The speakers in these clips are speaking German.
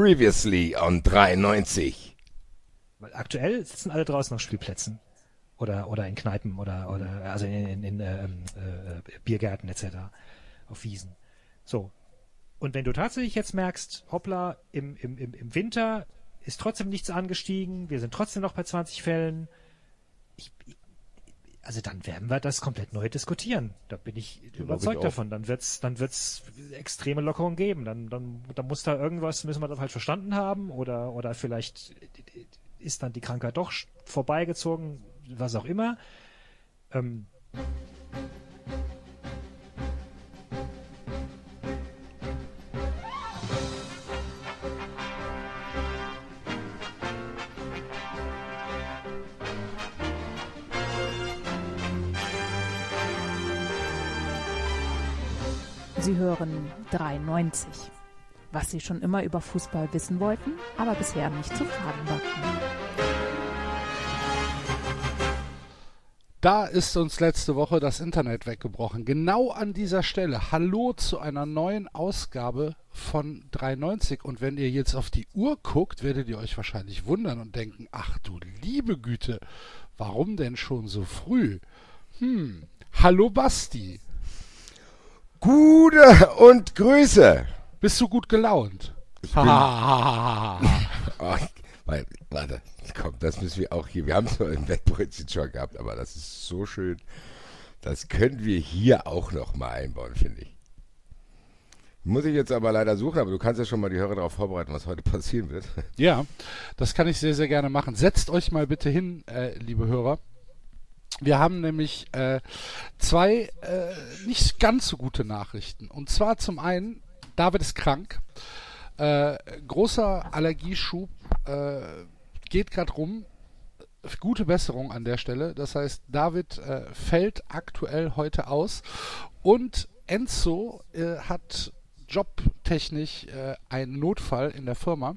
Previously on 93. Weil aktuell sitzen alle draußen auf Spielplätzen. Oder, oder in Kneipen oder, oder also in, in, in ähm, äh, Biergärten etc. Auf Wiesen. So. Und wenn du tatsächlich jetzt merkst, hoppla, im, im, im Winter ist trotzdem nichts angestiegen, wir sind trotzdem noch bei 20 Fällen, ich, also dann werden wir das komplett neu diskutieren. Da bin ich ja, überzeugt ich davon. Dann wird's, dann wird's extreme Lockerungen geben. Dann, dann, dann muss da irgendwas, müssen wir das halt verstanden haben oder, oder vielleicht ist dann die Krankheit doch vorbeigezogen, was auch immer. Ähm, Sie hören 93. Was Sie schon immer über Fußball wissen wollten, aber bisher nicht zu fragen wagten. Da ist uns letzte Woche das Internet weggebrochen. Genau an dieser Stelle. Hallo zu einer neuen Ausgabe von 93. Und wenn ihr jetzt auf die Uhr guckt, werdet ihr euch wahrscheinlich wundern und denken, ach du liebe Güte, warum denn schon so früh? Hm, hallo Basti. Gute und Grüße. Bist du gut gelaunt? Ich bin, oh, warte, komm, das müssen wir auch hier. Wir haben es im Wettbrötchen schon gehabt, aber das ist so schön. Das können wir hier auch noch mal einbauen, finde ich. Muss ich jetzt aber leider suchen, aber du kannst ja schon mal die Hörer darauf vorbereiten, was heute passieren wird. Ja, das kann ich sehr, sehr gerne machen. Setzt euch mal bitte hin, äh, liebe Hörer. Wir haben nämlich äh, zwei äh, nicht ganz so gute Nachrichten. Und zwar zum einen, David ist krank. Äh, großer Allergieschub äh, geht gerade rum. Gute Besserung an der Stelle. Das heißt, David äh, fällt aktuell heute aus. Und Enzo äh, hat jobtechnisch einen Notfall in der Firma.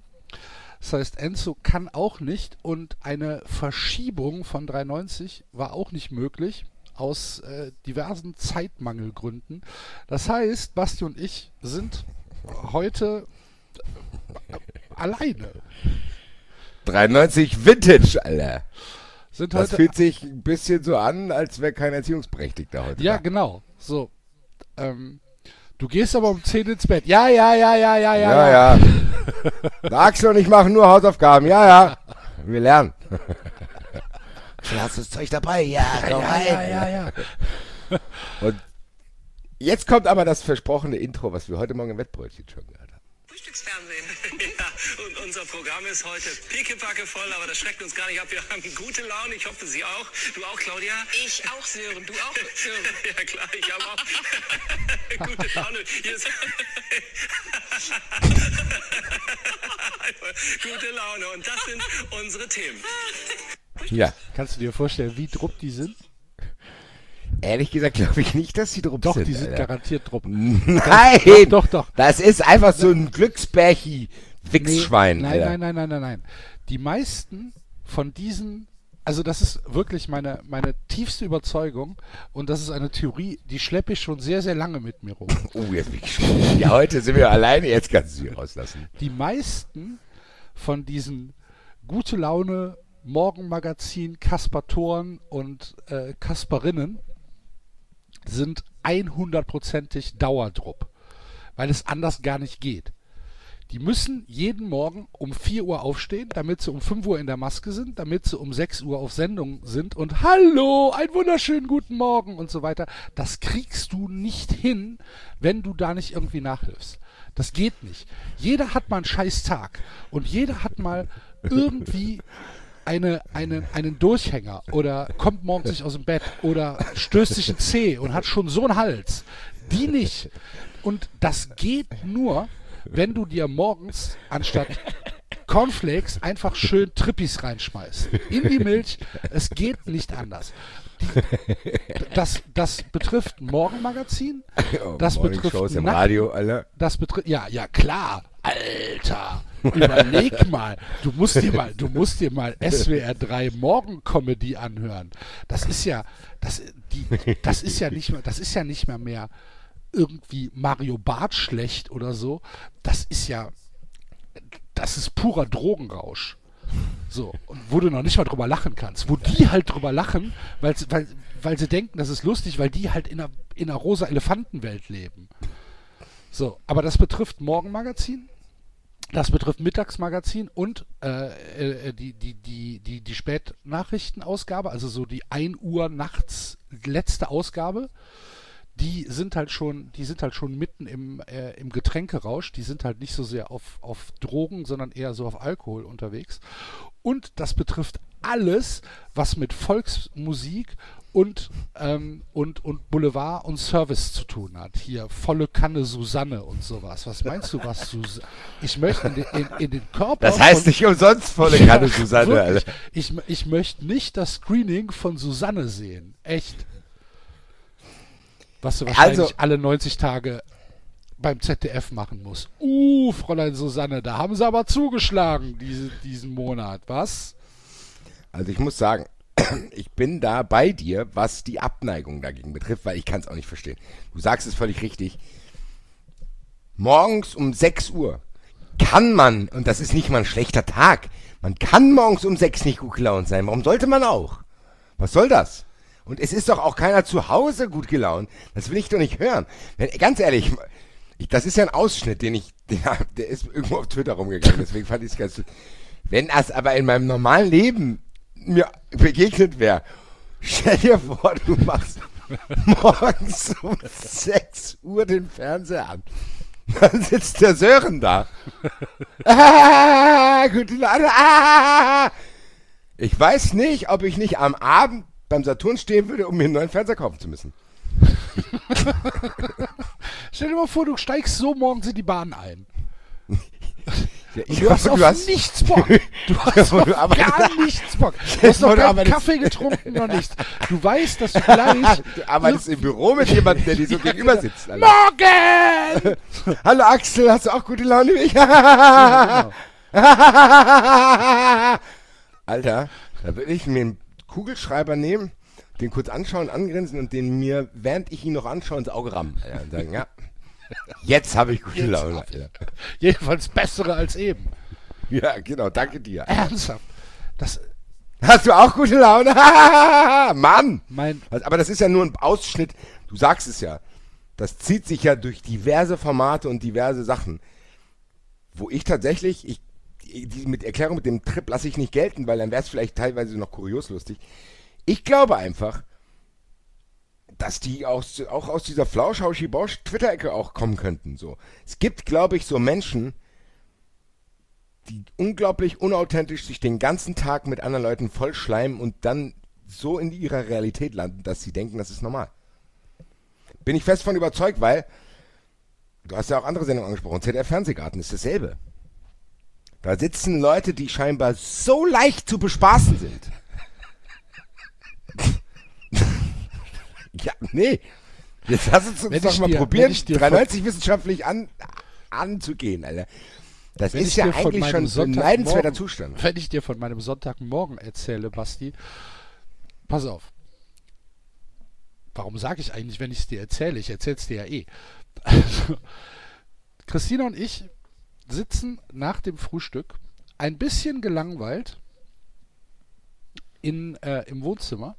Das heißt, Enzo kann auch nicht und eine Verschiebung von 390 war auch nicht möglich aus äh, diversen Zeitmangelgründen. Das heißt, Basti und ich sind heute alleine. 93 Vintage, Alter. Sind das fühlt sich ein bisschen so an, als wäre kein Erziehungsberechtigter heute. Ja, da. genau. So. Ähm, Du gehst aber um 10 ins Bett. Ja, ja, ja, ja, ja, ja. Ja, ja. Der Axel und ich machen nur Hausaufgaben. Ja, ja. Wir lernen. Du hast das Zeug dabei. Ja, komm ja, rein. Ja, ja, ja. Und jetzt kommt aber das versprochene Intro, was wir heute Morgen im Wettbrötchen schon gehört haben. Frühstücksfernsehen. unser Programm ist heute pickepacke voll, aber das schreckt uns gar nicht ab. Wir haben gute Laune. Ich hoffe, Sie auch. Du auch, Claudia? Ich auch, Sören. Du auch, Sören. ja, klar, ich habe auch gute Laune. Hier ist gute Laune. Und das sind unsere Themen. Ja. Kannst du dir vorstellen, wie drupp die sind? Ehrlich gesagt glaube ich nicht, dass sie drupp doch, sind. Doch, die sind Alter. garantiert drupp. Nein! Doch, doch, doch. Das ist einfach so ein Glücksbärchi. Wichsschwein. Nee, nein, nein, nein, nein, nein, nein. Die meisten von diesen, also das ist wirklich meine, meine tiefste Überzeugung und das ist eine Theorie, die schleppe ich schon sehr, sehr lange mit mir rum. oh, jetzt bin ich schon. Ja, heute sind wir alleine, jetzt kannst du sie rauslassen. Die meisten von diesen gute Laune Morgenmagazin Kaspatoren und äh, Kasperinnen sind 100%ig Dauerdrupp, weil es anders gar nicht geht. Die müssen jeden Morgen um 4 Uhr aufstehen, damit sie um 5 Uhr in der Maske sind, damit sie um 6 Uhr auf Sendung sind und Hallo, einen wunderschönen guten Morgen und so weiter. Das kriegst du nicht hin, wenn du da nicht irgendwie nachhilfst. Das geht nicht. Jeder hat mal einen scheiß Tag und jeder hat mal irgendwie eine, eine, einen Durchhänger oder kommt morgens nicht aus dem Bett oder stößt sich ein Zeh und hat schon so einen Hals. Die nicht. Und das geht nur, wenn du dir morgens anstatt Cornflakes einfach schön Trippis reinschmeißt. In die Milch. Es geht nicht anders. Das, das betrifft Morgenmagazin. Oh, das betrifft Shows im Radio, Alter. Das betrifft, ja, ja, klar. Alter. Überleg mal. Du musst dir mal, du musst dir mal SWR 3 Morgencomedy anhören. Das ist ja, das, die, das ist ja nicht mehr, das ist ja nicht mehr mehr irgendwie Mario Barth schlecht oder so. Das ist ja, das ist purer Drogenrausch. So, und wo du noch nicht mal drüber lachen kannst. Wo die halt drüber lachen, weil, weil, weil sie denken, das ist lustig, weil die halt in einer, in einer rosa Elefantenwelt leben. So, aber das betrifft Morgenmagazin, das betrifft Mittagsmagazin und äh, äh, die, die, die, die, die Spätnachrichtenausgabe, also so die 1 Uhr nachts letzte Ausgabe. Die sind halt schon, die sind halt schon mitten im, äh, im Getränkerausch. Die sind halt nicht so sehr auf, auf Drogen, sondern eher so auf Alkohol unterwegs. Und das betrifft alles, was mit Volksmusik und, ähm, und, und Boulevard und Service zu tun hat. Hier volle Kanne Susanne und sowas. Was meinst du, was Susanne? Ich möchte in, den- in, in den Körper. Das heißt nicht umsonst volle Ja, Kanne, Susanne, wirklich. Ich, ich möchte nicht das Screening von Susanne sehen. Echt. Was du wahrscheinlich Also- alle 90 Tage beim ZDF machen musst. Uh, Fräulein Susanne, da haben sie aber zugeschlagen diese, diesen Monat. Was? Also ich muss sagen, ich bin da bei dir, was die Abneigung dagegen betrifft, weil ich kann es auch nicht verstehen. Du sagst es völlig richtig. Morgens um 6 Uhr kann man, und das ist nicht mal ein schlechter Tag, man kann morgens um 6 nicht gut gelaunt sein. Warum sollte man auch? Was soll das? Und es ist doch auch keiner zu Hause gut gelaunt. Das will ich doch nicht hören. Wenn, ganz ehrlich, ich, das ist ja ein Ausschnitt, den ich, der, der ist irgendwo auf Twitter rumgegangen, deswegen fand ich es ganz. Wenn das aber in meinem normalen Leben mir begegnet wäre, stell dir vor, du machst morgens um 6 Uhr den Fernseher an. Dann sitzt der Sören da. Ah, gute Leute. Ah. Ich weiß nicht, ob ich nicht am Abend beim Saturn stehen würde, um mir einen neuen Fernseher kaufen zu müssen. Stell dir mal vor, du steigst so morgens in die Bahn ein. Ja, Und du hast auf nichts Bock. Du hast du gar nichts Bock. Du hast noch keinen Kaffee getrunken, noch nichts. Du weißt, dass du gleich... Du arbeitest im Büro mit jemandem, der dir so gegenüber sitzt. Alter. Morgen! Hallo Axel, hast du auch gute Laune wie ich? Ja, Alter, da würde ich mir einen Kugelschreiber nehmen, den kurz anschauen, angrinsen und den mir, während ich ihn noch anschaue, ins Auge rammen. Alter, und sagen, ja, jetzt habe ich gute Laune. Alter. Jedenfalls bessere als eben. Ja, genau, danke dir. Ernsthaft. Das, Hast du auch gute Laune? Mann! mein, aber das ist ja nur ein Ausschnitt, du sagst es ja. Das zieht sich ja durch diverse Formate und diverse Sachen. Wo ich tatsächlich, ich, die mit Erklärung mit dem Trip lasse ich nicht gelten, weil dann wäre es vielleicht teilweise noch kurios lustig. Ich glaube einfach, dass die aus, auch aus dieser Flausch-Hauschi-Bausch-Twitter-Ecke auch kommen könnten. So. Es gibt, glaube ich, so Menschen, die unglaublich unauthentisch sich den ganzen Tag mit anderen Leuten vollschleimen und dann so in ihrer Realität landen, dass sie denken, das ist normal. Bin ich fest von überzeugt, weil du hast ja auch andere Sendungen angesprochen. ZDF Fernsehgarten ist dasselbe. Da sitzen Leute, die scheinbar so leicht zu bespaßen sind. ja, nee. Jetzt lass uns, uns Wenn doch ich mal dir- probieren, wenn ich dir 93 wissenschaftlich an, anzugehen, Alter. Das wenn ist ja eigentlich schon so ein leidenswerter Zustand. Wenn ich dir von meinem Sonntagmorgen erzähle, Basti, pass auf. Warum sage ich eigentlich, wenn ich es dir erzähle? Ich erzähle es dir ja eh. Also, Christina und ich sitzen nach dem Frühstück ein bisschen gelangweilt in, äh, im Wohnzimmer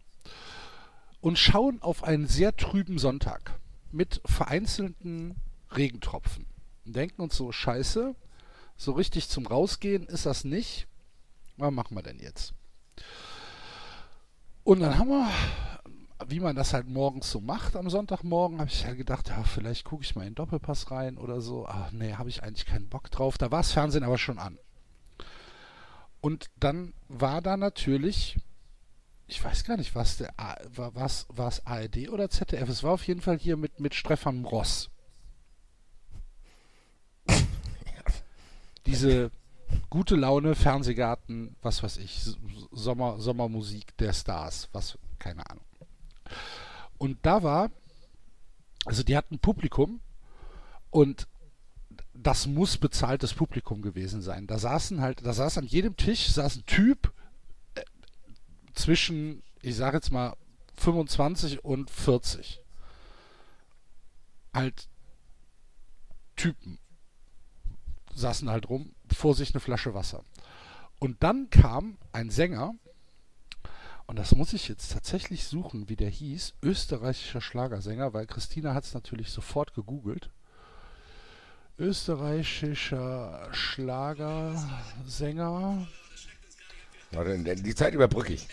und schauen auf einen sehr trüben Sonntag mit vereinzelten Regentropfen und denken uns so, scheiße, so richtig zum Rausgehen ist das nicht. Was machen wir denn jetzt? Und dann haben wir, wie man das halt morgens so macht am Sonntagmorgen, habe ich halt gedacht, ja, vielleicht gucke ich mal in den Doppelpass rein oder so. Ach nee, habe ich eigentlich keinen Bock drauf. Da war das Fernsehen aber schon an. Und dann war da natürlich, ich weiß gar nicht, was der war, was war es ARD oder ZDF? Es war auf jeden Fall hier mit mit Stefan Ross. Diese gute Laune Fernsehgarten, was weiß ich, Sommer Sommermusik der Stars, was keine Ahnung. Und da war also die hatten Publikum und das muss bezahltes Publikum gewesen sein. Da saßen halt, da saß an jedem Tisch saß ein Typ äh, zwischen, ich sage jetzt mal 25 und 40. Halt Typen saßen halt rum, vor sich eine Flasche Wasser. Und dann kam ein Sänger, und das muss ich jetzt tatsächlich suchen, wie der hieß, österreichischer Schlagersänger, weil Christina hat es natürlich sofort gegoogelt. Österreichischer Schlagersänger. Die Zeit überbrücke ich.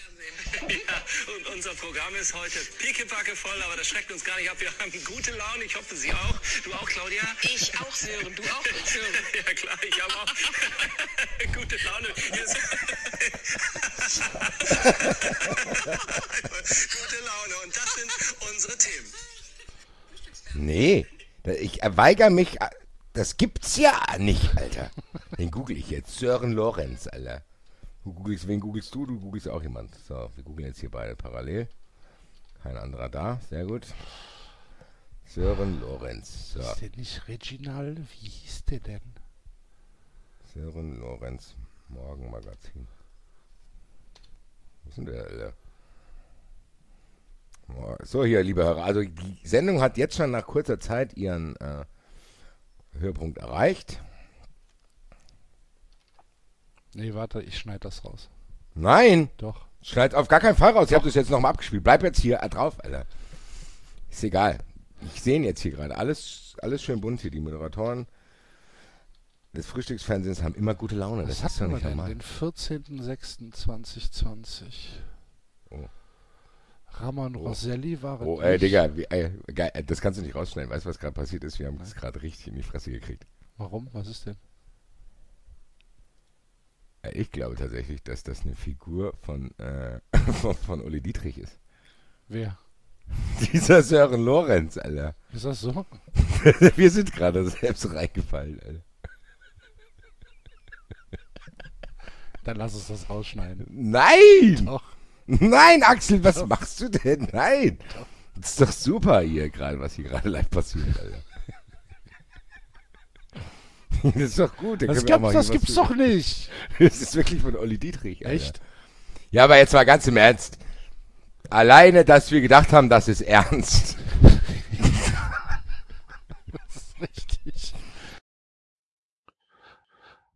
Ja, und unser Programm ist heute pickepacke voll, aber das schreckt uns gar nicht ab. Wir haben gute Laune. Ich hoffe, Sie auch. Du auch, Claudia? Ich auch, Sören. Du auch, Sören. Ja, klar, ich habe auch gute Laune. Gute Laune. Und das sind unsere Themen. Nee, ich weigere mich. Das gibt's ja nicht, Alter. Den google ich jetzt. Sören Lorenz, Alter. Du googelst, wen googelst du? Du googelst auch jemand. So, wir googeln jetzt hier beide parallel. Kein anderer da. Sehr gut. Sören Lorenz. So, Ist der nicht Reginald? Wie hieß der denn? Sören Lorenz. Morgenmagazin. Wo ist denn der? Oh, So, hier, liebe Hörer. Also, die Sendung hat jetzt schon nach kurzer Zeit ihren äh, Höhepunkt erreicht. Nee, warte, ich schneide das raus. Nein! Doch. Schneid auf gar keinen Fall raus. Ich habe das jetzt nochmal abgespielt. Bleib jetzt hier drauf, Alter. Ist egal. Ich sehe ihn jetzt hier gerade. Alles, alles schön bunt hier. Die Moderatoren des Frühstücksfernsehens haben immer gute Laune. Das Was ist doch nicht denn? normal. Den 14.06.2020. Oh. Ramon Roselli war es Oh, ey. Digga, wie, ey, geil, äh, das kannst du nicht rausschneiden. Weißt du, was gerade passiert ist? Wir haben das gerade richtig in die Fresse gekriegt. Warum? Was ist denn? Ich glaube tatsächlich, dass das eine Figur von, äh, von, von Uli Dietrich ist. Wer? Dieser Sören Lorenz, Alter. Ist das so? Wir sind gerade selbst reingefallen, Alter. Dann lass uns das rausschneiden. Nein! Doch. Nein, Axel, was machst du denn? Nein! Das ist doch super hier gerade, was hier gerade live passiert, Alter. Das ist doch gut. da Das, mal das gibt's doch nicht. Das ist wirklich von Olli Dietrich. Alter. Echt? Ja, aber jetzt mal ganz im Ernst. Alleine, dass wir gedacht haben, das ist ernst. Richtig.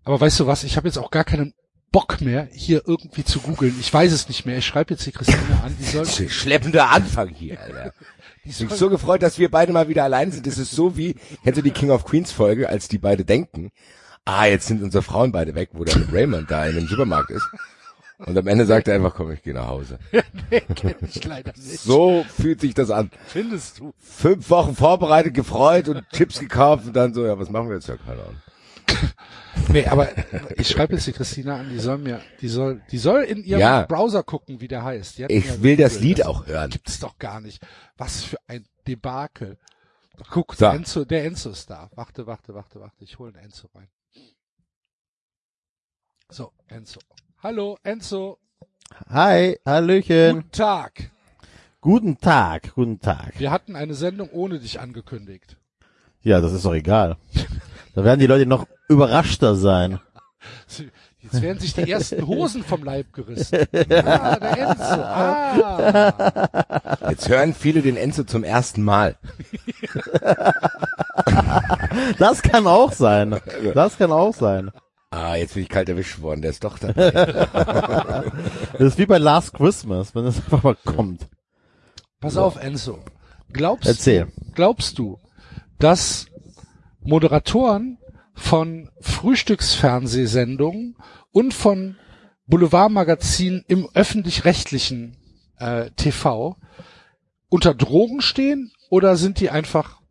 Aber weißt du was? Ich habe jetzt auch gar keinen Bock mehr, hier irgendwie zu googeln. Ich weiß es nicht mehr. Ich schreibe jetzt die Christine an. Die soll, Schleppender Anfang hier, Alter. Ich bin so gefreut, dass wir beide mal wieder allein sind. Das ist so wie, kennst du die King of Queens Folge, als die beide denken, ah, jetzt sind unsere Frauen beide weg, wo dann Raymond da in dem Supermarkt ist. Und am Ende sagt er einfach, komm, ich gehe nach Hause. nee, kenn ich leider nicht. So fühlt sich das an. Findest du? Fünf Wochen vorbereitet, gefreut und Chips gekauft und dann so, ja, was machen wir jetzt? Ja, keine Ahnung. Nee, aber ich schreibe jetzt die Christina an, die soll mir, die soll, die soll in ihrem Ja. Browser gucken, wie der heißt. Ich will das gegoogelt. Lied auch hören. Gibt's doch gar nicht. Was für ein Debakel. Guck, So. Enzo, der Enzo ist da. Warte, warte, warte, warte. Ich hole den Enzo rein. So, Enzo. Hallo, Enzo. Hi, Hallöchen. Guten Tag. Guten Tag, guten Tag. Wir hatten eine Sendung ohne dich angekündigt. Ja, das ist doch egal. Da werden die Leute noch überraschter sein. Jetzt werden sich die ersten Hosen vom Leib gerissen. Ah, der Enzo. Ah. Jetzt hören viele den Enzo zum ersten Mal. Das kann auch sein. Das kann auch sein. Ah, jetzt bin ich kalt erwischt worden, der ist doch dabei. Das ist wie bei Last Christmas, wenn es einfach mal kommt. Pass auf, Enzo. Glaubst Erzähl. du, glaubst du, dass Moderatoren von Frühstücksfernsehsendungen und von Boulevardmagazinen im öffentlich-rechtlichen äh, TV unter Drogen stehen oder sind die einfach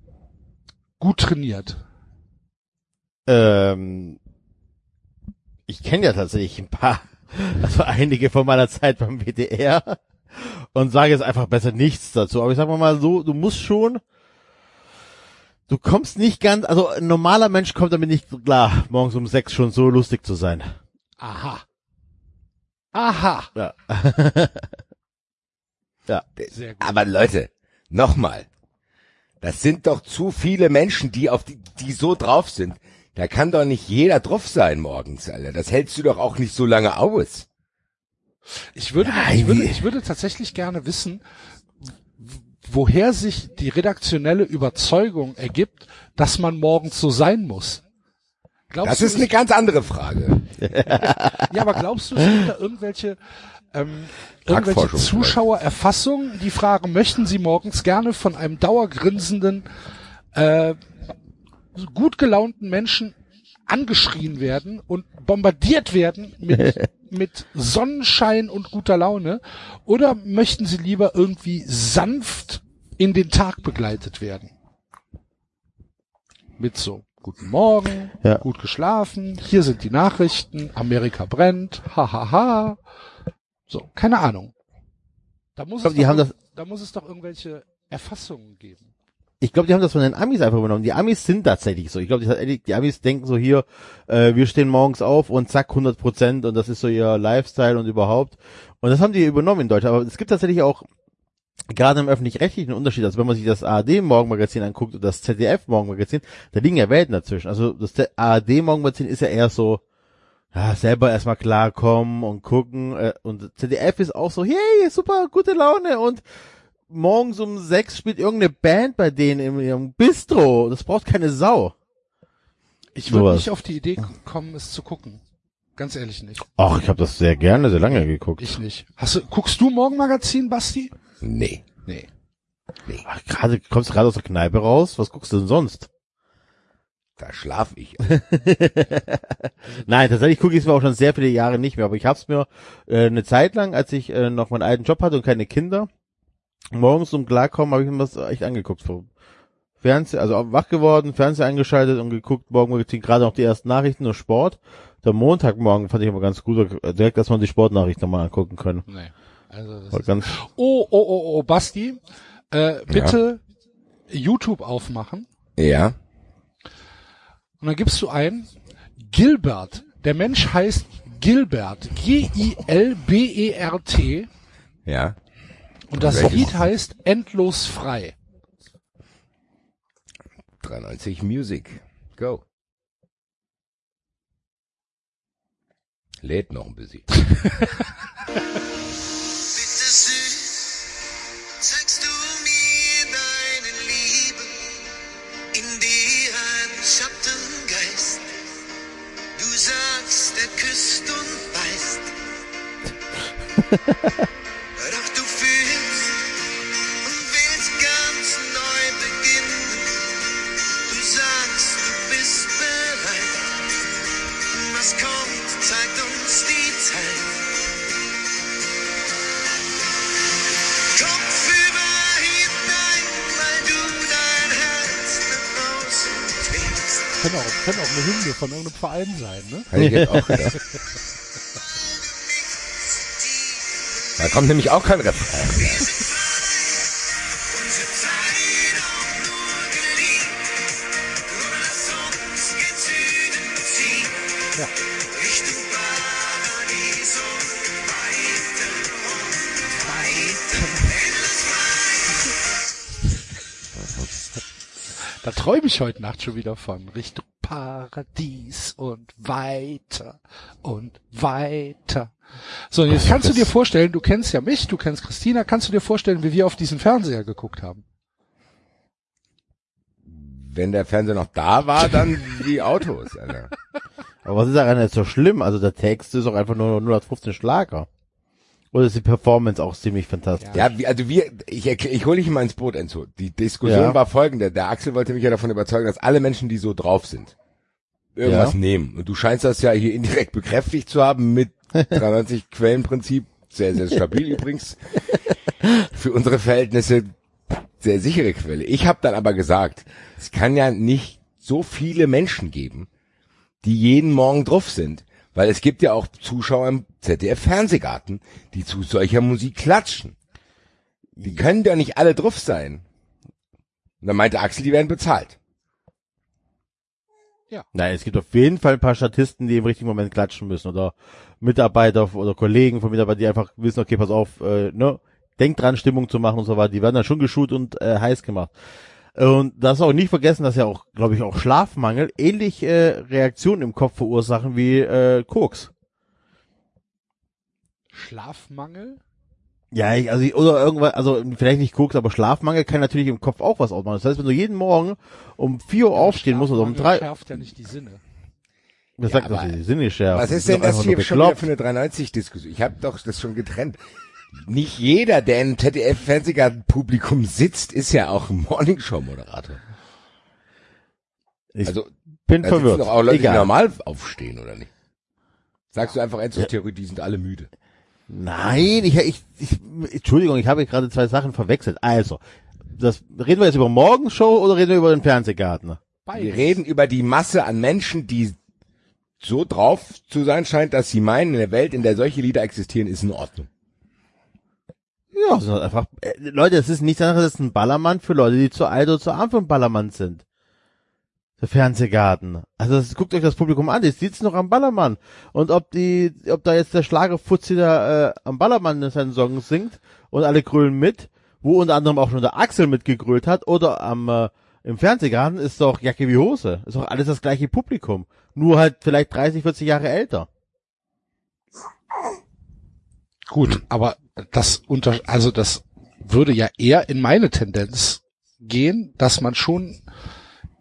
gut trainiert? Ähm, ich kenne ja tatsächlich ein paar, also einige von meiner Zeit beim WDR und sage jetzt einfach besser nichts dazu. Aber ich sag mal so, du musst schon, du kommst nicht ganz, also ein normaler Mensch kommt damit nicht klar, morgens um sechs schon so lustig zu sein. Aha. Aha. Ja. Sehr gut. Aber Leute, nochmal. Das sind doch zu viele Menschen, die auf die, die so drauf sind. Da kann doch nicht jeder drauf sein morgens, Alter. Das hältst du doch auch nicht so lange aus. Ich würde, Nein, ich würde, ich würde tatsächlich gerne wissen, woher sich die redaktionelle Überzeugung ergibt, dass man morgens so sein muss. glaubst Das du, ist eine ganz andere Frage. ja, aber glaubst du, es gibt da irgendwelche, ähm, irgendwelche Zuschauererfassungen, die fragen, möchten Sie morgens gerne von einem dauergrinsenden, äh, gut gelaunten Menschen angeschrien werden und bombardiert werden mit, mit Sonnenschein und guter Laune? Oder möchten Sie lieber irgendwie sanft in den Tag begleitet werden? Mit so, guten Morgen, Ja. gut geschlafen, hier sind die Nachrichten, Amerika brennt, hahaha. Ha, ha. So, keine Ahnung. Da muss, glaub, es die doch, haben das- da muss es doch irgendwelche Erfassungen geben. Ich glaube, die haben das von den Amis einfach übernommen. Die Amis sind tatsächlich so. Ich glaube, die, die Amis denken so hier, äh, wir stehen morgens auf und zack 100 Prozent und das ist so ihr Lifestyle und überhaupt. Und das haben die übernommen in Deutschland. Aber es gibt tatsächlich auch gerade im öffentlich-rechtlichen Unterschied. Also wenn man sich das ARD-Morgenmagazin anguckt und das ZDF-Morgenmagazin, da liegen ja Welten dazwischen. Also das ARD-Morgenmagazin ist ja eher so, ja, selber erstmal klarkommen und gucken. Äh, und ZDF ist auch so, hey, super, gute Laune und morgens um sechs spielt irgendeine Band bei denen im, im Bistro. Das braucht keine Sau. Ich würde nicht auf die Idee kommen, es zu gucken. Ganz ehrlich nicht. Ach, ich habe das sehr gerne, sehr lange geguckt. Ich nicht. Hast du, guckst du Morgenmagazin, Basti? Nee. Nee. Ach, gerade kommst du gerade aus der Kneipe raus. Was guckst du denn sonst? Da schlaf ich. Nein, tatsächlich gucke ich es mir auch schon sehr viele Jahre nicht mehr. Aber ich habe es mir äh, eine Zeit lang, als ich äh, noch meinen alten Job hatte und keine Kinder, morgens zum Klarkommen habe ich mir das echt angeguckt. Vom Fernseher, also wach geworden, Fernseher eingeschaltet und geguckt, Morgenmagazin, gerade noch die ersten Nachrichten und Sport. Der Montagmorgen fand ich immer ganz gut, direkt, dass man die Sportnachrichten nochmal angucken können. Nee. Also das ist oh, oh, oh, oh, Basti, äh, bitte YouTube aufmachen Ja. und dann gibst du ein Gilbert. Der Mensch heißt Gilbert. G-I-L-B-E-R-T. Ja. Und das Welches? Lied heißt Endlos frei. 93 Music. Go. Lädt noch ein bisschen. sagst, er küsst und beißt. Kann auch, kann auch eine Hymne von irgendeinem Verein sein, ne? Hätte ich jetzt auch gedacht. Da kommt nämlich auch kein Refrain. Da träume ich heute Nacht schon wieder von. Richtung Paradies und weiter und weiter. So, und jetzt kannst du dir vorstellen, du kennst ja mich, du kennst Christina, kannst du dir vorstellen, wie wir auf diesen Fernseher geguckt haben? Wenn der Fernseher noch da war, dann wie Autos. Alter. aber was ist daran jetzt so schlimm? Also der Text ist auch einfach nur 015 Schlager. Oder ist die Performance auch ziemlich fantastisch? Ja, also wir, ich, ich hole dich mal ins Boot, Enzo. Die Diskussion Ja. war folgende. Der Axel wollte mich ja davon überzeugen, dass alle Menschen, die so drauf sind, irgendwas Ja. nehmen. Und du scheinst das ja hier indirekt bekräftigt zu haben mit 93 Quellenprinzip. Sehr, sehr stabil übrigens. Für unsere Verhältnisse sehr sichere Quelle. Ich habe dann aber gesagt, es kann ja nicht so viele Menschen geben, die jeden Morgen drauf sind. Weil es gibt ja auch Zuschauer im ZDF-Fernsehgarten, die zu solcher Musik klatschen. Die können ja nicht alle drauf sein. Und dann meinte Axel, die werden bezahlt. Nein, es gibt auf jeden Fall ein paar Statisten, die im richtigen Moment klatschen müssen oder Mitarbeiter oder Kollegen von Mitarbeitern, die einfach wissen, okay, pass auf, äh, ne, denk dran, Stimmung zu machen und so weiter. Die werden dann schon geschult und äh, heiß gemacht. Und das auch nicht vergessen, dass ja auch, glaube ich, auch Schlafmangel ähnlich äh, Reaktionen im Kopf verursachen wie äh, Koks. Schlafmangel? Ja, ich, also ich, oder irgendwas, also vielleicht nicht Koks, aber Schlafmangel kann natürlich im Kopf auch was ausmachen. Das heißt, wenn du jeden Morgen um 4 Uhr aufstehen musst oder um drei, schärft ja nicht die Sinne. Das Ja, sagt doch, die sind nicht schärfer. Was ist denn das hier schon wieder für eine 390-Diskussion? Ich habe doch das schon getrennt. Nicht jeder, der im ZDF-Fernsehgarten-Publikum sitzt, ist ja auch ein Morningshow-Moderator. Ich Also, bin verwirrt. doch auch Leute, die Egal. normal aufstehen, oder nicht? Sagst du einfach Enzo-Theorie, die sind alle müde. Nein, ich, ich, ich, Entschuldigung, ich habe gerade zwei Sachen verwechselt. Also, das, reden wir jetzt über Morgenshow oder reden wir über den Fernsehgarten? Wir reden über die Masse an Menschen, die so drauf zu sein scheint, dass sie meinen, in der Welt, in der solche Lieder existieren, ist in Ordnung. Ja, das ist einfach, äh, Leute, es ist nichts anderes als ein Ballermann für Leute, die zu alt oder zu arm für einen Ballermann sind. Der Fernsehgarten. Also das, guckt euch das Publikum an, die sitzen noch am Ballermann. Und ob die, ob da jetzt der Schlagerfutzi da äh, am Ballermann seinen Song singt und alle grölen mit, wo unter anderem auch schon der Axel mitgegrölt hat, oder am äh, im Fernsehgarten ist doch Jacke wie Hose. Ist doch alles das gleiche Publikum. Nur halt vielleicht 30, 40 Jahre älter. Gut, aber das unter, also das würde ja eher in meine Tendenz gehen, dass man schon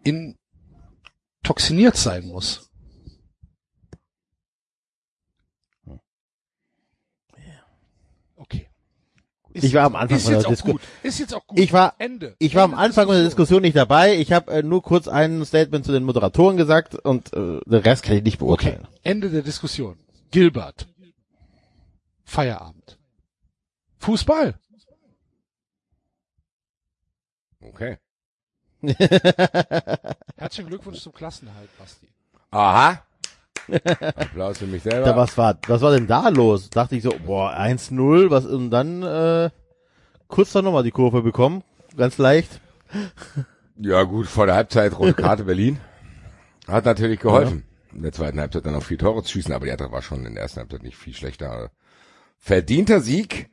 intoxiniert sein muss. Okay. Ist Ich war am jetzt- Anfang ist von der jetzt auch Disku- gut. Ist jetzt auch gut. Ich war, Ende. ich war am Ende Anfang der Diskussion. Diskussion nicht dabei. Ich habe äh, nur kurz ein Statement zu den Moderatoren gesagt und äh, den Rest kann ich nicht Okay, beurteilen. Ende der Diskussion. Gilbert. Feierabend. Fußball. Okay. Herzlichen Glückwunsch zum Klassenhalt, Basti. Aha. Applaus für mich selber. Da, was war, was war denn da los? Dachte ich so, boah, 1-0, was, und dann, äh, kurz dann nochmal die Kurve bekommen. Ganz leicht. Ja gut, vor der Halbzeit rote Karte Berlin. Hat natürlich geholfen. In der zweiten Halbzeit dann auch vier Tore zu schießen, aber die Eintracht war schon in der ersten Halbzeit nicht viel schlechter. Verdienter Sieg,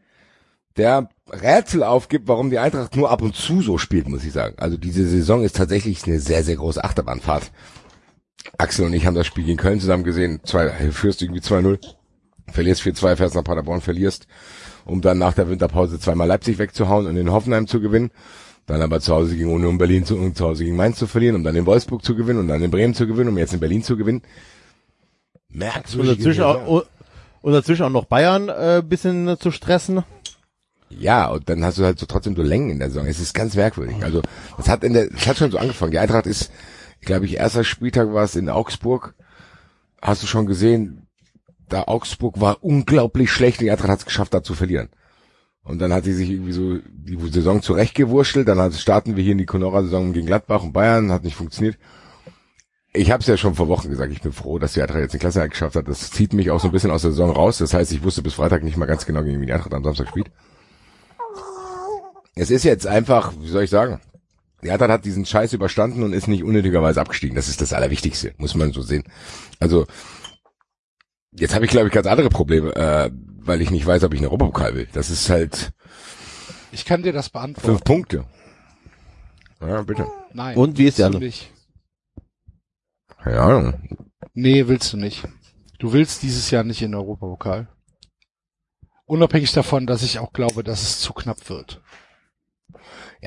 der Rätsel aufgibt, warum die Eintracht nur ab und zu so spielt, muss ich sagen. Also diese Saison ist tatsächlich eine sehr, sehr große Achterbahnfahrt. Axel und ich haben das Spiel gegen Köln zusammen gesehen. Zwei, führst irgendwie 2-0, verlierst 4-2, fährst nach Paderborn, verlierst, um dann nach der Winterpause zweimal Leipzig wegzuhauen und in Hoffenheim zu gewinnen. Dann aber zu Hause gegen Union Berlin zu, und zu Hause gegen Mainz zu verlieren, um dann in Wolfsburg zu gewinnen und dann in Bremen zu gewinnen, um jetzt in Berlin zu gewinnen. Und Merkwürdige dazwischen Saison. auch, und dazwischen auch noch Bayern, äh, bisschen zu stressen. Ja, und dann hast du halt so trotzdem so Längen in der Saison. Es ist ganz merkwürdig. Also, das hat in der, das hat schon so angefangen. Die Eintracht ist, glaube ich, erster Spieltag war es in Augsburg. Hast du schon gesehen, da Augsburg war unglaublich schlecht die Eintracht hat es geschafft, da zu verlieren. Und dann hat sie sich irgendwie so die Saison zurechtgewurschtelt. Dann starten wir hier in die Conora-Saison gegen Gladbach und Bayern, hat nicht funktioniert. Ich habe es ja schon vor Wochen gesagt, ich bin froh, dass die Eintracht jetzt den Klassenerhalt geschafft hat. Das zieht mich auch so ein bisschen aus der Saison raus. Das heißt, ich wusste bis Freitag nicht mal ganz genau, gegen die Eintracht am Samstag spielt. Es ist jetzt einfach, wie soll ich sagen, die Eintracht hat diesen Scheiß überstanden und ist nicht unnötigerweise abgestiegen. Das ist das Allerwichtigste, muss man so sehen. Also, jetzt habe ich, glaube ich, ganz andere Probleme, äh, weil ich nicht weiß, ob ich einen Europapokal will. Das ist halt Ich kann dir das fünf beantworten. Punkte. Ja, bitte. Nein. Und wie ist andere? nicht. Keine Ahnung. Nee, willst du nicht. Du willst dieses Jahr nicht in den Europapokal. Unabhängig davon, dass ich auch glaube, dass es zu knapp wird.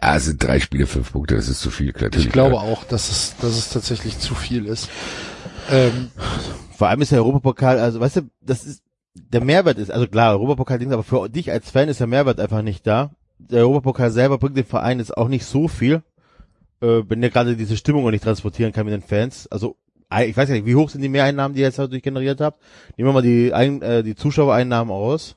Ja, es sind drei Spiele, fünf Punkte, das ist zu viel. Natürlich. Ich glaube auch, dass es, dass es tatsächlich zu viel ist. Ähm, Vor allem ist der Europapokal, also weißt du, das ist, der Mehrwert ist, also klar, Europapokal Dings, aber für dich als Fan ist der Mehrwert einfach nicht da. Der Europapokal selber bringt dem Verein jetzt auch nicht so viel, äh, wenn der gerade diese Stimmung auch nicht transportieren kann mit den Fans. Also, ich weiß ja nicht, wie hoch sind die Mehreinnahmen, die ihr jetzt dadurch generiert habt? Nehmen wir mal die, Ein äh, die Zuschauereinnahmen aus.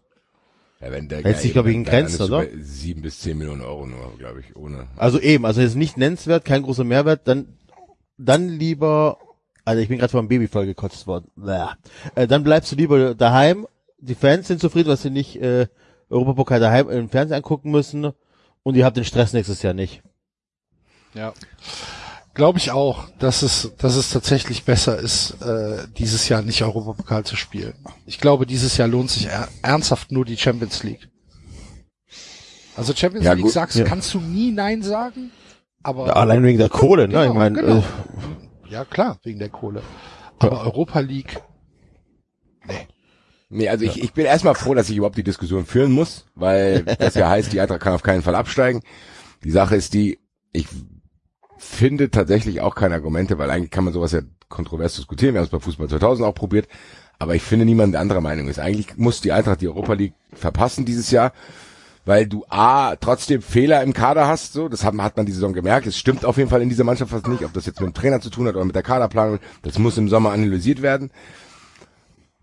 Ja, wenn der Hält sich, glaub ich, in Grenzen, oder? Sieben bis zehn Millionen Euro nur, glaube ich, ohne. Also eben, also jetzt nicht nennenswert, kein großer Mehrwert, dann, dann lieber, also ich bin gerade vom Baby voll gekotzt worden. Bäh. Äh, dann bleibst du lieber daheim. Die Fans sind zufrieden, dass sie nicht äh, Europapokal daheim im Fernsehen angucken müssen und ihr habt den Stress nächstes Jahr nicht. ja. Glaube ich auch, dass es, dass es tatsächlich besser ist, äh, dieses Jahr nicht Europapokal zu spielen. Ich glaube, dieses Jahr lohnt sich er ernsthaft nur die Champions League. Also Champions Ja, League gut. sagst, Ja. kannst du nie Nein sagen, aber Ja, allein wegen der Kohle, ne? Genau, ich meine, genau. äh, ja klar, wegen der Kohle. Aber Europa League, nee. Nee, also ich, ich bin erstmal froh, dass ich überhaupt die Diskussion führen muss, weil das ja heißt, die Eintracht kann auf keinen Fall absteigen. Die Sache ist die, ich finde tatsächlich auch keine Argumente, weil eigentlich kann man sowas ja kontrovers diskutieren. Wir haben es bei Fußball 2000 auch probiert. Aber ich finde niemand der anderer Meinung ist. Eigentlich muss die Eintracht die Europa League verpassen dieses Jahr, weil du A, trotzdem Fehler im Kader hast, so. Das hat, hat man die Saison gemerkt. Es stimmt auf jeden Fall in dieser Mannschaft fast nicht, ob das jetzt mit dem Trainer zu tun hat oder mit der Kaderplanung. Das muss im Sommer analysiert werden.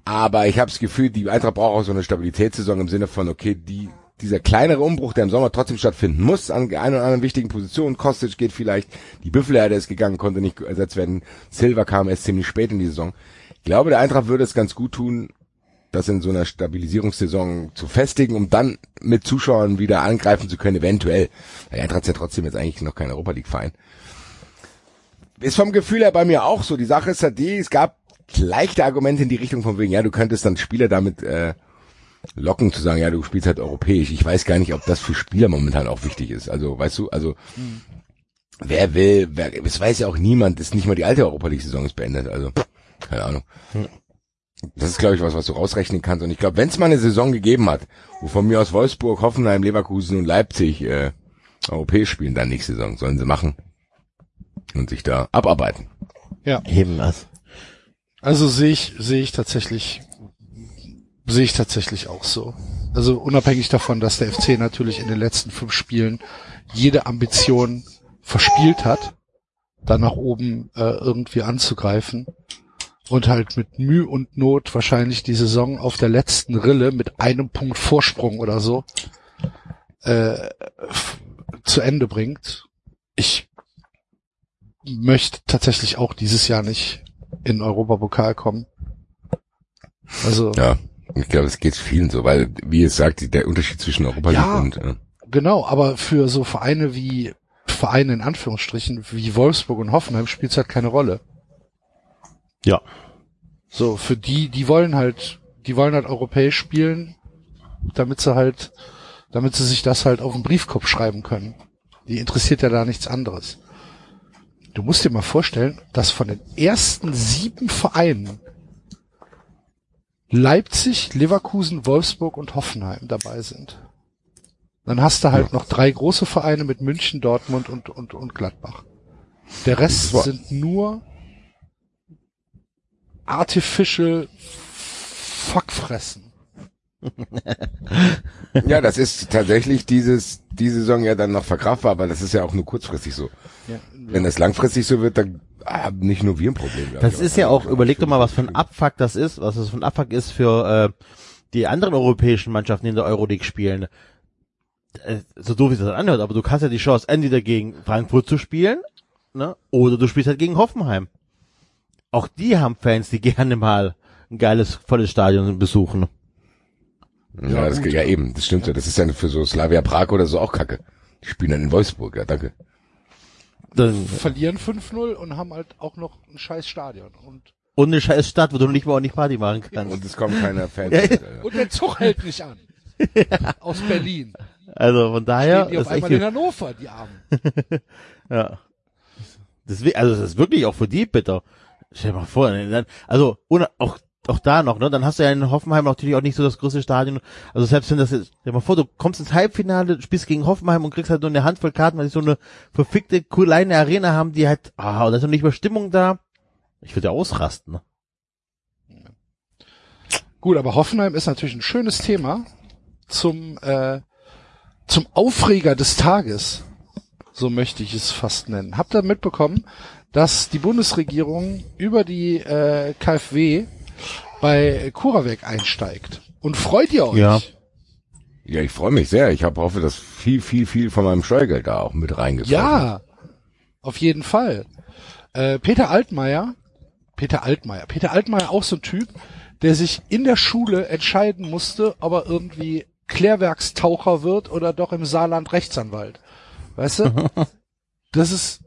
Aber ich habe das Gefühl, die Eintracht braucht auch so eine Stabilitätssaison im Sinne von, okay, die, dieser kleinere Umbruch, der im Sommer trotzdem stattfinden muss, an ein oder anderen wichtigen Positionen. Kostic geht vielleicht, die Büffelherde ist gegangen, konnte nicht ersetzt werden. Silva kam erst ziemlich spät in die Saison. Ich glaube, der Eintracht würde es ganz gut tun, das in so einer Stabilisierungssaison zu festigen, um dann mit Zuschauern wieder angreifen zu können, eventuell. Der Eintracht ist ja trotzdem jetzt eigentlich noch kein Europa League Verein. Ist vom Gefühl her bei mir auch so. Die Sache ist halt die, es gab leichte Argumente in die Richtung von wegen, ja, du könntest dann Spieler damit äh, locken zu sagen, ja, du spielst halt europäisch. Ich weiß gar nicht, ob das für Spieler momentan auch wichtig ist. Also, weißt du, also wer will, wer, es weiß ja auch niemand, ist nicht mal die alte Europa League Saison ist beendet. Also, keine Ahnung. Das ist, glaube ich, was, was du rausrechnen kannst. Und ich glaube, wenn es mal eine Saison gegeben hat, wo von mir aus Wolfsburg, Hoffenheim, Leverkusen und Leipzig äh, europäisch spielen, dann nächste Saison, sollen sie machen. Und sich da abarbeiten. Eben was. Also sehe ich, sehe ich tatsächlich, sehe ich tatsächlich auch so. Also unabhängig davon, dass der FC natürlich in den letzten fünf Spielen jede Ambition verspielt hat, da nach oben äh, irgendwie anzugreifen und halt mit Mühe und Not wahrscheinlich die Saison auf der letzten Rille mit einem Punkt Vorsprung oder so äh, zu Ende bringt. Ich möchte tatsächlich auch dieses Jahr nicht in Europapokal kommen. Also Ja, ich glaube, es geht vielen so, weil, wie es sagt, der Unterschied zwischen Europa Ja. und äh, genau, aber für so Vereine wie Vereine in Anführungsstrichen wie Wolfsburg und Hoffenheim spielt es halt keine Rolle. Ja. So, für die, die wollen halt, die wollen halt europäisch spielen, damit sie halt, damit sie sich das halt auf den Briefkopf schreiben können. Die interessiert ja da nichts anderes. Du musst dir mal vorstellen, dass von den ersten sieben Vereinen Leipzig, Leverkusen, Wolfsburg und Hoffenheim dabei sind. Dann hast du halt noch drei große Vereine mit München, Dortmund und, und, und Gladbach. Der Rest sind nur artificial Fuckfressen. ja, das ist tatsächlich dieses diese Saison ja dann noch verkraftbar, aber das ist ja auch nur kurzfristig so. Ja, Wenn das langfristig so wird, dann haben nicht nur wir ein Problem. Das ist ja auch, überleg doch mal, was für ein. Abfuck das ist, was das für ein Abfuck ist für äh, die anderen europäischen Mannschaften, die in der Euroleague spielen. Äh, so doof wie es das anhört, aber du hast ja die Chance, entweder gegen Frankfurt zu spielen, ne? Oder du spielst halt gegen Hoffenheim. Auch die haben Fans, die gerne mal ein geiles, volles Stadion besuchen. Ja, das, ja eben, das stimmt ja. Das ist ja für so Slavia Prag oder so auch kacke. Die spielen dann in Wolfsburg, ja, danke. Dann, verlieren 5-0 und haben halt auch noch ein scheiß Stadion. Und, und eine scheiß Stadt, wo du nicht mal auch nicht Party machen kannst. Und es kommen keine Fans. Ja, und der Zug hält nicht an. Aus Berlin. Also von daher Stehen die auf einmal in Hannover, die Armen. Ja. Deswegen, also das ist wirklich auch für die bitter. Stell dir mal vor, ne, dann, also ohne, auch auch da noch, ne? Dann hast du ja in Hoffenheim natürlich auch nicht so das größte Stadion. Also selbst wenn das jetzt, stell mal vor, du kommst ins Halbfinale, spielst gegen Hoffenheim und kriegst halt nur eine Handvoll Karten, weil die so eine verfickte, kleine Arena haben, die halt, ah, und da ist noch nicht mal Stimmung da. Ich würde ja ausrasten, ne? Gut, aber Hoffenheim ist natürlich ein schönes Thema zum, äh, zum Aufreger des Tages. So möchte ich es fast nennen. Habt ihr mitbekommen, dass die Bundesregierung über die äh, KfW bei Kuraweg einsteigt? Und freut ihr euch? Ja. Ja, ich freue mich sehr. Ich hab, hoffe, dass viel, viel, viel von meinem Steuergeld da auch mit reingefallen Ja, auf jeden Fall. Äh, Peter Altmaier, Peter Altmaier, Peter Altmaier auch so ein Typ, der sich in der Schule entscheiden musste, ob er irgendwie Klärwerkstaucher wird oder doch im Saarland Rechtsanwalt. Weißt du? Das ist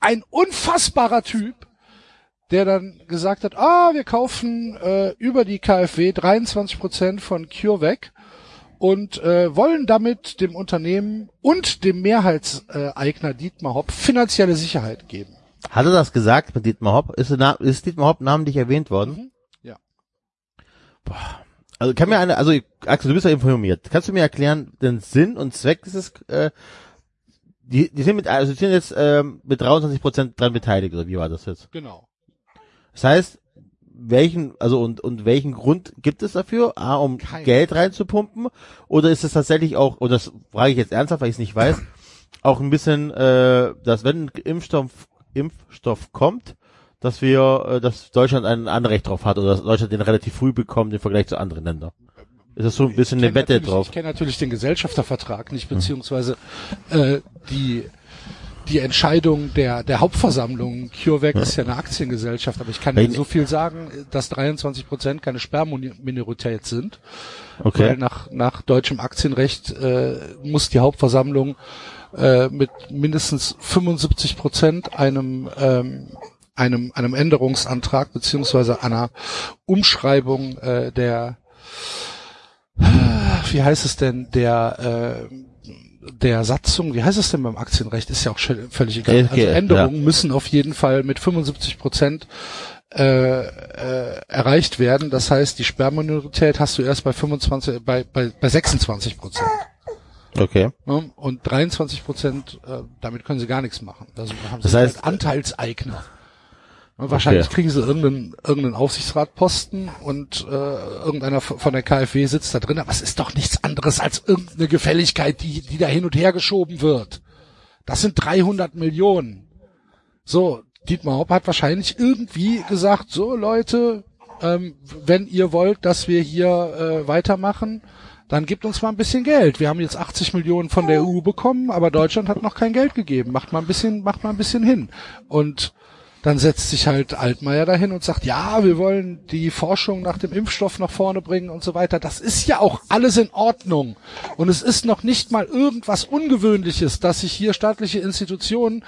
ein unfassbarer Typ, der dann gesagt hat, ah, wir kaufen äh, über die KfW 23 Prozent von CureVac und äh, wollen damit dem Unternehmen und dem Mehrheitseigner Dietmar Hopp finanzielle Sicherheit geben. Hat er das gesagt mit Dietmar Hopp? Ist, ist Dietmar Hopp namentlich erwähnt worden? Mhm. Ja. Also kann mir eine, also Axel, du bist ja informiert. Kannst du mir erklären den Sinn und Zweck dieses äh, die, die sind mit, also die sind jetzt ähm, mit 23 Prozent dran beteiligt, oder wie war das jetzt? Genau. Das heißt, welchen, also und, und welchen Grund gibt es dafür? A, um Keinen. Geld reinzupumpen? Oder ist es tatsächlich auch, und das frage ich jetzt ernsthaft, weil ich es nicht weiß, auch ein bisschen, äh, dass wenn ein Impfstoff, Impfstoff kommt, dass wir, äh, dass Deutschland ein Anrecht drauf hat oder dass Deutschland den relativ früh bekommt im Vergleich zu anderen Ländern. Ist das so ein bisschen eine Wette drauf? Ich kenne natürlich den Gesellschaftervertrag nicht, beziehungsweise äh, die die Entscheidung der der Hauptversammlung. CureVac ist ja eine Aktiengesellschaft, aber ich kann Weil- Ihnen so viel sagen, dass 23 Prozent keine Sperrminorität sind. Weil Okay. nach nach deutschem Aktienrecht äh, muss die Hauptversammlung äh, mit mindestens 75 Prozent einem ähm, einem einem Änderungsantrag beziehungsweise einer Umschreibung äh, der wie heißt es denn, der, äh, der Satzung, wie heißt es denn beim Aktienrecht, ist ja auch völlig egal. LG, Also Änderungen müssen auf jeden Fall mit 75 Prozent äh, äh, erreicht werden. Das heißt, die Sperrminorität hast du erst bei 25, bei, bei, bei 26 Prozent. Okay. Ne? Und 23 Prozent, äh, damit können sie gar nichts machen. Also haben Das sie heißt- halt Anteilseigner. Wahrscheinlich Okay. kriegen sie irgendeinen, irgendeinen Aufsichtsratposten und äh, irgendeiner von der KfW sitzt da drin, aber es ist doch nichts anderes als irgendeine Gefälligkeit, die, die da hin und her geschoben wird. Das sind 300 Millionen. So, Dietmar Hopp hat wahrscheinlich irgendwie gesagt, so Leute, ähm, wenn ihr wollt, dass wir hier äh, weitermachen, dann gebt uns mal ein bisschen Geld. Wir haben jetzt 80 Millionen von der EU bekommen, aber Deutschland hat noch kein Geld gegeben. Macht mal ein bisschen, macht mal ein bisschen hin. Und dann setzt sich halt Altmaier dahin und sagt, ja, wir wollen die Forschung nach dem Impfstoff nach vorne bringen und so weiter. Das ist ja auch alles in Ordnung. Und es ist noch nicht mal irgendwas Ungewöhnliches, dass sich hier staatliche Institutionen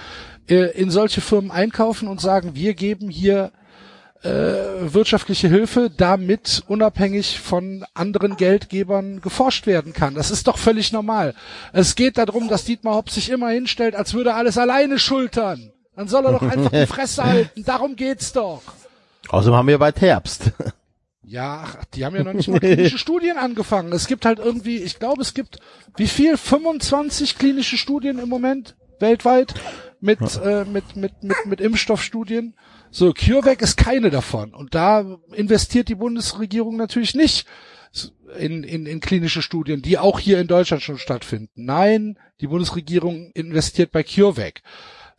äh, in solche Firmen einkaufen und sagen, wir geben hier äh, wirtschaftliche Hilfe, damit unabhängig von anderen Geldgebern geforscht werden kann. Das ist doch völlig normal. Es geht darum, dass Dietmar Hopp sich immer hinstellt, als würde er alles alleine schultern. Dann soll er doch einfach die Fresse halten. Darum geht's doch. Außerdem haben wir bald Herbst. Ja, ach, die haben ja noch nicht mal klinische Studien angefangen. Es gibt halt irgendwie, ich glaube, es gibt wie viel? 25 klinische Studien im Moment weltweit mit äh, mit mit mit mit Impfstoffstudien. So CureVac ist keine davon und da investiert die Bundesregierung natürlich nicht in, in, in klinische Studien, die auch hier in Deutschland schon stattfinden. Nein, die Bundesregierung investiert bei CureVac.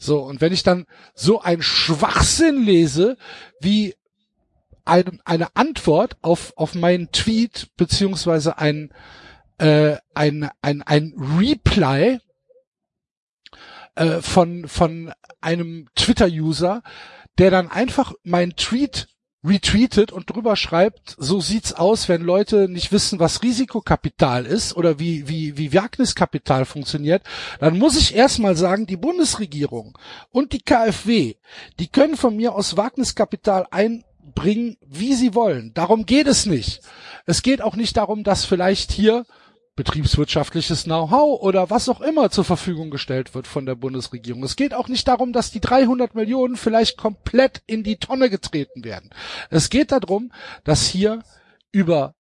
So, und wenn ich dann so ein Schwachsinn lese, wie eine, eine Antwort auf, auf meinen Tweet, beziehungsweise ein, äh, ein, ein, ein Reply äh, von, von einem Twitter-User, der dann einfach meinen Tweet retweetet und drüber schreibt, so sieht's aus, wenn Leute nicht wissen, was Risikokapital ist oder wie, wie, wie Wagniskapital funktioniert, dann muss ich erstmal sagen, die Bundesregierung und die KfW, die können von mir aus Wagniskapital einbringen, wie sie wollen. Darum geht es nicht. Es geht auch nicht darum, dass vielleicht hier betriebswirtschaftliches Know-how oder was auch immer zur Verfügung gestellt wird von der Bundesregierung. Es geht auch nicht darum, dass die 300 Millionen vielleicht komplett in die Tonne getreten werden. Es geht darum, dass hier über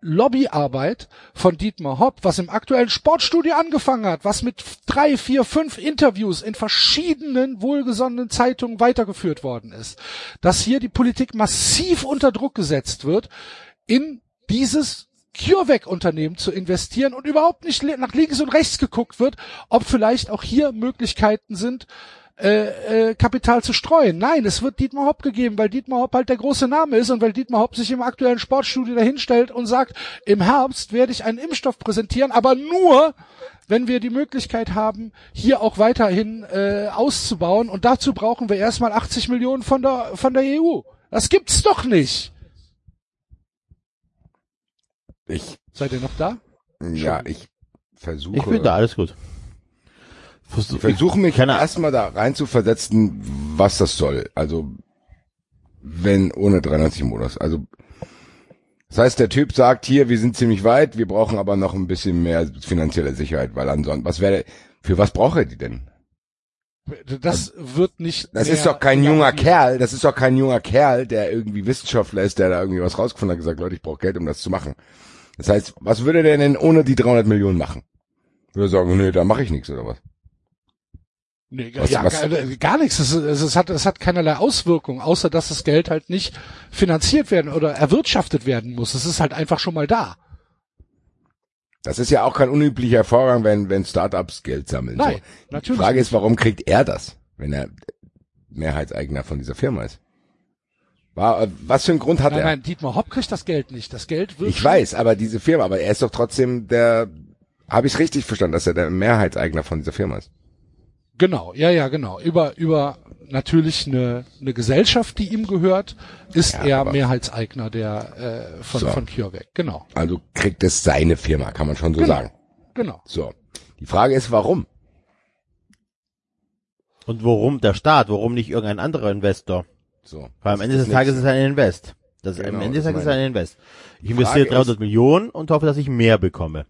Lobbyarbeit von Dietmar Hopp, was im aktuellen Sportstudio angefangen hat, was mit drei, vier, fünf Interviews in verschiedenen wohlgesonnenen Zeitungen weitergeführt worden ist, dass hier die Politik massiv unter Druck gesetzt wird, in dieses CureVac-Unternehmen zu investieren und überhaupt nicht nach links und rechts geguckt wird, ob vielleicht auch hier Möglichkeiten sind, äh, äh, Kapital zu streuen. Nein, es wird Dietmar Hopp gegeben, weil Dietmar Hopp halt der große Name ist und weil Dietmar Hopp sich im aktuellen Sportstudio dahinstellt und sagt, im Herbst werde ich einen Impfstoff präsentieren, aber nur, wenn wir die Möglichkeit haben, hier auch weiterhin äh, auszubauen. Und dazu brauchen wir erstmal 80 Millionen von der, von der EU. Das gibt's doch nicht. Ich, Seid ihr noch da? ja, ich versuche. Ich bin da, alles gut. Ich versuche mich erstmal da rein zu versetzen, was das soll. Also, wenn ohne 93 Modus. Also, das heißt, der Typ sagt hier, wir sind ziemlich weit, wir brauchen aber noch ein bisschen mehr finanzielle Sicherheit, weil ansonsten, was wäre, für was braucht er die denn? Das wird nicht. Das ist doch kein junger Kerl, das ist doch kein junger Kerl, der irgendwie Wissenschaftler ist, der da irgendwie was rausgefunden hat, gesagt, Leute, ich brauche Geld, um das zu machen. Das heißt, was würde der denn ohne die 300 Millionen machen? Würde er sagen, nee, da mache ich nichts oder was? Nee, Was- ja, was- gar, gar nichts. Es, es, es, hat, es hat keinerlei Auswirkung, außer dass das Geld halt nicht finanziert werden oder erwirtschaftet werden muss. Es ist halt einfach schon mal da. Das ist ja auch kein unüblicher Vorgang, wenn, wenn Startups Geld sammeln. Nein, so. Die natürlich. Frage ist, warum kriegt er das, wenn er Mehrheitseigner von dieser Firma ist? War, was für einen Grund hat nein, er? nein, Dietmar Hopp kriegt das Geld nicht. Das Geld wird Ich weiß, aber diese Firma, aber er ist doch trotzdem der, habe ich richtig verstanden, dass er der Mehrheitseigner von dieser Firma ist? Genau, ja, ja, genau. Über, über natürlich eine, eine Gesellschaft, die ihm gehört, ist Ja, er Mehrheitseigner der äh, von, So. von CureVac. Genau, Also kriegt es seine Firma, kann man schon so Genau. sagen. genau. So. Die Frage ist, warum? Und warum der Staat? Warum nicht irgendein anderer Investor? So. Weil am Ende des Tages ist es ein Invest. Das, Genau, am Ende des Tages ist es ein Invest. Ich investiere Frage 300 ist- Millionen und hoffe, dass ich mehr bekomme.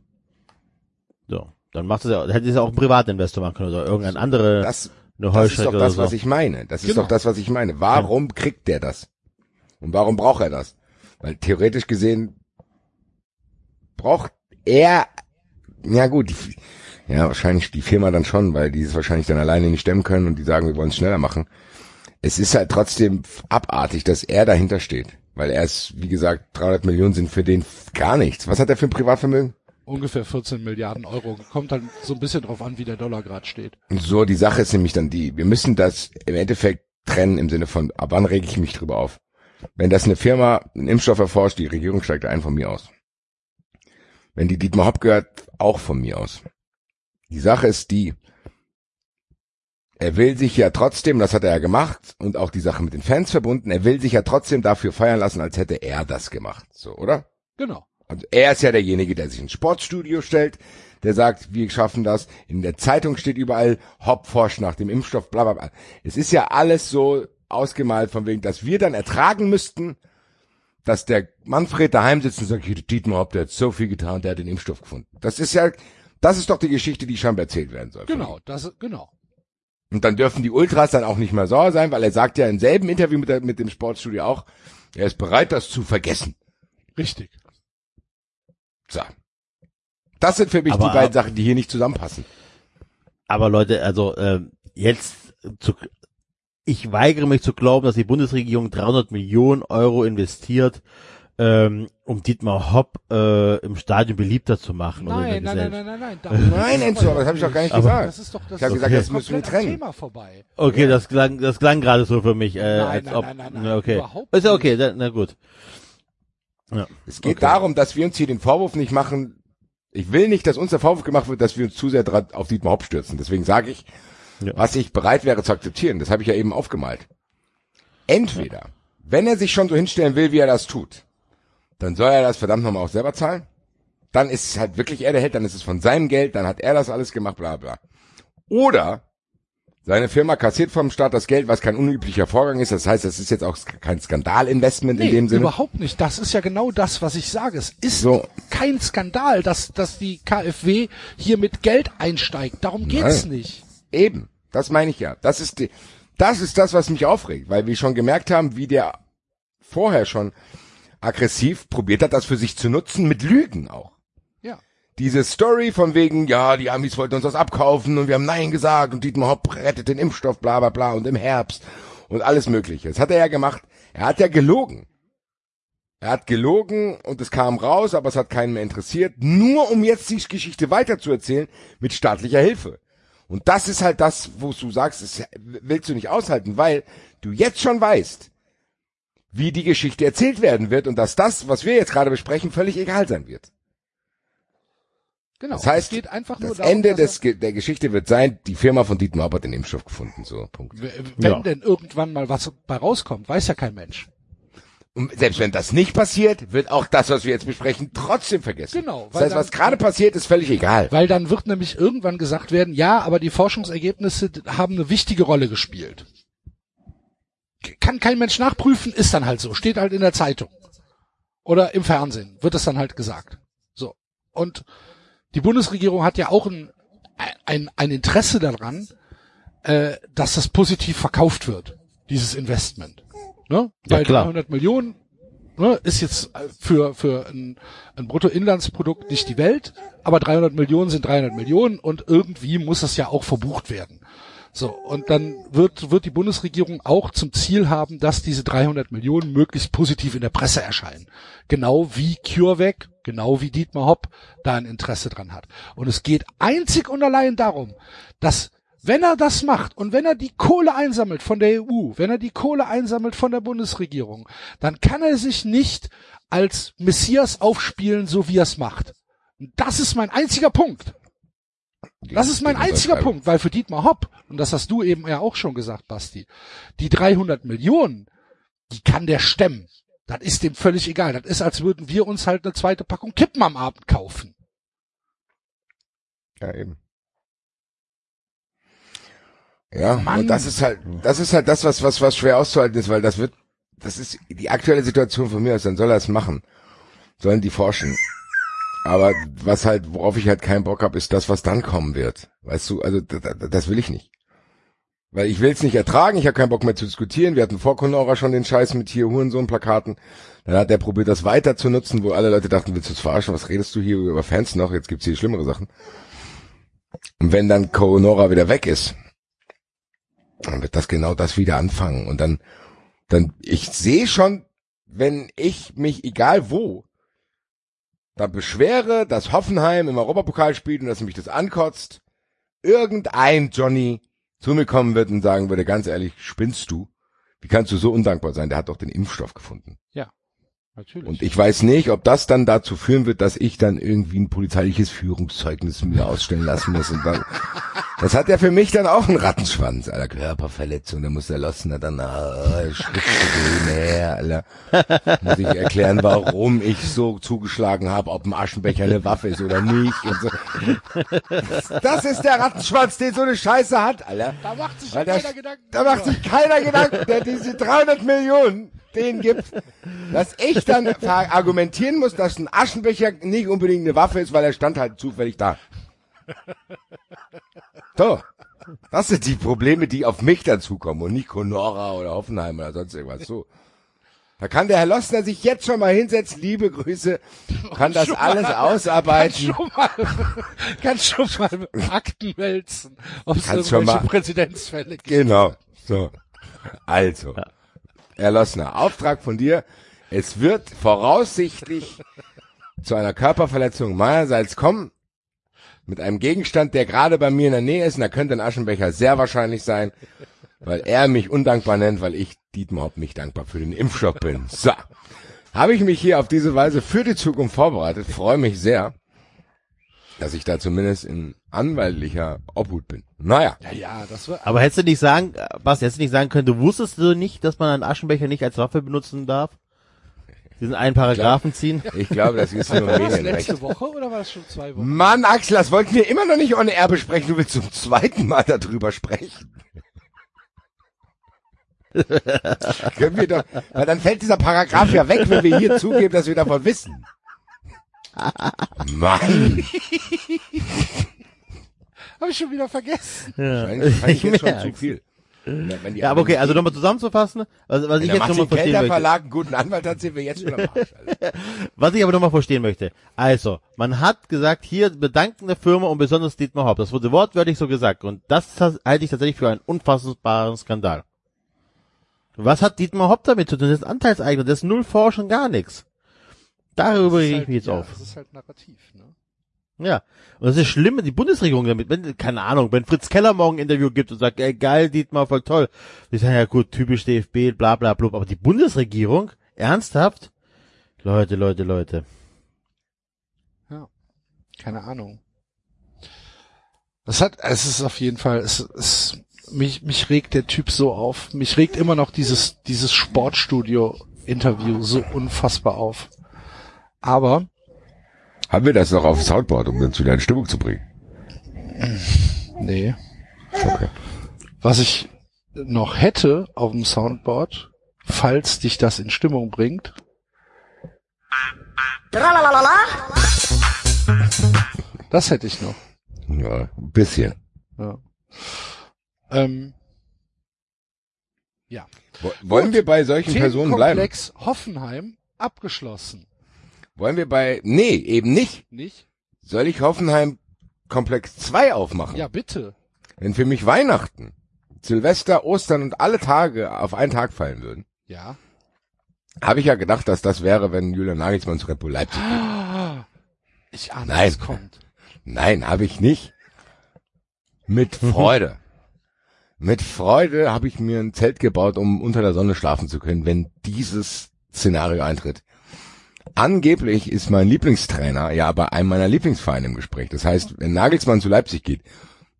So. Dann macht es ja, hätte es ja auch ein Privatinvestor machen können oder irgendein anderer, Das, eine das ist Heuschrecke doch das, so. was ich meine. Das ist Genau. doch das, was ich meine. Warum kriegt der das? Und warum braucht er das? Weil theoretisch gesehen braucht er, ja gut, die, ja wahrscheinlich die Firma dann schon, weil die es wahrscheinlich dann alleine nicht stemmen können und die sagen, wir wollen es schneller machen. Es ist halt trotzdem abartig, dass er dahinter steht. Weil er ist, wie gesagt, 300 Millionen sind für den gar nichts. Was hat er für ein Privatvermögen? Ungefähr 14 Milliarden Euro. Kommt dann so ein bisschen drauf an, wie der Dollar gerade steht. So, die Sache ist nämlich dann die, wir müssen das im Endeffekt trennen im Sinne von, ab wann rege ich mich drüber auf? Wenn das eine Firma einen Impfstoff erforscht, die Regierung steigt ein von mir aus. Wenn die Dietmar Hopp gehört, auch von mir aus. Die Sache ist die, er will sich ja trotzdem, das hat er ja gemacht, und auch die Sache mit den Fans verbunden, er will sich ja trotzdem dafür feiern lassen, als hätte er das gemacht. So, oder? Genau. Also er ist ja derjenige, der sich ins Sportstudio stellt, der sagt, wir schaffen das. In der Zeitung steht überall, Hopp forscht nach dem Impfstoff, bla bla bla. Es ist ja alles so ausgemalt von wegen, dass wir dann ertragen müssten, dass der Manfred daheim sitzt und sagt, Dietmar Hopp, der hat so viel getan, der hat den Impfstoff gefunden. Das ist ja, das ist doch die Geschichte, die scheinbar erzählt werden soll. Genau, das, genau. Und dann dürfen die Ultras dann auch nicht mehr sauer sein, weil er sagt ja im selben Interview mit, der, mit dem Sportstudio auch, er ist bereit, das zu vergessen. Richtig. So. Das sind für mich Aber- die beiden Sachen, die hier nicht zusammenpassen. Aber Leute, also äh, jetzt zu, ich weigere mich zu glauben, dass die Bundesregierung 300 Millionen Euro investiert, ähm, um Dietmar Hopp äh, im Stadion beliebter zu machen. Nein, nein, nein, Gesellschaft. nein, nein, nein. Nein, Enzo, das habe ich doch gar nicht Aber- gesagt. Das ist doch, das Ich hab ist gesagt, das müssen wir trennen. Thema vorbei. Okay, das klang, das klang gerade so für mich, äh, Nein, als nein, ob. nein, nein, nein, na, okay. überhaupt Ist ja okay, dann, na gut. Ja. Es geht Okay. darum, dass wir uns hier den Vorwurf nicht machen. Ich will nicht, dass uns der Vorwurf gemacht wird, dass wir uns zu sehr dran auf Dietmar Hopp stürzen. Deswegen sage ich, Ja. was ich bereit wäre zu akzeptieren. Das habe ich ja eben aufgemalt. Entweder, wenn er sich schon so hinstellen will, wie er das tut, dann soll er das verdammt nochmal auch selber zahlen. Dann ist es halt wirklich er der Held, dann ist es von seinem Geld, dann hat er das alles gemacht, bla bla. Oder seine Firma kassiert vom Staat das Geld, was kein unüblicher Vorgang ist. Das heißt, es ist jetzt auch kein Skandalinvestment in Nee, dem Sinne. überhaupt nicht. Das ist ja genau das, was ich sage. Es ist So. kein Skandal, dass, dass die KfW hier mit Geld einsteigt. Darum geht's Nein. nicht. Eben, das meine ich ja. Das ist die, das ist das, was mich aufregt, weil wir schon gemerkt haben, wie der vorher schon aggressiv probiert hat, das für sich zu nutzen mit Lügen auch. Ja. Diese Story von wegen, ja, die Amis wollten uns das abkaufen und wir haben Nein gesagt und Dietmar Hopp rettet den Impfstoff, bla bla bla und im Herbst und alles mögliche. Das hat er ja gemacht. Er hat ja gelogen. Er hat gelogen und es kam raus, aber es hat keinen mehr interessiert, nur um jetzt die Geschichte weiterzuerzählen mit staatlicher Hilfe. Und das ist halt das, wo du sagst, das willst du nicht aushalten, weil du jetzt schon weißt, wie die Geschichte erzählt werden wird und dass das, was wir jetzt gerade besprechen, völlig egal sein wird. Genau. Das heißt, es geht einfach nur Das darum, Ende des, der Geschichte wird sein, die Firma von Dietmar hat den Impfstoff gefunden, so, Punkt. wenn Ja. denn irgendwann mal was bei rauskommt, weiß ja kein Mensch. Und selbst wenn das nicht passiert, wird auch das, was wir jetzt besprechen, trotzdem vergessen. Genau, Das weil heißt, was dann- gerade passiert, ist völlig egal. Weil dann wird nämlich irgendwann gesagt werden, ja, aber die Forschungsergebnisse haben eine wichtige Rolle gespielt. Kann kein Mensch nachprüfen, ist dann halt so, steht halt in der Zeitung. Oder im Fernsehen wird es dann halt gesagt. So. Und die Bundesregierung hat ja auch ein, ein, ein Interesse daran, äh, dass das positiv verkauft wird, dieses Investment. Ne? Ja, Weil klar. 300 Millionen ne, ist jetzt äh, für, für ein, ein Bruttoinlandsprodukt nicht die Welt, aber 300 Millionen sind 300 Millionen und irgendwie muss es ja auch verbucht werden. So, und dann wird, wird die Bundesregierung auch zum Ziel haben, dass diese 300 Millionen möglichst positiv in der Presse erscheinen. Genau wie CureVac, genau wie Dietmar Hopp da ein Interesse dran hat. Und es geht einzig und allein darum, dass wenn er das macht und wenn er die Kohle einsammelt von der EU, wenn er die Kohle einsammelt von der Bundesregierung, dann kann er sich nicht als Messias aufspielen, so wie er es macht. Und das ist mein einziger Punkt. Das ist mein einziger. Punkt, weil für Dietmar Hopp, und das hast du eben ja auch schon gesagt, Basti, die 300 Millionen, die kann der stemmen. Das ist dem völlig egal. Das ist, als würden wir uns halt eine zweite Packung Kippen am Abend kaufen. Ja, eben. Ja, Mann. und das ist halt, das ist halt das, was, was, was schwer auszuhalten ist, weil das wird, das ist die aktuelle Situation von mir aus, dann soll er es machen. Sollen die forschen. Aber was halt, worauf ich halt keinen Bock habe, ist das, was dann kommen wird. Weißt du, also da- da- das will ich nicht. Weil ich will es nicht ertragen, ich habe keinen Bock mehr zu diskutieren. Wir hatten vor Conora schon den Scheiß mit hier Hurensohn-Plakaten. Dann hat der probiert, das weiter zu nutzen, wo alle Leute dachten, willst du es verarschen? Was redest du hier über Fans noch? Jetzt gibt's hier schlimmere Sachen. Und wenn dann Conora wieder weg ist, dann wird das genau das wieder anfangen. Und dann, dann, ich sehe schon, wenn ich mich, egal wo, da beschwere, dass Hoffenheim im Europapokal spielt und dass mich das ankotzt, irgendein Johnny zu mir kommen wird und sagen würde, ganz ehrlich, spinnst du? Wie kannst du so undankbar sein? Der hat doch den Impfstoff gefunden. Natürlich. Und ich weiß nicht, ob das dann dazu führen wird, dass ich dann irgendwie ein polizeiliches Führungszeugnis mir ausstellen lassen muss. Und dann, das hat ja für mich dann auch einen Rattenschwanz, Alter. Körperverletzung, da muss der Lossner dann, ah, Schriftprobleme her, Alter. Muss ich erklären, warum ich so zugeschlagen habe, ob ein Aschenbecher eine Waffe ist oder nicht. Und so. Das ist der Rattenschwanz, den so eine Scheiße hat, Alter. da macht sich ja der- keiner Gedanken. Da macht sich keiner Gedanken, der diese 300 Millionen den gibt, dass ich dann argumentieren muss, dass ein Aschenbecher nicht unbedingt eine Waffe ist, weil er stand halt zufällig da. So. Das sind die Probleme, die auf mich dazukommen und nicht Conora oder Hoffenheim oder sonst irgendwas. So. Da kann der Herr Lossner sich jetzt schon mal hinsetzen, liebe Grüße, kann das alles mal- ausarbeiten. Kann schon mal, kann schon mal Akten wälzen, ob es irgendwelche mal- Präzedenzfälle gibt. Genau. So. Also. Herr Lossner, Auftrag von dir. Es wird voraussichtlich zu einer Körperverletzung meinerseits kommen. Mit einem Gegenstand, der gerade bei mir in der Nähe ist. Und da könnte ein Aschenbecher sehr wahrscheinlich sein, weil er mich undankbar nennt, weil ich Dietmar Hopp nicht dankbar für den Impfstoff bin. So. Habe ich mich hier auf diese Weise für die Zukunft vorbereitet. Freue mich sehr, dass ich da zumindest in anwaltlicher Obhut bin. Naja. Ja, ja, das war, Aber hättest du nicht sagen, äh, Basti, hättest du nicht sagen können, du wusstest du nicht, dass man einen Aschenbecher nicht als Waffe benutzen darf? Diesen einen Paragraphen ziehen? Ich glaube, das ist nur war das Medienrecht. letzte Woche oder war das schon zwei Wochen? Mann, Axel, das wollten wir immer noch nicht on air besprechen. Du willst zum zweiten Mal darüber sprechen. Können wir doch, weil dann fällt dieser Paragraph ja weg, wenn wir hier zugeben, dass wir davon wissen. Mann, Habe ich schon wieder vergessen. wahrscheinlich fand ich jetzt schon zu viel. Ja, aber okay, also nochmal zusammenzufassen, was, was ich jetzt nochmal verstehen möchte. Verlag einen guten Anwalt hat, sind wir jetzt schon am Arsch. Was ich aber nochmal verstehen möchte. Also, man hat gesagt, hier bedanken der Firma und besonders Dietmar Hopp. Das wurde wortwörtlich so gesagt. Und das halte ich tatsächlich für einen unfassbaren Skandal. Was hat Dietmar Hopp damit zu tun? Das ist Anteilseigner, das ist null Forschung, gar nichts. Darüber rege ich halt- mich jetzt ja, auf. Das ist halt narrativ, ne? Ja. Und das ist schlimm, die Bundesregierung damit, wenn, keine Ahnung, wenn Fritz Keller morgen ein Interview gibt und sagt, ey, geil, Dietmar, voll toll. Die sagen, ja gut, typisch DFB, bla, bla, bla. Aber die Bundesregierung? Ernsthaft? Leute, Leute, Leute. Keine Ahnung. Das hat, es ist auf jeden Fall, es, es, mich, mich regt der Typ so auf. Mich regt immer noch dieses, dieses Sportstudio-Interview so unfassbar auf. Aber, Haben wir das noch auf Soundboard, um uns wieder in Stimmung zu bringen? nee. Okay. Was ich noch hätte auf dem Soundboard, falls dich das in Stimmung bringt. Das hätte ich noch. Ja, ein bisschen. Ja. Ähm, ja. Wo- Wollen wir bei solchen Personen bleiben? Hoffenheim abgeschlossen. Wollen wir bei, nee, eben nicht. Nicht? Soll ich Hoffenheim Komplex 2 aufmachen? Ja, bitte. Denn für mich Weihnachten Silvester, Ostern und alle Tage auf einen Tag fallen würden, Ja. habe ich ja gedacht, dass das wäre, wenn Julian Nagelsmann zu Red Bull Leipzig geht. Ich ahne, Nein. was kommt. Nein, habe ich nicht. Mit Freude. Mit Freude habe ich mir ein Zelt gebaut, um unter der Sonne schlafen zu können, wenn dieses Szenario eintritt. Angeblich ist mein Lieblingstrainer ja bei einem meiner Lieblingsvereine im Gespräch. Das heißt, wenn Nagelsmann zu Leipzig geht,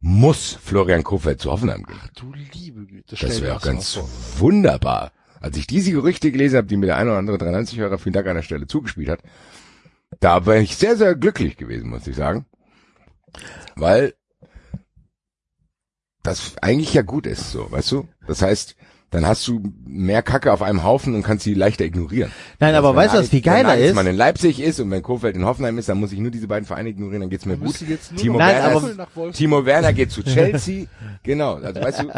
muss Florian Kofeld zu Hoffenheim gehen. Du liebe Güte. Das wäre auch ganz wunderbar. Als ich diese Gerüchte gelesen habe, die mir der eine oder andere 93-Hörer, vielen Dank an der Stelle zugespielt hat, da war ich sehr, sehr glücklich gewesen, muss ich sagen. Weil das eigentlich ja gut ist, so, weißt du? Das heißt, dann hast du mehr Kacke auf einem Haufen und kannst sie leichter ignorieren. Nein, aber Wenn weißt du, was viel geiler wenn ist? Nagelsmann in Leipzig ist und wenn Kofeld in Hoffenheim ist, dann muss ich nur diese beiden Vereine ignorieren, dann geht's mir Man gut. müsste jetzt nur Timo Nein, Werner, ist. Timo Werner geht zu Chelsea. genau, also weißt du,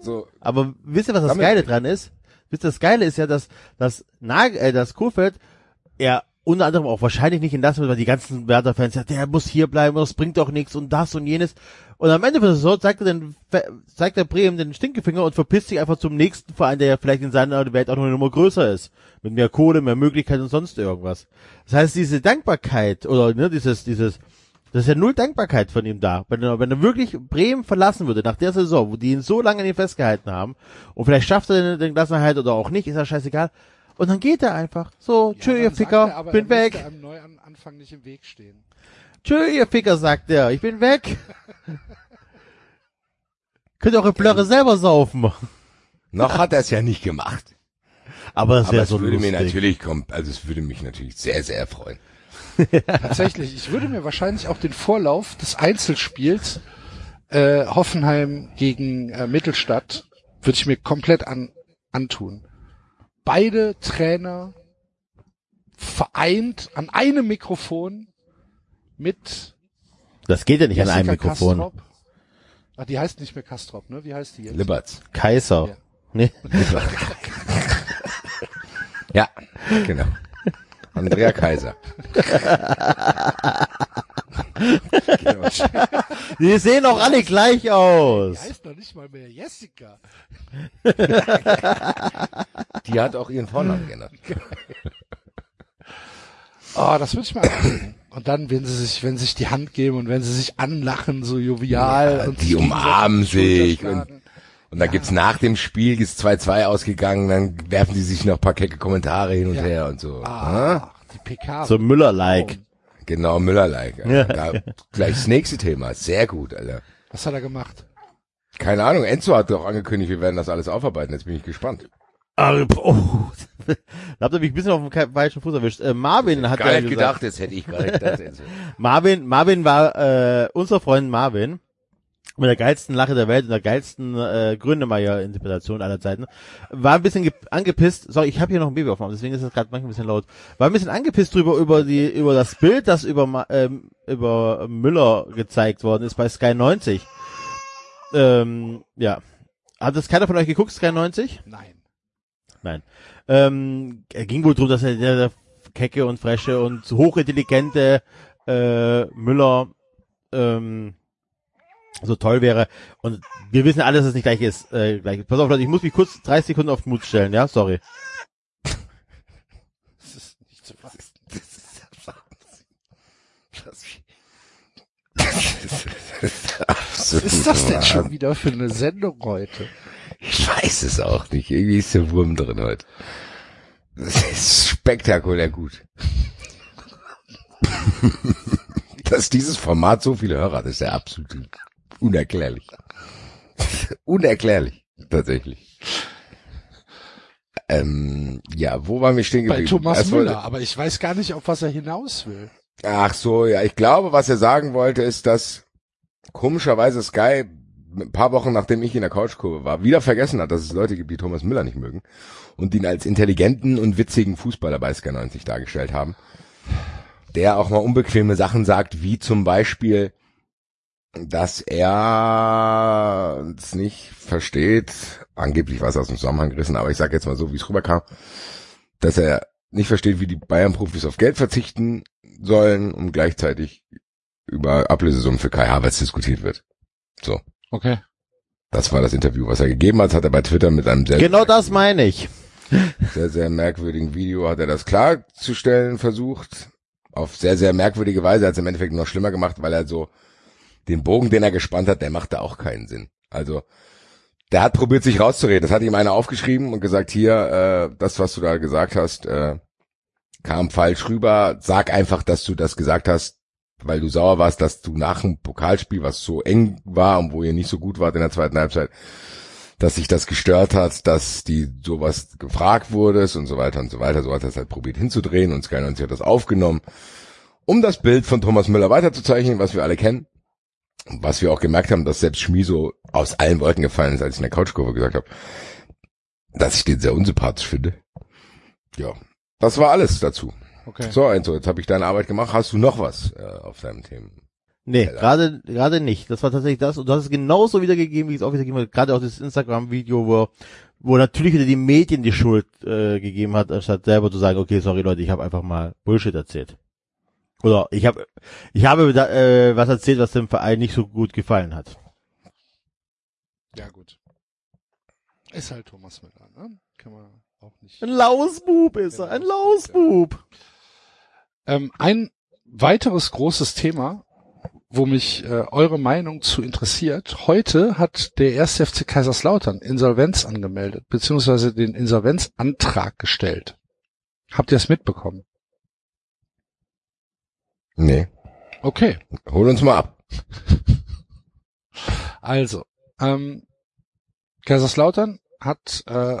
so, Aber wisst ihr, was das Geile dran ist? Wisst ihr, das Geile ist ja, dass, dass, Nagel, äh, dass Kofeld er unter anderem auch wahrscheinlich nicht entlassen wird, weil die ganzen Werder-Fans sagen, der muss hier bleiben, das bringt doch nichts und das und jenes. Und am Ende der Saison zeigt er, den, zeigt der Bremen den Stinkefinger und verpisst sich einfach zum nächsten Verein, der ja vielleicht in seiner Welt auch noch eine Nummer größer ist. Mit mehr Kohle, mehr Möglichkeiten und sonst irgendwas. Das heißt, diese Dankbarkeit oder ne, dieses, dieses, das ist ja null Dankbarkeit von ihm da. Wenn er, wenn er wirklich Bremen verlassen würde nach der Saison, wo die ihn so lange an ihm festgehalten haben, und vielleicht schafft er den, den Klassenerhalt oder auch nicht, ist ja scheißegal. Und dann geht er einfach. So, Ja, tschö, ihr Ficker, er aber, bin er weg. einem Neuanfang nicht im Weg stehen. Tschö, ihr Ficker, sagt er, ich bin weg. Könnt ihr eure Blöre selber saufen. noch hat er es ja nicht gemacht. Aber das wäre es so würde mir natürlich kommen, also es würde mich natürlich sehr, sehr freuen. Tatsächlich, ich würde mir wahrscheinlich auch den Vorlauf des Einzelspiels äh, Hoffenheim gegen äh, Mittelstadt würde ich mir komplett an, antun. Beide Trainer vereint an einem Mikrofon mit Das geht ja nicht an einem Jessica Mikrofon. Kastrop. Ach, die heißt nicht mehr Kastrop, ne? Wie heißt die jetzt? Liberts. Kaiser. Ja. Nee. Ja, genau. Andrea Kaiser. Die sehen auch alle gleich Die aus. heißt noch nicht mal mehr Jessica. Die hat auch ihren Vornamen geändert. Oh, das würde ich mal angucken. Und dann, wenn sie sich, wenn sie sich die Hand geben und wenn sie sich anlachen, so jovial Ja, und die umarmen sich und- Und dann gibt's nach dem Spiel, ist 2-2 ausgegangen, dann werfen die sich noch ein paar kecke Kommentare hin und Ja. her und so. Ah, die PK. So Müller-like. Genau, Müller-like. Ja. Da, gleich das nächste Thema. Sehr gut, Alter. Was hat er gemacht? Keine Ahnung, Enzo hat doch angekündigt, wir werden das alles aufarbeiten. Jetzt bin ich gespannt. Ah, Oh, da habt ihr mich ein bisschen auf dem falschen Fuß erwischt. Äh, Marvin hat Gar ja nicht gesagt, gedacht, jetzt hätte ich gar nicht gedacht, Enzo. Marvin, Marvin war äh, unser Freund Marvin mit der geilsten Lache der Welt und der geilsten äh, Gründemeier-Interpretation aller Zeiten. War ein bisschen ge- angepisst. Sorry, ich habe hier noch ein Baby aufgenommen, deswegen ist es gerade manchmal ein bisschen laut. War ein bisschen angepisst drüber über die über das Bild, das über ähm, über Müller gezeigt worden ist bei Sky 90. Ähm, ja. Hat das keiner von euch geguckt, Sky 90? Nein. Nein. Ähm, er ging wohl drum, dass er der, der kecke und fresche und hochintelligente äh, Müller ähm, so toll wäre. Und wir wissen alle, dass es nicht gleich ist. Äh, gleich. Pass auf, Leute, ich muss mich kurz 30 Sekunden auf Mut stellen, ja? Sorry. Das ist nicht zu fassen. Das ist ja Wahnsinn. Das ist Was ist das denn schon wieder für eine Sendung heute? Ich weiß es auch nicht. Irgendwie ist der Wurm drin heute. Das ist spektakulär gut. Dass dieses Format so viele Hörer hat, ist ja absolut unerklärlich. unerklärlich, tatsächlich. Ähm, ja, wo waren wir stehen Bei geblieben? Thomas Erst wollte- Müller, aber ich weiß gar nicht, auf was er hinaus will. Ach so, ja, ich glaube, was er sagen wollte, ist, dass komischerweise Sky ein paar Wochen nachdem ich in der Couchkurve war, wieder vergessen hat, dass es Leute gibt, die Thomas Müller nicht mögen und ihn als intelligenten und witzigen Fußballer bei Sky 90 dargestellt haben, der auch mal unbequeme Sachen sagt, wie zum Beispiel, dass er es nicht versteht, angeblich war es aus dem Zusammenhang gerissen, aber ich sage jetzt mal so, wie es rüberkam, dass er nicht versteht, wie die Bayern-Profis auf Geld verzichten sollen, um gleichzeitig über Ablösesummen für Kai Havertz diskutiert wird. So. Okay. Das war das Interview, was er gegeben hat, hat er bei Twitter mit einem sehr, Genau das meine ich. sehr, sehr merkwürdigen Video hat er das klarzustellen versucht. Auf sehr, sehr merkwürdige Weise hat es im Endeffekt noch schlimmer gemacht, weil er so den Bogen, den er gespannt hat, der machte auch keinen Sinn. Also, der hat probiert, sich rauszureden. Das hat ihm einer aufgeschrieben und gesagt, hier, äh, das, was du da gesagt hast, äh, kam falsch rüber. Sag einfach, dass du das gesagt hast, weil du sauer warst, dass du nach dem Pokalspiel, was so eng war und wo ihr nicht so gut wart in der zweiten Halbzeit, dass sich das gestört hat, dass die sowas gefragt wurdest und so weiter und so weiter. So hat er es halt probiert hinzudrehen und Sky 90 hat das aufgenommen, um das Bild von Thomas Müller weiterzuzeichnen, was wir alle kennen. Was wir auch gemerkt haben, dass selbst Schmiso aus allen Wolken gefallen ist, als ich in der Couchkurve gesagt habe, dass ich den sehr unsympathisch finde. Ja, das war alles dazu. Okay. So, Enzo, jetzt habe ich deine Arbeit gemacht. Hast du noch was äh, auf deinem Thema? Nee, gerade gerade nicht. Das war tatsächlich das und hast es genauso wiedergegeben, wie ich es auch wiedergegeben habe. Gerade auch das Instagram-Video, wo wo natürlich wieder die Medien die Schuld äh, gegeben hat, anstatt selber zu sagen, okay, sorry Leute, ich habe einfach mal Bullshit erzählt. Oder ich habe ich habe da, äh, was erzählt, was dem Verein nicht so gut gefallen hat. Ja, gut. Ist halt Thomas Müller, ne? Kann man auch nicht. Ein Lausbub ist er, ein Lausbub. Ähm, ein weiteres großes Thema, wo mich äh, eure Meinung zu interessiert. Heute hat der erste FC Kaiserslautern Insolvenz angemeldet, beziehungsweise den Insolvenzantrag gestellt. Habt ihr es mitbekommen? Nee. Okay. Hol uns mal ab. Also, ähm, Kaiserslautern hat äh,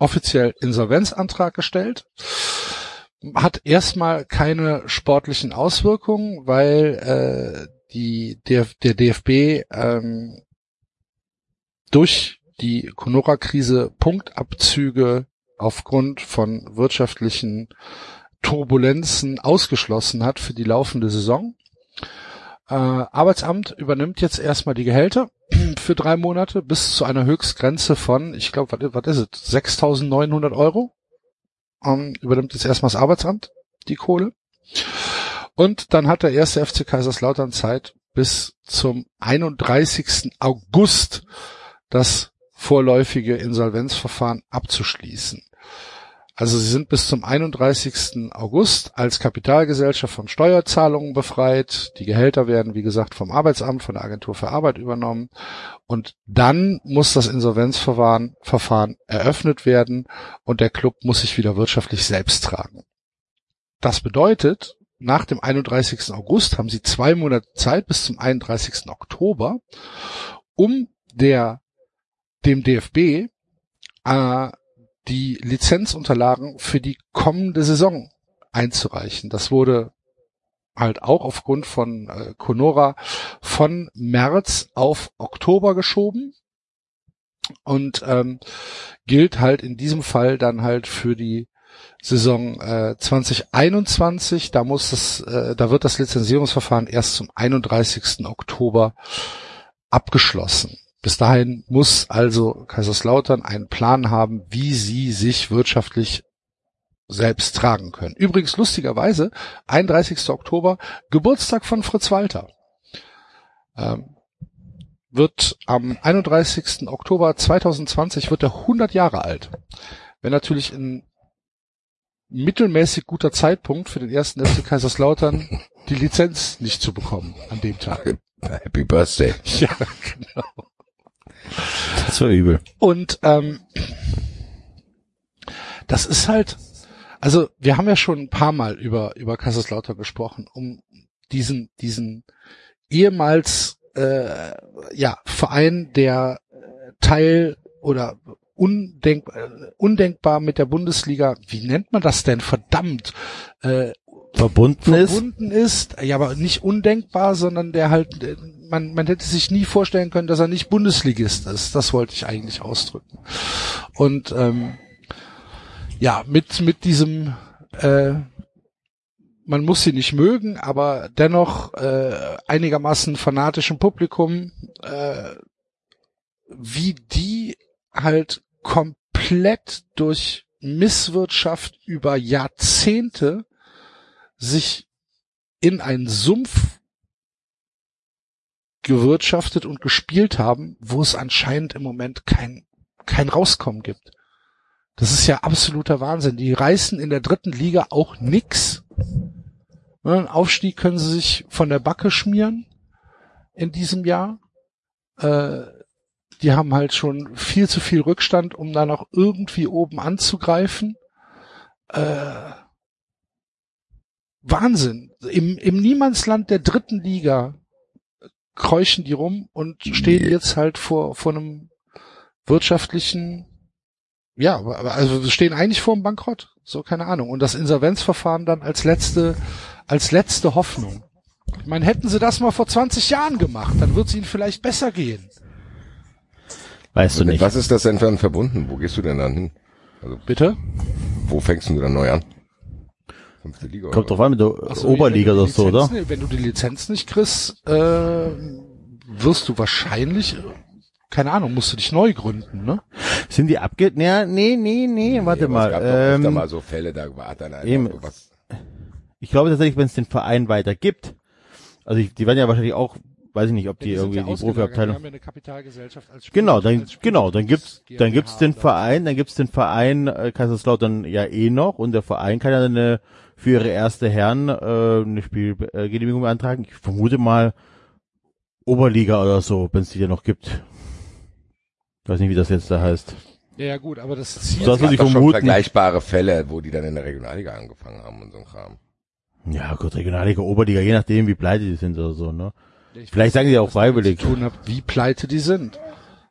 offiziell Insolvenzantrag gestellt, hat erstmal keine sportlichen Auswirkungen, weil äh, die der, der DFB ähm, durch die Conora-Krise Punktabzüge aufgrund von wirtschaftlichen Turbulenzen ausgeschlossen hat für die laufende Saison. Äh, Arbeitsamt übernimmt jetzt erstmal die Gehälter für drei Monate bis zu einer Höchstgrenze von, ich glaube, was, ist es, 6.900 Euro. Ähm, übernimmt jetzt erstmal das Arbeitsamt die Kohle. Und dann hat der erste FC Kaiserslautern Zeit bis zum 31. August das vorläufige Insolvenzverfahren abzuschließen. Also sie sind bis zum 31. August als Kapitalgesellschaft von Steuerzahlungen befreit. Die Gehälter werden, wie gesagt, vom Arbeitsamt, von der Agentur für Arbeit übernommen. Und dann muss das Insolvenzverfahren Verfahren eröffnet werden und der Club muss sich wieder wirtschaftlich selbst tragen. Das bedeutet, nach dem 31. August haben sie zwei Monate Zeit bis zum 31. Oktober, um der, dem DFB äh, die Lizenzunterlagen für die kommende Saison einzureichen. Das wurde halt auch aufgrund von äh, Conora von März auf Oktober geschoben und ähm, gilt halt in diesem Fall dann halt für die Saison äh, 2021. Da muss das, äh, da wird das Lizenzierungsverfahren erst zum 31. Oktober abgeschlossen. Bis dahin muss also Kaiserslautern einen Plan haben, wie sie sich wirtschaftlich selbst tragen können. Übrigens lustigerweise, 31. Oktober, Geburtstag von Fritz Walter. Ähm, wird am 31. Oktober 2020 wird er 100 Jahre alt. Wäre natürlich ein mittelmäßig guter Zeitpunkt für den ersten FC Kaiserslautern, die Lizenz nicht zu bekommen an dem Tag. Happy Birthday. Ja, genau. Das war übel. Und ähm, das ist halt, also wir haben ja schon ein paar Mal über über Kaiserslautern gesprochen, um diesen diesen ehemals äh, ja Verein, der äh, Teil oder undenk, äh, undenkbar mit der Bundesliga, wie nennt man das denn? Verdammt, äh, Verbunden ist. verbunden ist, ja, aber nicht undenkbar, sondern der halt, äh, man, man hätte sich nie vorstellen können, dass er nicht Bundesligist ist. Das wollte ich eigentlich ausdrücken. Und ähm, ja, mit mit diesem, äh, man muss sie nicht mögen, aber dennoch äh, einigermaßen fanatischen Publikum, äh, wie die halt komplett durch Misswirtschaft über Jahrzehnte sich in einen Sumpf gewirtschaftet und gespielt haben, wo es anscheinend im Moment kein, kein Rauskommen gibt. Das ist ja absoluter Wahnsinn. Die reißen in der dritten Liga auch nix. Ne, Einen Aufstieg können sie sich von der Backe schmieren in diesem Jahr. Äh, die haben halt schon viel zu viel Rückstand, um da noch irgendwie oben anzugreifen. Äh, Wahnsinn. Im, Im Niemandsland der dritten Liga kräuchen die rum und stehen jetzt halt vor, vor einem wirtschaftlichen, ja, also wir stehen eigentlich vor einem Bankrott. So, keine Ahnung. Und das Insolvenzverfahren dann als letzte, als letzte Hoffnung. Ich meine, hätten sie das mal vor 20 Jahren gemacht, dann wird es ihnen vielleicht besser gehen. Weißt du Mit nicht. was ist das denn dann verbunden? Wo gehst du denn dann hin? Also, Bitte? wo fängst du dann neu an? Fünfte Liga Kommt oder drauf an, mit der Ach so, Oberliga wenn du oder die so, oder? Lizenz- Wenn du die Lizenz nicht kriegst, äh, wirst du wahrscheinlich, keine Ahnung, musst du dich neu gründen, ne? Sind die abge... Ja, nee, nee, nee, warte Nee, aber mal. Es gab doch öfter Ähm, mal so Fälle, da war dann eben. was. ich glaube tatsächlich, wenn es den Verein weiter gibt, also ich, die werden ja wahrscheinlich auch, weiß ich nicht, ob die, sind irgendwie ja die Profiabteilung... Die haben ja eine Kapitalgesellschaft als Spiel- Genau, dann als Spiel- genau, dann gibt's dann GmbH gibt's den Verein, dann gibt's den Verein äh, Kaiserslautern ja eh noch und der Verein kann ja eine für ihre erste Herren äh, eine Spielgenehmigung beantragen. Ich vermute mal Oberliga oder so, wenn es die ja noch gibt. Weiß nicht, wie das jetzt da heißt. Ja, ja, gut, aber das Ziel, Das ich doch schon vergleichbare Fälle, wo die dann in der Regionalliga angefangen haben und so ein Kram. Ja, gut, Regionalliga, Oberliga, je nachdem, wie pleite die sind oder so, ne? Ich Vielleicht sagen die auch was freiwillig. Tun hat, wie pleite die sind.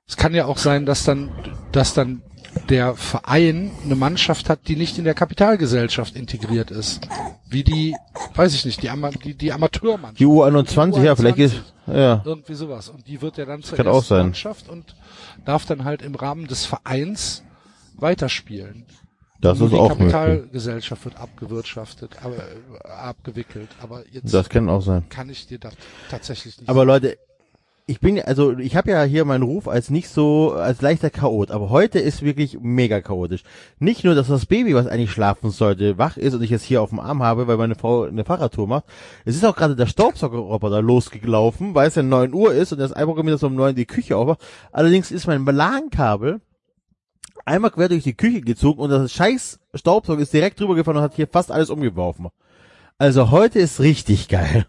Es kann ja auch sein, dass dann, dass dann der Verein eine Mannschaft hat, die nicht in der Kapitalgesellschaft integriert ist. Wie die, weiß ich nicht, die, Ama die, die Amateurmannschaft. Die U21, Die ja, vielleicht U21. ist, ja. Irgendwie sowas. Und die wird ja dann zur ersten. Mannschaft und darf dann halt im Rahmen des Vereins weiterspielen. Das Nur ist die auch möglich. Kapitalgesellschaft wird abgewirtschaftet, aber äh, abgewickelt. Aber jetzt Das kann auch sein. kann ich dir das tatsächlich nicht Aber Leute, ich bin also ich habe ja hier meinen Ruf als nicht so als leichter Chaot, aber heute ist wirklich mega chaotisch. Nicht nur, dass das Baby, was eigentlich schlafen sollte, wach ist und ich jetzt hier auf dem Arm habe, weil meine Frau eine Fahrradtour macht. Es ist auch gerade der Staubsaugerroboter losgelaufen, weil es ja 9 Uhr ist und das einprogrammiert ist um 9 die Küche aufmacht. Allerdings ist mein LAN-Kabel einmal quer durch die Küche gezogen und das scheiß Staubsauger ist direkt drüber gefahren und hat hier fast alles umgeworfen. Also heute ist richtig geil.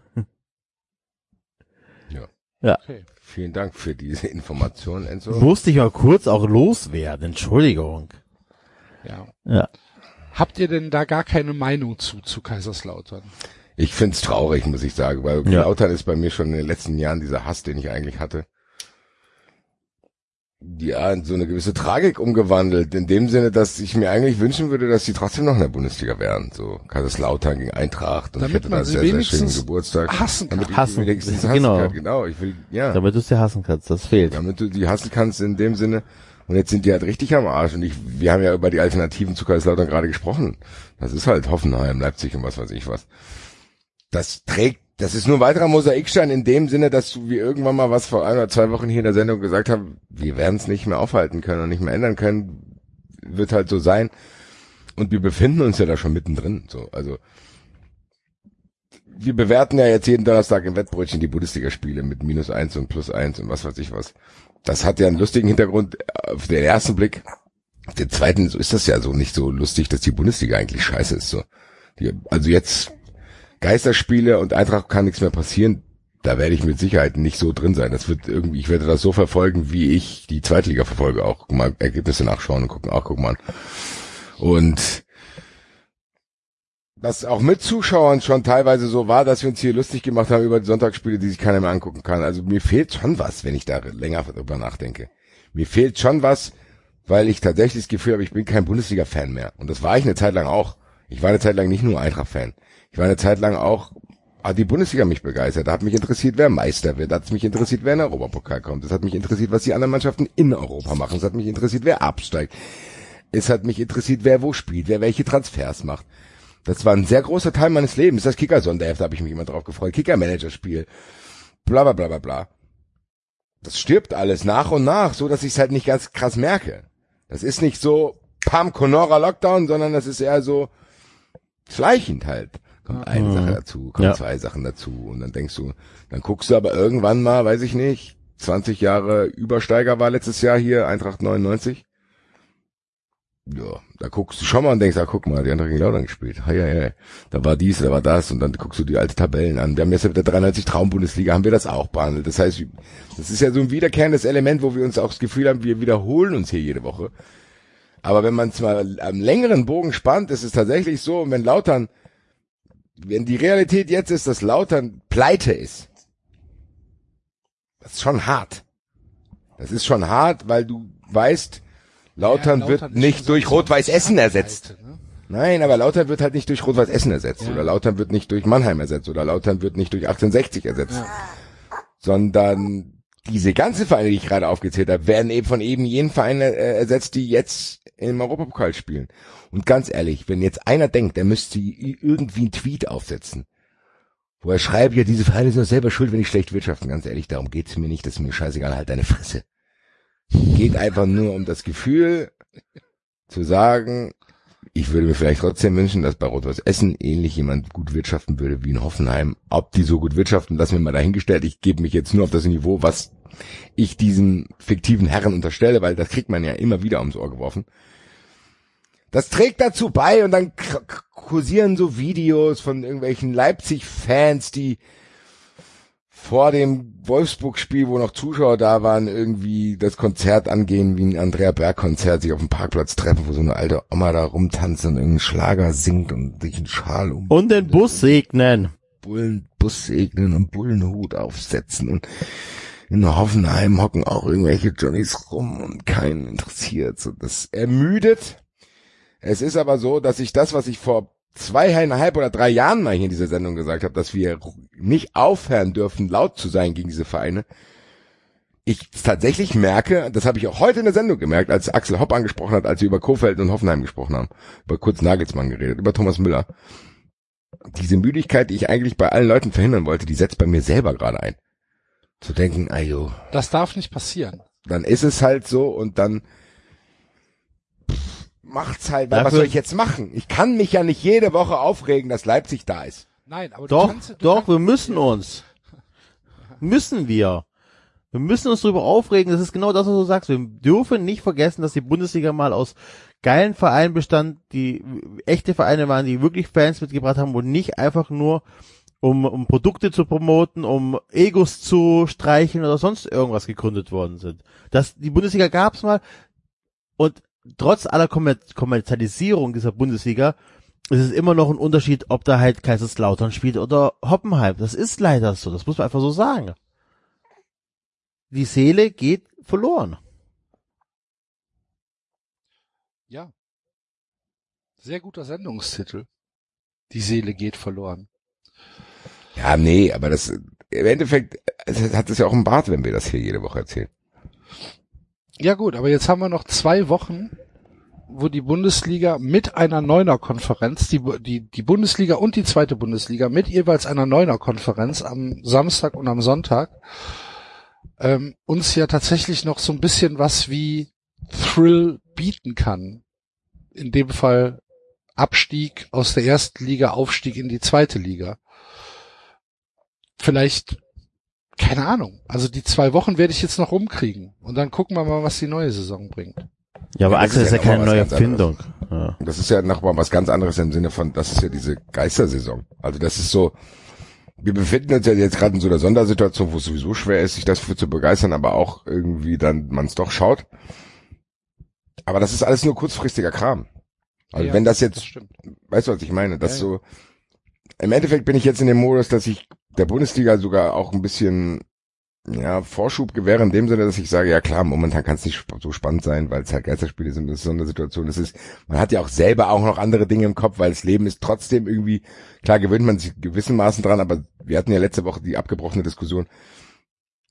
Okay. Vielen Dank für diese Information, Enzo. Musste ich mal kurz auch loswerden. Entschuldigung. Ja. Ja. Habt ihr denn da gar keine Meinung zu, zu Kaiserslautern? Ich find's traurig, muss ich sagen, weil Ja. Lautern ist bei mir schon in den letzten Jahren dieser Hass, den ich eigentlich hatte. Ja, in so eine gewisse Tragik umgewandelt, in dem Sinne, dass ich mir eigentlich wünschen würde, dass sie trotzdem noch in der Bundesliga wären. So Kaiserslautern gegen Eintracht und Damit ich hätte man da sie sehr, sehr schönen wenigstens Geburtstag. hassen kann. Damit Hassen. sie wenigstens hassen Genau. kann. Genau, ich will, ja. Damit du es dir hassen kannst, das fehlt. damit du die hassen kannst in dem Sinne. Und jetzt sind die halt richtig am Arsch. Und ich, wir haben ja über die Alternativen zu Kaiserslautern gerade gesprochen. Das ist halt Hoffenheim, Leipzig und was weiß ich was. Das trägt, das ist nur ein weiterer Mosaikstein in dem Sinne, dass wir irgendwann mal was vor ein oder zwei Wochen hier in der Sendung gesagt haben, wir werden es nicht mehr aufhalten können und nicht mehr ändern können. Wird halt so sein. Und wir befinden uns ja da schon mittendrin. So, also wir bewerten ja jetzt jeden Donnerstag im Wettbrötchen die Bundesligaspiele mit minus eins und plus eins und was weiß ich was. Das hat ja einen lustigen Hintergrund auf den ersten Blick. Auf den zweiten so ist das ja so nicht so lustig, dass die Bundesliga eigentlich scheiße ist. So. Die, also jetzt Geisterspiele und Eintracht kann nichts mehr passieren. Da werde ich mit Sicherheit nicht so drin sein. Das wird irgendwie, ich werde das so verfolgen, wie ich die Zweitliga verfolge. Auch mal Ergebnisse nachschauen und gucken, auch guck mal. Und was auch mit Zuschauern schon teilweise so war, dass wir uns hier lustig gemacht haben über die Sonntagsspiele, die sich keiner mehr angucken kann. Also mir fehlt schon was, wenn ich da länger drüber nachdenke. Mir fehlt schon was, weil ich tatsächlich das Gefühl habe, ich bin kein Bundesliga-Fan mehr. Und das war ich eine Zeit lang auch. Ich war eine Zeit lang nicht nur Eintracht-Fan. Ich war eine Zeit lang auch, hat die Bundesliga mich begeistert. Da hat mich interessiert, wer Meister wird. Da hat mich interessiert, wer in den Europapokal kommt. Es hat mich interessiert, was die anderen Mannschaften in Europa machen. Es hat mich interessiert, wer absteigt. Es hat mich interessiert, wer wo spielt, wer welche Transfers macht. Das war ein sehr großer Teil meines Lebens. Das Kicker-Sonderheft, da habe ich mich immer drauf gefreut. Kicker-Manager-Spiel. Bla bla bla bla bla. Das stirbt alles nach und nach, so dass ich es halt nicht ganz krass merke. Das ist nicht so Pam Conora Lockdown, sondern das ist eher so schleichend halt. Kommt eine Mhm. Sache dazu, kommen Ja. zwei Sachen dazu und dann denkst du, dann guckst du aber irgendwann mal, weiß ich nicht, 20 Jahre Übersteiger war letztes Jahr hier, Eintracht 99. Ja, da guckst du schon mal und denkst, ah, guck mal, die andere gegen Lautern gespielt. Hei, hei, hei. Da war dies, da war das und dann guckst du die alte Tabellen an. Wir haben jetzt mit der 93 Traum-Bundesliga, haben wir das auch behandelt. Das heißt, das ist ja so ein wiederkehrendes Element, wo wir uns auch das Gefühl haben, wir wiederholen uns hier jede Woche. Aber wenn man es mal am längeren Bogen spannt, ist es tatsächlich so, und wenn Lautern, wenn die Realität jetzt ist, dass Lautern pleite ist, das ist schon hart. Das ist schon hart, weil du weißt, Lautern, Ja, wird ist nicht durch so- Rot-Weiß Essen ersetzt. Ne? Nein, aber Lautern wird halt nicht durch Rot-Weiß Essen ersetzt. Ja. Oder Lautern wird nicht durch Mannheim ersetzt. Oder Lautern wird nicht durch 1860 ersetzt. Sondern diese ganzen Vereine, die ich gerade aufgezählt habe, werden eben von eben jenen Vereinen äh, ersetzt, die jetzt im Europapokal spielen. Und ganz ehrlich, wenn jetzt einer denkt, der müsste irgendwie einen Tweet aufsetzen, wo er schreibt, ja, diese Vereine sind doch selber schuld, wenn ich schlecht wirtschaften. Ganz ehrlich, darum geht's mir nicht, das ist mir scheißegal, halt deine Fresse. Geht einfach nur um das Gefühl zu sagen, ich würde mir vielleicht trotzdem wünschen, dass bei Rot-Weiß Essen ähnlich jemand gut wirtschaften würde wie in Hoffenheim. Ob die so gut wirtschaften, lassen wir mal dahingestellt. Ich gebe mich jetzt nur auf das Niveau, was ich diesen fiktiven Herren unterstelle, weil das kriegt man ja immer wieder ums Ohr geworfen. Das trägt dazu bei und dann kursieren so Videos von irgendwelchen Leipzig-Fans, die vor dem Wolfsburg-Spiel, wo noch Zuschauer da waren, irgendwie das Konzert angehen wie ein Andrea Berg-Konzert, sich auf dem Parkplatz treffen, wo so eine alte Oma da rumtanzt und irgendeinen Schlager singt und sich einen Schal um Und den Bus segnen. Bullenbus segnen und Bullenhut aufsetzen und in Hoffenheim hocken auch irgendwelche Johnnies rum und keinen interessiert. So, das ermüdet. Es ist aber so, dass ich das, was ich vor zweieinhalb oder drei Jahren mal hier in dieser Sendung gesagt habe, dass wir nicht aufhören dürfen, laut zu sein gegen diese Vereine, ich tatsächlich merke, das habe ich auch heute in der Sendung gemerkt, als Axel Hopp angesprochen hat, als wir über Kofeld und Hoffenheim gesprochen haben, über Kurz Nagelsmann geredet, über Thomas Müller. Diese Müdigkeit, die ich eigentlich bei allen Leuten verhindern wollte, die setzt bei mir selber gerade ein. Zu denken, ayo, Das darf nicht passieren. dann ist es halt so und dann macht's halt, weil was Dafür- soll ich jetzt machen? Ich kann mich ja nicht jede Woche aufregen, dass Leipzig da ist. Nein, aber du Doch, kannst, du doch, kannst, wir müssen uns. Müssen wir. Wir müssen uns darüber aufregen. Das ist genau das, was du sagst. Wir dürfen nicht vergessen, dass die Bundesliga mal aus geilen Vereinen bestand, die echte Vereine waren, die wirklich Fans mitgebracht haben und nicht einfach nur um, um Produkte zu promoten, um Egos zu streicheln oder sonst irgendwas gegründet worden sind. Das, die Bundesliga gab's mal und trotz aller Kommer Kommerzialisierung dieser Bundesliga ist es immer noch ein Unterschied, ob da halt Kaiserslautern spielt oder Hoppenheim. Das ist leider so. Das muss man einfach so sagen. Die Seele geht verloren. ja. Sehr guter Sendungstitel. Die Seele geht verloren. Ja, nee, aber das, im Endeffekt es hat es ja auch einen Bart, wenn wir das hier jede Woche erzählen. Ja gut, aber jetzt haben wir noch zwei Wochen, wo die Bundesliga mit einer Neuner-Konferenz, die, die, die Bundesliga und die zweite Bundesliga mit jeweils einer Neuner-Konferenz am Samstag und am Sonntag ähm, uns ja tatsächlich noch so ein bisschen was wie Thrill bieten kann. In dem Fall Abstieg aus der ersten Liga, Aufstieg in die zweite Liga. Vielleicht, keine Ahnung. Also die zwei Wochen werde ich jetzt noch rumkriegen. Und dann gucken wir mal, was die neue Saison bringt. Ja, aber Axel ist ist ja keine neue. Erfindung. Ja. Das ist ja nochmal was ganz anderes im Sinne von, das ist ja diese Geistersaison. Also das ist so, wir befinden uns ja jetzt gerade in so einer Sondersituation, wo es sowieso schwer ist, sich dafür zu begeistern, aber auch irgendwie dann man es doch schaut. Aber das ist alles nur kurzfristiger Kram. Also Ja, wenn das jetzt Das stimmt. Weißt du, was ich meine? Das ja. so, im Endeffekt bin ich jetzt in dem Modus, dass ich der Bundesliga sogar auch ein bisschen, ja, Vorschub gewähre in dem Sinne, dass ich sage, ja klar, momentan kann es nicht so spannend sein, weil es halt Geisterspiele sind, das ist so eine Situation. Das ist, man hat ja auch selber auch noch andere Dinge im Kopf, weil das Leben ist trotzdem irgendwie, klar gewöhnt man sich gewissermaßen dran, aber wir hatten ja letzte Woche die abgebrochene Diskussion,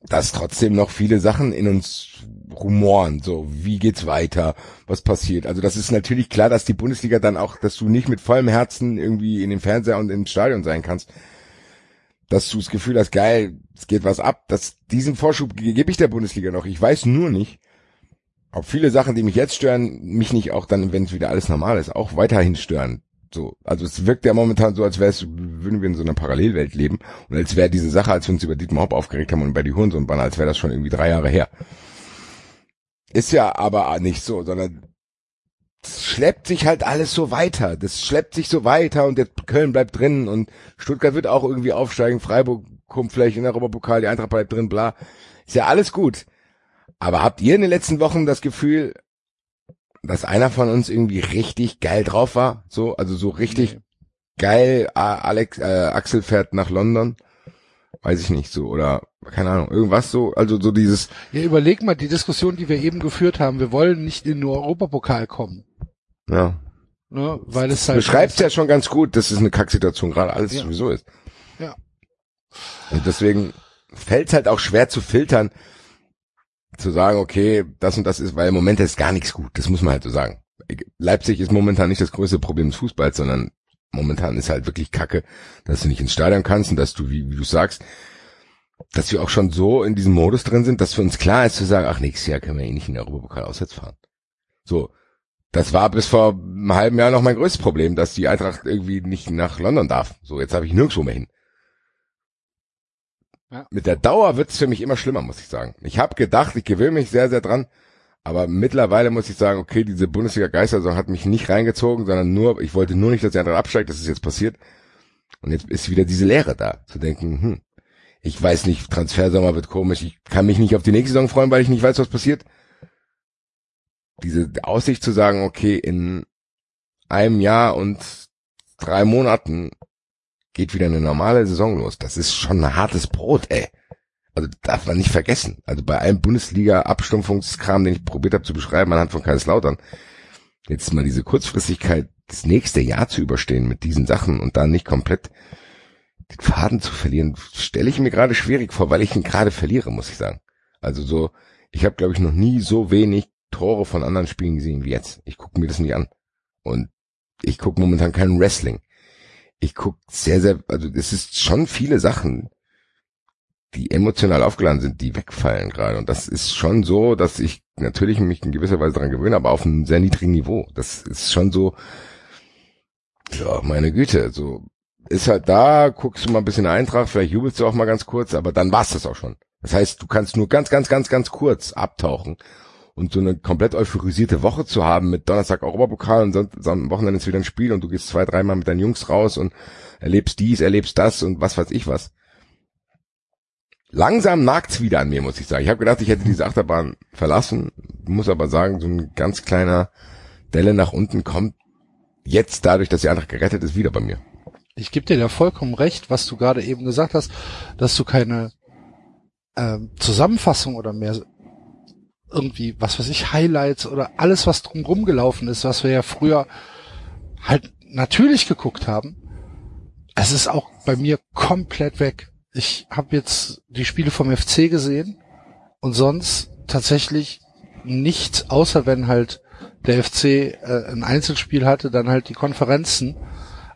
dass trotzdem noch viele Sachen in uns rumoren, so, wie geht's weiter, was passiert. Also das ist natürlich klar, dass die Bundesliga dann auch, dass du nicht mit vollem Herzen irgendwie in den Fernseher und im Stadion sein kannst, dass du das Gefühl hast, geil, es geht was ab, dass diesen Vorschub ge- gebe ich der Bundesliga noch. Ich weiß nur nicht, ob viele Sachen, die mich jetzt stören, mich nicht auch dann, wenn es wieder alles normal ist, auch weiterhin stören. So, also es wirkt ja momentan so, als wäre es, würden wir in so einer Parallelwelt leben und als wäre diese Sache, als wir uns über Dietmar Hopp aufgeregt haben und bei die Hurensohn-Banner, als wäre das schon irgendwie drei Jahre her. Ist ja aber nicht so, sondern schleppt sich halt alles so weiter. Das schleppt sich so weiter und jetzt Köln bleibt drin und Stuttgart wird auch irgendwie aufsteigen, Freiburg kommt vielleicht in der Europapokal, die Eintracht bleibt drin, bla. Ist ja alles gut. Aber habt ihr in den letzten Wochen das Gefühl, dass einer von uns irgendwie richtig geil drauf war? So, also so richtig Nee. geil, Alex, äh, Axel fährt nach London. Weiß ich nicht so, oder keine Ahnung, irgendwas so, also so dieses, Ja, überleg mal die Diskussion, die wir eben geführt haben. Wir wollen nicht in den Europapokal kommen. Ja, Ne? Weil es halt. beschreibt's ja schon ganz gut, dass es eine Kacksituation gerade alles Ja. sowieso ist. Ja. Und deswegen fällt's halt auch schwer zu filtern, zu sagen, okay, das und das ist, weil im Moment ist gar nichts gut, das muss man halt so sagen. Leipzig ist momentan nicht das größte Problem des Fußballs, sondern momentan ist halt wirklich Kacke, dass du nicht ins Stadion kannst und dass du, wie, wie du sagst, dass wir auch schon so in diesem Modus drin sind, dass für uns klar ist zu sagen, ach, nächstes Jahr können wir eh nicht in der Europapokal auswärts fahren. So. Das war bis vor einem halben Jahr noch mein größtes Problem, dass die Eintracht irgendwie nicht nach London darf. So, jetzt habe ich nirgendwo mehr hin. Ja. Mit der Dauer wird's für mich immer schlimmer, muss ich sagen. Ich habe gedacht, ich gewöhne mich sehr, sehr dran, aber mittlerweile muss ich sagen, okay, diese Bundesliga-Geistersaison hat mich nicht reingezogen, sondern nur, ich wollte nur nicht, dass die Eintracht absteigt, das ist jetzt passiert. Und jetzt ist wieder diese Leere da, zu denken, hm, ich weiß nicht, Transfersommer wird komisch, ich kann mich nicht auf die nächste Saison freuen, weil ich nicht weiß, was passiert. Diese Aussicht zu sagen, okay, in einem Jahr und drei Monaten geht wieder eine normale Saison los. Das ist schon ein hartes Brot, ey. Also darf man nicht vergessen. Also bei einem Bundesliga-Abstumpfungskram, den ich probiert habe zu beschreiben anhand von Kaiserslautern, jetzt mal diese Kurzfristigkeit, das nächste Jahr zu überstehen mit diesen Sachen und dann nicht komplett den Faden zu verlieren, stelle ich mir gerade schwierig vor, weil ich ihn gerade verliere, muss ich sagen. Also so, ich habe glaube ich noch nie so wenig Tore von anderen Spielen gesehen wie jetzt. Ich gucke mir das nicht an. Und ich gucke momentan kein Wrestling. Ich gucke sehr, sehr, also es ist schon viele Sachen, die emotional aufgeladen sind, die wegfallen gerade. Und das ist schon so, dass ich natürlich mich in gewisser Weise daran gewöhne, aber auf einem sehr niedrigen Niveau. Das ist schon so, ja, meine Güte, so ist halt da, guckst du mal ein bisschen Eintracht, vielleicht jubelst du auch mal ganz kurz, aber dann war's das auch schon. Das heißt, du kannst nur ganz, ganz, ganz, ganz kurz abtauchen und so eine komplett euphorisierte Woche zu haben mit Donnerstag Europapokal und sonst am Wochenende ist wieder ein Spiel und du gehst zwei, dreimal mit deinen Jungs raus und erlebst dies, erlebst das und was weiß ich was. Langsam nagt's wieder an mir, muss ich sagen. Ich habe gedacht, ich hätte diese Achterbahn verlassen, muss aber sagen, so ein ganz kleiner Delle nach unten kommt jetzt dadurch, dass die Eintracht gerettet ist, wieder bei mir. Ich gebe dir da vollkommen recht, was du gerade eben gesagt hast, dass du keine ähm, Zusammenfassung oder mehr irgendwie, was weiß ich, Highlights oder alles, was drumherum gelaufen ist, was wir ja früher halt natürlich geguckt haben. Es ist auch bei mir komplett weg. Ich habe jetzt die Spiele vom FC gesehen und sonst tatsächlich nichts, außer wenn halt der FC äh, ein Einzelspiel hatte, dann halt die Konferenzen.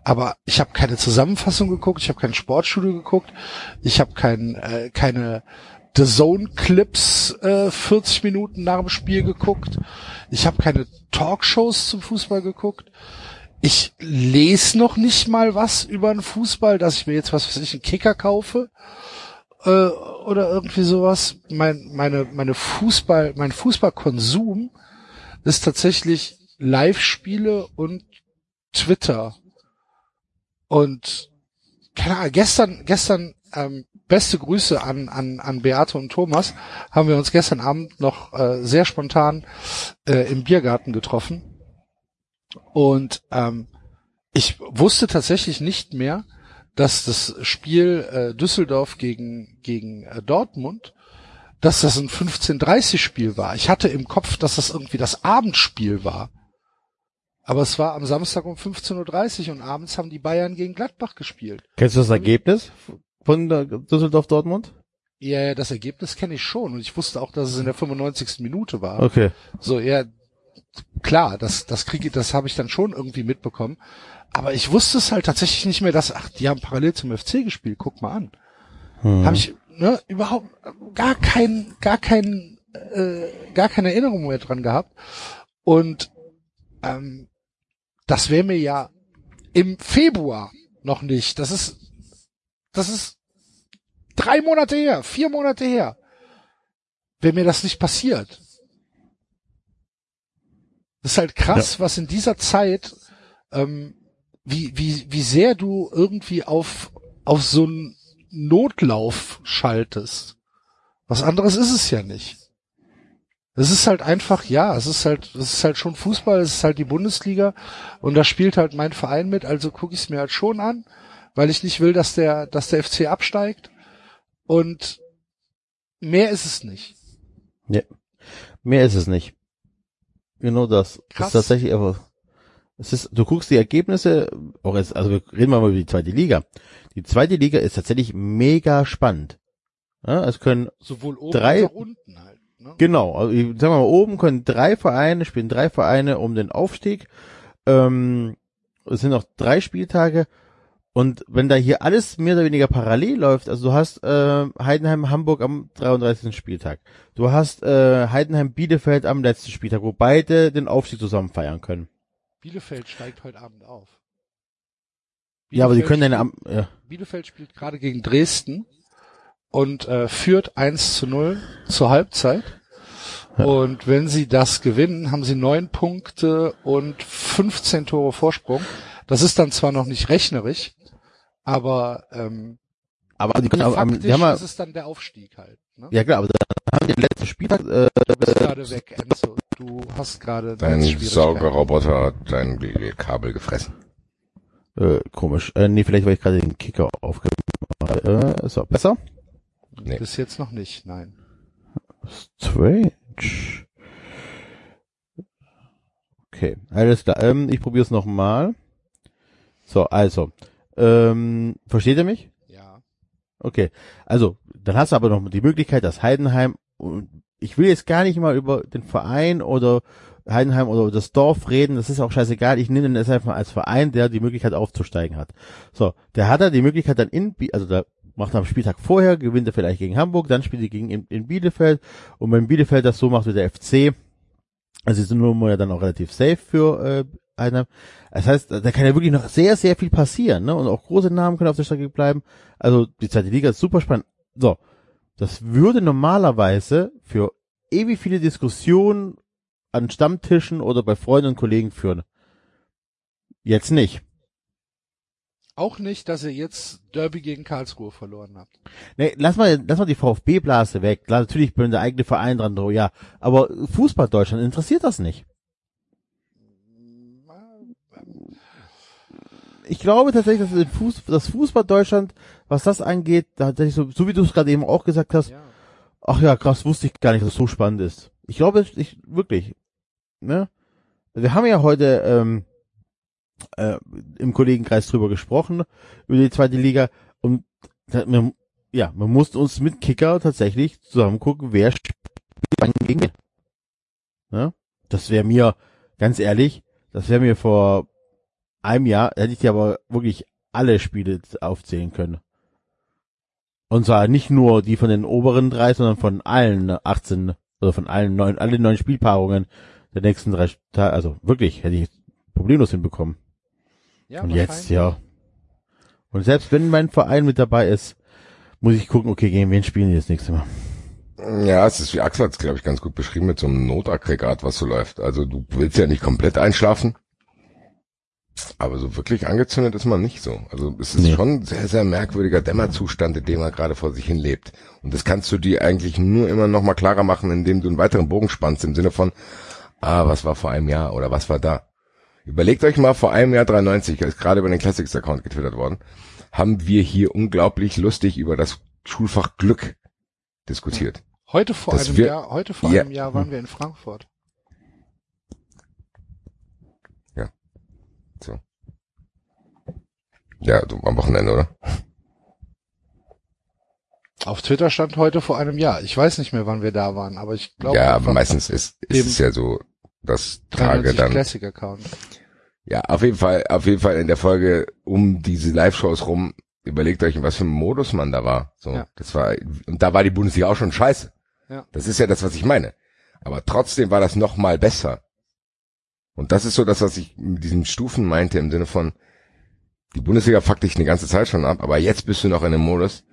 Aber ich habe keine Zusammenfassung geguckt, ich habe kein Sportstudio geguckt, ich habe kein, äh, keine The Zone Clips äh, 40 Minuten nach dem Spiel geguckt, ich habe keine Talkshows zum Fußball geguckt. Ich lese noch nicht mal was über den Fußball, dass ich mir jetzt was weiß ich einen Kicker kaufe äh, oder irgendwie sowas. Mein meine meine Fußball mein Fußballkonsum ist tatsächlich Live-Spiele und Twitter. Und keine Ahnung, gestern, gestern, ähm, beste Grüße an, an, an Beate und Thomas, haben wir uns gestern Abend noch äh, sehr spontan äh, im Biergarten getroffen. Und ähm, ich wusste tatsächlich nicht mehr, dass das Spiel äh, Düsseldorf gegen, gegen äh, Dortmund, dass das ein 15:30 Spiel war. Ich hatte im Kopf, dass das irgendwie das Abendspiel war. Aber es war am Samstag um 15.30 Uhr und abends haben die Bayern gegen Gladbach gespielt. Kennst du das Ergebnis von der Düsseldorf-Dortmund? Ja, ja, das Ergebnis kenne ich schon und ich wusste auch, dass es in der 95. Minute war. Okay. So, ja, klar, das, das kriege, das habe ich dann schon irgendwie mitbekommen. Aber ich wusste es halt tatsächlich nicht mehr, dass, ach, die haben parallel zum FC gespielt, guck mal an. Hm. Habe ich, ne, überhaupt gar kein, gar kein, äh, gar keine Erinnerung mehr dran gehabt. Und ähm, das wäre mir ja im Februar noch nicht. Das ist, das ist drei Monate her, vier Monate her. Wenn mir das nicht passiert. Das ist halt krass, was in dieser Zeit, ähm, wie, wie, wie sehr du irgendwie auf, auf so einen Notlauf schaltest. Was anderes ist es ja nicht. Es ist halt einfach, ja, es ist halt, es ist halt schon Fußball, es ist halt die Bundesliga und da spielt halt mein Verein mit, also gucke ich es mir halt schon an, weil ich nicht will, dass der, dass der FC absteigt. Und mehr ist es nicht. Ja. Mehr ist es nicht. Genau das. Das Krass. ist tatsächlich einfach. Es ist, du guckst die Ergebnisse, auch jetzt, also wir reden mal über die zweite Liga. Die zweite Liga ist tatsächlich mega spannend. Ja, es können, Sowohl oben Drei- als auch unten halt. Ne? genau, also ich- sagen wir mal, oben können drei Vereine, spielen drei Vereine um den Aufstieg. Ähm, es sind noch drei Spieltage. Und wenn da hier alles mehr oder weniger parallel läuft, also du hast äh, Heidenheim Hamburg am 33. Spieltag, du hast äh, Heidenheim Bielefeld am letzten Spieltag, wo beide den Aufstieg zusammen feiern können. Bielefeld steigt heute Abend auf. Ja, aber die Bielefeld können dann am ja, Bielefeld spielt gerade gegen Dresden und äh, führt 1 zu 0 zur Halbzeit. Und wenn sie das gewinnen, haben sie neun Punkte und 15 Tore Vorsprung. Das ist dann zwar noch nicht rechnerisch, aber ähm, aber die können aber, am- faktisch die haben ja, ist es dann der Aufstieg halt. Ne? ja klar, aber dann haben die den letzten Spieltag äh, Du bist gerade weg, Enzo. Du hast gerade Dein. Saugerroboter hat dein Kabel gefressen. äh, komisch. Äh, nee, vielleicht weil ich gerade den Kicker aufgemacht äh, ist auch besser. Nee. Bis jetzt noch nicht, nein. Strange. Okay, alles klar. Ähm, ich probiere es nochmal. So, also. Ähm, versteht ihr mich? Ja. Okay. Also, dann hast du aber noch die Möglichkeit, dass Heidenheim, und ich will jetzt gar nicht mal über den Verein oder Heidenheim oder das Dorf reden, das ist auch scheißegal. Ich nehme den jetzt einfach als Verein, der die Möglichkeit aufzusteigen hat. So, der hat er die Möglichkeit dann in, also da macht er am Spieltag vorher, gewinnt er vielleicht gegen Hamburg, dann spielt er gegen in, in Bielefeld und wenn Bielefeld das so macht wie der FC, also ist die Nummer ja dann auch relativ safe für äh, Heidenheim. Das heißt, da kann ja wirklich noch sehr, sehr viel passieren, ne? Und auch große Namen können auf der Strecke bleiben. Also die zweite Liga ist super spannend. So, das würde normalerweise für ewig viele Diskussionen an Stammtischen oder bei Freunden und Kollegen führen. Jetzt nicht. Auch nicht, dass ihr jetzt Derby gegen Karlsruhe verloren habt. Nee, lass mal, lass mal die VfB-Blase weg. Klar, natürlich bin der eigene Verein dran, oh ja. Aber Fußball Deutschland interessiert das nicht. Ich glaube tatsächlich, dass Fuß, das Fußball Deutschland, was das angeht, da tatsächlich so, so wie du es gerade eben auch gesagt hast, Ja. ach ja, krass, wusste ich gar nicht, dass es so spannend ist. Ich glaube, ich, wirklich, ne? Wir haben ja heute ähm, äh, im Kollegenkreis drüber gesprochen, über die zweite Liga und man, ja, man musste uns mit Kicker tatsächlich zusammen gucken, wer spielt wann gegen wen. Ne? Das wäre mir, ganz ehrlich, das wäre mir vor einem Jahr, hätte ich dir aber wirklich alle Spiele aufzählen können. Und zwar nicht nur die von den oberen drei, sondern von allen 18 oder von allen neun, alle neun Spielpaarungen der nächsten drei Tage. Also wirklich, hätte ich problemlos hinbekommen. Ja, Und jetzt, ja. Und selbst wenn mein Verein mit dabei ist, muss ich gucken, okay, gegen wen spielen die das nächste Mal. Ja, es ist wie Axel hat es, glaube ich, ganz gut beschrieben mit so einem Notaggregat, was so läuft. Also du willst ja nicht komplett einschlafen, aber so wirklich angezündet ist man nicht so. Also es ist Nee. schon ein sehr, sehr merkwürdiger Dämmerzustand, in dem man gerade vor sich hin lebt. Und das kannst du dir eigentlich nur immer noch mal klarer machen, indem du einen weiteren Bogen spannst, im Sinne von, ah, was war vor einem Jahr oder was war da? Überlegt euch mal, vor einem Jahr 93, ist gerade über den Classics-Account getwittert worden, haben wir hier unglaublich lustig über das Schulfach Glück diskutiert. Heute vor Das einem wir- Jahr, heute vor Ja. einem Jahr waren wir in Frankfurt. So. Ja, du, am Wochenende, oder? Auf Twitter stand heute vor einem Jahr. Ich weiß nicht mehr, wann wir da waren, aber ich glaube, ja, aber meistens ist, ist es ja so, dass Tage 93 dann. Classic Account. Ja, auf jeden Fall, auf jeden Fall in der Folge um diese Live-Shows rum, überlegt euch, in was für einem Modus man da war. So, Ja. das war, und da war die Bundesliga auch schon scheiße. Ja. Das ist ja das, was ich meine. Aber trotzdem war das noch mal besser. Und das ist so das, was ich mit diesen Stufen meinte, im Sinne von, die Bundesliga fuckt dich eine ganze Zeit schon ab, aber jetzt bist du noch in einem Modus,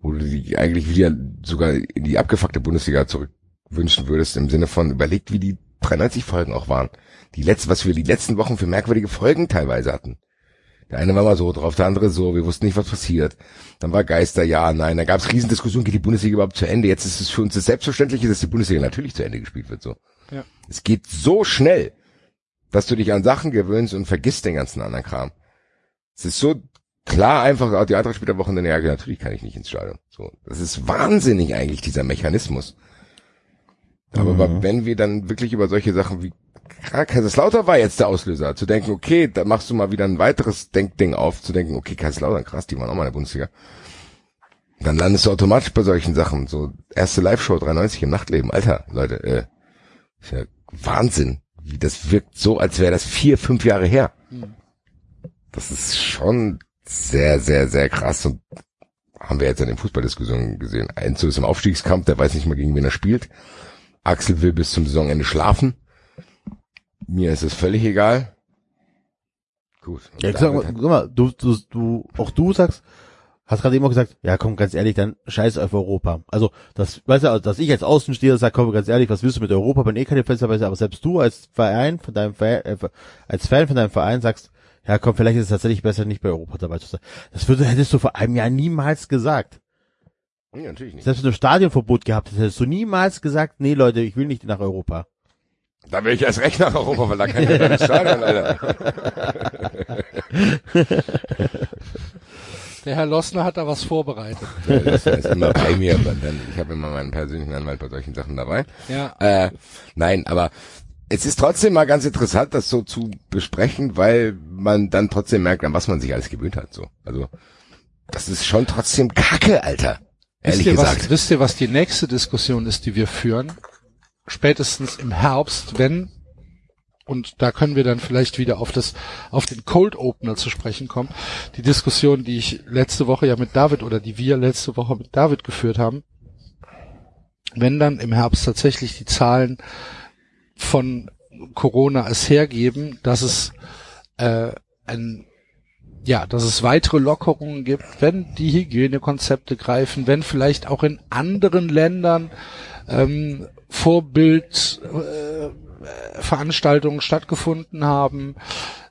wo du die eigentlich wieder sogar in die abgefuckte Bundesliga zurückwünschen würdest, im Sinne von überlegt, wie die 93 Folgen auch waren. Die letzten, was wir die letzten Wochen für merkwürdige Folgen teilweise hatten. Der eine war mal so drauf, der andere so, wir wussten nicht, was passiert. Dann war Geister, ja, nein, da gab es Riesendiskussionen, geht die Bundesliga überhaupt zu Ende? Jetzt ist es für uns das Selbstverständliche, dass die Bundesliga natürlich zu Ende gespielt wird, so. Ja. Es geht so schnell, dass du dich an Sachen gewöhnst und vergisst den ganzen anderen Kram. Es ist so klar einfach, auch die Eintracht spielt am Wochenende, ja, natürlich kann ich nicht ins Stadion. So. Das ist wahnsinnig eigentlich, dieser Mechanismus. Aber Mhm. wenn wir dann wirklich über solche Sachen wie Kaiserslautern war jetzt der Auslöser, zu denken, okay, da machst du mal wieder ein weiteres Denkding auf, zu denken, okay, Kaiserslautern, krass, die waren auch mal in der Bundesliga. Dann landest du automatisch bei solchen Sachen, so erste Live-Show 93 im Nachtleben, Alter, Leute, äh, ist ja Wahnsinn, das wirkt so, als wäre das vier, fünf Jahre her. Das ist schon sehr, sehr, sehr krass und haben wir jetzt in den Fußballdiskussionen gesehen. Enzo ist im Aufstiegskampf, der weiß nicht mal, gegen wen er spielt. Axel will bis zum Saisonende schlafen. Mir ist es völlig egal. Gut. Ja, ich sag mal, guck mal, du, du, du, auch du sagst, hast gerade eben auch gesagt, ja komm, ganz ehrlich, dann scheiß auf Europa. Also, das, weißt du, dass ich als Außensteher sage, komm, ganz ehrlich, was willst du mit Europa? Bin eh keine Fenster, aber selbst du als Verein von deinem Verein, äh, als Fan von deinem Verein sagst, ja komm, vielleicht ist es tatsächlich besser, nicht bei Europa dabei zu sein. Das würde, hättest du vor einem Jahr niemals gesagt. Nee, natürlich nicht. Selbst wenn du Stadionverbot gehabt hättest, hättest du niemals gesagt, nee Leute, ich will nicht nach Europa. Da will ich erst recht nach Europa, weil da kann ich ins Stadion, Alter. Der Herr Lossner hat da was vorbereitet. Das ist immer bei mir, ich habe immer meinen persönlichen Anwalt bei solchen Sachen dabei. Ja. Äh, nein, aber es ist trotzdem mal ganz interessant, das so zu besprechen, weil man dann trotzdem merkt, an was man sich alles gewöhnt hat. So, also das ist schon trotzdem Kacke, Alter. Ehrlich wisst ihr, gesagt. Was, wisst ihr, was die nächste Diskussion ist, die wir führen? Spätestens im Herbst, wenn, und da können wir dann vielleicht wieder auf das, auf den Cold Opener zu sprechen kommen. Die Diskussion, die ich letzte Woche ja mit David oder die wir letzte Woche mit David geführt haben. Wenn dann im Herbst tatsächlich die Zahlen von Corona es hergeben, dass es äh, ein ja, dass es weitere Lockerungen gibt, wenn die Hygienekonzepte greifen, wenn vielleicht auch in anderen Ländern ähm, Vorbild äh, Veranstaltungen stattgefunden haben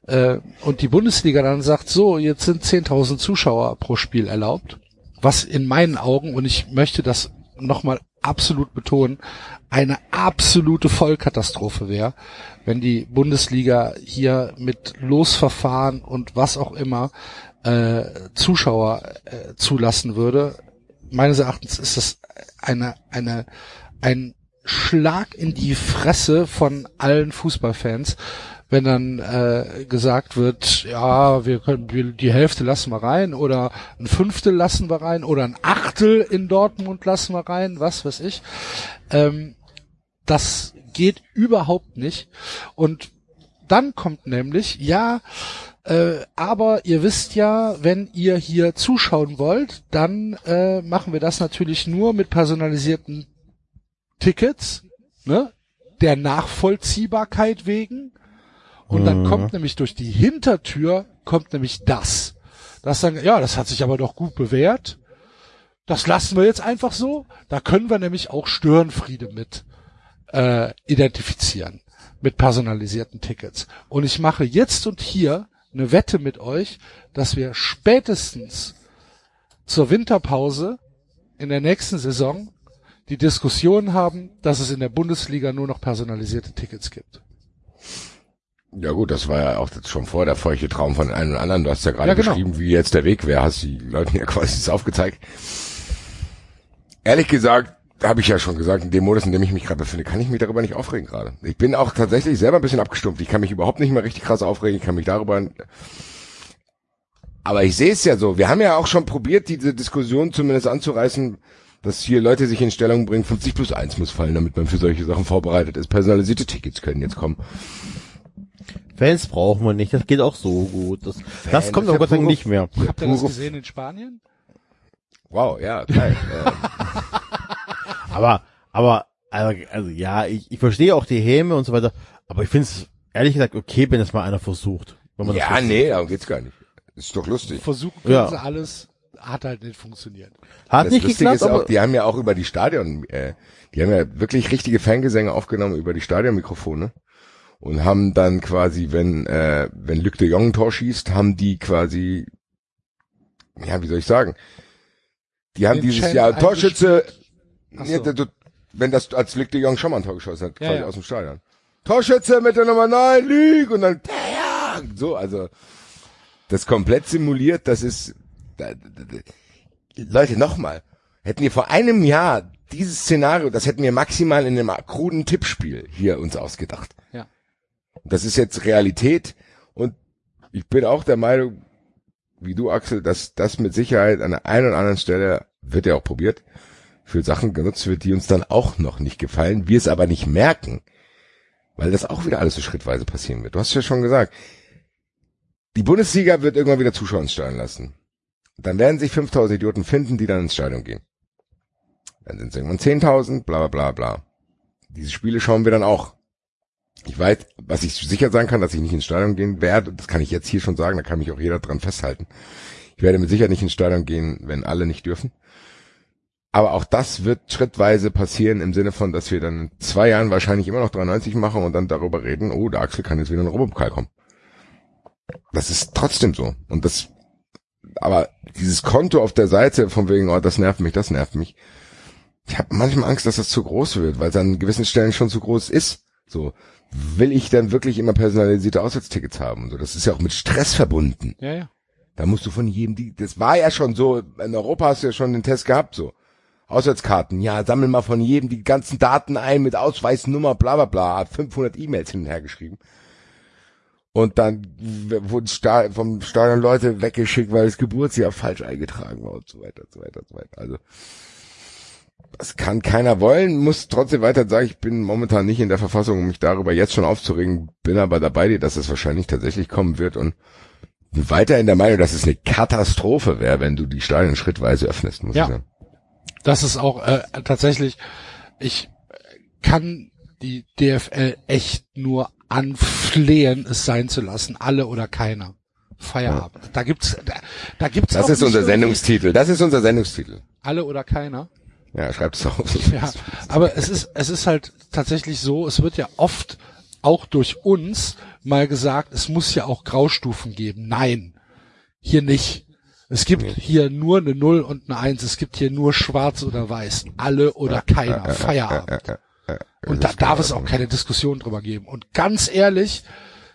äh, und die Bundesliga dann sagt, so, jetzt sind 10.000 Zuschauer pro Spiel erlaubt, was in meinen Augen, und ich möchte das nochmal absolut betonen, eine absolute Vollkatastrophe wäre, wenn die Bundesliga hier mit Losverfahren und was auch immer äh, Zuschauer äh, zulassen würde. Meines Erachtens ist das eine, eine, ein Schlag in die Fresse von allen Fußballfans, wenn dann äh, gesagt wird, ja, wir können wir, die Hälfte lassen wir rein oder ein Fünftel lassen wir rein oder ein Achtel in Dortmund lassen wir rein, was weiß ich. Ähm, das geht überhaupt nicht. Und dann kommt nämlich, ja, äh, aber ihr wisst ja, wenn ihr hier zuschauen wollt, dann äh, machen wir das natürlich nur mit personalisierten Tickets, ne? Der Nachvollziehbarkeit wegen. Und dann kommt nämlich durch die Hintertür, kommt nämlich das. Das sagen, ja, das hat sich aber doch gut bewährt. Das lassen wir jetzt einfach so. Da können wir nämlich auch Störenfriede mit äh, identifizieren. Mit personalisierten Tickets. Und ich mache jetzt und hier eine Wette mit euch, dass wir spätestens zur Winterpause in der nächsten Saison die Diskussion haben, dass es in der Bundesliga nur noch personalisierte Tickets gibt. Ja gut, das war ja auch schon vor der feuchte Traum von einem und anderen. Du hast ja gerade Ja, genau. beschrieben, wie jetzt der Weg wäre, hast die Leuten ja quasi das aufgezeigt. Ehrlich gesagt, habe ich ja schon gesagt, in dem Modus, in dem ich mich gerade befinde, kann ich mich darüber nicht aufregen gerade. Ich bin auch tatsächlich selber ein bisschen abgestumpft. Ich kann mich überhaupt nicht mehr richtig krass aufregen. Ich kann mich darüber... Aber ich sehe es ja so. Wir haben ja auch schon probiert, diese Diskussion zumindest anzureißen, dass hier Leute sich in Stellung bringen, 50 plus 1 muss fallen, damit man für solche Sachen vorbereitet ist. Personalisierte Tickets können jetzt kommen. Fans brauchen wir nicht, das geht auch so gut. Das, das kommt aber Gott sei Dank nicht mehr. Habt ihr das gesehen in Spanien? Wow, ja, geil. Aber, aber, also, also ja, ich, ich verstehe auch die Häme und so weiter, aber ich finde es ehrlich gesagt okay, wenn es mal einer versucht. Wenn man das ja, versucht. nee, darum geht's gar nicht. Ist doch lustig. Versuchen können Ja. sie alles, hat halt nicht funktioniert. Hat Das nicht Lustige geklappt, ist auch, aber die haben ja auch über die Stadion, äh, die haben ja wirklich richtige Fangesänge aufgenommen über die Stadionmikrofone und haben dann quasi, wenn äh, wenn Luc de Jong ein Tor schießt, haben die quasi, ja, wie soll ich sagen, die haben dieses Chant Jahr Torschütze, ja, so. wenn das als Luc de Jong schon mal ein Tor geschossen hat, Ja, quasi ja. aus dem Stadion. Torschütze mit der Nummer 9, Luc und dann ja, so, also das komplett simuliert, das ist Leute, nochmal. Hätten wir vor einem Jahr dieses Szenario, das hätten wir maximal in einem kruden Tippspiel hier uns ausgedacht. Ja. Das ist jetzt Realität und ich bin auch der Meinung, wie du Axel, dass das mit Sicherheit an der einen oder anderen Stelle, wird ja auch probiert, für Sachen genutzt wird, die uns dann auch noch nicht gefallen, wir es aber nicht merken, weil das auch wieder alles so schrittweise passieren wird. Du hast ja schon gesagt, die Bundesliga wird irgendwann wieder Zuschauer Stadion lassen. Dann werden sich 5000 Idioten finden, die dann ins Stadion gehen. Dann sind es irgendwann 10.000, bla bla bla bla. Diese Spiele schauen wir dann auch. Ich weiß, was ich sicher sagen kann, dass ich nicht ins Stadion gehen werde, das kann ich jetzt hier schon sagen, da kann mich auch jeder dran festhalten. Ich werde mit Sicherheit nicht ins Stadion gehen, wenn alle nicht dürfen. Aber auch das wird schrittweise passieren im Sinne von, dass wir dann in zwei Jahren wahrscheinlich immer noch 93 machen und dann darüber reden, oh, der Axel kann jetzt wieder in den Europapokal kommen. Das ist trotzdem so. Und das, aber dieses Konto auf der Seite von wegen, oh, das nervt mich, das nervt mich. Ich habe manchmal Angst, dass das zu groß wird, weil es an gewissen Stellen schon zu groß ist. So, will ich dann wirklich immer personalisierte Auswärtstickets haben? und So, das ist ja auch mit Stress verbunden. Ja, ja. Da musst du von jedem, die, das war ja schon so, in Europa hast du ja schon den Test gehabt, so. Auswärtskarten, ja, sammel mal von jedem die ganzen Daten ein mit Ausweisnummer, bla bla bla, hat 500 E-Mails hin und her geschrieben. Und dann wurden Sta vom Stadion Leute weggeschickt, weil das Geburtsjahr falsch eingetragen war und so weiter, und so weiter, und so weiter. Also, das kann keiner wollen, muss trotzdem weiter sagen, ich bin momentan nicht in der Verfassung, um mich darüber jetzt schon aufzuregen, bin aber dabei dir, dass es wahrscheinlich tatsächlich kommen wird und bin weiter in der Meinung, dass es eine Katastrophe wäre, wenn du die Stadien schrittweise öffnest, muss Ja. ich sagen. Das ist auch äh, tatsächlich, ich kann die DFL echt nur anflehen, es sein zu lassen, alle oder keiner. Feierabend. Da gibt's, da, da gibt's Das ist unser Sendungstitel. Das ist unser Sendungstitel. Alle oder keiner. Ja, schreibt es auf. Ja, aber es ist, es ist halt tatsächlich so, es wird ja oft auch durch uns mal gesagt, es muss ja auch Graustufen geben. Nein, hier nicht. Es gibt hier nur eine Null und eine Eins. Es gibt hier nur Schwarz oder Weiß. Alle oder keiner. Feierabend. Und da darf es auch keine Diskussion drüber geben. Und ganz ehrlich,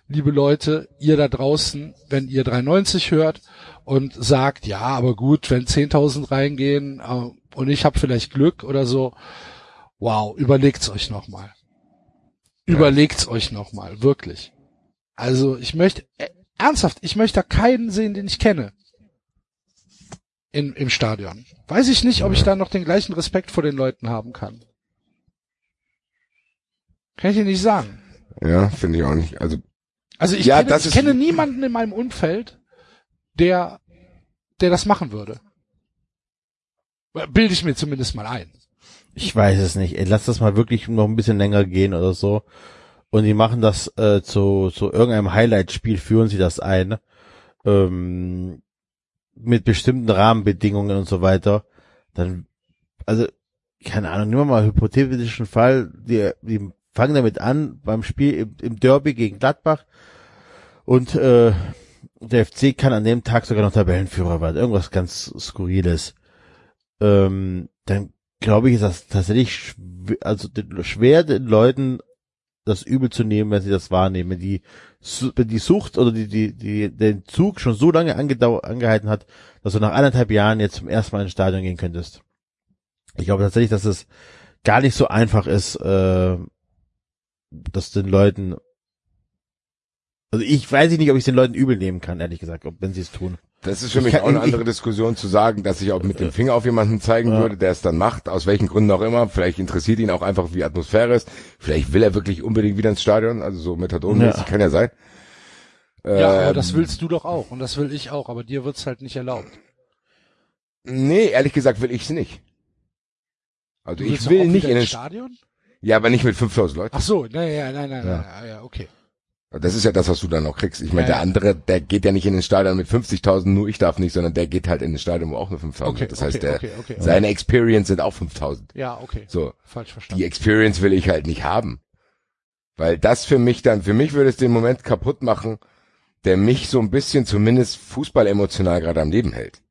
liebe Leute, ihr da draußen, wenn ihr 390 hört und sagt, ja, aber gut, wenn 10.000 reingehen äh, und ich habe vielleicht Glück oder so, wow, überlegt's euch nochmal. Überlegt's euch nochmal, wirklich. Also ich möchte, äh, ernsthaft, ich möchte da keinen sehen, den ich kenne. In, Im Stadion. Weiß ich nicht, ob ich da noch den gleichen Respekt vor den Leuten haben kann. Kann ich dir nicht sagen. Ja, finde ich auch nicht. Also, Also ich, Ja, kenne, das ich kenne niemanden in meinem Umfeld, der, der das machen würde. Bilde ich mir zumindest mal ein. Ich weiß es nicht. Ey, lass das mal wirklich noch ein bisschen länger gehen oder so. Und die machen das äh, zu, zu irgendeinem Highlight-Spiel, führen sie das ein. Ähm, mit bestimmten Rahmenbedingungen und so weiter. Dann, also, keine Ahnung, nehmen wir mal einen hypothetischen Fall. Die, die fangen damit an beim Spiel im, im Derby gegen Gladbach. Und äh, der FC kann an dem Tag sogar noch Tabellenführer werden. Irgendwas ganz Skurriles. Ähm, dann glaube ich, ist das tatsächlich schw also schwer den Leuten das übel zu nehmen, wenn sie das wahrnehmen. Wenn die, wenn die Sucht oder die, die, die, den Zug schon so lange angehalten hat, dass du nach anderthalb Jahren jetzt zum ersten Mal ins Stadion gehen könntest. Ich glaube tatsächlich, dass es gar nicht so einfach ist, äh, dass den Leuten also ich weiß nicht, ob ich es den Leuten übel nehmen kann, ehrlich gesagt, ob, wenn sie es tun. das ist für Ich mich kann- auch eine ich- andere Diskussion zu sagen, dass ich auch mit dem Finger auf jemanden zeigen Ja. würde, der es dann macht, aus welchen Gründen auch immer. Vielleicht interessiert ihn auch einfach, wie Atmosphäre ist. Vielleicht will er wirklich unbedingt wieder ins Stadion, also so Methadonmäßig Ja. kann ja sein. Ja, aber Ähm, das willst du doch auch und das will ich auch, aber dir wird's halt nicht erlaubt. Nee, ehrlich gesagt will ich's nicht. Also Du ich will nicht in den ins Stadion. Ja, aber nicht mit 5000 Leuten. Ach so, nein, nein, nein, nein, Ja. nein, ja, okay. Das ist ja das, was du dann noch kriegst. Ich meine, Ja, der andere, der geht ja nicht in den Stadion mit 50.000, nur ich darf nicht, sondern der geht halt in den Stadion, wo auch nur 5.000 Okay. Das heißt, okay, der, okay, okay, seine Experience sind auch 5.000. Ja, okay. So. Falsch verstanden. Die Experience will ich halt nicht haben. Weil das für mich dann, für mich würde es den Moment kaputt machen, der mich so ein bisschen zumindest Fußball emotional gerade am Leben hält.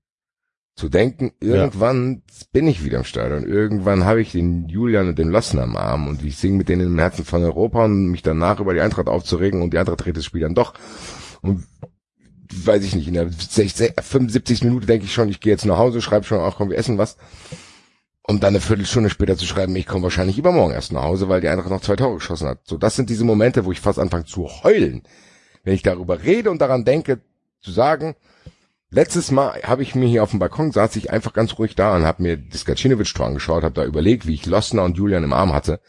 Zu denken, irgendwann bin ich wieder im Stadion, irgendwann habe ich den Julian und den Lossen am Arm und ich singe mit denen im Herzen von Europa und mich danach über die Eintracht aufzuregen und die Eintracht dreht das Spiel dann doch. Und weiß ich nicht, in der 60, 75. Minute denke ich schon, ich gehe jetzt nach Hause, schreibe schon, ach komm, wir essen was. Um dann eine Viertelstunde später zu schreiben, ich komme wahrscheinlich übermorgen erst nach Hause, weil die Eintracht noch zwei Tore geschossen hat. So, das sind diese Momente, wo ich fast anfange zu heulen. Wenn ich darüber rede und daran denke, zu sagen, letztes Mal habe ich mir hier auf dem Balkon, saß ich einfach ganz ruhig da und habe mir das Gacinovic-Tor angeschaut, habe da überlegt, wie ich Losner und Julian im Arm hatte.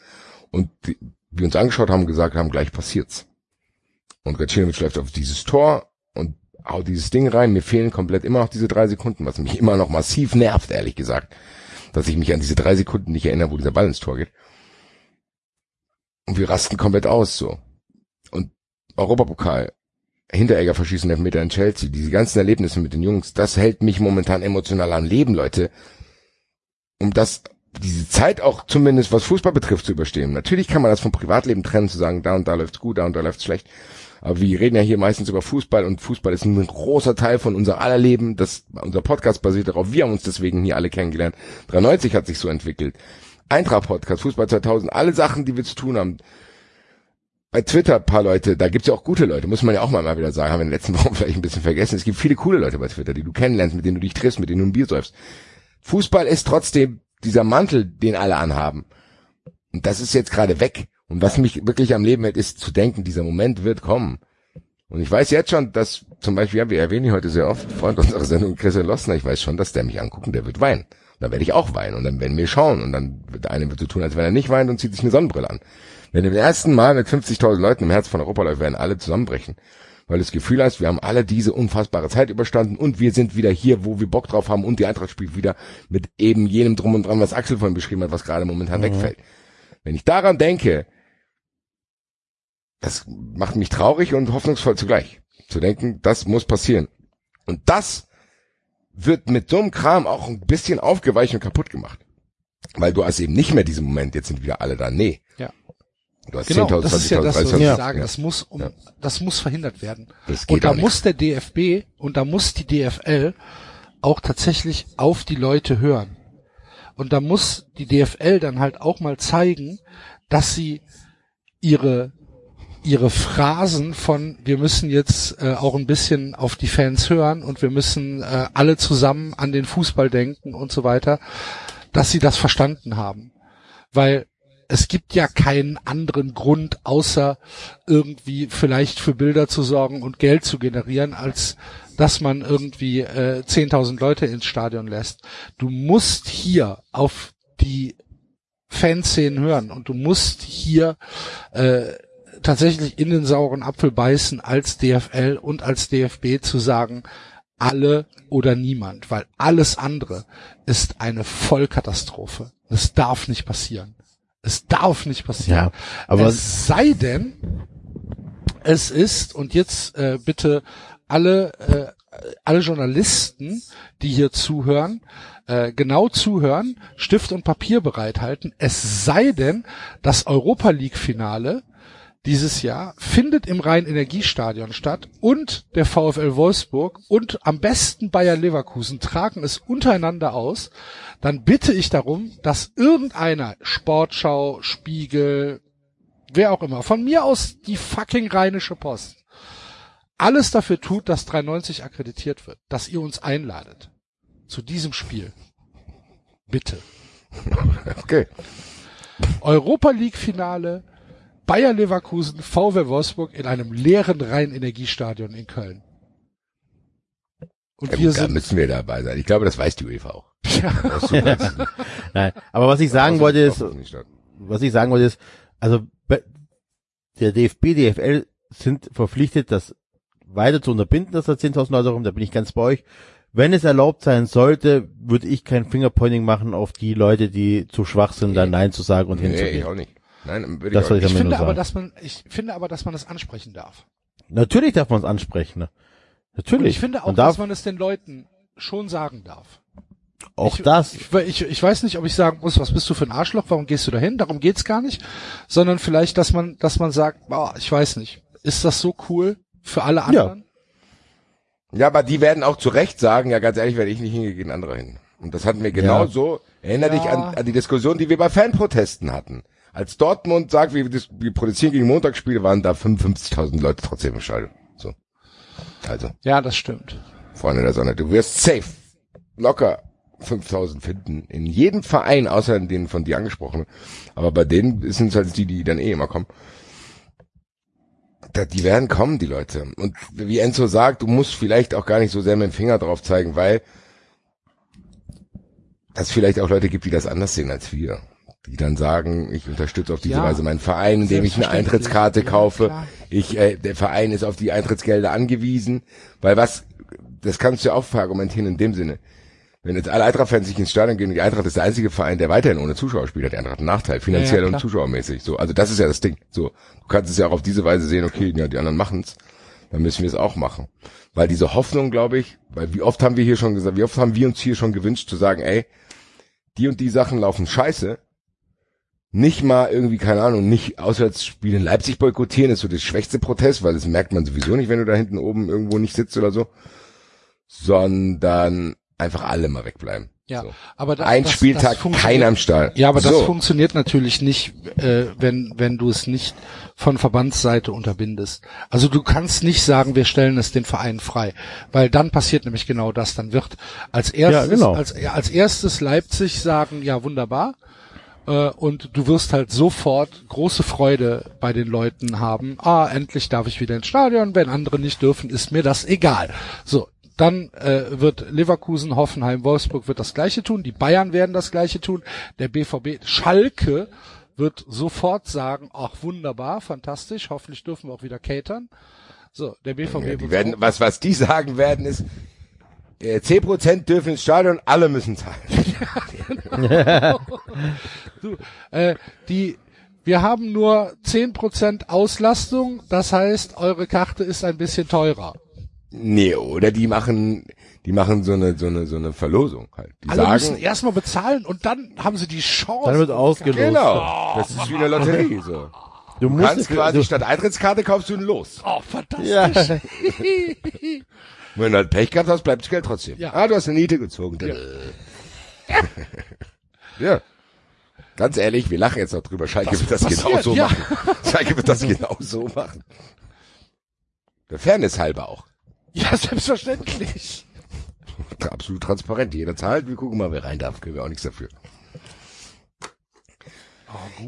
Und die, wir uns angeschaut haben, gesagt haben, gleich passiert's. Und Gacinovic läuft auf dieses Tor und haut dieses Ding rein. Mir fehlen komplett immer noch diese drei Sekunden, was mich immer noch massiv nervt, ehrlich gesagt. Dass ich mich an diese drei Sekunden nicht erinnere, wo dieser Ball ins Tor geht. Und wir rasten komplett aus, so. Und Europapokal, Hinteregger verschießen Elfmeter in Chelsea, diese ganzen Erlebnisse mit den Jungs, das hält mich momentan emotional am Leben, Leute. Um das, diese Zeit auch zumindest, was Fußball betrifft, zu überstehen. Natürlich kann man das vom Privatleben trennen, zu sagen, da und da läuft's gut, da und da läuft's schlecht. Aber wir reden ja hier meistens über Fußball und Fußball ist ein großer Teil von unser aller Leben. Das, unser Podcast basiert darauf. Wir haben uns deswegen hier alle kennengelernt. 93 hat sich so entwickelt. Eintracht Podcast, Fußball 2000, alle Sachen, die wir zu tun haben. Bei Twitter ein paar Leute, da gibt's ja auch gute Leute, muss man ja auch mal, mal wieder sagen, haben wir in den letzten Wochen vielleicht ein bisschen vergessen. Es gibt viele coole Leute bei Twitter, die du kennenlernst, mit denen du dich triffst, mit denen du ein Bier säufst. Fußball ist trotzdem dieser Mantel, den alle anhaben. Und das ist jetzt gerade weg. Und was mich wirklich am Leben hält, ist zu denken, dieser Moment wird kommen. Und ich weiß jetzt schon, dass zum Beispiel, ja, wir erwähnen ihn heute sehr oft, Freund unserer Sendung Christian Lossner, ich weiß schon, dass der mich anguckt und der wird weinen. Und dann werde ich auch weinen und dann werden wir schauen und dann wird der eine wird so tun, als wenn er nicht weint und zieht sich eine Sonnenbrille an. Wenn im ersten Mal mit 50.000 Leuten im Herz von Europa läuft, werden alle zusammenbrechen. Weil du das Gefühl hast, wir haben alle diese unfassbare Zeit überstanden und wir sind wieder hier, wo wir Bock drauf haben und die Eintracht spielt wieder mit eben jenem Drum und Dran, was Axel vorhin beschrieben hat, was gerade momentan wegfällt. Wenn ich daran denke, das macht mich traurig und hoffnungsvoll zugleich. Zu denken, das muss passieren. Und das wird mit so einem Kram auch ein bisschen aufgeweicht und kaputt gemacht. Weil du hast eben nicht mehr diesen Moment, jetzt sind wieder alle da. Nee. Ja. Du hast Genau, 10.000, das ist ja das, was 20.000, ich Ja. sage. Das muss, um, Ja. das muss verhindert werden. Und da muss der DFB und da muss die DFL auch tatsächlich auf die Leute hören. Und da muss die DFL dann halt auch mal zeigen, dass sie ihre ihre Phrasen von wir müssen jetzt äh, auch ein bisschen auf die Fans hören und wir müssen äh, alle zusammen an den Fußball denken und so weiter, dass sie das verstanden haben. Weil es gibt ja keinen anderen Grund, außer irgendwie vielleicht für Bilder zu sorgen und Geld zu generieren, als dass man irgendwie äh, 10.000 Leute ins Stadion lässt. Du musst hier auf die Fanszenen hören und du musst hier äh, tatsächlich in den sauren Apfel beißen als DFL und als DFB zu sagen, alle oder niemand, weil alles andere ist eine Vollkatastrophe. Es darf nicht passieren. Es darf nicht passieren. Ja, aber es sei denn, es ist, und jetzt äh, bitte alle, äh, alle Journalisten, die hier zuhören, äh, genau zuhören, Stift und Papier bereithalten. Es sei denn, das Europa League Finale dieses Jahr findet im Rhein-Energiestadion statt und der VfL Wolfsburg und am besten Bayer Leverkusen tragen es untereinander aus, dann bitte ich darum, dass irgendeiner, Sportschau, Spiegel, wer auch immer, von mir aus die fucking Rheinische Post, alles dafür tut, dass 93 akkreditiert wird, dass ihr uns einladet zu diesem Spiel. Bitte. Okay. Europa League Finale, Bayer Leverkusen, VW Wolfsburg in einem leeren Rhein-Energiestadion in Köln. Und Ja, wir gut, da sind, müssen wir dabei sein. Ich glaube, das weiß die UEFA auch. Super. nein, aber was ich sagen wollte ist, was ich sagen wollte ist, also der DFB, DFL sind verpflichtet, das weiter zu unterbinden, dass da 10.000 Leute rum, da bin ich ganz bei euch. Wenn es erlaubt sein sollte, würde ich kein Fingerpointing machen auf die Leute, die zu schwach sind, da Nein zu sagen und Nee, ich hinzugehen. auch nicht. Nein, würde Das ich nicht. ich Ich finde nur aber, sagen. dass man, ich finde aber, dass man das ansprechen darf. Natürlich darf man es ansprechen. Ne? Natürlich. Und ich finde auch, man darf dass man es den Leuten schon sagen darf. auch ich, das. Ich, ich, ich weiß nicht, ob ich sagen muss, was bist du für ein Arschloch, warum gehst du dahin? Darum geht's gar nicht. Sondern vielleicht, dass man, dass man sagt, boah, ich weiß nicht, ist das so cool für alle anderen? Ja, aber die werden auch zu Recht sagen, ja ganz ehrlich, wenn ich nicht hingehe, geht ein anderer hin. Und das hatten wir genau Ja. so. Erinner dich Ja. an, an die Diskussion, die wir bei Fanprotesten hatten. Als Dortmund sagt, wir, wir protestieren gegen Montagsspiele, waren da 55.000 Leute trotzdem im Stadion. So. Also, Ja, das stimmt. Freunde der Sonne, du wirst safe locker 5000 finden. In jedem Verein, außer in den von dir angesprochenen. Aber bei denen sind es halt die, die dann eh immer kommen. Da, die werden kommen, die Leute. Und wie Enzo sagt, du musst vielleicht auch gar nicht so sehr mit dem Finger drauf zeigen, weil es vielleicht auch Leute gibt, die das anders sehen als wir. Die dann sagen, ich unterstütze auf diese Ja, Weise meinen Verein, indem ich eine. Eintrittskarte Ja, kaufe. klar. ich, äh, der Verein ist auf die Eintrittsgelder angewiesen. Weil was, das kannst du ja auch verargumentieren in dem Sinne. Wenn jetzt alle Eintracht-Fans sich ins Stadion gehen und die Eintracht ist der einzige Verein, der weiterhin ohne Zuschauer spielt, hat die Eintracht einen Nachteil, finanziell Ja, ja, und zuschauermäßig. So, also das ist ja das Ding. So, du kannst es ja auch auf diese Weise sehen, okay, ja, die anderen machen's, dann müssen wir es auch machen. Weil diese Hoffnung, glaube ich, weil wie oft haben wir hier schon gesagt, wie oft haben wir uns hier schon gewünscht zu sagen, ey, die und die Sachen laufen scheiße, nicht mal irgendwie, keine Ahnung, nicht Auswärtsspiele in Leipzig boykottieren, ist so das schwächste Protest, weil das merkt man sowieso nicht, wenn du da hinten oben irgendwo nicht sitzt oder so, sondern einfach alle mal wegbleiben. Ja, So. aber das, Ein das, Spieltag, das funktioniert- keiner am Start. Ja, aber das so. funktioniert natürlich nicht, äh, wenn, wenn du es nicht von Verbandsseite unterbindest. Also du kannst nicht sagen, wir stellen es den Vereinen frei, weil dann passiert nämlich genau das. Dann wird als erstes, genau. als, ja, als erstes Leipzig sagen, ja wunderbar, äh, und du wirst halt sofort große Freude bei den Leuten haben. Ah, endlich darf ich wieder ins Stadion. Wenn andere nicht dürfen, ist mir das egal. So. Dann äh, wird Leverkusen, Hoffenheim, Wolfsburg wird das gleiche tun, die Bayern werden das gleiche tun, der BVB, Schalke wird sofort sagen, ach wunderbar, fantastisch, hoffentlich dürfen wir auch wieder catern. So, der BVB Ja, die wird werden, was, was die sagen werden, ist, äh, 10% dürfen ins Stadion, alle müssen zahlen. Du, äh, die, wir haben nur 10% Auslastung, das heißt, eure Karte ist ein bisschen teurer. Nee, oder die machen, die machen so eine, so eine, so eine Verlosung halt. Die Alle müssen sagen, erstmal bezahlen und dann haben sie die Chance. Dann wird ausgelost. genau, das ist wie eine Lotterie, so. Du Du musst kannst quasi du, statt Eintrittskarte kaufst du ein Los. Oh, fantastisch. ja, Wenn du halt Pech gehabt hast, bleibt das Geld trotzdem. Ja. Ah, du hast eine Niete gezogen. Ja. Ganz ehrlich, wir lachen jetzt noch drüber. Schalke Das wird das passiert, genau so ja. machen. Schalke wird das genau so machen. Der Fairness halber auch. Ja, selbstverständlich. Absolut transparent. Jeder zahlt. Wir gucken mal, wer rein darf. Können wir auch nichts dafür.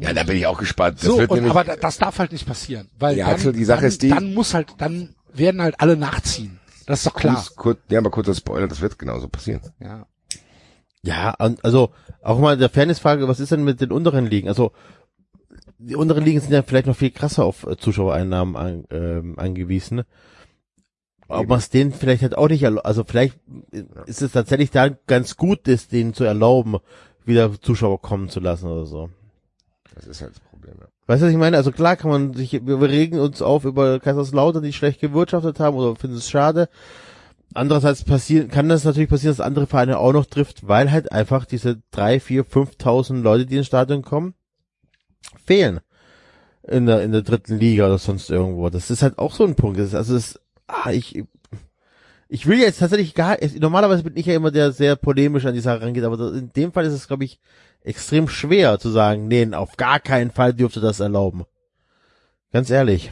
ja, da bin ich auch gespannt. Das so, wird und, nämlich, aber da- das darf halt nicht passieren. Weil Ja, dann, Axel, die Sache dann, ist die- Dann muss halt, dann werden halt alle nachziehen. Das ist doch klar. Kurz, kurz, ja, aber kurzer Spoiler, das wird genauso passieren. Ja. ja, und also auch mal der Fairnessfrage, was ist denn mit den unteren Ligen? Also die unteren Ligen sind ja vielleicht noch viel krasser auf äh, Zuschauereinnahmen an, ähm, angewiesen. Ob man es denen vielleicht halt auch nicht, erlau- also vielleicht ist es tatsächlich da ganz gut, es denen zu erlauben, wieder Zuschauer kommen zu lassen oder so. Das ist halt das Problem. Ja. Weißt du, was ich meine? Also klar kann man sich, wir regen uns auf über Kaiserslautern, die schlecht gewirtschaftet haben oder finden es schade. Andererseits passieren, kann das natürlich passieren, dass andere Vereine auch noch trifft, weil halt einfach diese drei, vier, fünftausend Leute, die ins Stadion kommen, fehlen. In der, in der dritten Liga oder sonst irgendwo. Das ist halt auch so ein Punkt. Das ist, also es, ah, ich, ich will jetzt tatsächlich gar, normalerweise bin ich ja immer der sehr polemisch an die Sache rangeht, aber in dem Fall ist es, glaube ich, extrem schwer zu sagen, nee, auf gar keinen Fall dürfte das erlauben. Ganz ehrlich.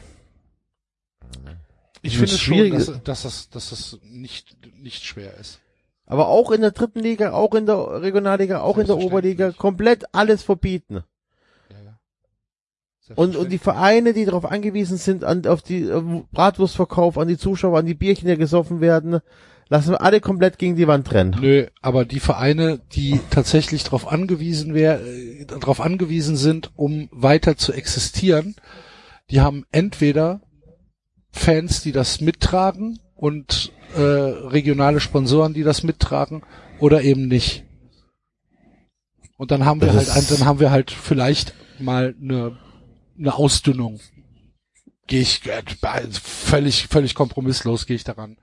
Ich finde ist schon, schwierig. dass, dass das, dass das nicht, nicht schwer ist. Aber auch in der dritten Liga, auch in der Regionalliga, auch in der Oberliga, komplett alles verbieten. Ja, ja. Und, und die Vereine, die darauf angewiesen sind, an, auf die äh, Bratwurstverkauf, an die Zuschauer, an die Bierchen, die gesoffen werden, lassen wir alle komplett gegen die Wand rennen. Nö, aber die Vereine, die tatsächlich darauf angewiesen wär, äh, darauf angewiesen sind, um weiter zu existieren, die haben entweder Fans, die das mittragen und äh, regionale Sponsoren, die das mittragen, oder eben nicht. Und dann haben wir Das halt, dann haben wir halt vielleicht mal eine eine Ausdünnung. Gehe ich äh, völlig, völlig kompromisslos gehe ich daran.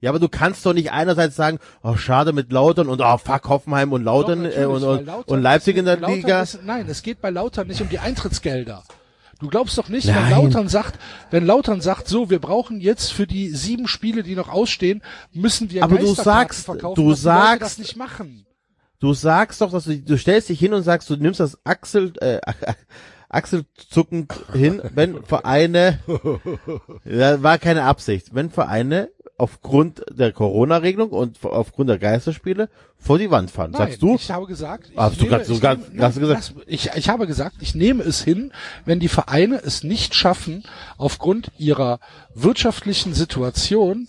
Ja, aber du kannst doch nicht einerseits sagen, oh, schade mit Lautern und oh, fuck Hoffenheim und Lautern Doch, äh, und, und, Lautern- und Leipzig in der Liga. Ist, nein, es geht bei Lautern nicht um die Eintrittsgelder. Du glaubst doch nicht, Nein. wenn Lautern sagt, wenn Lautern sagt, so, wir brauchen jetzt für die sieben Spiele, die noch ausstehen, müssen wir Aber du sagst- verkaufen, du sagst- das nicht machen. Du sagst doch, dass du, du stellst dich hin und sagst, du nimmst das Achsel, äh, achselzuckend hin, wenn Vereine, ja, war keine Absicht, wenn Vereine aufgrund der Corona-Regelung und aufgrund der Geisterspiele vor die Wand fahren. Nein, Sagst du? Ich habe gesagt, ich, Hast du nehme, grad so ganz- nehme, hast du gesagt? ich, ich habe gesagt, ich nehme es hin, wenn die Vereine es nicht schaffen, aufgrund ihrer wirtschaftlichen Situation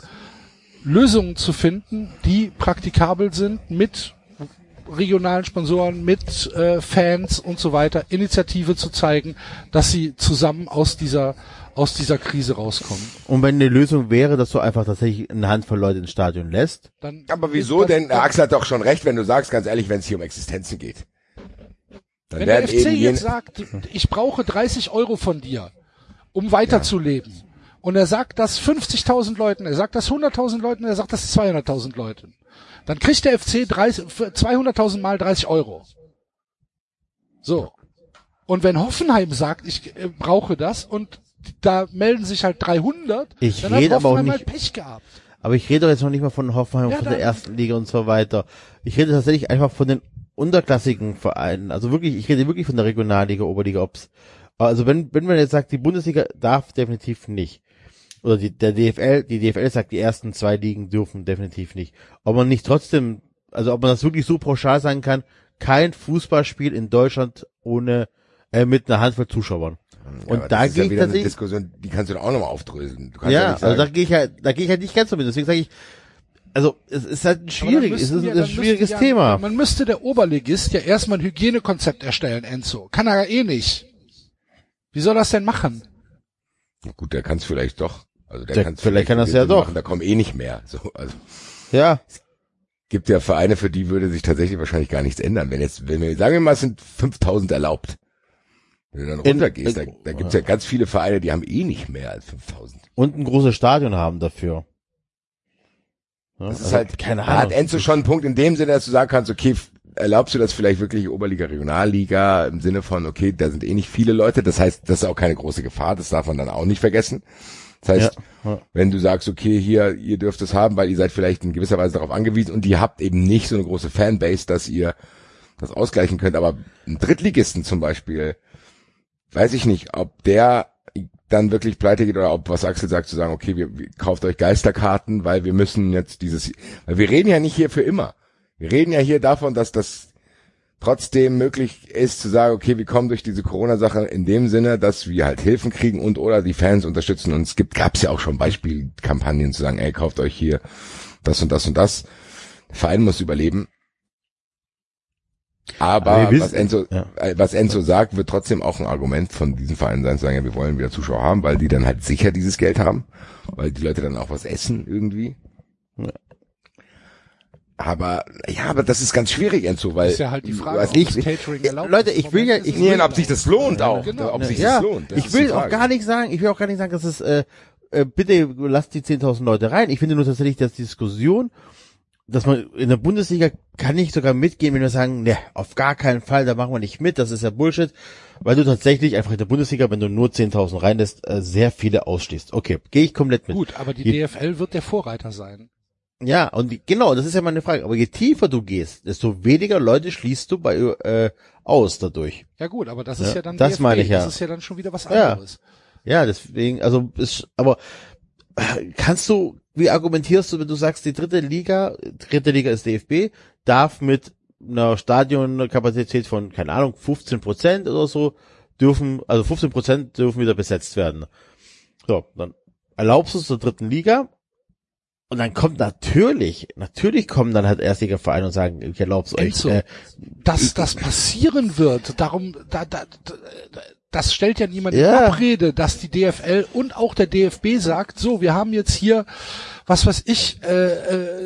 Lösungen zu finden, die praktikabel sind mit regionalen Sponsoren, mit äh, Fans und so weiter, Initiative zu zeigen, dass sie zusammen aus dieser aus dieser Krise rauskommen. Und wenn eine Lösung wäre, dass du einfach tatsächlich eine Handvoll Leute ins Stadion lässt, Dann Aber wieso das- denn? dann- Axel hat doch schon recht, wenn du sagst, ganz ehrlich, wenn es hier um Existenzen geht. Dann Wenn der FC jetzt sagt, ich brauche 30 Euro von dir, um weiterzuleben, und er sagt das 50.000 Leuten, er sagt das 100.000 Leuten, er sagt das 200.000 Leuten, dann kriegt der FC 30, für 200.000 mal 30 Euro. So. Und wenn Hoffenheim sagt, ich äh, brauche das und da melden sich halt 300, Ich dann rede hat aber auch nicht- halt Pech gehabt. Aber ich rede doch jetzt noch nicht mal von Hoffenheim, Ja, von der ersten Liga und so weiter. Ich rede tatsächlich einfach von den unterklassigen Vereinen. Also wirklich, ich rede wirklich von der Regionalliga, Oberliga, Ops. Also wenn, wenn man jetzt sagt, die Bundesliga darf definitiv nicht. Oder die, der DFL, die DFL sagt, die ersten zwei Ligen dürfen definitiv nicht. Ob man nicht trotzdem, also ob man das wirklich so pauschal sagen kann, kein Fußballspiel in Deutschland ohne, äh, mit einer Handvoll Zuschauern. Ja, Und aber da das ist ja gehe ich wieder eine tatsächlich, Diskussion, die kannst du doch auch nochmal aufdröseln. Du kannst ja, nicht also da sagen, gehe ich halt, da gehe ich halt nicht ganz so mit. Deswegen sage ich, also es ist halt ein schwierig, es ist wir- ein schwieriges ja- Thema. Man müsste der Oberligist ja erstmal ein Hygienekonzept erstellen, Enzo. Kann er ja eh nicht. Wie soll das denn machen? na gut, der kann es vielleicht doch. Also der, Der- kann's vielleicht kann er's wirklich ja so doch. Machen, da kommen eh nicht mehr. So, also Ja, gibt ja Vereine, für die würde sich tatsächlich wahrscheinlich gar nichts ändern. Wenn jetzt, wenn wir sagen wir mal, es sind 5000 erlaubt. Wenn du dann runtergehst, da, in- da gibt's ja ganz viele Vereine, die haben eh nicht mehr als 5000. und ein großes Stadion haben dafür. Ja, Das ist also, halt, keine da hat Ahnung. Enzo schon einen Punkt in dem Sinne, dass du sagen kannst, okay, erlaubst du das vielleicht wirklich Oberliga, Regionalliga im Sinne von, okay, da sind eh nicht viele Leute, das heißt, das ist auch keine große Gefahr, das darf man dann auch nicht vergessen. Das heißt, Ja, ja. wenn du sagst, okay, hier, ihr dürft es haben, weil ihr seid vielleicht in gewisser Weise darauf angewiesen und ihr habt eben nicht so eine große Fanbase, dass ihr das ausgleichen könnt, aber ein Drittligisten zum Beispiel, weiß ich nicht, ob der dann wirklich pleite geht oder ob was Axel sagt, zu sagen, okay, wir, wir kauft euch Geisterkarten, weil wir müssen jetzt dieses, weil wir reden ja nicht hier für immer. Wir reden ja hier davon, dass das trotzdem möglich ist zu sagen, okay, wir kommen durch diese Corona-Sache in dem Sinne, dass wir halt Hilfen kriegen und oder die Fans unterstützen. Und es gibt, gab's ja auch schon Beispielkampagnen zu sagen, ey, kauft euch hier das und das und das. Der Verein muss überleben. Aber Aber wir was, wissen- Enzo, ja. äh, was Enzo sagt, wird trotzdem auch ein Argument von diesen Vereinen sein, zu sagen, ja, wir wollen wieder Zuschauer haben, weil die dann halt sicher dieses Geld haben, weil die Leute dann auch was essen irgendwie. Ja. Aber ja, aber das ist ganz schwierig, Enzo, weil ist ja halt die Frage, weiß ob ich, das Catering erlaubt Leute, ich will ja- ich nicht ob sich das lohnt auch. genau. Ob sich ja, das lohnt. das ich will auch gar nicht sagen, ich will auch gar nicht sagen, dass es, äh, äh, bitte lasst die 10.000 Leute rein. Ich finde nur tatsächlich, dass die Diskussion, dass man in der Bundesliga kann ich sogar mitgehen, wenn wir sagen, ne, auf gar keinen Fall, da machen wir nicht mit, das ist ja Bullshit, weil du tatsächlich einfach in der Bundesliga, wenn du nur 10.000 reinlässt, äh, sehr viele ausschließt. Okay, gehe ich komplett mit. Gut, aber die Je- DFL wird der Vorreiter sein. Ja, und die, genau, das ist ja meine Frage. Aber je tiefer du gehst, desto weniger Leute schließt du bei äh, aus dadurch. Ja gut, aber das ist Ja, ja dann das DFB. meine ich ja. Das ist ja dann schon wieder was Ja. anderes. Ja, deswegen, also ist, aber äh, kannst du, wie argumentierst du, wenn du sagst, die dritte Liga, dritte Liga ist DFB, darf mit einer Stadionkapazität von, keine Ahnung, 15 Prozent oder so, dürfen, also 15 Prozent dürfen wieder besetzt werden. So, dann erlaubst du es zur dritten Liga, und dann kommt natürlich, natürlich kommen dann halt Erstligavereine und sagen, ich erlaub's euch. Enzo, Äh, Dass das passieren wird, darum, da, da, da, das stellt ja niemand in Ja. Abrede, dass die DFL und auch der DFB sagt, so, wir haben jetzt hier, was weiß ich, äh,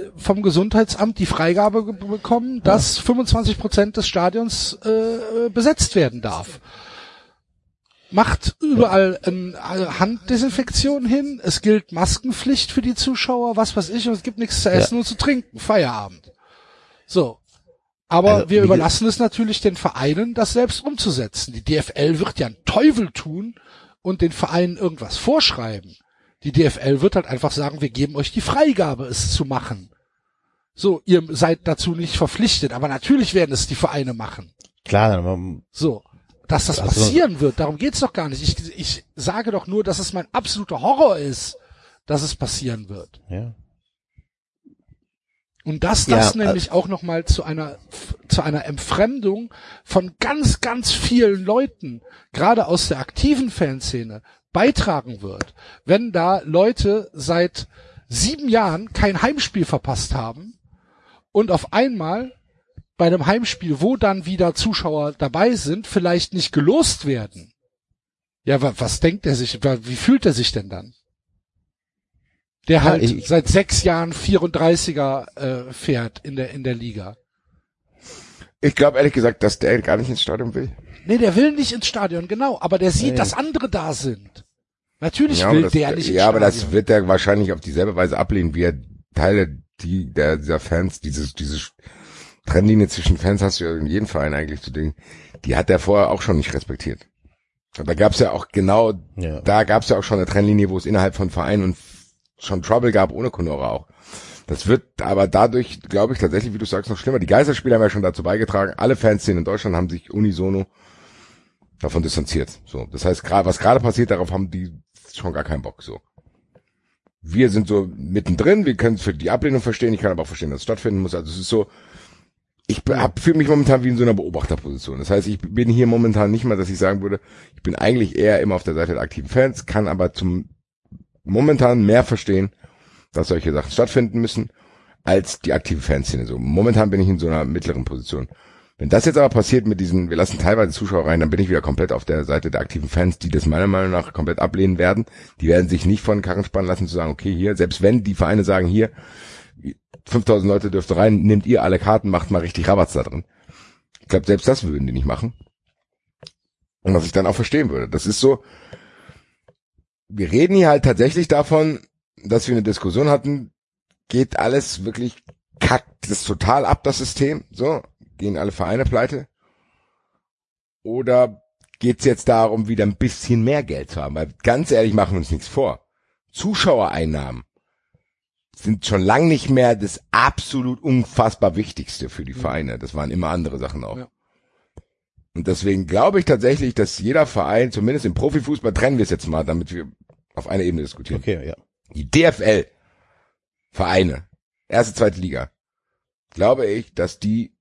äh, vom Gesundheitsamt die Freigabe bekommen, dass 25 Prozent des Stadions äh, besetzt werden darf. macht überall ähm, Handdesinfektion hin, es gilt Maskenpflicht für die Zuschauer, was weiß ich, und es gibt nichts zu essen und zu trinken, Feierabend. So. Aber Also, wir überlassen es natürlich den Vereinen, das selbst umzusetzen. Die DFL wird ja einen Teufel tun und den Vereinen irgendwas vorschreiben. Die DFL wird halt einfach sagen, wir geben euch die Freigabe, es zu machen. So, ihr seid dazu nicht verpflichtet, aber natürlich werden es die Vereine machen. Klar, dann, ähm, So. Dass das Also- passieren wird, darum geht's doch gar nicht. Ich, ich sage doch nur, dass es mein absoluter Horror ist, dass es passieren wird. ja. Und dass Ja, das äh, nämlich auch nochmal zu einer, zu einer Entfremdung von ganz, ganz vielen Leuten, gerade aus der aktiven Fanszene, beitragen wird. Wenn da Leute seit sieben Jahren kein Heimspiel verpasst haben und auf einmal bei einem Heimspiel, wo dann wieder Zuschauer dabei sind, vielleicht nicht gelost werden. Ja, wa was denkt er sich, wie fühlt er sich denn dann? Der Ja, halt ich- seit sechs Jahren 34er äh, fährt in der, in der Liga. Ich glaube ehrlich gesagt, dass der gar nicht ins Stadion will. Nee, der will nicht ins Stadion, genau, aber der sieht, Nee. dass andere da sind. Natürlich Ja, will das, der nicht ins ja, aber das wird er wahrscheinlich auf dieselbe Weise ablehnen, wie er Teile die, der, dieser Fans, dieses, diese Trennlinie zwischen Fans hast du ja in jedem Verein eigentlich zu Dingen, die hat er vorher auch schon nicht respektiert. Und da gab's ja auch genau, Ja. da gab's ja auch schon eine Trennlinie, wo es innerhalb von Vereinen und schon Trouble gab, ohne Conora auch. Das wird aber dadurch, glaube ich, tatsächlich, wie du sagst, noch schlimmer. Die Geisterspiele haben ja schon dazu beigetragen. Alle Fanszenen in Deutschland haben sich unisono davon distanziert. So, das heißt, gerade was gerade passiert, darauf haben die schon gar keinen Bock. So, wir sind so mittendrin. Wir können für die Ablehnung verstehen. Ich kann aber auch verstehen, dass es stattfinden muss. Also es ist so. Ich fühle mich momentan wie in so einer Beobachterposition. Das heißt, ich bin hier momentan nicht mal, dass ich sagen würde, ich bin eigentlich eher immer auf der Seite der aktiven Fans, kann aber zum momentan mehr verstehen, dass solche Sachen stattfinden müssen, als die aktive Fanszene. So momentan bin ich in so einer mittleren Position. Wenn das jetzt aber passiert mit diesen, wir lassen teilweise Zuschauer rein, dann bin ich wieder komplett auf der Seite der aktiven Fans, die das meiner Meinung nach komplett ablehnen werden. Die werden sich nicht von Karren spannen lassen zu sagen, okay, hier, selbst wenn die Vereine sagen, hier, 5000 Leute dürfte rein, nehmt ihr alle Karten, macht mal richtig Rabatz da drin. Ich glaube, selbst das würden die nicht machen. Und was ich dann auch verstehen würde. Das ist so, wir reden hier halt tatsächlich davon, dass wir eine Diskussion hatten, geht alles wirklich kackt das total ab, das System, so, gehen alle Vereine pleite? Oder geht's jetzt darum, wieder ein bisschen mehr Geld zu haben? Weil ganz ehrlich, machen wir uns nichts vor. Zuschauereinnahmen sind schon lang nicht mehr das absolut unfassbar Wichtigste für die Vereine. Das waren immer andere Sachen auch. Ja. Und deswegen glaube ich tatsächlich, dass jeder Verein, zumindest im Profifußball, trennen wir es jetzt mal, damit wir auf einer Ebene diskutieren. Okay, ja. Die DFL Vereine, erste, zweite Liga, glaube ich, dass die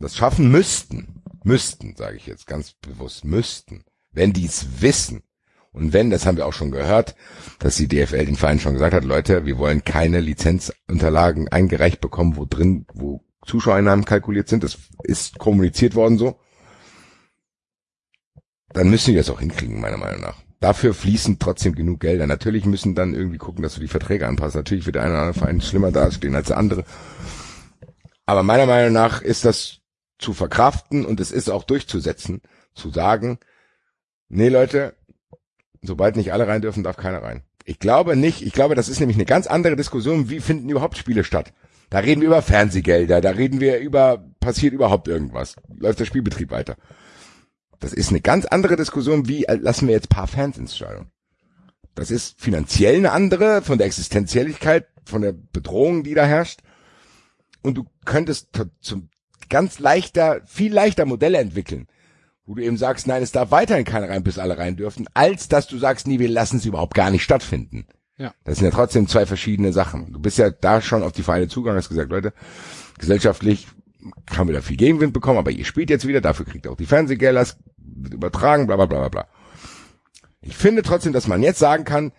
das schaffen müssten, müssten, sage ich jetzt ganz bewusst, müssten, wenn die es wissen. Und wenn, das haben wir auch schon gehört, dass die DFL den Verein schon gesagt hat, Leute, wir wollen keine Lizenzunterlagen eingereicht bekommen, wo drin, wo Zuschauereinnahmen kalkuliert sind. Das ist kommuniziert worden so. Dann müssen die das auch hinkriegen, meiner Meinung nach. Dafür fließen trotzdem genug Gelder. Natürlich müssen dann irgendwie gucken, dass wir die Verträge anpassen. Natürlich wird der eine oder andere Verein schlimmer dastehen als der andere. Aber meiner Meinung nach ist das zu verkraften und es ist auch durchzusetzen, zu sagen, nee Leute, sobald nicht alle rein dürfen, darf keiner rein. Ich glaube nicht, ich glaube, das ist nämlich eine ganz andere Diskussion, wie finden überhaupt Spiele statt. Da reden wir über Fernsehgelder, da reden wir über, passiert überhaupt irgendwas, läuft der Spielbetrieb weiter. Das ist eine ganz andere Diskussion, wie äh, lassen wir jetzt paar Fans ins Stadion. Das ist finanziell eine andere, von der Existenzielligkeit, von der Bedrohung, die da herrscht. Und du könntest zu- zum ganz leichter, viel leichter Modelle entwickeln, wo du eben sagst, nein, es darf weiterhin keiner rein, bis alle rein dürfen, als dass du sagst, nee, wir lassen es überhaupt gar nicht stattfinden. Ja. Das sind ja trotzdem zwei verschiedene Sachen. Du bist ja da schon auf die Vereine zugegangen, hast gesagt, Leute, gesellschaftlich haben wir da viel Gegenwind bekommen, aber ihr spielt jetzt wieder, dafür kriegt ihr auch die Fernsehgelder, es übertragen, bla bla bla bla. Ich finde trotzdem, dass man jetzt sagen kann,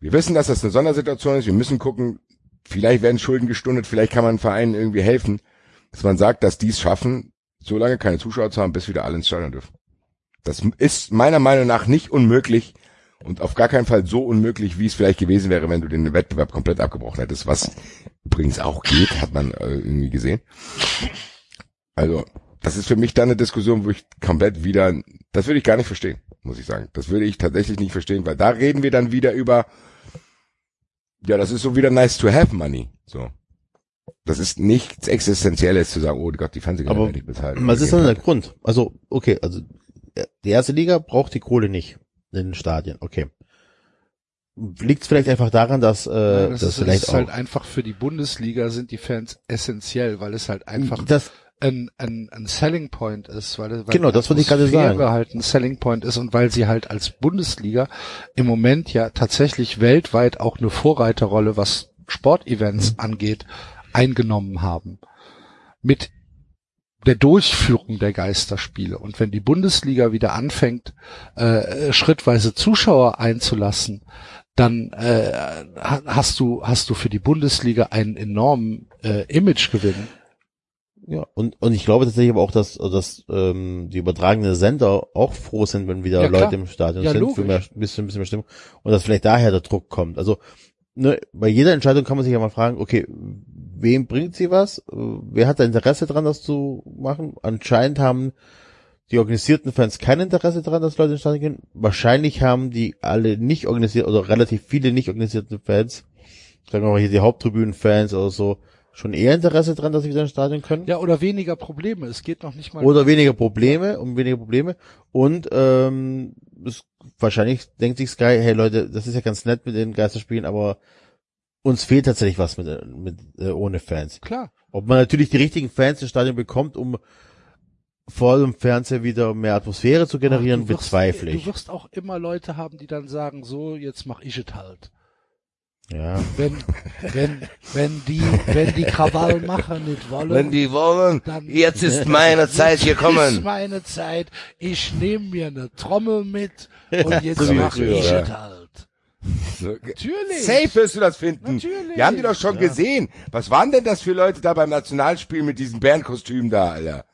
wir wissen, dass das eine Sondersituation ist, wir müssen gucken, vielleicht werden Schulden gestundet, vielleicht kann man Vereinen irgendwie helfen, dass man sagt, dass die es schaffen, so lange keine Zuschauer zu haben, bis wieder alle ins Stadion dürfen. Das ist meiner Meinung nach nicht unmöglich und auf gar keinen Fall so unmöglich, wie es vielleicht gewesen wäre, wenn du den Wettbewerb komplett abgebrochen hättest, was übrigens auch geht, hat man äh, irgendwie gesehen. Also, das ist für mich dann eine Diskussion, wo ich komplett wieder, das würde ich gar nicht verstehen. muss ich sagen. Das würde ich tatsächlich nicht verstehen, weil da reden wir dann wieder über, ja, das ist so wieder nice to have money. So. Das ist nichts Existenzielles zu sagen, oh Gott, die Fernsehgelder werde ich bezahlen. Was ist denn der Grund? Also, okay, also die erste Liga braucht die Kohle nicht in den Stadien. Okay. Liegt es vielleicht einfach daran, dass, äh, Ja, das, das ist, vielleicht ist auch halt einfach für die Bundesliga sind die Fans essentiell, weil es halt einfach das, ein, ein, ein Selling Point ist, weil, weil Genau, das wollte ich gerade sagen. halt ein Selling Point ist und weil sie halt als Bundesliga im Moment ja tatsächlich weltweit auch eine Vorreiterrolle, was Mhm. Sportevents angeht, eingenommen haben. Mit der Durchführung der Geisterspiele. Und wenn die Bundesliga wieder anfängt, äh, schrittweise Zuschauer einzulassen, dann äh, ha- hast du hast du für die Bundesliga einen enormen äh, Imagegewinn. Ja, und, und ich glaube tatsächlich aber auch, dass, dass ähm, die übertragenen Sender auch froh sind, wenn wieder Ja, klar. Leute im Stadion Ja, sind, logisch. für mehr, ein bisschen, ein bisschen mehr Stimmung. Und dass vielleicht daher der Druck kommt. Also, ne, bei jeder Entscheidung kann man sich ja mal fragen, okay, wem bringt sie was? Wer hat da Interesse dran, das zu machen? Anscheinend haben die organisierten Fans kein Interesse daran, dass Leute ins Stadion gehen. Wahrscheinlich haben die alle nicht organisiert oder relativ viele nicht organisierten Fans, sagen wir mal hier die Haupttribünen-Fans oder so, schon eher Interesse dran, dass sie wieder ins Stadion können. Ja, oder weniger Probleme. Es geht noch nicht mal. Oder weniger Probleme, um weniger Probleme. Und ähm, es, wahrscheinlich denkt sich Sky, hey Leute, das ist ja ganz nett mit den Geisterspielen, aber uns fehlt tatsächlich was mit, mit äh, ohne Fans. klar. Ob man natürlich die richtigen Fans ins Stadion bekommt, um vor dem Fernseher wieder mehr Atmosphäre zu generieren, Ach, du wirst- bezweifle ich. Du wirst auch immer Leute haben, die dann sagen, so, jetzt mach ich es halt. Ja. Wenn, wenn, wenn die, wenn die Krawallmacher nicht wollen. Wenn die wollen, Dann- jetzt ist meine Zeit ist gekommen. meine Zeit. Ich nehme mir eine Trommel mit und jetzt so mache ich ja. es halt. So, Natürlich. Safe wirst du das finden. Natürlich. Wir haben die doch schon gesehen. Was waren denn das für Leute da beim Nationalspiel mit diesen Bärenkostümen da, Alter?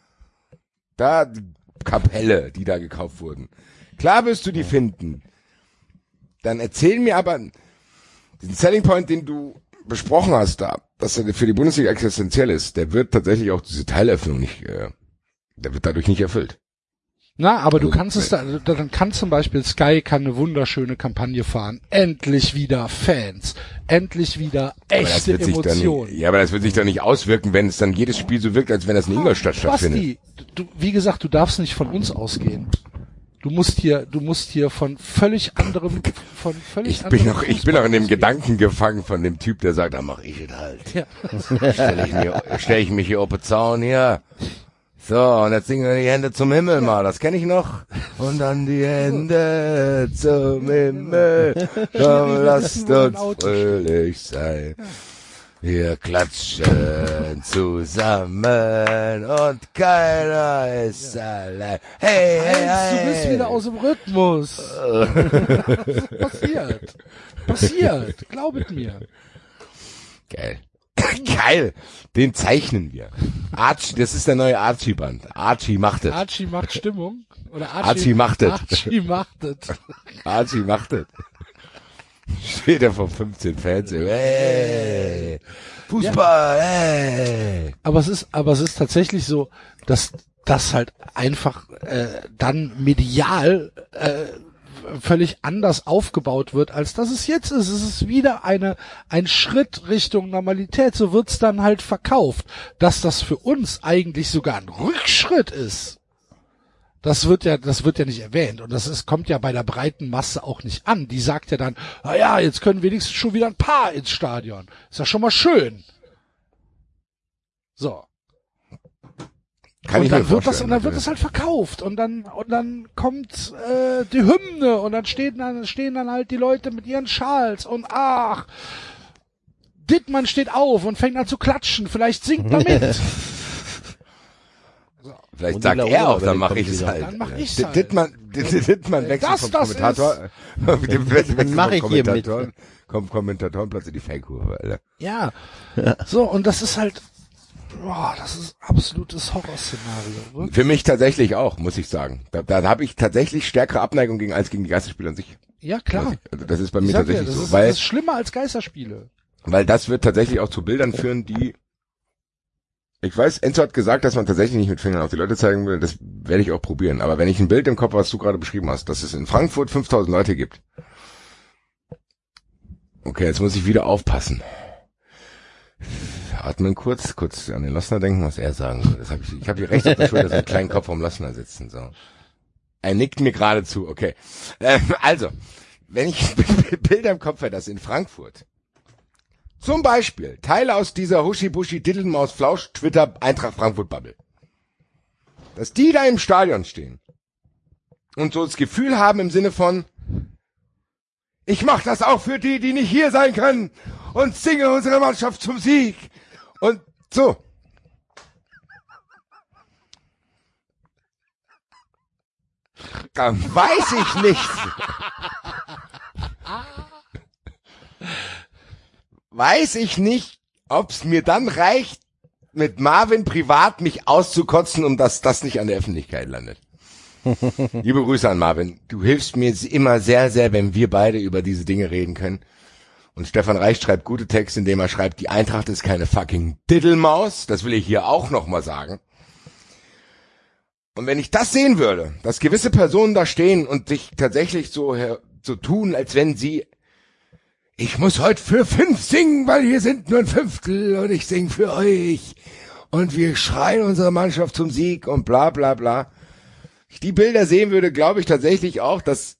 Da, die Kapelle, die da gekauft wurden. Klar wirst du die finden. Dann erzähl mir aber diesen Selling Point, den du besprochen hast da, dass er für die Bundesliga existenziell ist, der wird tatsächlich auch diese Teilöffnung nicht, äh, der wird dadurch nicht erfüllt. Na, aber du Also, kannst es da, dann kann zum Beispiel Sky kann eine wunderschöne Kampagne fahren. Endlich wieder Fans. Endlich wieder echte wird sich dann, Emotionen. ja, aber das wird sich dann nicht auswirken, wenn es dann jedes Spiel so wirkt, als wenn das in Ingolstadt stattfindet. Basti, du, wie gesagt, du darfst nicht von uns ausgehen. Du musst hier, du musst hier von völlig anderem, von völlig Ich bin noch, ich bin noch in dem Gedanken gefangen von dem Typ, der sagt, da mach ich es halt. Ja. Stell ich, mir, stell ich mich hier auf den Zaun hier. So, und jetzt singen wir die Hände zum Himmel mal, das kenne ich noch. Und dann die Hände zum Himmel. Komm, lasst uns fröhlich sein. Wir klatschen zusammen und keiner ist allein. Hey, hey, hey. du bist wieder aus dem Rhythmus. Passiert. Passiert. Glaubet mir. Geil. Geil. Den zeichnen wir. Archie, das ist der neue Archie-Band. Archie macht es. Archie macht Stimmung. Oder Archie macht es. Archie macht es. Archie macht es. Steht er vor 15 Fans. Hey. Fußball, hey. Aber es ist, aber es ist tatsächlich so, dass das halt einfach äh, dann medial äh, völlig anders aufgebaut wird, als dass es jetzt ist. Es ist wieder eine ein Schritt Richtung Normalität. So wird's dann halt verkauft, dass das für uns eigentlich sogar ein Rückschritt ist. Das wird ja, das wird ja nicht erwähnt und das ist, kommt ja bei der breiten Masse auch nicht an. Die sagt ja dann, na ja, jetzt können wenigstens schon wieder ein paar ins Stadion. Ist ja schon mal schön. So. Kann und dann wird das und dann wird das halt verkauft und dann und dann kommt äh, die Hymne und dann stehen dann stehen dann halt die Leute mit ihren Schals und ach Dittmann steht auf und fängt an zu klatschen, vielleicht singt er mit. Vielleicht sagt er auch, dann mache ich es halt. Dann mach ich's halt. Dittmann, Ditt- Dittmann wechselt Das- vom das Kommentator, dem wechselt vom ich hier mit. Kommentatoren, kommt Kommentatorenplatz in die Fankurve, Alter. Ja. So und das ist halt boah, das ist absolutes Horrorszenario. Für mich tatsächlich auch, muss ich sagen. Da, da habe ich tatsächlich stärkere Abneigung gegen als gegen die Geisterspiele an sich. Ja, klar. Also das ist bei Ich mir tatsächlich das, so, ist, weil das ist schlimmer als Geisterspiele. weil das wird tatsächlich auch zu Bildern führen, die Ich weiß, Enzo hat gesagt, dass man tatsächlich nicht mit Fingern auf die Leute zeigen will. Das werde ich auch probieren. Aber wenn ich ein Bild im Kopf, habe, was du gerade beschrieben hast, dass es in Frankfurt 5000 Leute gibt. Okay, jetzt muss ich wieder aufpassen. Atmen kurz, kurz an den Lossner denken, was er sagen würde. Das hab ich ich habe hier rechts auf der Schulter so einen kleinen Kopf vom Lossner sitzen. So. Er nickt mir gerade zu, okay. Ähm, also, wenn ich Bilder im Kopf hätte, dass in Frankfurt zum Beispiel Teile aus dieser Huschi-Buschi Dittelmaus Flausch Twitter Eintracht Frankfurt Bubble. Dass die da im Stadion stehen und so das Gefühl haben im Sinne von ich mach das auch für die, die nicht hier sein können und singe unsere Mannschaft zum Sieg. Und so. Dann weiß ich nicht. weiß ich nicht, ob's mir dann reicht, mit Marvin privat mich auszukotzen, um dass das nicht an der Öffentlichkeit landet. Liebe Grüße an Marvin. Du hilfst mir immer sehr, sehr, wenn wir beide über diese Dinge reden können. Und Stefan Reich schreibt gute Texte, indem er schreibt, die Eintracht ist keine fucking Diddelmaus. Das will ich hier auch nochmal sagen. Und wenn ich das sehen würde, dass gewisse Personen da stehen und sich tatsächlich so, so tun, als wenn sie ich muss heute für fünf singen, weil hier sind nur ein Fünftel und ich sing für euch. Und wir schreien unsere Mannschaft zum Sieg und bla bla bla. Ich die Bilder sehen würde, glaube ich tatsächlich auch, dass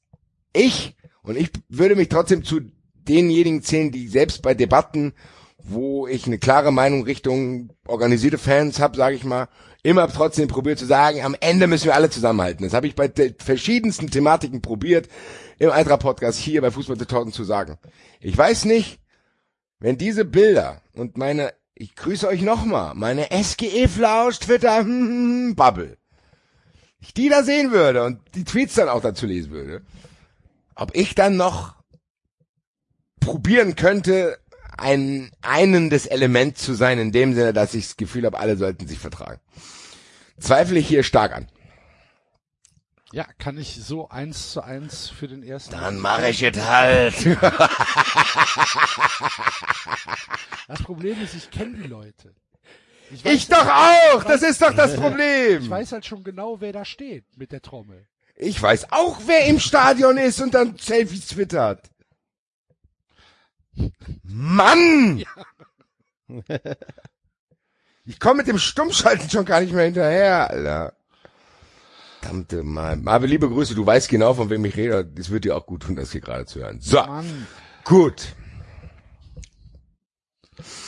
ich, und ich würde mich trotzdem zu denjenigen zählen, die selbst bei Debatten, wo ich eine klare Meinung Richtung organisierte Fans habe, sage ich mal, immer trotzdem probiert zu sagen, am Ende müssen wir alle zusammenhalten. Das habe ich bei de- verschiedensten Thematiken probiert, im Eintracht-Podcast hier bei Fußball Torten zu sagen. Ich weiß nicht, wenn diese Bilder und meine, ich grüße euch nochmal, meine SGE-Flausch, Twitter, hm, Bubble, ich die da sehen würde und die Tweets dann auch dazu lesen würde, ob ich dann noch probieren könnte, ein einendes Element zu sein, in dem Sinne, dass ich das Gefühl habe, alle sollten sich vertragen. Zweifle ich hier stark an. Ja, kann ich so eins zu eins für den ersten. Dann mache ich es halt. Das Problem ist, ich kenne die Leute. Ich weiß- doch auch! Das ist doch das Ich Problem! weiß halt schon genau, wer da steht mit der Trommel. Ich weiß auch, wer im Stadion ist und dann Selfies twittert. Mann! Ich komme mit dem Stummschalten schon gar nicht mehr hinterher, Alter. Verdammte Mann. Marvin, liebe Grüße, du weißt genau, von wem ich rede. Es wird dir auch gut tun, das hier gerade zu hören. So, Mann. gut.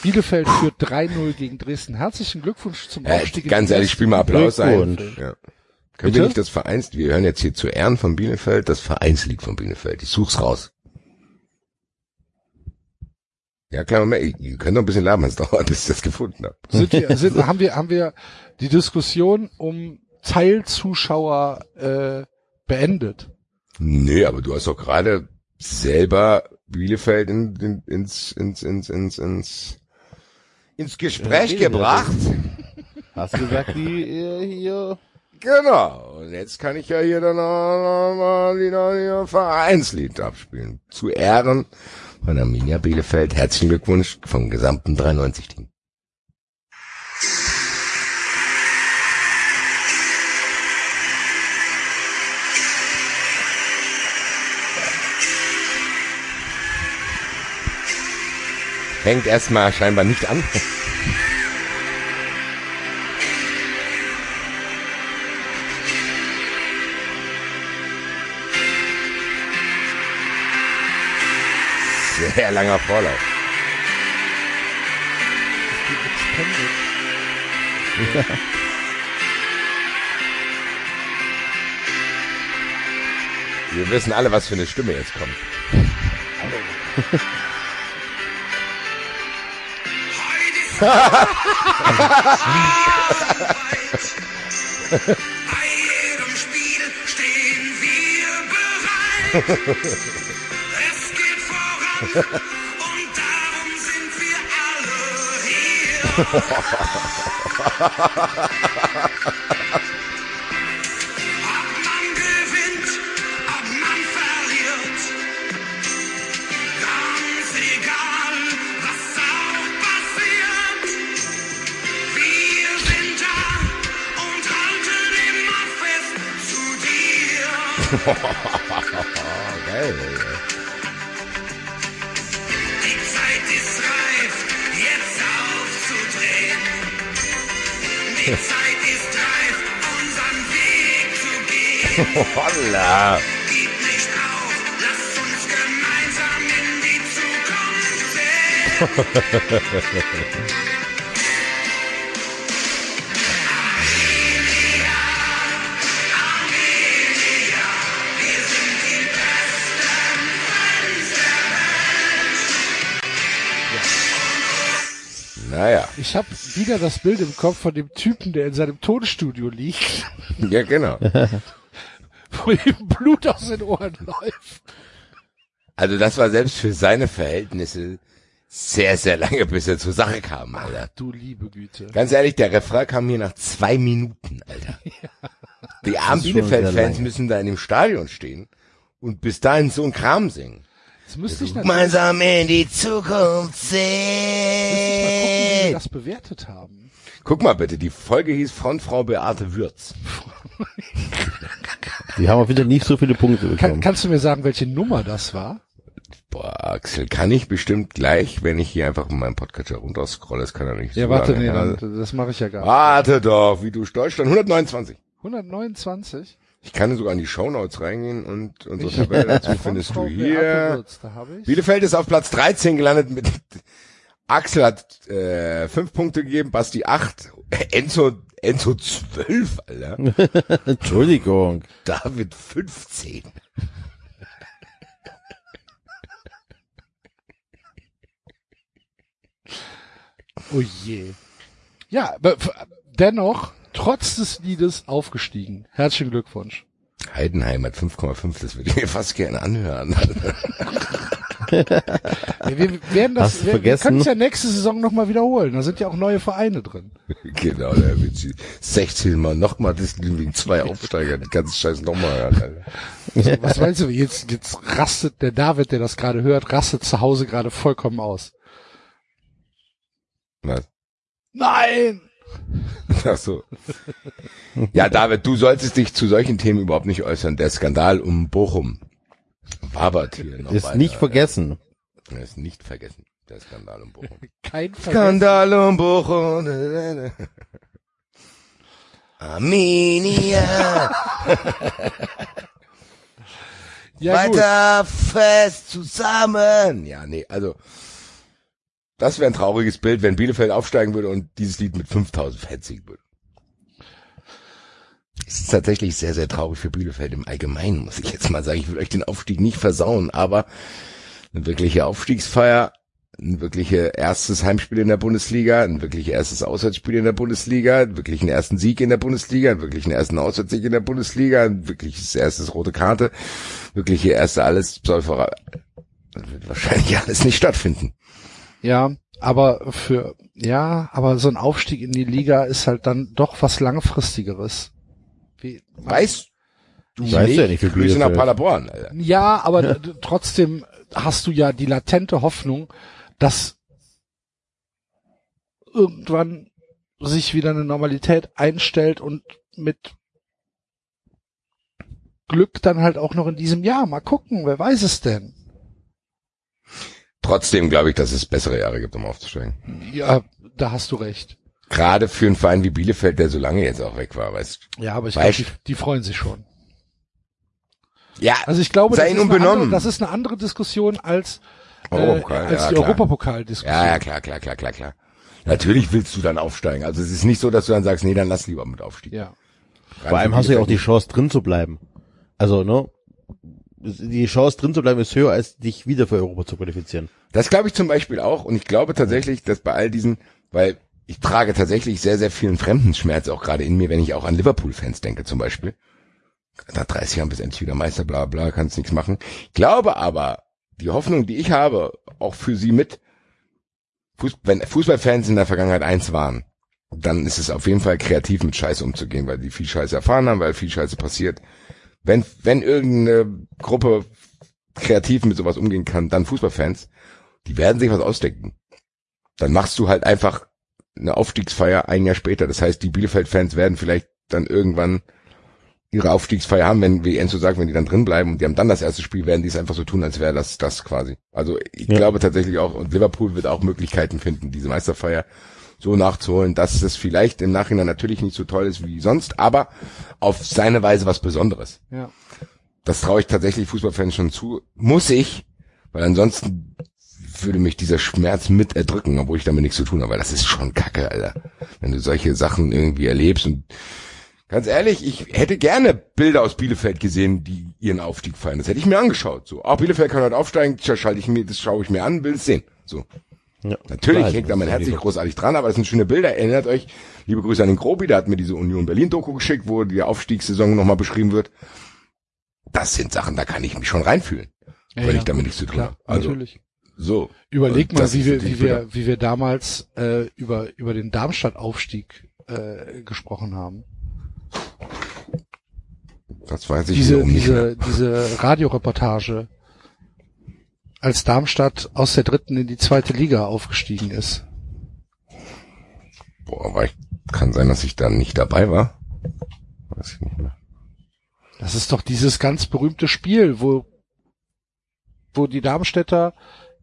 Bielefeld führt 3-0 gegen Dresden. Herzlichen Glückwunsch zum Äh, Aufstieg. in ganz ehrlich, spiel mal Applaus ein. Ja. Können Bitte? wir nicht das Vereins, wir hören jetzt hier zu Ehren von Bielefeld, das Vereinslied von Bielefeld. Ich such's raus. Ja, klar, Moment, ihr- ihr könnt noch ein bisschen labern, es dauert, bis ich das gefunden habe. sind wir, sind, haben wir, haben wir die Diskussion um Teilzuschauer äh, beendet. Nee, aber du hast doch gerade selber Bielefeld in, in, ins, ins, ins, ins, ins, ins Gespräch Ja, gebracht. Hast du gesagt, die äh, hier. Genau. Und jetzt kann ich ja hier dann auch noch mal wieder Vereinslied abspielen. Zu Ehren von Arminia Bielefeld. Herzlichen Glückwunsch vom gesamten 93-Team. Fängt erstmal scheinbar nicht an. Sehr langer Vorlauf. Wir wissen alle, was für eine Stimme jetzt kommt. Bei jedem Spiel stehen wir bereit. es geht voran und darum sind wir alle hier. Geil. Die Zeit ist reif, jetzt aufzudrehen. Die Zeit ist reif, unseren Weg zu gehen. Holla. Gib nicht auf, lass uns gemeinsam in die Zukunft sehen. Naja, Ich habe wieder das Bild im Kopf von dem Typen, der in seinem Tonstudio liegt, ja genau. wo ihm Blut aus den Ohren läuft. Also das war selbst für seine Verhältnisse sehr, sehr lange, bis er zur Sache kam, Alter. Du liebe Güte. Ganz ehrlich, der Refrain kam hier nach zwei Minuten, Alter. Die armen Bielefeld-Fans müssen da in dem Stadion stehen und bis dahin so ein Kram singen. Jetzt müsste ich natürlich Gemeinsam in die Zukunft müsste ich mal gucken, wie wir sehen. das bewertet haben. Guck mal bitte, die Folge hieß Frontfrau Beate Würz. Die haben auch wieder nicht so viele Punkte Kann, bekommen. kannst du mir sagen, welche Nummer das war? Boah, Axel, kann ich bestimmt gleich, wenn ich hier einfach in meinem Podcatcher runterscrolle, das kann ja nicht Ja, so warte, lange nee, dann, das mache ich ja gar nicht. Warte doch, wie du Deutschland 129. 129? Ich kann sogar in die Shownotes reingehen und unsere Tabelle dazu findest du hier. Bielefeld ist auf Platz 13 gelandet mit Axel hat äh, fünf Punkte gegeben, Basti acht, Enzo Enzo zwölf, Alter. Entschuldigung. David 15. Oh je. Ja, dennoch, trotz des Liedes aufgestiegen. Herzlichen Glückwunsch. Heidenheim hat 5,5, das würde ich mir fast gerne anhören. Ja, wir werden das, wir, wir vergessen? können es ja nächste Saison nochmal wiederholen. Da sind ja auch neue Vereine drin. genau, der wird sie 16 Mal nochmal das wegen zwei Aufsteiger, die ganze Scheiße nochmal hören, Alter. So, was meinst du, jetzt, jetzt rastet der David, der das gerade hört, rastet zu Hause gerade vollkommen aus. Was? Nein! Ach so. Ja, David, du solltest dich zu solchen Themen überhaupt nicht äußern. Der Skandal um Bochum wabert hier noch Ist weiter. nicht vergessen. Er ist nicht vergessen. Der Skandal um Bochum. Kein Vergessen. Skandal um Bochum. Arminia. Ja, gut. Weiter fest zusammen. Ja, nee, also das wäre ein trauriges Bild, wenn Bielefeld aufsteigen würde und dieses Lied mit 5000 Fans singen würde. Es ist tatsächlich sehr, sehr traurig für Bielefeld im Allgemeinen, muss ich jetzt mal sagen. Ich will euch den Aufstieg nicht versauen, aber eine wirkliche Aufstiegsfeier, ein wirkliche erstes Heimspiel in der Bundesliga, ein wirklich erstes Auswärtsspiel in der Bundesliga, einen wirklichen ersten Sieg in der Bundesliga, einen wirklichen ersten Auswärtssieg in der Bundesliga, ein wirkliches erstes rote Karte, wirkliche erste alles Pseuferei. Das wird wahrscheinlich alles nicht stattfinden. Ja, aber für, ja, aber so ein Aufstieg in die Liga ist halt dann doch was langfristigeres. Wie, Weißt du Ich weiß ja nicht, wie Grüße nach Bielefeld- Paderborn, Alter. Ja, aber trotzdem hast du ja die latente Hoffnung, dass irgendwann sich wieder eine Normalität einstellt und mit Glück dann halt auch noch in diesem Jahr. Mal gucken, wer weiß es denn? Trotzdem glaube ich, dass es bessere Jahre gibt, um aufzusteigen. Ja, da hast du recht. Gerade für einen Verein wie Bielefeld, der so lange jetzt auch weg war, weißt du. Ja, aber ich glaube, die, die freuen sich schon. Ja, Also ich glaube, Sei das ist, andere, das ist eine andere Diskussion als, äh, Europapokal, als ja, die. Europapokal-Diskussion. Ja, ja, klar, klar, klar, klar, klar. Natürlich willst du dann aufsteigen. Also es ist nicht so, dass du dann sagst, nee, dann lass lieber mit Aufstieg. Ja. Vor allem hast du ja auch die Chance drin zu bleiben. Also, ne? Die Chance drin zu bleiben ist höher, als dich wieder für Europa zu qualifizieren. Das glaube ich zum Beispiel auch. Und ich glaube tatsächlich, dass bei all diesen, weil ich trage tatsächlich sehr, sehr vielen Fremdenschmerz auch gerade in mir, wenn ich auch an Liverpool-Fans denke zum Beispiel. Nach 30 Jahren bist endlich wieder Meister, bla bla, kannst nichts machen. Ich glaube aber, die Hoffnung, die ich habe, auch für sie mit, wenn Fußballfans in der Vergangenheit eins waren, dann ist es auf jeden Fall kreativ mit Scheiße umzugehen, weil die viel Scheiße erfahren haben, weil viel Scheiße passiert. Wenn, wenn irgendeine Gruppe kreativ mit sowas umgehen kann, dann Fußballfans, die werden sich was ausdenken. Dann machst du halt einfach eine Aufstiegsfeier ein Jahr später. Das heißt, die Bielefeld-Fans werden vielleicht dann irgendwann ihre Aufstiegsfeier haben, wenn, wie Enzo sagt, wenn die dann drin bleiben und die haben dann das erste Spiel, werden die es einfach so tun, als wäre das das quasi. Also ich Ja. glaube tatsächlich auch, und Liverpool wird auch Möglichkeiten finden, diese Meisterfeier so nachzuholen, dass es vielleicht im Nachhinein natürlich nicht so toll ist wie sonst, aber auf seine Weise was Besonderes. Ja. Das traue ich tatsächlich Fußballfans schon zu. Muss ich, weil ansonsten würde mich dieser Schmerz mit erdrücken, obwohl ich damit nichts zu tun habe, weil das ist schon kacke, Alter. Wenn du solche Sachen irgendwie erlebst und ganz ehrlich, ich hätte gerne Bilder aus Bielefeld gesehen, die ihren Aufstieg feiern. Das hätte ich mir angeschaut. So, auch Bielefeld kann heute aufsteigen, tja, schalte ich mir, das schaue ich mir an, will es sehen. So. Ja. Natürlich Klar, hängt da mein Herz nicht großartig dran, aber das sind schöne Bilder. Erinnert euch, liebe Grüße an den Grobi, der hat mir diese Union Berlin Doku geschickt, wo die Aufstiegssaison nochmal beschrieben wird. Das sind Sachen, da kann ich mich schon reinfühlen, Ja, wenn ja, ich damit nichts zu tun Klar, habe. Also, natürlich. so. Überleg mal, wie wir, wie wir, wie wir damals äh, über über den Darmstadt-Aufstieg äh, gesprochen haben. Das weiß ich Diese mehr. diese diese Radioreportage, als Darmstadt aus der dritten in die zweite Liga aufgestiegen ist. Boah, aber ich, kann sein, dass ich da nicht dabei war. Weiß ich nicht mehr. Das ist doch dieses ganz berühmte Spiel, wo wo die Darmstädter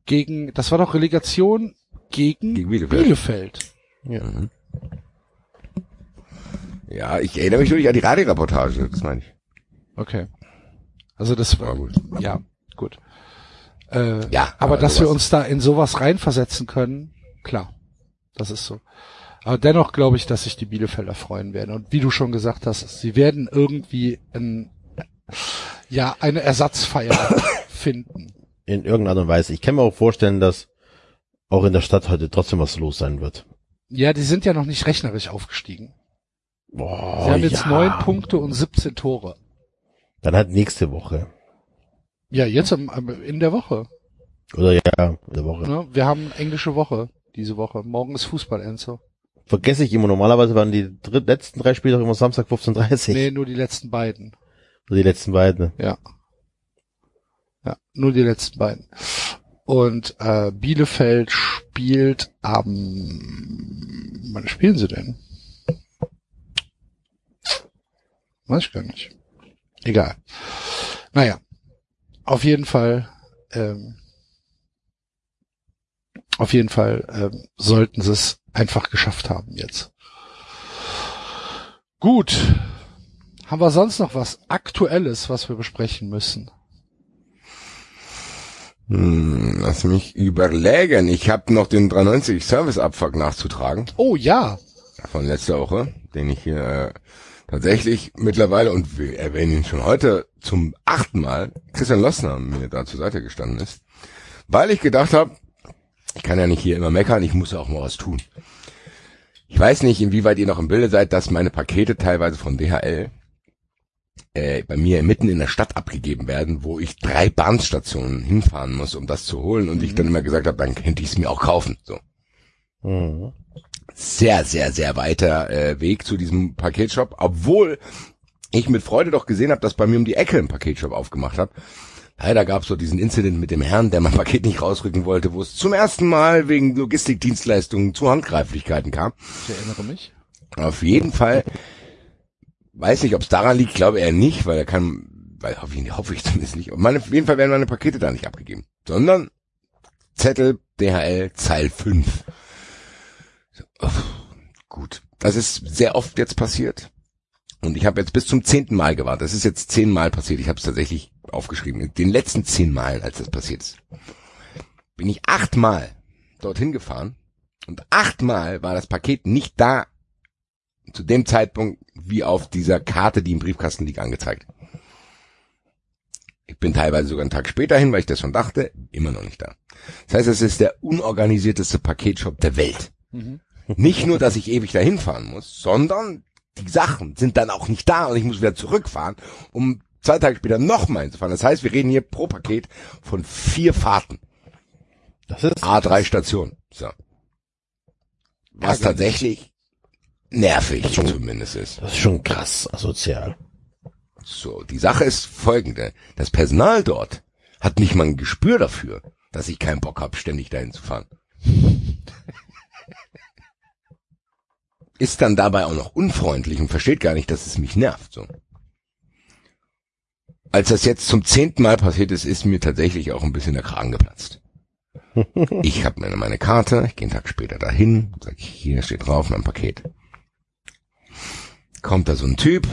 gegen, das war doch Relegation gegen, Gegen Bielefeld. Bielefeld. Ja. Mhm. Ja, ich erinnere mich wirklich an die Radioreportage, das meine ich. Okay. Also das War war gut. ja gut. Äh, Ja, aber, aber dass wir sowas- uns da in sowas reinversetzen können, klar, das ist so. Aber dennoch glaube ich, dass sich die Bielefelder freuen werden. Und wie du schon gesagt hast, sie werden irgendwie ein, ja, eine Ersatzfeier finden. In irgendeiner Weise. Ich kann mir auch vorstellen, dass auch in der Stadt heute trotzdem was los sein wird. Ja, die sind ja noch nicht rechnerisch aufgestiegen. Boah, Sie haben jetzt ja. neun Punkte und 17 Tore. Dann halt nächste Woche. Ja, jetzt am, in der Woche. Oder ja, in der Woche. Ne? Wir haben englische Woche diese Woche. Morgen ist Fußball, Enzo. Vergesse ich immer. Normalerweise waren die dritt, letzten drei Spiele doch immer Samstag 15.30 Nee, nur die letzten beiden. Oder die letzten beiden. Ja. Ja, nur die letzten beiden. Und äh, Bielefeld spielt am wann spielen sie denn? Weiß ich gar nicht. Egal. Naja. Auf jeden Fall, ähm, auf jeden Fall ähm, sollten sie es einfach geschafft haben jetzt. Gut. Haben wir sonst noch was Aktuelles, was wir besprechen müssen? Hm, lass mich überlegen. Ich habe noch den 390 Service-Abfuck nachzutragen Oh ja. von letzter Woche, den ich hier äh, tatsächlich mittlerweile, und wir erwähnen ihn schon heute zum achten Mal, Christian Lossner mir da zur Seite gestanden ist, weil ich gedacht habe, ich kann ja nicht hier immer meckern, ich muss ja auch mal was tun. Ich weiß nicht, inwieweit ihr noch im Bilde seid, dass meine Pakete teilweise von DHL äh, bei mir mitten in der Stadt abgegeben werden, wo ich drei Bahnstationen hinfahren muss, um das zu holen. Und ich dann immer gesagt habe, dann könnte ich es mir auch kaufen. So Mhm. Sehr, sehr, sehr weiter äh, Weg zu diesem Paketshop, obwohl ich mit Freude doch gesehen habe, dass bei mir um die Ecke ein Paketshop aufgemacht hat. Leider gab es so diesen Incident mit dem Herrn, der mein Paket nicht rausrücken wollte, wo es zum ersten Mal wegen Logistikdienstleistungen zu Handgreiflichkeiten kam. Ich erinnere mich. Auf jeden Fall, weiß nicht, ob es daran liegt, glaube er nicht, weil er kann, weil hoffe ich, hoffe ich zumindest nicht. Und meine, auf jeden Fall werden meine Pakete da nicht abgegeben, sondern Zettel DHL Zeil 5. Gut, das ist sehr oft jetzt passiert. Und ich habe jetzt bis zum zehnten Mal gewartet. Das ist jetzt zehnmal passiert. Ich habe es tatsächlich aufgeschrieben. Den letzten zehn Malen, als das passiert ist, bin ich achtmal dorthin gefahren. Und achtmal war das Paket nicht da zu dem Zeitpunkt wie auf dieser Karte, die im Briefkasten liegt, angezeigt. Ich bin teilweise sogar einen Tag später hin, weil ich das schon dachte, immer noch nicht da. Das heißt, es ist der unorganisierteste Paketshop der Welt. Mhm. Nicht nur, dass ich ewig dahin fahren muss, sondern die Sachen sind dann auch nicht da und ich muss wieder zurückfahren, um zwei Tage später nochmal hinzufahren. Das heißt, wir reden hier pro Paket von vier Fahrten. Das ist A3 Stationen. So. Was Ärgerlich. tatsächlich nervig zumindest ist. das ist schon krass asozial. So, die Sache ist folgende. Das Personal dort hat nicht mal ein Gespür dafür, dass ich keinen Bock habe, ständig dahin zu fahren. Ist dann dabei auch noch unfreundlich und versteht gar nicht, dass es mich nervt. So. als das jetzt zum zehnten Mal passiert ist, ist mir tatsächlich auch ein bisschen der Kragen geplatzt. Ich habe mir meine Karte, ich gehe einen Tag später dahin, sag ich, hier steht drauf mein Paket. Kommt da so ein Typ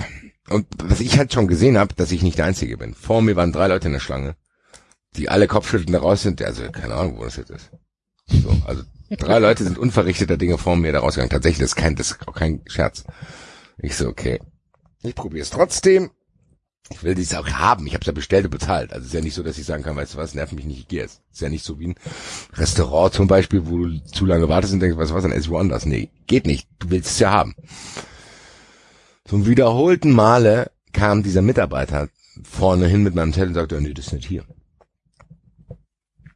und was ich halt schon gesehen habe, dass ich nicht der Einzige bin. Vor mir waren drei Leute in der Schlange, die alle Kopfschüttelnd da raus sind, also keine Ahnung, wo das jetzt ist. So, also drei Leute sind unverrichteter Dinge vor mir da rausgegangen. Tatsächlich, das ist kein, das ist auch kein Scherz. Ich so, okay, ich probiere es trotzdem. Ich will dies auch haben. Ich habe es ja bestellt und bezahlt. Also ist ja nicht so, dass ich sagen kann, weißt du was, nervt mich nicht, ich gehe jetzt. ist ja nicht so wie ein Restaurant zum Beispiel, wo du zu lange wartest und denkst, weißt du was, dann ess ich woanders. Nee, geht nicht. Du willst es ja haben. Zum wiederholten Male kam dieser Mitarbeiter vorne hin mit meinem Zettel und sagte, nee, das ist nicht hier.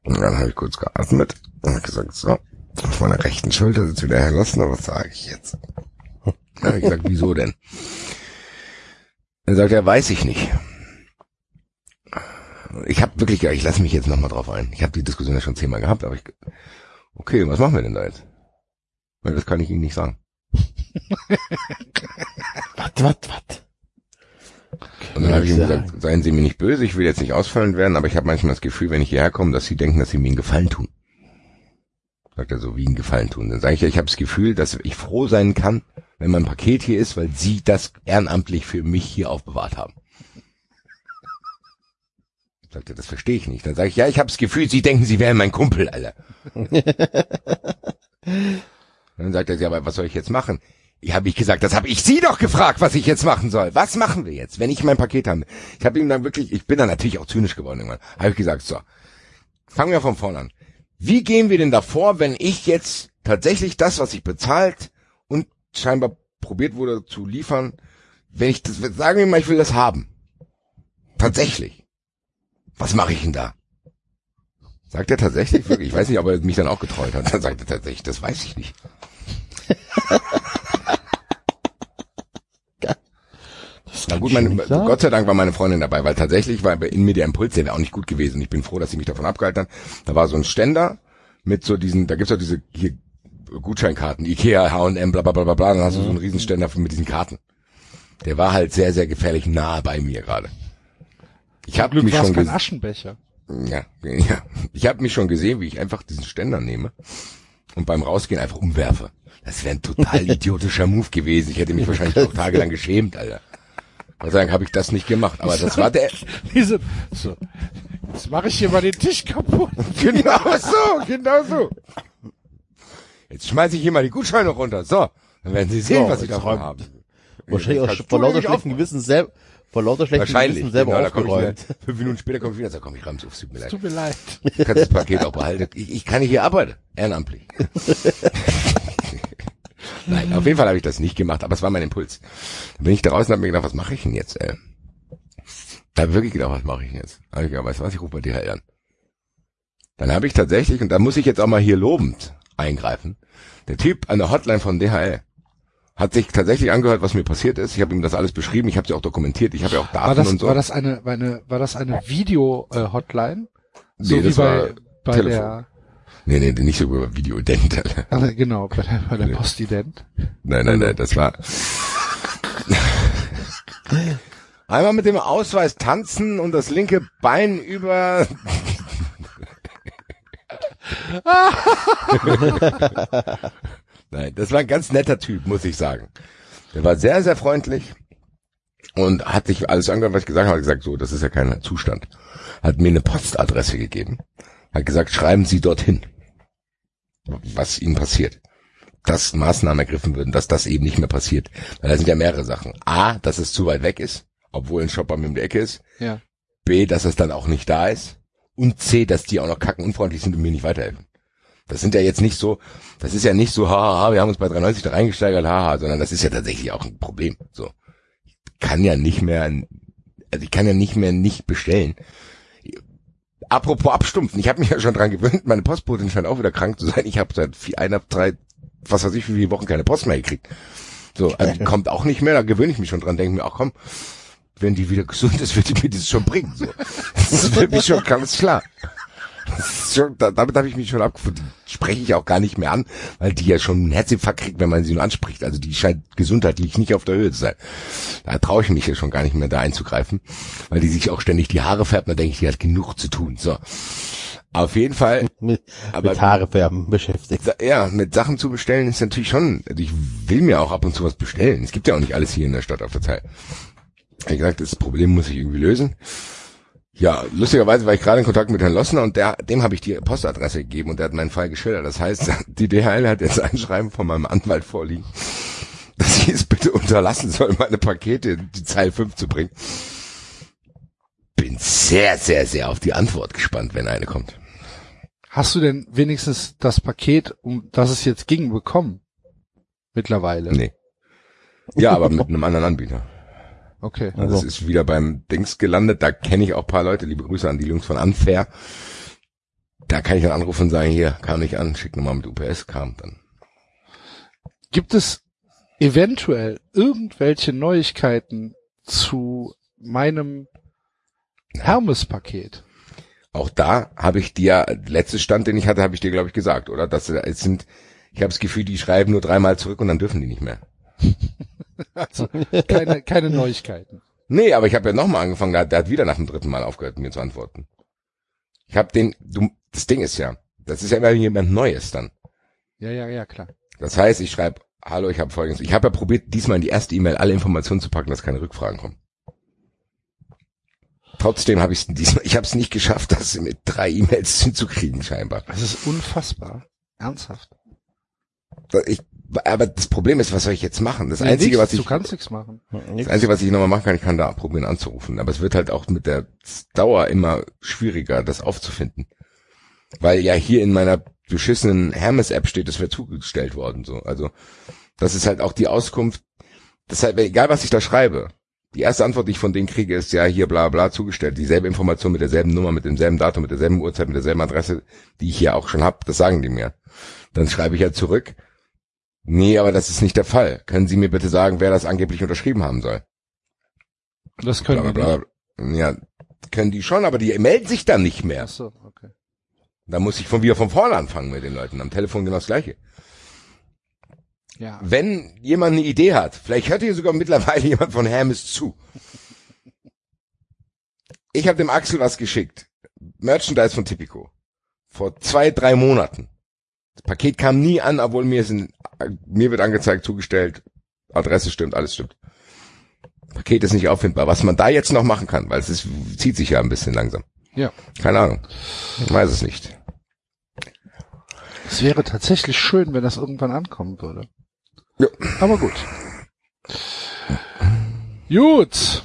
Und dann habe ich kurz geatmet und gesagt, so, auf meiner rechten Schulter sitzt wieder Herr Lossner, was sage ich jetzt? Dann habe ich gesagt, wieso denn? Dann sagt er, weiß ich nicht. Ich habe wirklich, ich lasse mich jetzt nochmal drauf ein. Ich habe die Diskussion ja schon zehnmal gehabt, aber ich, okay, was machen wir denn da jetzt? Weil das kann ich Ihnen nicht sagen. Was, was, was? Und dann habe ich ihm Ja. gesagt, seien Sie mir nicht böse, ich will jetzt nicht ausfallend werden, aber ich habe manchmal das Gefühl, wenn ich hierher komme, dass Sie denken, dass Sie mir einen Gefallen tun. Sagt er so, wie einen Gefallen tun. Dann sage ich ja, ich habe das Gefühl, dass ich froh sein kann, wenn mein Paket hier ist, weil Sie das ehrenamtlich für mich hier aufbewahrt haben. Sagt er, das verstehe ich nicht. Dann sage ich, ja, ich habe das Gefühl, Sie denken, Sie wären mein Kumpel, Alter. Dann sagt er, ja, aber was soll ich jetzt machen? Ja, habe ich gesagt, das habe ich Sie doch gefragt, was ich jetzt machen soll. Was machen wir jetzt, wenn ich mein Paket habe? Ich habe ihm dann wirklich, ich bin dann natürlich auch zynisch geworden irgendwann. Habe ich gesagt, so, fangen wir von vorne an. Wie gehen wir denn davor, wenn ich jetzt tatsächlich das, was ich bezahlt und scheinbar probiert wurde zu liefern, wenn ich das, sagen wir mal, ich will das haben. Tatsächlich. Was mache ich denn da? Sagt er tatsächlich wirklich? Ich weiß nicht, ob er mich dann auch getrollt hat. Dann sagt er tatsächlich, das weiß ich nicht. Na gut, meine. Gott sei Dank war meine Freundin dabei, weil tatsächlich war in mir der Impuls, wäre auch nicht gut gewesen. Ich bin froh, dass sie mich davon abgehalten hat. Da war so ein Ständer mit so diesen, da gibt's auch diese hier Gutscheinkarten, Ikea, H&M, bla bla bla bla bla, dann hast du so einen Riesenständer mit diesen Karten. Der war halt sehr, sehr gefährlich nah bei mir gerade. Ich habe mich schon kein Aschenbecher. ja, ja. Ich habe mich schon gesehen, wie ich einfach diesen Ständer nehme und beim Rausgehen einfach umwerfe. Das wäre ein total idiotischer Move gewesen. Ich hätte mich wahrscheinlich auch tagelang geschämt, Alter. Gott sei Dank habe ich das nicht gemacht. Aber das war der. Diese, so, jetzt mache ich hier mal den Tisch kaputt. Genau so, genau so. Jetzt schmeiße ich hier mal die Gutscheine runter. So, dann werden Sie sehen, So, was Sie davon haben. Wahrscheinlich auch vor lauter nicht schlechten Gewissen selber, vor lauter schlechten Wahrscheinlich. Gewissen selber genau, ich wieder, aufgeräumt. fünf Minuten später komme ich wieder, so komm, ich ramm's auf, tut mir leid. Tut mir leid. Du kannst das Paket auch behalten. Ich, ich kann hier arbeiten, ehrenamtlich. Nein, auf jeden Fall habe ich das nicht gemacht, aber es war mein Impuls. Dann bin ich da draußen und habe mir gedacht, was mache ich denn jetzt, ey? Da hab ich wirklich gedacht, was mache ich denn jetzt? Hab ich gedacht, weißt du was, ich rufe bei DHL an. Dann habe ich tatsächlich, und da muss ich jetzt auch mal hier lobend eingreifen, der Typ an der Hotline von DHL hat sich tatsächlich angehört, was mir passiert ist. Ich habe ihm das alles beschrieben, ich habe sie auch dokumentiert, ich habe ja auch Daten War das, und so. war das eine, war eine, war das eine Video-Hotline? so Nee, wie das bei, war bei Telefon. der, nee, nee, nicht so über Videodent. Also genau, bei der, bei der. Postident. Nein, nein, nein, das war. Einmal mit dem Ausweis tanzen und das linke Bein über. nein, das war ein ganz netter Typ, muss ich sagen. Der war sehr, sehr freundlich und hat sich alles angehört, was ich gesagt habe. Hat gesagt, so, das ist ja kein Zustand. Hat mir eine Postadresse gegeben. Hat gesagt, schreiben Sie dorthin, was Ihnen passiert dass Maßnahmen ergriffen würden, dass das eben nicht mehr passiert. Weil da sind ja mehrere Sachen. A, dass es zu weit weg ist, obwohl ein Shop bei mir um die Ecke ist. Ja. B, dass es dann auch nicht da ist. Und C, dass die auch noch kackenunfreundlich sind und mir nicht weiterhelfen. Das sind ja jetzt nicht so, das ist ja nicht so, haha, wir haben uns bei 93 da reingesteigert, haha, sondern das ist ja tatsächlich auch ein Problem. So. Ich kann ja nicht mehr, also ich kann ja nicht mehr nicht bestellen. Apropos abstumpfen, ich habe mich ja schon dran gewöhnt, meine Postbotin scheint auch wieder krank zu sein. Ich habe seit vier, einer, drei, was weiß ich, wie viele Wochen keine Post mehr gekriegt. So, also die kommt auch nicht mehr, da gewöhne ich mich schon dran, denke mir, ach komm, wenn die wieder gesund ist, wird die mir das schon bringen. So. Das ist für mich schon ganz klar. Schon, da, damit habe ich mich schon abgefunden. Spreche ich auch gar nicht mehr an, weil die ja schon einen Herzinfarkt kriegt, wenn man sie nur anspricht. Also die scheint gesundheitlich nicht auf der Höhe zu sein. Da traue ich mich ja schon gar nicht mehr da einzugreifen, weil die sich auch ständig die Haare färbt. Da denke ich, die hat genug zu tun. So. Auf jeden Fall, Mit, Aber- mit Haarefärben beschäftigt. Sa- ja, mit Sachen zu bestellen ist natürlich schon, also ich will mir auch ab und zu was bestellen. Es gibt ja auch nicht alles hier in der Stadt auf der Zeit. Wie gesagt, das Problem muss ich irgendwie lösen. Ja, lustigerweise war ich gerade in Kontakt mit Herrn Lossner und der, dem habe ich die Postadresse gegeben und der hat meinen Fall geschildert. Das heißt, die DHL hat jetzt ein Schreiben von meinem Anwalt vorliegen, dass ich es bitte unterlassen soll, meine Pakete in die Zeil 5 zu bringen. Bin sehr, sehr, sehr auf die Antwort gespannt, wenn eine kommt. Hast du denn wenigstens das Paket, um das es jetzt ging, bekommen? Mittlerweile. Nee. Ja, aber mit einem anderen Anbieter. Okay. Also es ist wieder beim Dings gelandet. Da kenne ich auch paar Leute. Liebe Grüße an die Jungs von Unfair. Da kann ich dann anrufen und sagen, hier, kam nicht an, schick nochmal mit UPS, kam dann. Gibt es eventuell irgendwelche Neuigkeiten zu meinem Hermes-Paket? Auch da habe ich dir, letzte Stand, den ich hatte, habe ich dir, glaube ich, gesagt, oder? Dass äh, es sind, ich habe das Gefühl, die schreiben nur dreimal zurück und dann dürfen die nicht mehr. Also keine, keine Neuigkeiten. Nee, aber ich habe ja nochmal angefangen, der, der hat wieder nach dem dritten Mal aufgehört, mir zu antworten. Ich habe den, du, das Ding ist ja, das ist ja immer jemand Neues dann. Ja, ja, ja, klar. Das heißt, ich schreibe, hallo, ich habe folgendes. Ich habe ja probiert, diesmal in die erste E-Mail alle Informationen zu packen, dass keine Rückfragen kommen. Trotzdem habe ich es diesmal, ich habe es nicht geschafft, das mit drei E-Mails hinzukriegen, scheinbar. Das ist unfassbar. Ernsthaft. Ich, aber das Problem ist, was soll ich jetzt machen? Das Nee, Einzige, nix, was ich, Du kannst nichts machen. das Einzige, was ich nochmal machen kann, ich kann da probieren anzurufen. Aber es wird halt auch mit der Dauer immer schwieriger, das aufzufinden. Weil ja hier in meiner beschissenen Hermes-App steht, es wäre zugestellt worden, so. Also, das ist halt auch die Auskunft. Das ist halt, egal was ich da schreibe. Die erste Antwort, die ich von denen kriege, ist ja hier bla bla zugestellt. Dieselbe Information mit derselben Nummer, mit demselben Datum, mit derselben Uhrzeit, mit derselben Adresse, die ich hier auch schon habe. Das sagen die mir. Dann schreibe ich ja zurück. Nee, aber das ist nicht der Fall. Können Sie mir bitte sagen, wer das angeblich unterschrieben haben soll? Das können Bla, wir bla, nicht. bla. Ja, können die schon, aber die melden sich dann nicht mehr. Ach so, okay. Da muss ich von wieder von vorne anfangen mit den Leuten. Am Telefon genau das Gleiche. Ja. Wenn jemand eine Idee hat, vielleicht hört hier sogar mittlerweile jemand von Hermes zu. Ich habe dem Axel was geschickt. Merchandise von Tipico. Vor zwei, drei Monaten. Das Paket kam nie an, obwohl mir sind, mir wird angezeigt, zugestellt, Adresse stimmt, alles stimmt. Paket ist nicht auffindbar. Was man da jetzt noch machen kann, weil es ist, zieht sich ja ein bisschen langsam. Ja. Keine Ahnung. Ich weiß es nicht. Es wäre tatsächlich schön, wenn das irgendwann ankommen würde. Ja. Aber gut. Gut.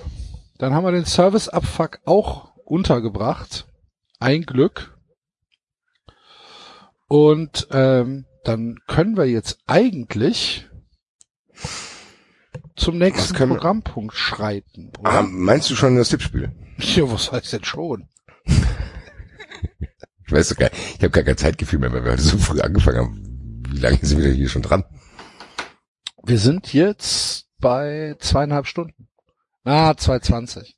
Dann haben wir den Service-Abfuck auch untergebracht. Ein Glück. Und ähm, dann können wir jetzt eigentlich zum nächsten Programmpunkt schreiten. Oder? Ah, meinst du schon das Tippspiel? Ja, was heißt denn schon? Ich weiß doch gar ich habe gar kein Zeitgefühl mehr, weil wir heute so früh angefangen haben. Wie lange sind wir denn hier schon dran? Wir sind jetzt bei zweieinhalb Stunden. Ah, 2,20.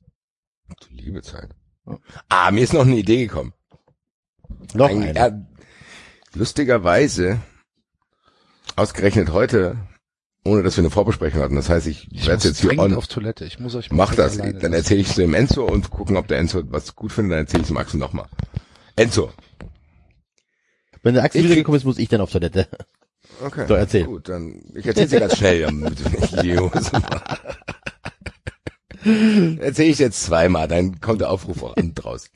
Du liebe Zeit. Ja. Ah, mir ist noch eine Idee gekommen. Noch Eigentlich- eine. ja, lustigerweise, ausgerechnet heute, ohne dass wir eine Vorbesprechung hatten. Das heißt, ich, Ich werde jetzt hier on, auf Toilette. Ich muss euch mal mach das. Dann erzähle ich es dem Enzo und gucken, ob der Enzo was gut findet. Dann erzähle ich es dem Axel nochmal. Enzo. Wenn der Axel wiedergekommen ist, muss ich dann auf Toilette. Okay. So, erzähl. Gut, dann, ich erzähle dir ganz schnell, damit du nicht in die Hose machst. Erzähle ich jetzt zweimal, dann kommt der Aufruf auch an draus.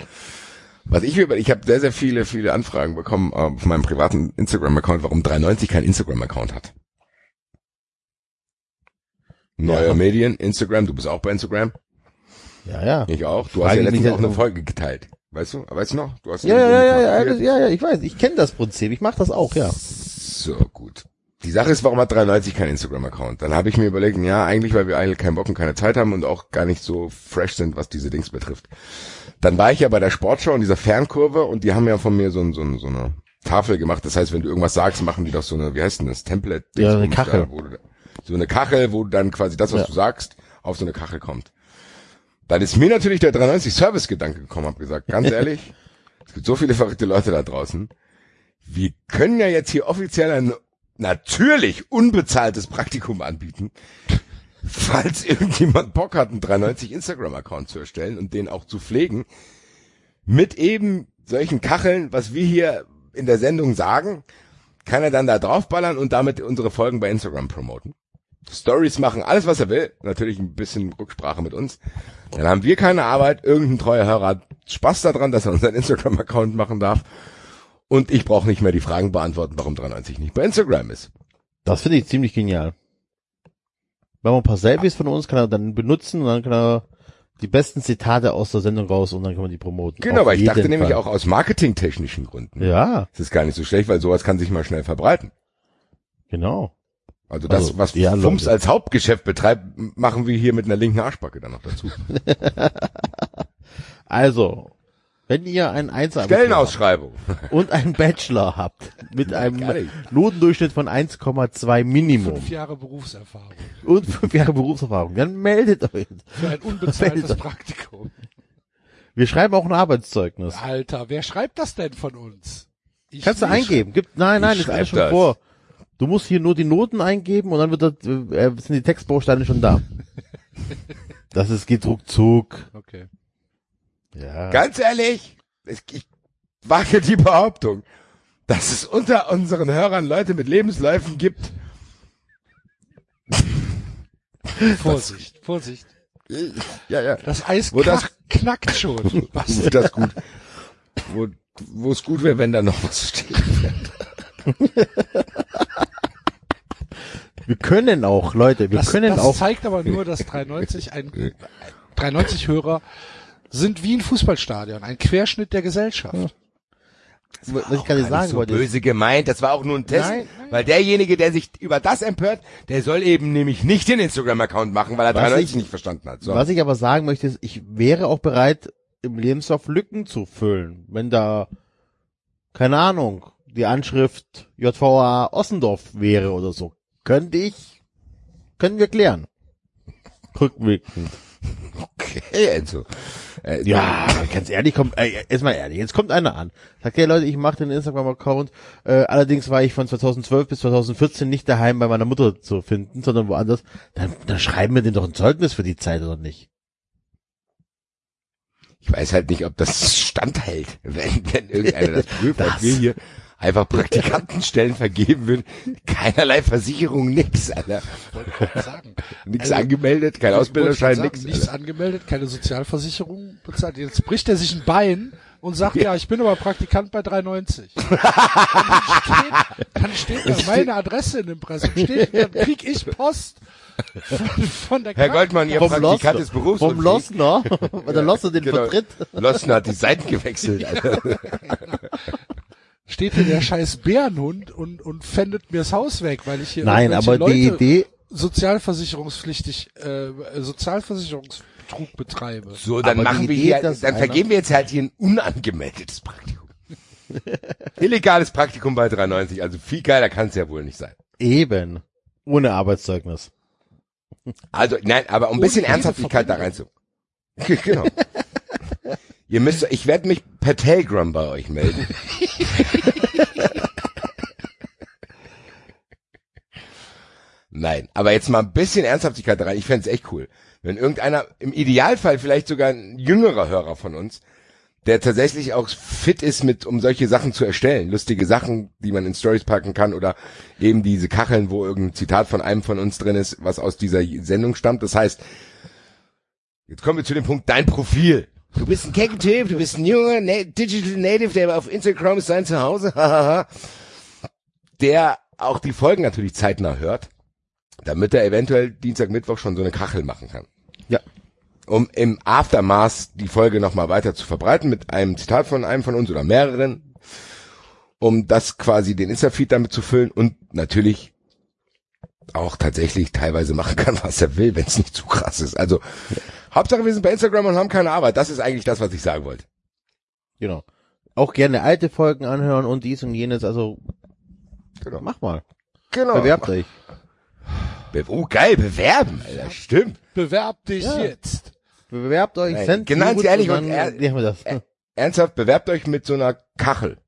Was ich über, ich habe sehr, sehr viele, viele Anfragen bekommen äh, auf meinem privaten Instagram-Account, warum 93 kein Instagram-Account hat. Neue Ja. Medien, Instagram, du bist auch bei Instagram, Ja, ja. ich auch. Du hast Frage ja mich letztens auch eine Folge geteilt. Weißt du? Weißt du noch? Du hast Ja, ja, ja, ja, ja, ja, ja, ich weiß, ich kenne das Prinzip, ich mache das auch, ja. So, gut. Die Sache ist, warum hat 93 kein Instagram-Account? Dann habe ich mir überlegt, ja, eigentlich, weil wir eigentlich keinen Bock und keine Zeit haben und auch gar nicht so fresh sind, was diese Dings betrifft. Dann war ich ja bei der Sportschau in dieser Fernkurve und die haben ja von mir so, ein- so, ein- so eine Tafel gemacht. Das heißt, wenn du irgendwas sagst, machen die doch so eine, wie heißt denn das, Template? Ja, eine Kachel. Da, wo du, so eine Kachel, wo dann quasi das, was Ja. du sagst, auf so eine Kachel kommt. Dann ist mir natürlich der 93 Service-Gedanke gekommen, hab gesagt, ganz ehrlich, Es gibt so viele verrückte Leute da draußen. Wir können ja jetzt hier offiziell ein natürlich unbezahltes Praktikum anbieten. Falls irgendjemand Bock hat, einen 390 Instagram-Account zu erstellen und den auch zu pflegen, mit eben solchen Kacheln, was wir hier in der Sendung sagen, kann er dann da draufballern und damit unsere Folgen bei Instagram promoten. Stories machen, alles was er will, natürlich ein bisschen Rücksprache mit uns. Dann haben wir keine Arbeit, irgendein treuer Hörer hat Spaß daran, dass er unseren Instagram-Account machen darf. Und ich brauche nicht mehr die Fragen beantworten, warum 93 nicht bei Instagram ist. Das finde ich ziemlich genial. Wenn man ein paar Selfies von uns kann er dann benutzen und dann kann er die besten Zitate aus der Sendung raus und dann kann man die promoten. Genau, Auf weil ich dachte jeden nämlich Fall. auch aus marketingtechnischen Gründen. Ja, Das ist gar nicht so schlecht, weil sowas kann sich mal schnell verbreiten. genau. Also das, Also, was ja, Fums als Hauptgeschäft betreibt, machen wir hier mit einer linken Arschbacke dann noch dazu. Also, wenn ihr einen Einser Stellenausschreibung. und einen Bachelor habt mit einem. Notendurchschnitt von 1,2 Minimum Fünf Jahre Berufserfahrung. und fünf Jahre Berufserfahrung, dann meldet euch. Für ein unbezahltes. Praktikum. Wir schreiben auch ein Arbeitszeugnis. Alter, wer schreibt das denn von uns? Ich Kannst du eingeben. Gibt, nein, nein, ist alles schon das. vor. Du musst hier nur die Noten eingeben und dann wird das, äh, sind die Textbausteine schon da. Das ist geht ruckzuck. Okay. Ja. Ganz ehrlich, ich, ich wage die Behauptung, dass es unter unseren Hörern Leute mit Lebensläufen gibt. Vorsicht, Vorsicht. Ja, ja. Das Eis Wo das- knackt, schon. Was? Wo das gut, wo, wo es gut wäre, wenn da noch was steht. Wir können auch, Leute, wir Das, können das auch. zeigt aber nur, dass 390 ein 390 Hörer sind wie ein Fußballstadion, ein Querschnitt der Gesellschaft. was ich gerade sagen nicht so wollte. böse gemeint, das war auch nur ein Test, Nein, weil derjenige, der sich über das empört, der soll eben nämlich nicht den Instagram-Account machen, weil er Was 93 ich- nicht verstanden hat. So. Was ich aber sagen möchte, ist, ich wäre auch bereit, im Lebenslauf Lücken zu füllen. Wenn da, keine Ahnung, die Anschrift JVA Ossendorf wäre oder so. Könnte ich, können wir klären. Rückwirkend. Okay, Enzo. Äh, Ja, ganz ehrlich, komm, äh, jetzt mal ehrlich, jetzt kommt einer an. Sagt, ja Leute, ich mache den Instagram-Account, äh, allerdings war ich von 2012 bis 2014 nicht daheim bei meiner Mutter zu finden, sondern woanders. Dann, dann schreiben wir den doch ein Zeugnis für die Zeit, oder nicht? Ich weiß halt nicht, ob das standhält, wenn, wenn irgendeiner das prüft, Das- wir hier einfach Praktikantenstellen vergeben würden. Keinerlei Versicherung, nix, Alter. Sagen. Nix Also, angemeldet, kein Wollte Ausbilderschein, grad nix. sagen, Nichts Alter. angemeldet, keine Sozialversicherung bezahlt. Jetzt bricht er sich ein Bein und sagt, ja, ich bin aber Praktikant bei 390. Und dann steht, dann steht da meine Adresse in dem Press und steht, dann krieg ich Post von, von der Herr Goldmann, Ihr Vom Praktikant Losner. ist berufsunfähig. Vom Losner, weil der Losner den Genau. vertritt. Losner hat die Seiten gewechselt, Alter. Steht hier der scheiß Bärenhund und, und fändet mir das Haus weg, weil ich hier Nein, aber die Leute Idee, sozialversicherungspflichtig, äh, Sozialversicherungsbetrug betreibe. So, dann Aber die machen wir Idee, hier, dann vergeben wir jetzt halt hier ein unangemeldetes Praktikum. Illegales Praktikum bei 390, also viel geiler kann es ja wohl nicht sein. eben, ohne Arbeitszeugnis. Also, nein, aber um ein bisschen Ernsthaftigkeit da rein zu. genau. Ihr müsst, ich werde mich per Telegram bei euch melden. Nein, aber jetzt mal ein bisschen Ernsthaftigkeit rein. Ich fänd's echt cool. Wenn irgendeiner, im Idealfall vielleicht sogar ein jüngerer Hörer von uns, der tatsächlich auch fit ist mit, um solche Sachen zu erstellen. Lustige Sachen, die man in Stories packen kann oder eben diese Kacheln, wo irgendein Zitat von einem von uns drin ist, was aus dieser Sendung stammt. Das heißt, jetzt kommen wir zu dem Punkt, dein Profil. Du bist ein kecker Typ, du bist ein junger Na Digital Native, der auf Instagram ist sein Zuhause, der auch die Folgen natürlich zeitnah hört, damit er eventuell Dienstag, Mittwoch schon so eine Kachel machen kann. Ja. Um im Aftermath die Folge nochmal weiter zu verbreiten mit einem Zitat von einem von uns oder mehreren, um das quasi den Insta-Feed damit zu füllen und natürlich auch tatsächlich teilweise machen kann, was er will, wenn es nicht zu krass ist. Also Hauptsache wir sind bei Instagram und haben keine Arbeit. Das ist eigentlich das, was ich sagen wollte. Genau. Auch gerne alte Folgen anhören und dies und jenes, also Genau. mach mal. Genau. Bewerbt euch. Be oh, geil, bewerben, Alter. Stimmt. Bewerb dich Ja. jetzt. Bewerbt euch, Nein, sendet ganz Jugend ehrlich und und wir das. ernsthaft, bewerbt euch mit so einer Kachel.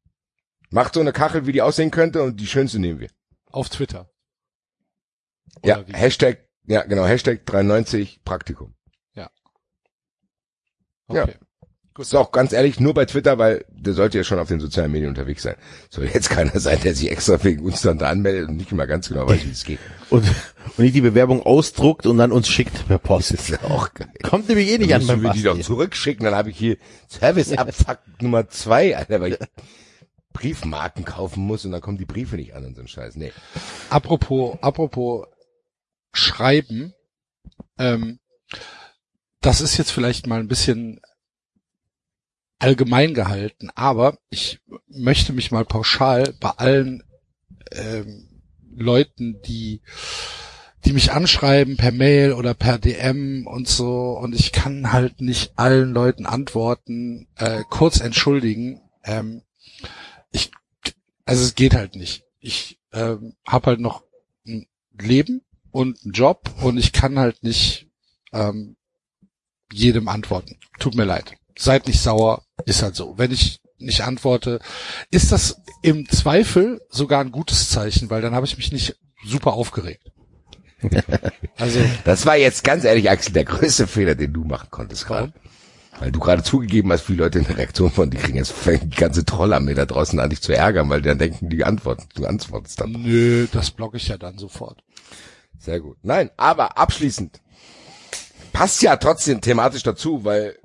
Macht so eine Kachel, wie die aussehen könnte und die schönste nehmen wir. Auf Twitter. Ja, Oder wie? Hashtag, ja genau, Hashtag 93 Praktikum. Okay. Ist auch ganz ehrlich nur bei Twitter, weil der sollte ja schon auf den sozialen Medien unterwegs sein. Soll jetzt keiner sein, der sich extra wegen uns dann da anmeldet und nicht immer ganz genau weiß, wie es geht. Und, und nicht die Bewerbung ausdruckt und dann uns schickt per Post. Das ist ja auch geil. Kommt nämlich eh nicht Dann an müssen beim wir die doch Basti. zurückschicken, dann habe ich hier Service-Abfuck Nummer zwei, Alter, weil ich Briefmarken kaufen muss und dann kommen die Briefe nicht an und so ein Scheiß. Nee. Apropos, apropos Schreiben, ähm, das ist jetzt vielleicht mal ein bisschen allgemein gehalten, aber ich möchte mich mal pauschal bei allen ähm, Leuten, die die mich anschreiben per Mail oder per DM und so und ich kann halt nicht allen Leuten antworten, äh, kurz entschuldigen. Ähm, ich, also es geht halt nicht. Ich ähm, habe halt noch ein Leben und einen Job und ich kann halt nicht ähm, jedem antworten. Tut mir leid. Seid nicht sauer, ist halt so. Wenn ich nicht antworte, ist das im Zweifel sogar ein gutes Zeichen, weil dann habe ich mich nicht super aufgeregt. Also Das war jetzt ganz ehrlich, Axel, der größte Fehler, den du machen konntest gerade. Weil du gerade zugegeben hast, viele Leute eine Reaktion von dir kriegen. Jetzt fängt die ganze Trollarmee da draußen an, dich zu ärgern, weil die dann denken, die antworten, du antwortest dann. nö, das blocke ich ja dann sofort. Sehr gut. Nein, aber abschließend passt ja trotzdem thematisch dazu, weil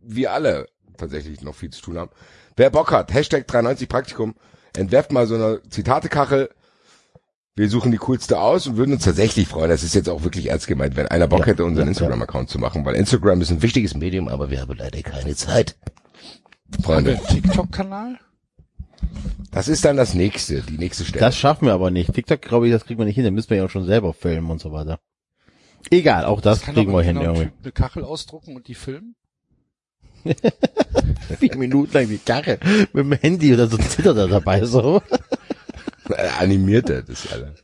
wir alle tatsächlich noch viel zu tun haben. Wer Bock hat, Hashtag 93 Praktikum, entwerft mal so eine Zitatekachel. Wir suchen die coolste aus und würden uns tatsächlich freuen. Das ist jetzt auch wirklich ernst gemeint, wenn einer Bock Ja, hätte, unseren ja, Instagram-Account zu machen, weil Instagram ist ein wichtiges Medium, aber wir haben leider keine Zeit. Freunde, einen TikTok-Kanal? das ist dann das nächste, die nächste Stelle. Das schaffen wir aber nicht. TikTok, glaube ich, das kriegen wir nicht hin. Da müssen wir ja auch schon selber filmen und so weiter. Egal, auch das, Kann kriegen wir hin irgendwie. Typ eine Kachel ausdrucken und die filmen? Vier Minuten lang die Karre mit dem Handy oder so zittert er dabei so. Äh, Animierte, das ist alle.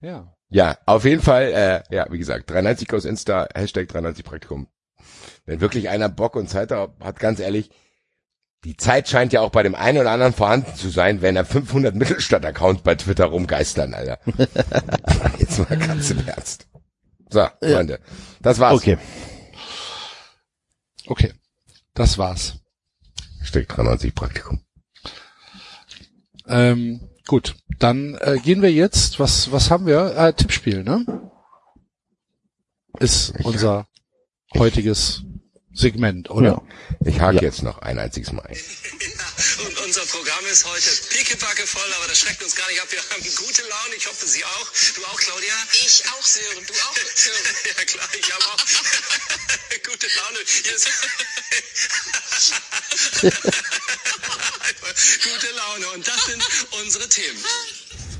Ja. Ja, auf jeden Fall, äh, ja, wie gesagt, 93 aus Insta, Hashtag 93 Praktikum. Wenn wirklich einer Bock und Zeit hat, hat, ganz ehrlich, die Zeit scheint ja auch bei dem einen oder anderen vorhanden zu sein, wenn er 500 Mittelstadt-Accounts bei Twitter rumgeistern, Alter. Jetzt mal ganz im Ernst. So, Freunde, das war's. Okay. Okay. Das war's. Hashtag 93 Praktikum. Ähm, gut, dann äh, gehen wir jetzt, was, was haben wir? Äh, Tippspiel, ne? Ist unser heutiges Segment, oder? Ich hake Ja. jetzt noch ein einziges Mal ein. Ja, und unser Programm ist heute pickepacke voll, aber das schreckt uns gar nicht ab. Wir haben gute Laune. Ich hoffe, Sie auch. Du auch, Claudia? Ich auch, Sören. Du auch, Sören. ja, klar, ich habe auch gute Laune. Gute Laune. Und das sind unsere Themen.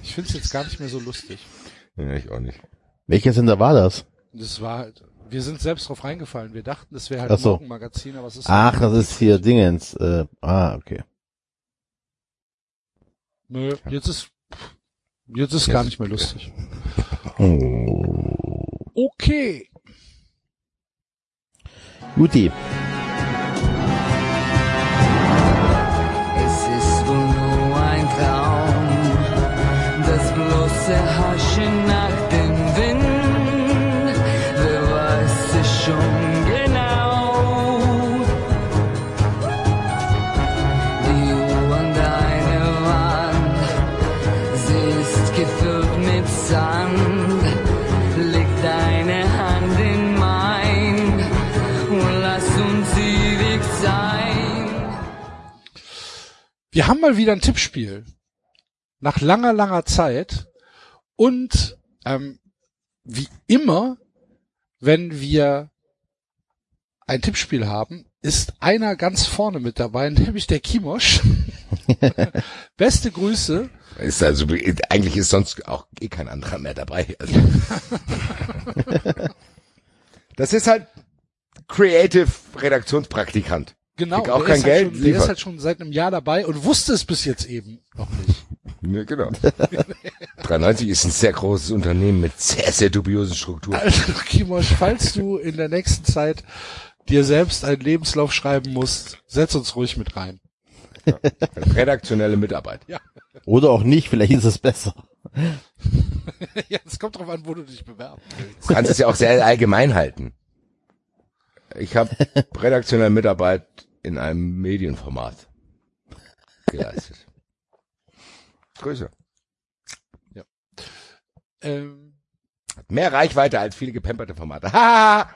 Ich finde es jetzt gar nicht mehr so lustig. Ja, ich auch nicht. Welcher Sender war das? Das war halt, wir sind selbst drauf reingefallen. Wir dachten, das wäre halt Ach ein so. Morgenmagazin, aber es ist Ach, das ist hier Dingens. Äh, ah, okay. Nö, jetzt ist, jetzt ist gar nicht mehr lustig. Oh. Okay. Guti. Wir haben mal wieder ein Tippspiel. Nach langer, langer Zeit. Und ähm, wie immer, wenn wir ein Tippspiel haben, ist einer ganz vorne mit dabei, nämlich der Kimosch. Beste Grüße. Ist also, eigentlich ist sonst auch eh kein anderer mehr dabei. Also. das ist halt Creative Redaktionspraktikant. Genau, auch der, kein ist Geld, halt schon, der ist halt schon seit einem Jahr dabei und wusste es bis jetzt eben noch nicht. Ja, genau. 93 ist ein sehr großes Unternehmen mit sehr, sehr dubiosen Strukturen. Also Kimosch, falls du in der nächsten Zeit dir selbst einen Lebenslauf schreiben musst, setz uns ruhig mit rein. Redaktionelle Mitarbeit. Oder auch nicht, vielleicht ist es besser. ja, es kommt drauf an, wo du dich bewerben willst. Du kannst es ja auch sehr allgemein halten. Ich habe redaktionelle Mitarbeit in einem Medienformat geleistet. Grüße. Ähm, Mehr Reichweite als viele gepemperte Formate. Ha!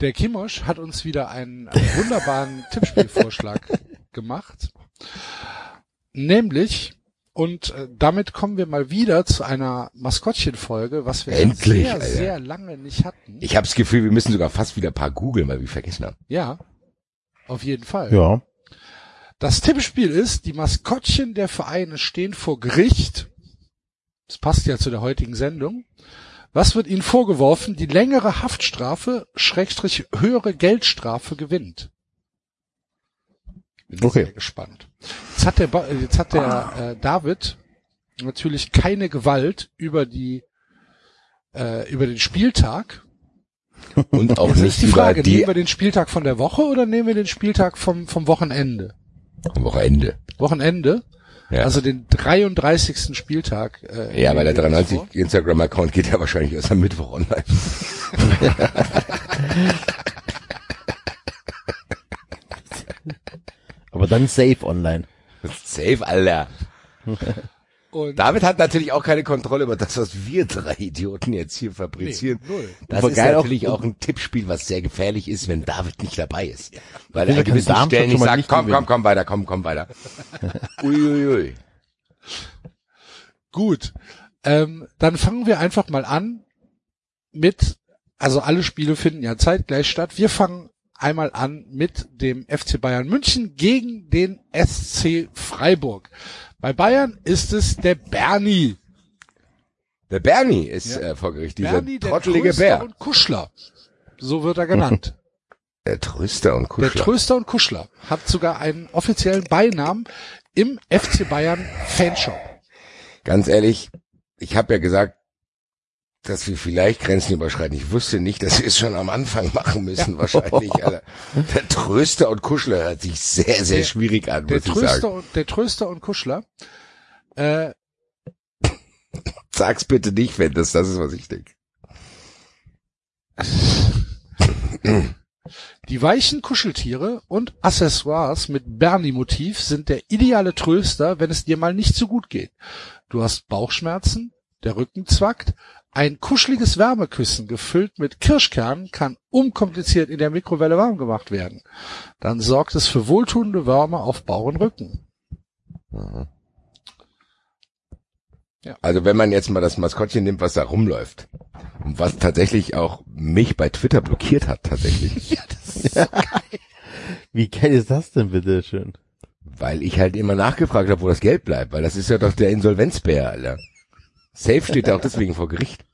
der Kimosch hat uns wieder einen, einen wunderbaren Tippspielvorschlag gemacht. Nämlich, und äh, damit kommen wir mal wieder zu einer Maskottchenfolge, was wir Endlich, sehr, Alter. sehr lange nicht hatten. Ich habe das Gefühl, wir müssen sogar fast wieder ein paar googeln, weil wir vergessen haben. Ja, auf jeden Fall. Ja. Das Tippspiel ist, die Maskottchen der Vereine stehen vor Gericht. Das passt ja zu der heutigen Sendung. Was wird ihnen vorgeworfen? Die längere Haftstrafe, Schrägstrich höhere Geldstrafe gewinnt. Bin Okay. sehr gespannt. Jetzt hat der, ba jetzt hat der äh, David natürlich keine Gewalt über die äh, über den Spieltag. Und auch Jetzt nicht ist die über Frage, die nehmen wir den Spieltag von der Woche oder nehmen wir den Spieltag vom, vom Wochenende? am Wochenende. Wochenende? Ja. Also den 33. Spieltag. Äh, ja, weil der nehmen wir uns 93 vor. Instagram-Account geht ja wahrscheinlich erst am Mittwoch online. Aber dann safe online. Safe, Alter. Und David hat natürlich auch keine Kontrolle über das, was wir drei Idioten jetzt hier nee, fabrizieren. null. Das Aber ist geil auch- natürlich auch, ein Tippspiel, was sehr gefährlich ist, wenn David nicht dabei ist. Weil er gewissen Darmstadt Stellen nicht sagt, nicht komm, komm, komm weiter, komm, komm weiter. Uiuiui. Gut. Ähm, dann fangen wir einfach mal an mit, also alle Spiele finden ja zeitgleich statt. Wir fangen einmal an mit dem FC Bayern München gegen den SC Freiburg. Bei Bayern ist es der Bernie. Der Bernie ist Ja. äh, vor Gericht, dieser Bernie, der trottelige Tröster Bär. und Kuschler. So wird er genannt. Der Tröster und Der Kuschler. Tröster und Kuschler hat sogar einen offiziellen Beinamen im FC Bayern Fanshop. Ganz ehrlich, ich habe ja gesagt, dass wir vielleicht Grenzen überschreiten. Ich wusste nicht, dass wir es schon am Anfang machen müssen, wahrscheinlich. Alter. Der Tröster und Kuschler hört sich sehr, sehr Der- schwierig an, Der Tröster, sagen. und, der Tröster und Kuschler. Äh, Sag's bitte nicht, wenn das das ist, was ich denke. die weichen Kuscheltiere und Accessoires mit Bernie-Motiv sind der ideale Tröster, wenn es dir mal nicht so gut geht. Du hast Bauchschmerzen, der Rücken zwackt, ein kuscheliges Wärmeküssen gefüllt mit Kirschkernen kann unkompliziert in der Mikrowelle warm gemacht werden. Dann sorgt es für wohltuende Wärme auf Bauch und Rücken. Also wenn man jetzt mal das Maskottchen nimmt, was da rumläuft und was tatsächlich auch mich bei Twitter blockiert hat, tatsächlich, Wie geil ist das denn bitte schön? weil ich halt immer nachgefragt habe, wo das Geld bleibt, weil das ist ja doch der Insolvenzbär, Alter. Safe steht er auch deswegen vor Gericht.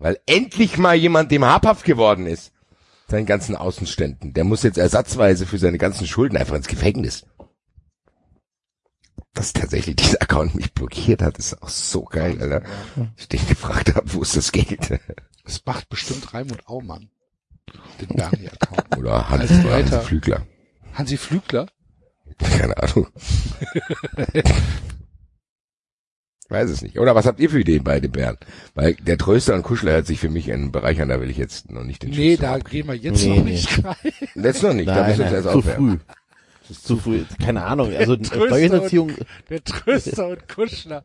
Weil endlich mal jemand dem habhaft geworden ist. Seinen ganzen Außenständen. Der muss jetzt ersatzweise für seine ganzen Schulden einfach ins Gefängnis. Dass tatsächlich dieser Account mich blockiert hat, ist auch so geil, Alter. Ich den gefragt habe, wo ist das Geld? Das macht bestimmt Raimund Aumann. Den Bernie-Account. Oder Hans, Also oder Hans weiter. Flügler. Hansi Flügler? Keine Ahnung. Weiß es nicht. Oder was habt ihr für Ideen bei den Bären? Weil der Tröster und Kuschler hört sich für mich einen Bereich an, da will ich jetzt noch nicht den Nee, Schuss da gehen wir jetzt Nee, noch nee. nicht rein. Jetzt noch nicht, da Nein, müssen wir uns nein, erst zu aufwärmen. früh. Das ist zu früh. Keine Ahnung. Also Tröster Steuerhinterziehung, Der Tröster und Kuschler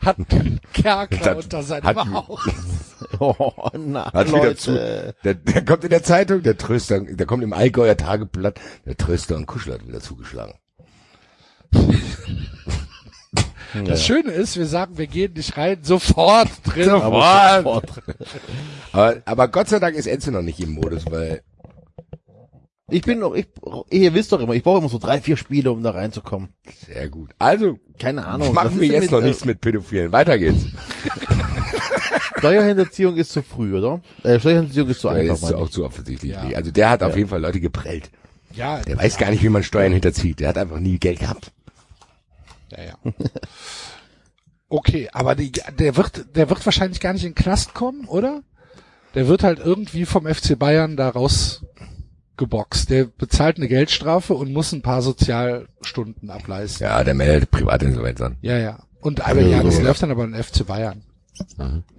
hat einen Kerker Hat- unter seinem hat- Haus. oh, na, Hat wieder Leute. zu. Der, der kommt in der Zeitung, der Tröster, der kommt im Allgäuer Tageblatt, der Tröster und Kuschler hat wieder zugeschlagen. Das Schöne ist, wir sagen, wir gehen nicht rein, sofort drin. Sofort. Sofort. Aber, aber Gott sei Dank ist Enzo noch nicht im Modus, weil Ich bin noch, ich, ihr wisst doch immer, ich brauche immer so drei, vier Spiele, um da reinzukommen. sehr gut. Also Keine Ahnung. machen ist wir jetzt mit, noch äh, nichts mit Pädophilen. Weiter geht's. Steuerhinterziehung ist zu früh, oder? Äh, Steuerhinterziehung ist zu Der einfach, ist meine auch zu offensichtlich. Ja. Also der hat auf Ja. jeden Fall Leute geprellt. Ja, Der weiß gar nicht, wie man Steuern hinterzieht. Der hat einfach nie Geld gehabt. Ja, ja. Okay, aber die, der wird, der wird wahrscheinlich gar nicht in den Knast kommen, oder? der wird halt irgendwie vom FC Bayern da rausgeboxt. Der bezahlt eine Geldstrafe und muss ein paar Sozialstunden ableisten. Ja, der meldet Privatinsolvenz an. Ja, ja. Und aber ja, das läuft dann aber in FC Bayern.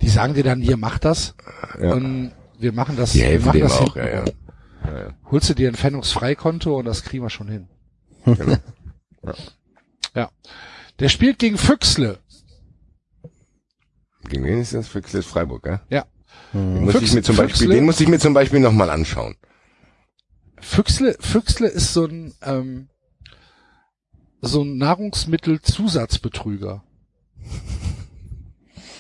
Die sagen dir dann, hier, mach das. Ja. Und wir machen das. Die wir helfen machen dem das auch, hinten. ja, ja. Holst du dir ein Pfändungsfreikonto und das kriegen wir schon hin. Genau. Ja. Der spielt gegen Füchsle. Gegen wen ist das? Füchsle ist Freiburg, ja? Ja. Den muss ich Füchs- mir zum Beispiel, Füchsle- den muss ich mir zum Beispiel nochmal anschauen. Füchsle, Füchsle ist so ein, ähm, so ein Nahrungsmittelzusatzbetrüger.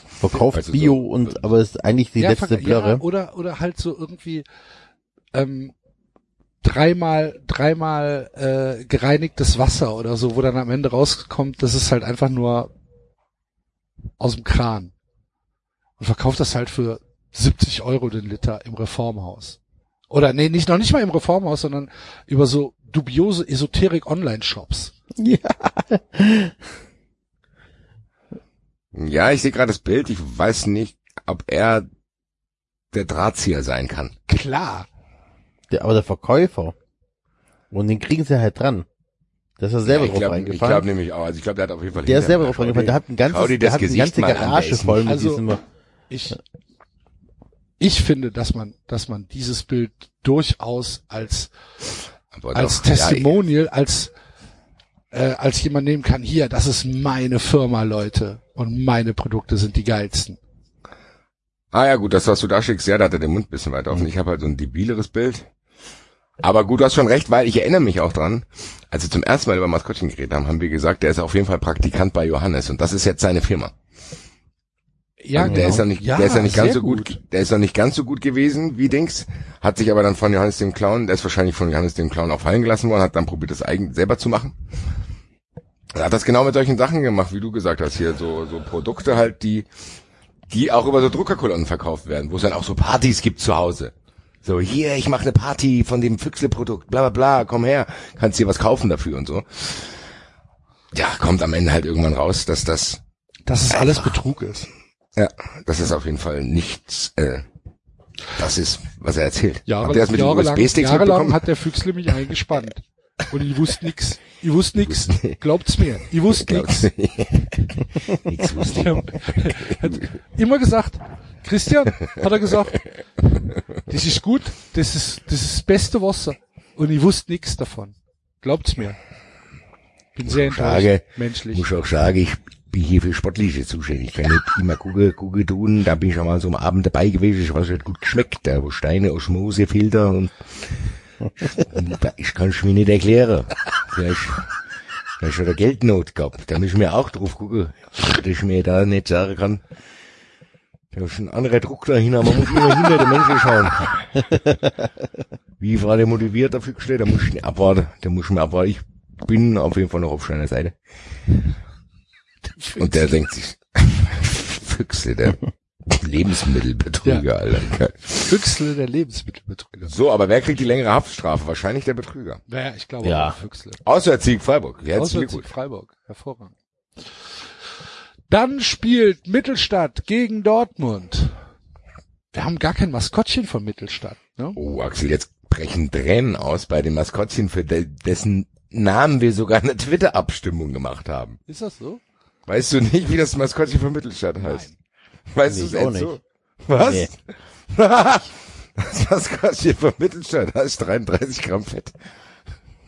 Verkauft Also Bio so- und, aber ist eigentlich die letzte verk- Plörre. ja, oder, oder halt so irgendwie, ähm, dreimal, dreimal, äh, gereinigtes Wasser oder so, wo dann am Ende rauskommt, das ist halt einfach nur aus dem Kran. Und verkauft das halt für 70 Euro den Liter im Reformhaus. Oder nee, nicht, noch nicht mal im Reformhaus, sondern über so dubiose Esoterik-Online-Shops. Ja, ich sehe gerade das Bild. Ich weiß nicht, ob er der Drahtzieher sein kann. Klar. Der, aber der Verkäufer. Und den kriegen sie halt dran. Da ist er selber ja, ich drauf glaube glaub reingefallen. nämlich auch. Also ich glaube, der hat auf jeden Fall. der ist selber drauf reingefallen. Der hat ein ganzes, der hat eine ganze der Garage voll mit Also- diesem, Ich, ich finde, dass man, dass man dieses Bild durchaus als Aber als doch, ja, Testimonial, als äh, als jemand nehmen kann, hier, das ist meine Firma, Leute, und meine Produkte sind die geilsten. Ah ja, gut, das, was du da schickst, ja, da hat er den Mund ein bisschen weiter offen. Ich habe halt so ein debileres Bild. Aber gut, du hast schon recht, weil ich erinnere mich auch dran, als wir zum ersten Mal über Maskottchen geredet haben, haben wir gesagt, der ist auf jeden Fall Praktikant bei Johannes und das ist jetzt seine Firma. Ja, Und der ist ja nicht, der ist ja nicht ganz so gut, der ist noch nicht ganz so gut gewesen wie Dings, hat sich aber dann von Johannes dem Clown, der ist wahrscheinlich von Johannes dem Clown auch fallen gelassen worden, hat dann probiert, das eigen selber zu machen. Er hat das genau mit solchen Sachen gemacht, wie du gesagt hast, hier so, so Produkte halt, die, die auch über so Druckerkolonnen verkauft werden, wo es dann auch so Partys gibt zu Hause. So, hier, ich mache eine Party von dem Füchsle-Produkt, bla bla bla, komm her, kannst dir was kaufen dafür und so. Ja, kommt am Ende halt irgendwann raus, dass das Dass es alles Betrug ist. ja, das ist auf jeden Fall nichts, äh, das ist, was er erzählt. Jahre, Habt ihr das mit den jahrelang, USB-Sticks jahrelang hat der Füchsle mich eingespannt. Und ich wusste nix. Ich wusste nix. Glaubt's mir. Ich wusste nix. Nichts wusste ich. Er hat immer gesagt, Christian, hat er gesagt, das ist gut, das ist, das ist das beste Wasser. Und ich wusste nix davon. Glaubt's mir. Bin sehr enttäuscht. Frage. Menschlich. muss auch sagen, ich bin hier für Sportliche zuständig. Ich kann nicht immer gucken, gucken tun. Da bin ich schon mal so am Abend dabei gewesen, was hat gut geschmeckt. Da wo Steine, Osmose, Filter und ich kann es mir nicht erklären. Vielleicht, vielleicht hat er Geldnot gehabt. Da müssen wir auch drauf gucken, dass ich mir da nicht sagen kann. Da ist ein anderer Druck dahinter. Man muss immer hinter den Menschen schauen. Wie war der motiviert dafür gestellt? Da muss ich nicht abwarten. Da muss ich mir abwarten. Ich bin auf jeden Fall noch auf seiner Seite. Und der denkt sich, Füchse, der Lebensmittelbetrüger, Ja. Alter. Füchsle der Lebensmittelbetrüger. So, aber wer kriegt die längere Haftstrafe? Wahrscheinlich der Betrüger. Naja, ich glaube Ja. auch Füchsle. Auswärtssieg Freiburg. Herzlichen Auswärtssieg Glückwunsch. Freiburg. Hervorragend. Dann spielt Mittelstadt gegen Dortmund. Wir haben gar kein Maskottchen von Mittelstadt. Ne? Oh, Axel, jetzt brechen Tränen aus bei dem Maskottchen, für de dessen Namen wir sogar eine Twitter-Abstimmung gemacht haben. Ist das so? Weißt du nicht, wie das Maskottchen von Mittelstadt heißt? Weißt Nee, du es Enzo? nicht. Was? Nee. das Maskottchen von Mittelstadt heißt 33 Gramm Fett.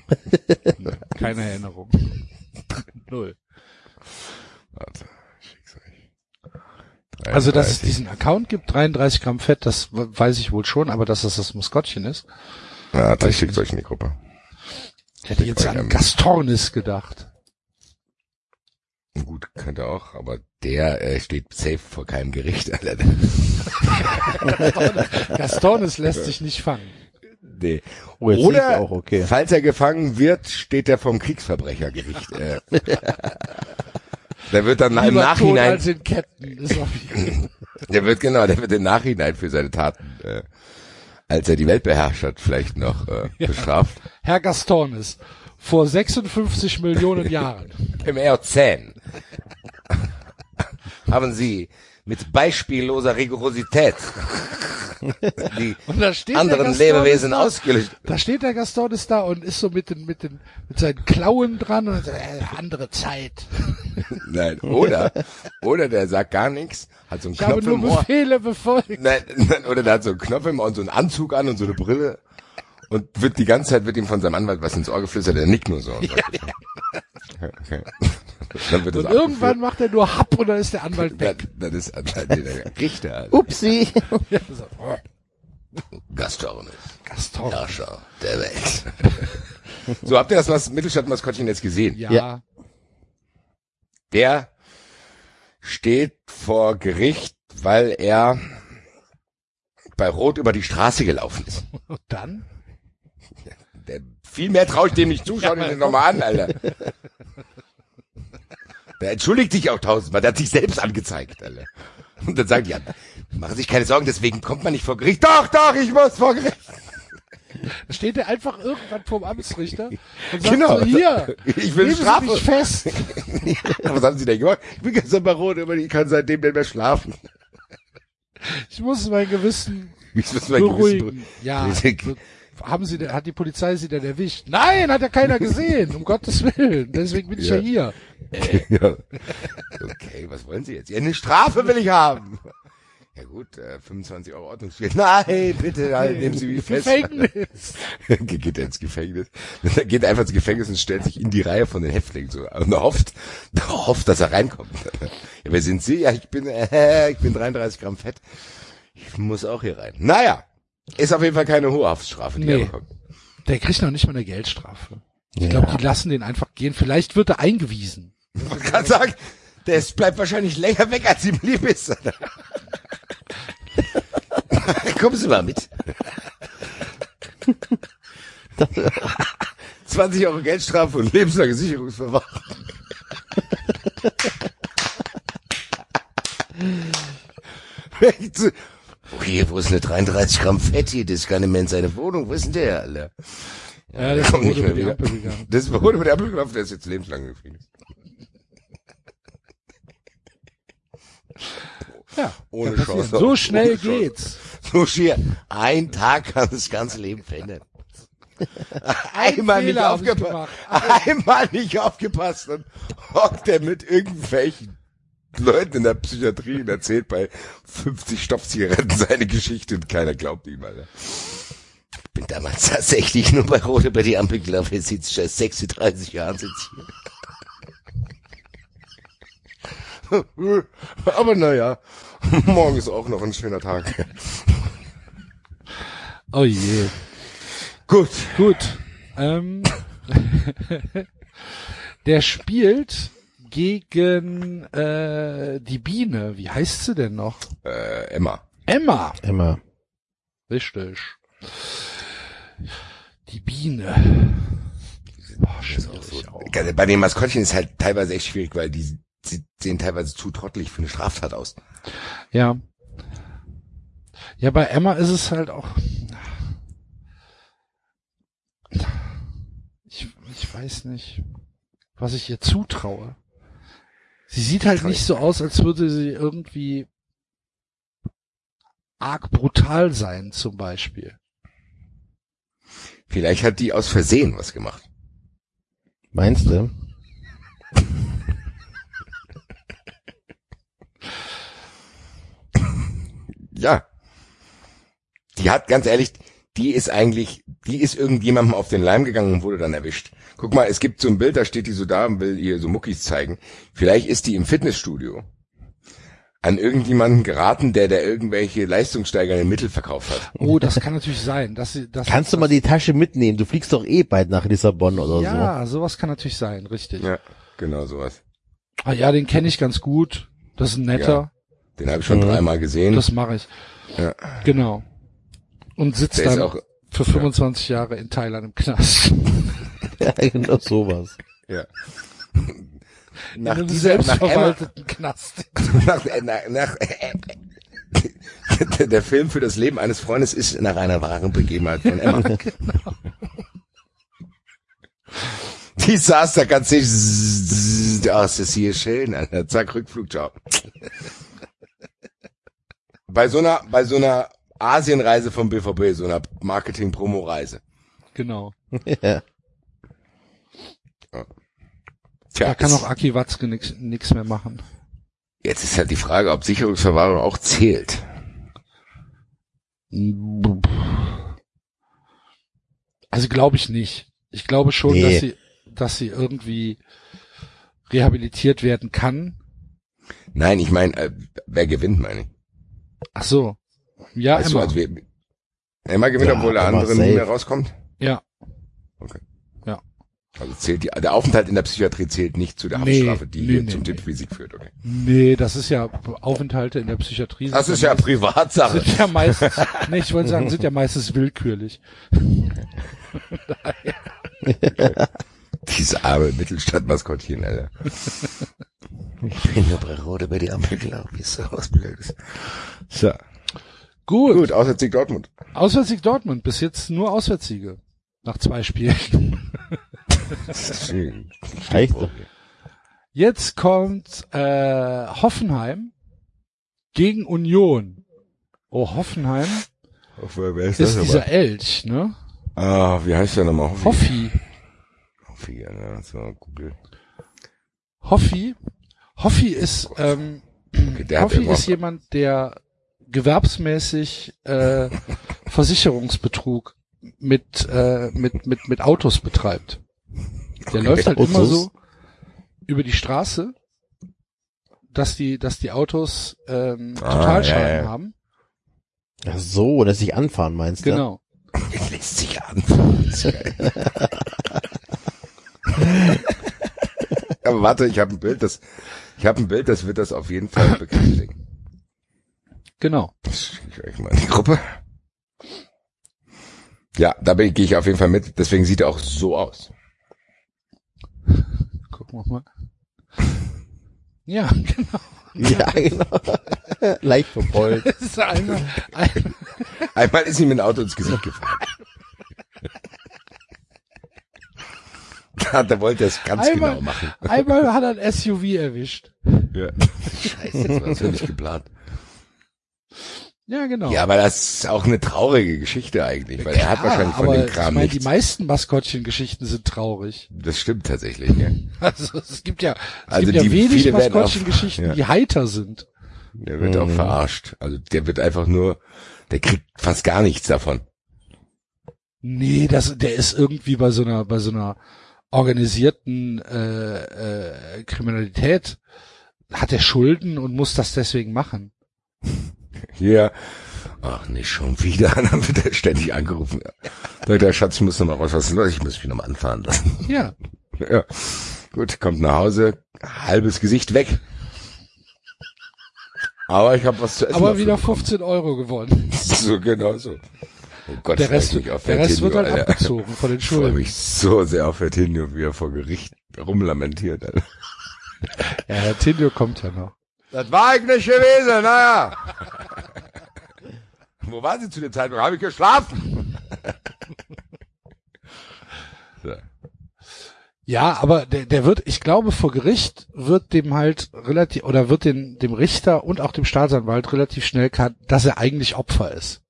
Keine Erinnerung. Null. Warte, ich schick's euch. Also, dass es 33. diesen Account gibt, 33 Gramm Fett, das weiß ich wohl schon, aber dass das das Maskottchen ist, Ja, ich schick's euch in die Gruppe. hätte ich jetzt euch an Gastornis gedacht. Gut, könnte auch, aber der äh, steht safe vor keinem Gericht, Alter. Gastornis lässt sich nicht fangen. Nee. Oh, Oder, okay. falls er gefangen wird, steht er vom Kriegsverbrechergericht. Äh. der wird dann im Lieber tot Nachhinein, als in Ketten. Ist auf jeden der wird genau, der wird im Nachhinein für seine Taten, äh, als er die Welt beherrscht hat, vielleicht noch äh, bestraft. Herr Gastornis, vor 56 Millionen Jahren. Im Eozän haben sie mit beispielloser Rigorosität die anderen Lebewesen ausgelöscht. Da steht der Gaston ist da und ist so mit den, mit den, mit seinen Klauen dran und sagt, äh, andere Zeit. Nein, oder, oder der sagt gar nichts, hat so einen Ich habe Knopf nur im Ohr. Befehle befolgt. Nein, nein, oder der hat so einen Knopf im Ohr und so einen Anzug an und so eine Brille. Und wird die ganze Zeit wird ihm von seinem Anwalt was ins Ohr geflüstert, der nickt nur so. Und sagt, okay. Dann Und irgendwann macht er nur Happ und dann ist der Anwalt weg. das, das ist anscheinend der Richter. Upsi. Ja, so, Gaston, Gaston. Herrscher der Welt. so, habt ihr das Mas- Mittelstadt-Maskottchen jetzt gesehen? Ja. Ja. Der steht vor Gericht, weil er bei Rot über die Straße gelaufen ist. Und dann? Der, viel mehr traue ich dem nicht zu, schau dir den nochmal an, Alter. Der entschuldigt sich auch tausendmal, der hat sich selbst angezeigt, Alter. Und dann sagt, ja, machen sich keine Sorgen, deswegen kommt man nicht vor Gericht. Doch, doch, ich muss vor Gericht. Da steht er einfach irgendwann vorm Amtsrichter und sagt Genau. so, hier, Ich will Strafe. mich fest. Was haben Sie denn gemacht? Ich bin gestern bei Rot, aber ich kann seitdem nicht mehr schlafen. Ich muss mein Gewissen Ich muss mein Gewissen beruhigen. Ja. Haben Sie, denn- hat die Polizei Sie denn erwischt? Nein, hat ja keiner gesehen, um Gottes Willen. Deswegen bin ich ja, Ja. hier. Ja. Okay, was wollen Sie jetzt? Ja, eine Strafe will ich haben. Ja gut, äh, 25 Euro Ordnungsgeld. Nein, bitte, halt, nehmen Sie mich fest. Gefängnis. geht er ins Gefängnis. Er geht einfach ins Gefängnis und stellt sich in die Reihe von den Häftlingen so und hofft, hofft, dass er reinkommt. Ja, wer sind Sie? Ja, ich bin, äh, ich bin 33 Gramm Fett. Ich muss auch hier rein. Naja, ist auf jeden Fall keine hohe Haftstrafe, die Nee. er bekommt. Der kriegt noch nicht mal eine Geldstrafe. Ich glaube, die lassen den einfach gehen. Vielleicht wird er eingewiesen. Man kann sagen, der ist- bleibt wahrscheinlich länger weg, als ihm lieb ist. Kommen Sie mal mit. 20 Euro Geldstrafe und lebenslange Sicherungsverwahrung. Okay, wo ist eine 33 Gramm Fett hier? Das nicht mehr in seine Wohnung. Wo ist denn der, Alter? Ja, der kommt ist nicht mehr wieder. Gegangen. Das wurde über die Ampel gelaufen, der ist jetzt lebenslang im Gefängnis. Ja, Ohne kann. Chance. So schnell Chance. geht's. So schier. Ein Tag kann das ganze Leben verändern. Einmal nicht hab ich aufgepasst. Einmal nicht aufgepasst und hockt er mit irgendwelchen Leuten in der Psychiatrie und erzählt bei 50 Stopfzigaretten seine Geschichte und keiner glaubt ihm, Alter. Ich bin damals tatsächlich nur bei Rot über die Ampel gelaufen. Jetzt sitzt schon 36 Jahren sitzt hier. Aber naja, morgen ist auch noch ein schöner Tag. Oh je. Gut. Gut. Ähm, der spielt gegen äh, die Biene. Wie heißt sie denn noch? Äh, Emma. Emma. Immer. Richtig. Die Biene. Boah, schwierig auch. Bei den Maskottchen ist halt teilweise echt schwierig, weil die, die sehen teilweise zu trottelig für eine Straftat aus. Ja. Ja, bei Emma ist es halt auch. Ich, ich weiß nicht, was ich ihr zutraue. Sie sieht halt nicht so aus, als würde sie irgendwie arg brutal sein, zum Beispiel. Vielleicht hat die aus Versehen was gemacht. Meinst du? Ja. Die hat, ganz ehrlich, die ist eigentlich, die ist irgendjemandem auf den Leim gegangen und wurde dann erwischt. Guck mal, es gibt so ein Bild, da steht die so da und will ihr so Muckis zeigen. Vielleicht ist die im Fitnessstudio an irgendjemanden geraten, der der irgendwelche leistungssteigernde Mittel verkauft hat. Oh, das kann natürlich sein. Dass sie, dass, Kannst du mal die Tasche mitnehmen? Du fliegst doch eh bald nach Lissabon oder so. Ja, sowas kann natürlich sein, richtig. Ja, genau sowas. Ah ja, den kenne ich ganz gut. Das ist ein netter. Den habe ich schon Mhm. dreimal gesehen. Das mache ich. Ja. Genau. Und sitzt Der dann auch, für 25 Jahre in Thailand im Knast. Ja, genau sowas. ja. in Nach einem dieser, nach Emma, selbstverwalteten Knast. nach, nach, nach der, der Film für das Leben eines Freundes ist nach einer wahren Begebenheit von Emma. Die saß da ganz sich, oh, ist das hier schön, Alter. Zack, Rückflug, ciao. Bei so einer, bei so einer Asienreise vom BVB, so eine Marketing-Promo-Reise. Genau. ja. Tja, Da kann auch Aki Watzke nix, nix mehr machen. Jetzt ist halt die Frage, ob Sicherungsverwahrung auch zählt. Also glaube ich nicht. Ich glaube schon, Nee. dass sie, dass sie irgendwie rehabilitiert werden kann. Nein, ich meine, äh, wer gewinnt, meine ich. Ach so. Ja, weißt du, Emma. also wir, Emma gewinnt, Ja, obwohl der andere nie mehr rauskommt. ja. Also zählt die, der Aufenthalt in der Psychiatrie zählt nicht zu der Nee, Haftstrafe, die nee, hier nee, zum nee. Tippphysik führt. Okay. Nee, das ist ja Aufenthalte in der Psychiatrie. Das sind ist ja meist- Privatsache. Sind ja meistens, nee, ich wollte sagen, sind ja meistens willkürlich. Diese arme Mittelstadtmaskottchen, Alter. Ich bin nur bei Rot über die Ampel gelaufen, wie es so ausblöd ist. So. Gut. Gut, Auswärtssieg Dortmund. Auswärtssieg Dortmund. Bis jetzt nur Auswärtssiege. Nach zwei Spielen. Schön. Jetzt kommt äh, Hoffenheim gegen Union. Oh, Hoffenheim Wer ist ist das dieser aber? Elch, ne? Ah, wie heißt der nochmal? Hoffi. Hoffi. Hoffi, ja, so, Google. Hoffi. Hoffi ist, ähm, der hat Hoffi ist jemand, der gewerbsmäßig äh, Versicherungsbetrug mit, äh, mit, mit, mit Autos betreibt. Der läuft halt immer Autos? so über die Straße, dass die, dass die Autos ähm, Ah, Totalschaden ja, ja. haben. Ach so, lässt sich anfahren, meinst du? Genau. Jetzt lässt sich geil. Aber warte, ich habe ein Bild, das, ich habe ein Bild, das wird das auf jeden Fall bekräftigen. Genau. Das schicke ich euch mal in die Gruppe. Ja, da bin- gehe ich auf jeden Fall mit. Deswegen sieht er auch so aus. Gucken wir mal. Ja, genau. Ja, genau. Leicht verbeult. Das ist einmal, ein, Einmal ist ihm ein Auto ins Gesicht gefahren. Da wollte er es ganz Einmal- genau machen. einmal hat er ein SUV erwischt. Ja. Scheiße, das war natürlich geplant. Ja, genau. Ja, aber das ist auch eine traurige Geschichte eigentlich, weil er hat wahrscheinlich von dem Kram ich meine, die nichts. meisten Maskottchengeschichten sind traurig. Das stimmt tatsächlich, ja. Also es gibt ja, es Also gibt ja die- wenig Maskottchengeschichten, ja. die heiter sind. Der wird auch verarscht. Also der wird einfach nur, der kriegt fast gar nichts davon. Nee, das, der ist irgendwie bei so einer, bei so einer organisierten äh, äh, Kriminalität hat er Schulden und muss das deswegen machen. Hier, ach nicht schon wieder, dann wird er ständig angerufen. Der Schatz, ich muss noch mal raus, was ist los? Ich muss mich noch mal anfahren lassen. Ja, Ja. Gut, kommt nach Hause, halbes Gesicht weg. Aber ich habe was zu essen. aber wieder bekommen. 15 Euro gewonnen. So, genau so. Oh Gott, Der Rest, mich auf der Rest wird halt Alter. abgezogen von den Ich freue Schulden. mich so sehr auf Vertinho, wie er vor Gericht rumlamentiert. Alter. Ja, Herr Tinio kommt ja noch. Das war eigentlich gewesen, naja. Wo waren Sie zu dem Zeitpunkt? Habe ich geschlafen? so. Ja, aber der, der wird, ich glaube, vor Gericht wird dem halt relativ, oder wird den, dem Richter und auch dem Staatsanwalt relativ schnell klar, dass er eigentlich Opfer ist.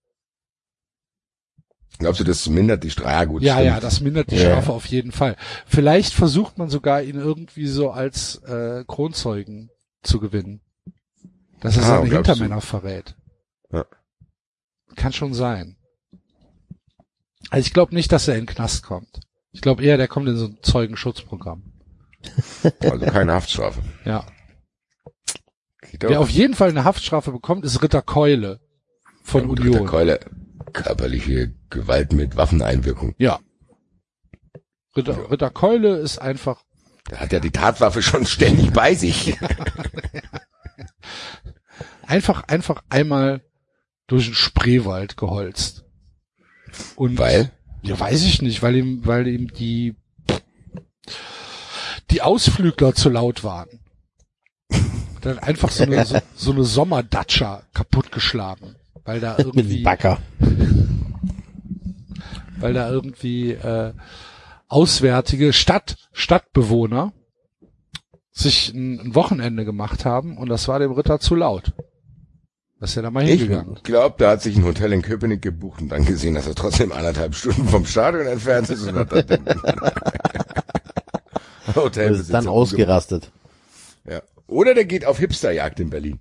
Glaubst du, das mindert die Strafe? Ja, gut. Ja, stimmt. ja, das mindert die Ja. Strafe auf jeden Fall. Vielleicht versucht man sogar, ihn irgendwie so als äh, Kronzeugen zu gewinnen. Dass er Ah, seine glaubst du? Hintermänner verrät. Ja. Kann schon sein. Also ich glaube nicht, dass er in den Knast kommt. Ich glaube eher, der kommt in so ein Zeugenschutzprogramm. Also keine Haftstrafe. Ja. Wer auf jeden Fall eine Haftstrafe bekommt, ist Ritter Keule von Ja, Union. Ritter Keule, körperliche Gewalt mit Waffeneinwirkung. Ja. Ritter, Ritter Keule ist einfach Der hat ja die Tatwaffe schon ständig bei sich. einfach einfach einmal durch den Spreewald geholzt. Und Weil? Ja, weiß ich nicht, weil ihm, weil ihm die, die Ausflügler zu laut waren. Dann einfach so eine, so, so eine Sommerdatscha kaputtgeschlagen. Weil da irgendwie, Backer. weil da irgendwie, äh, auswärtige Stadt, Stadtbewohner sich ein, ein Wochenende gemacht haben und das war dem Ritter zu laut. Das ist ja da mal Ich hingegangen. glaube, der hat sich ein Hotel in Köpenick gebucht und dann gesehen, dass er trotzdem anderthalb Stunden vom Stadion entfernt ist und hat dann den Das Hotelbesitzer ist dann ausgerastet. Ja. Oder der geht auf Hipsterjagd in Berlin.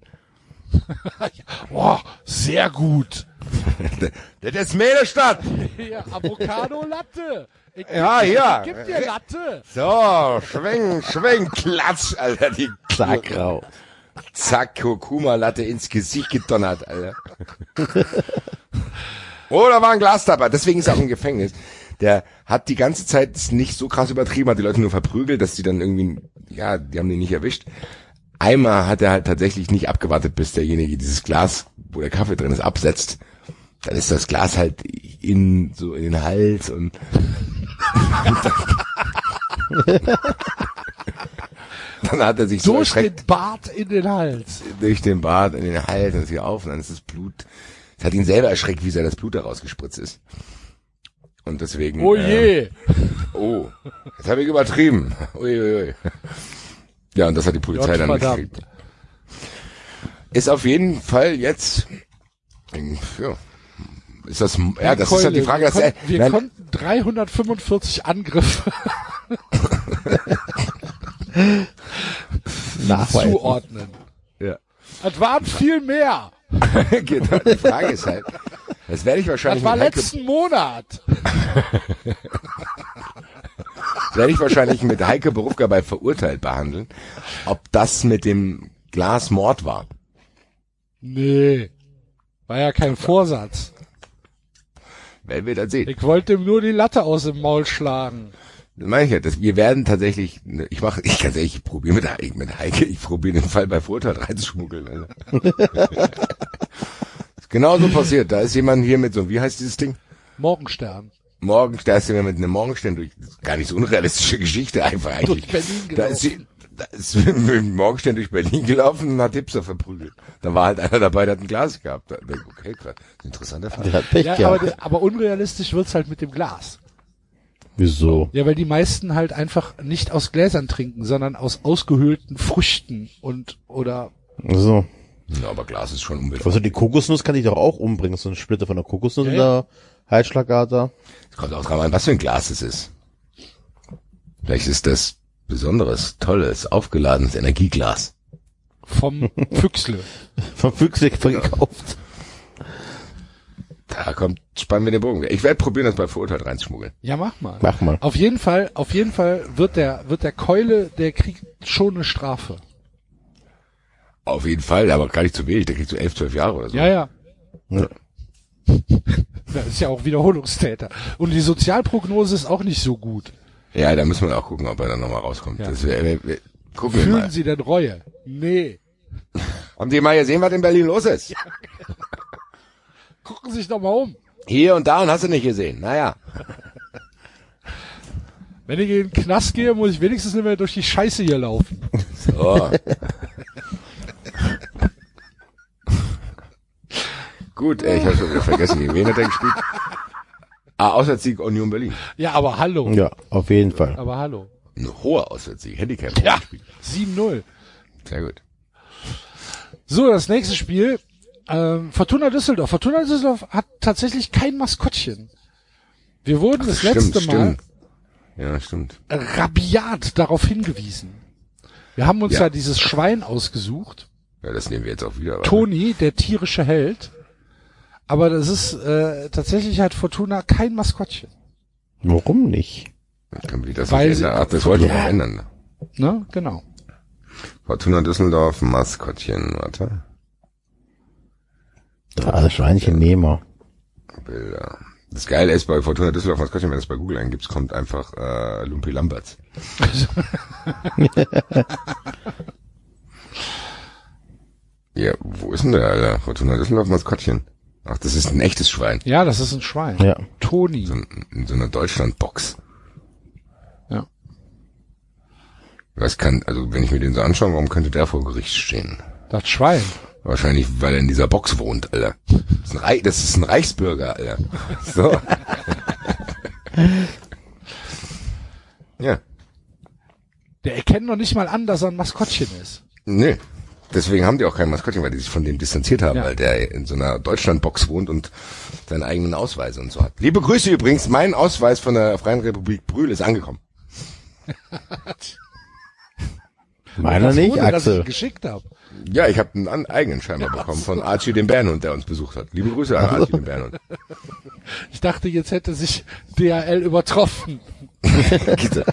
Boah, sehr gut. Das ist Mädelsstadt. Ja, Avocado Latte. Ich, Ja, ja. Gib dir Latte. So, schwing, schwing, klatsch, Alter, die Zack, rau. Zack, Kurkuma-Latte ins Gesicht gedonnert, Alter. oh, da war ein Glas dabei, deswegen ist er auch im Gefängnis. Der hat die ganze Zeit nicht so krass übertrieben, hat die Leute nur verprügelt, dass die dann irgendwie, ja, die haben den nicht erwischt. Einmal hat er halt tatsächlich nicht abgewartet, bis derjenige dieses Glas, wo der Kaffee drin ist, absetzt. Dann ist das Glas halt in, so in den Hals und dann hat er sich so Durch erschreckt den Bart in den Hals. durch den Bart in den Hals und hier auf und dann ist das Blut. Es hat ihn selber erschreckt, wie sehr das Blut da rausgespritzt ist. Und deswegen. Oh je. oh, jetzt habe ich übertrieben. Ui, ui, ui. Ja, und das hat die Polizei dann Gottverdammt. gekriegt. Ist auf jeden Fall jetzt. Ja. Ist das, ja, das ist halt die Keule, Frage, wir, dass er, konnten, wir nein, konnten 345 Angriffe Nachweisen. zuordnen. Ja. Das waren viel mehr. genau, die Frage ist halt, das werde ich wahrscheinlich Das war mit Heike letzten Monat. werde ich wahrscheinlich mit Heike Berufka bei verurteilt behandeln, ob das mit dem Glas Mord war. Nee. War ja kein Vorsatz. Werden wir dann sehen. Ich wollte ihm nur die Latte aus dem Maul schlagen. Das meine ich ja, dass wir werden tatsächlich, ich mache, ich ganz ehrlich, ich probiere mit, Heike- mit Heike, ich probiere den Fall bei Verurteilt reinzuschmuggeln. Alter. ist genauso passiert. Da ist jemand hier mit so, wie heißt dieses Ding? Morgenstern. Morgen, da ist jemand mit einem Morgenstern durch, gar nicht so unrealistische Geschichte einfach eigentlich. Durch Berlin Da gelaufen. ist, sie, da ist mit dem Morgenstern durch Berlin gelaufen und hat Hipster verprügelt. Da war halt einer dabei, der hat ein Glas gehabt. Okay, krass, interessanter Fall. Ja, aber, aber unrealistisch wird's halt mit dem Glas. Wieso? Ja, weil die meisten halt einfach nicht aus Gläsern trinken, sondern aus ausgehöhlten Früchten und oder So. Ja, aber Glas ist schon umweltfreundlich. Also die Kokosnuss kann ich doch auch umbringen. So eine Splitter von der Kokosnuss Ja, in der Halsschlagader. Es kommt auch drauf an, was für ein Glas es ist. Vielleicht ist das besonderes, tolles, aufgeladenes Energieglas. vom Füchsle. Vom Füchse gekauft. Da kommt, spannen wir den Bogen. Ich werde probieren, das bei Verurteilt reinzuschmuggeln. Ja, mach mal. Mach mal. Auf jeden Fall, auf jeden Fall wird der, wird der Keule, der kriegt schon eine Strafe. Auf jeden Fall, aber gar nicht zu wenig. Der kriegt so elf, zwölf Jahre oder so. Ja, ja. Ja. Das ist ja auch Wiederholungstäter. Und die Sozialprognose ist auch nicht so gut. Ja, da müssen wir auch gucken, ob er dann nochmal rauskommt. Ja. Das wär, wär, gucken wir Fühlen mal. Sie denn Reue? Nee. Haben Sie mal gesehen, was in Berlin los ist? Gucken Sie sich doch mal um. Hier und da und hast du nicht gesehen. Naja. Wenn ich in den Knast gehe, muss ich wenigstens nicht mehr durch die Scheiße hier laufen. So. Gut, ey, ich habe schon wieder vergessen, gegen wen hat er gespielt? Ah, Auswärtssieg Union Berlin. Ja, aber hallo. Ja, auf jeden Fall. Aber hallo. Ein hoher Auswärtssieg, Handicap. Ja. gespielt. 7-0. Sehr gut. So, das nächste Spiel. Ähm, Fortuna Düsseldorf. Fortuna Düsseldorf hat tatsächlich kein Maskottchen. Wir wurden das Stimmt, letzte Mal stimmt. Ja, stimmt. rabiat darauf hingewiesen. Wir haben uns ja, Ja. dieses Schwein ausgesucht. Ja, das nehmen wir jetzt auch wieder. Toni, der tierische Held. Aber das ist äh, tatsächlich hat Fortuna kein Maskottchen. Warum nicht? Dann können wir das Weil nicht ändern. Ach, das wollten wir Ja. noch ändern. Ne? Genau. Fortuna Düsseldorf, Maskottchen, warte. Ah, das Schweinchen Nehmer. Bilder. Das Geile ist bei Fortuna Düsseldorf Maskottchen, wenn du es bei Google eingibst, kommt einfach äh, Lumpi Lamberts. ja, wo ist denn der, Alter? Fortuna Düsseldorf Maskottchen. Ach, das ist ein echtes Schwein. Ja, das ist ein Schwein. Ja. Toni. So in so einer Deutschlandbox. Ja. Was kann, also wenn ich mir den so anschaue, warum könnte der vor Gericht stehen? Das Schwein. Wahrscheinlich, weil er in dieser Box wohnt, Alter. Das ist ein, das ist ein Reichsbürger, Alter. So. ja. Der erkennt noch nicht mal an, dass er ein Maskottchen ist. Nee. Deswegen haben die auch kein Maskottchen, weil die sich von dem distanziert haben, Ja. weil der in so einer Deutschlandbox wohnt und seine eigenen Ausweise und so hat. Liebe Grüße übrigens, mein Ausweis von der Freien Republik Brühl ist angekommen. Meiner Das nicht, Foto, das ich Axel. geschickt habe. Ja, ich habe einen eigenen scheinbar bekommen von Archie dem Bärenhund, der uns besucht hat. Liebe Grüße an Archie den Bärenhund. Ich dachte, jetzt hätte sich DHL übertroffen.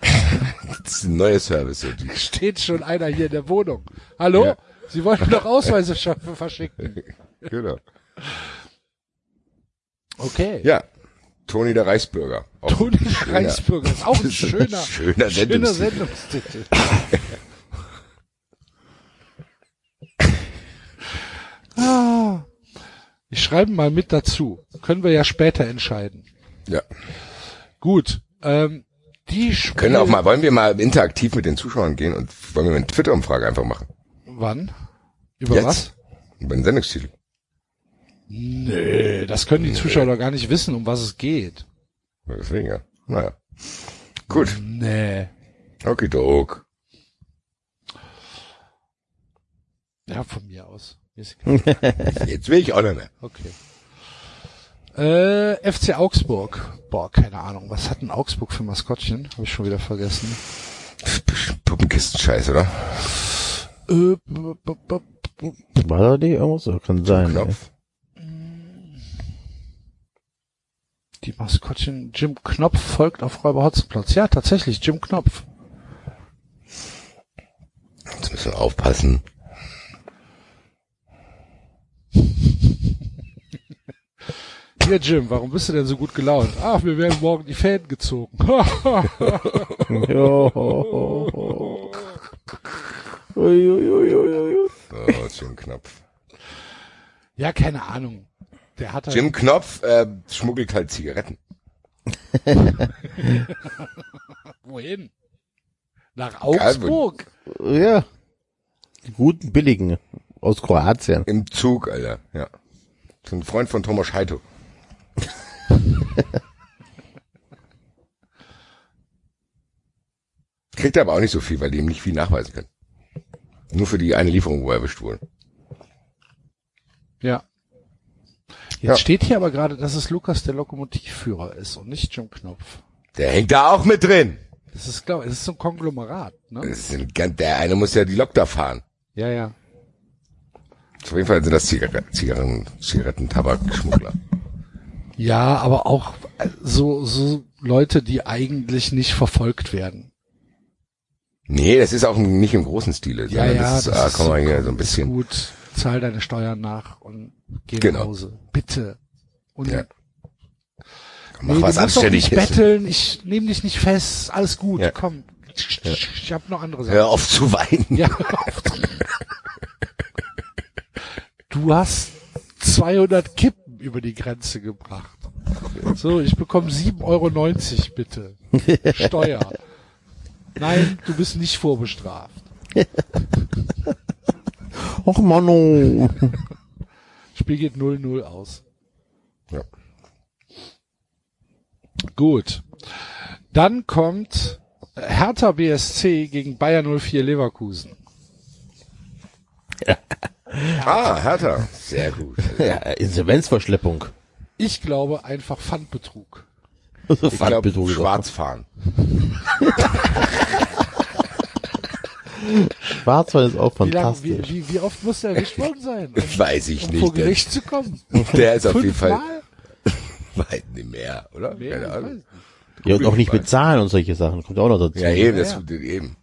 Das ist ein neues Service. Steht schon einer hier in der Wohnung. Hallo? Ja. Sie wollten doch Ausweise verschicken. genau. Okay. Ja, Toni der Reichsbürger. Toni schöner- Reichsbürger ist auch ein schöner, schöner schöner Sendungstitel. Ah, ich schreibe mal mit dazu. Können wir ja später entscheiden. Ja. Gut. Ähm, die Können auch mal, wollen wir mal interaktiv mit den Zuschauern gehen und wollen wir eine Twitter-Umfrage einfach machen? Wann? Über Jetzt? was? Über den Sendungstitel. Nee, das können die Zuschauer doch gar nicht wissen, um was es geht. Deswegen ja. Naja. Gut. Nee. Okay, dog. Ja, von mir aus. Jetzt will ich auch nicht mehr. Okay. Äh, FC Augsburg. Boah, keine Ahnung. Was hat denn Augsburg für Maskottchen? Habe ich schon wieder vergessen. Puppenkisten-Scheiß, oder? Äh, War da die irgendwas? So, Kann sein. ey. Knopf. die Maskottchen Jim Knopf folgt auf Räuber Hotzenplotz. Ja, tatsächlich, Jim Knopf. Jetzt müssen wir aufpassen. Hier, Jim, warum bist du denn so gut gelaunt? Ach, wir werden morgen die Fäden gezogen. So, Jim Knopf. ja, keine Ahnung. Der hat halt, Jim Knopf äh, schmuggelt halt Zigaretten. wohin? Nach Augsburg? Ja. Die guten, billigen. Aus Kroatien. Im Zug, Alter. Ja. So ein Freund von Thomas Scheito. Kriegt er aber auch nicht so viel, weil die ihm nicht viel nachweisen können. Nur für die eine Lieferung, wo er erwischt wurde. Ja. Jetzt Ja. steht hier aber gerade, dass es Lukas der Lokomotivführer ist und nicht Jim Knopf. Der hängt da auch mit drin. Das ist, glaube ich, das ist so ein Konglomerat, ne? Das ist ein, ganz- der eine muss ja die Lok da fahren. Ja, ja. Auf jeden Fall sind das Zigaretten, Zigaretten, Zigaretten Tabakschmuggler. Ja, aber auch äh, so, so Leute, die eigentlich nicht verfolgt werden. Nee, das ist auch nicht im großen Stile. Ja, sondern ja, das ist, das ah, ist komm mal hier so ein bisschen. gut, zahl deine Steuern nach und geh Genau. nach Hause. Bitte. Und Ja. Mach nee, was doch nicht betteln, ich nehme dich nicht fest, alles gut, Ja. komm. Ich hab noch andere Sachen. Hör auf zu weinen. Ja. Du hast 200 Kippen über die Grenze gebracht. So, ich bekomme 7,90 Euro bitte. Steuer. Nein, du bist nicht vorbestraft. Och, Mano. Spiel geht 0-0 aus. Ja. Gut. Dann kommt Hertha BSC gegen Bayer 04 Leverkusen. Ah, Hertha. Sehr gut. Ja, Insolvenzverschleppung. Ich glaube einfach Pfandbetrug. So Ich Pfandbetrug. schwarz fahren. Schwarzwald ist auch Wie, lang, fantastisch. wie, wie, wie oft muss der erwischt worden sein, um, Weiß ich um nicht. vor Der, Gericht zu kommen? der ist auf jeden Fall weit nicht mehr, oder? Nee, Keine Ahnung. Ja, und auch nicht bezahlen und solche Sachen. Kommt auch noch dazu. Ja, eben, das, Ja, eben.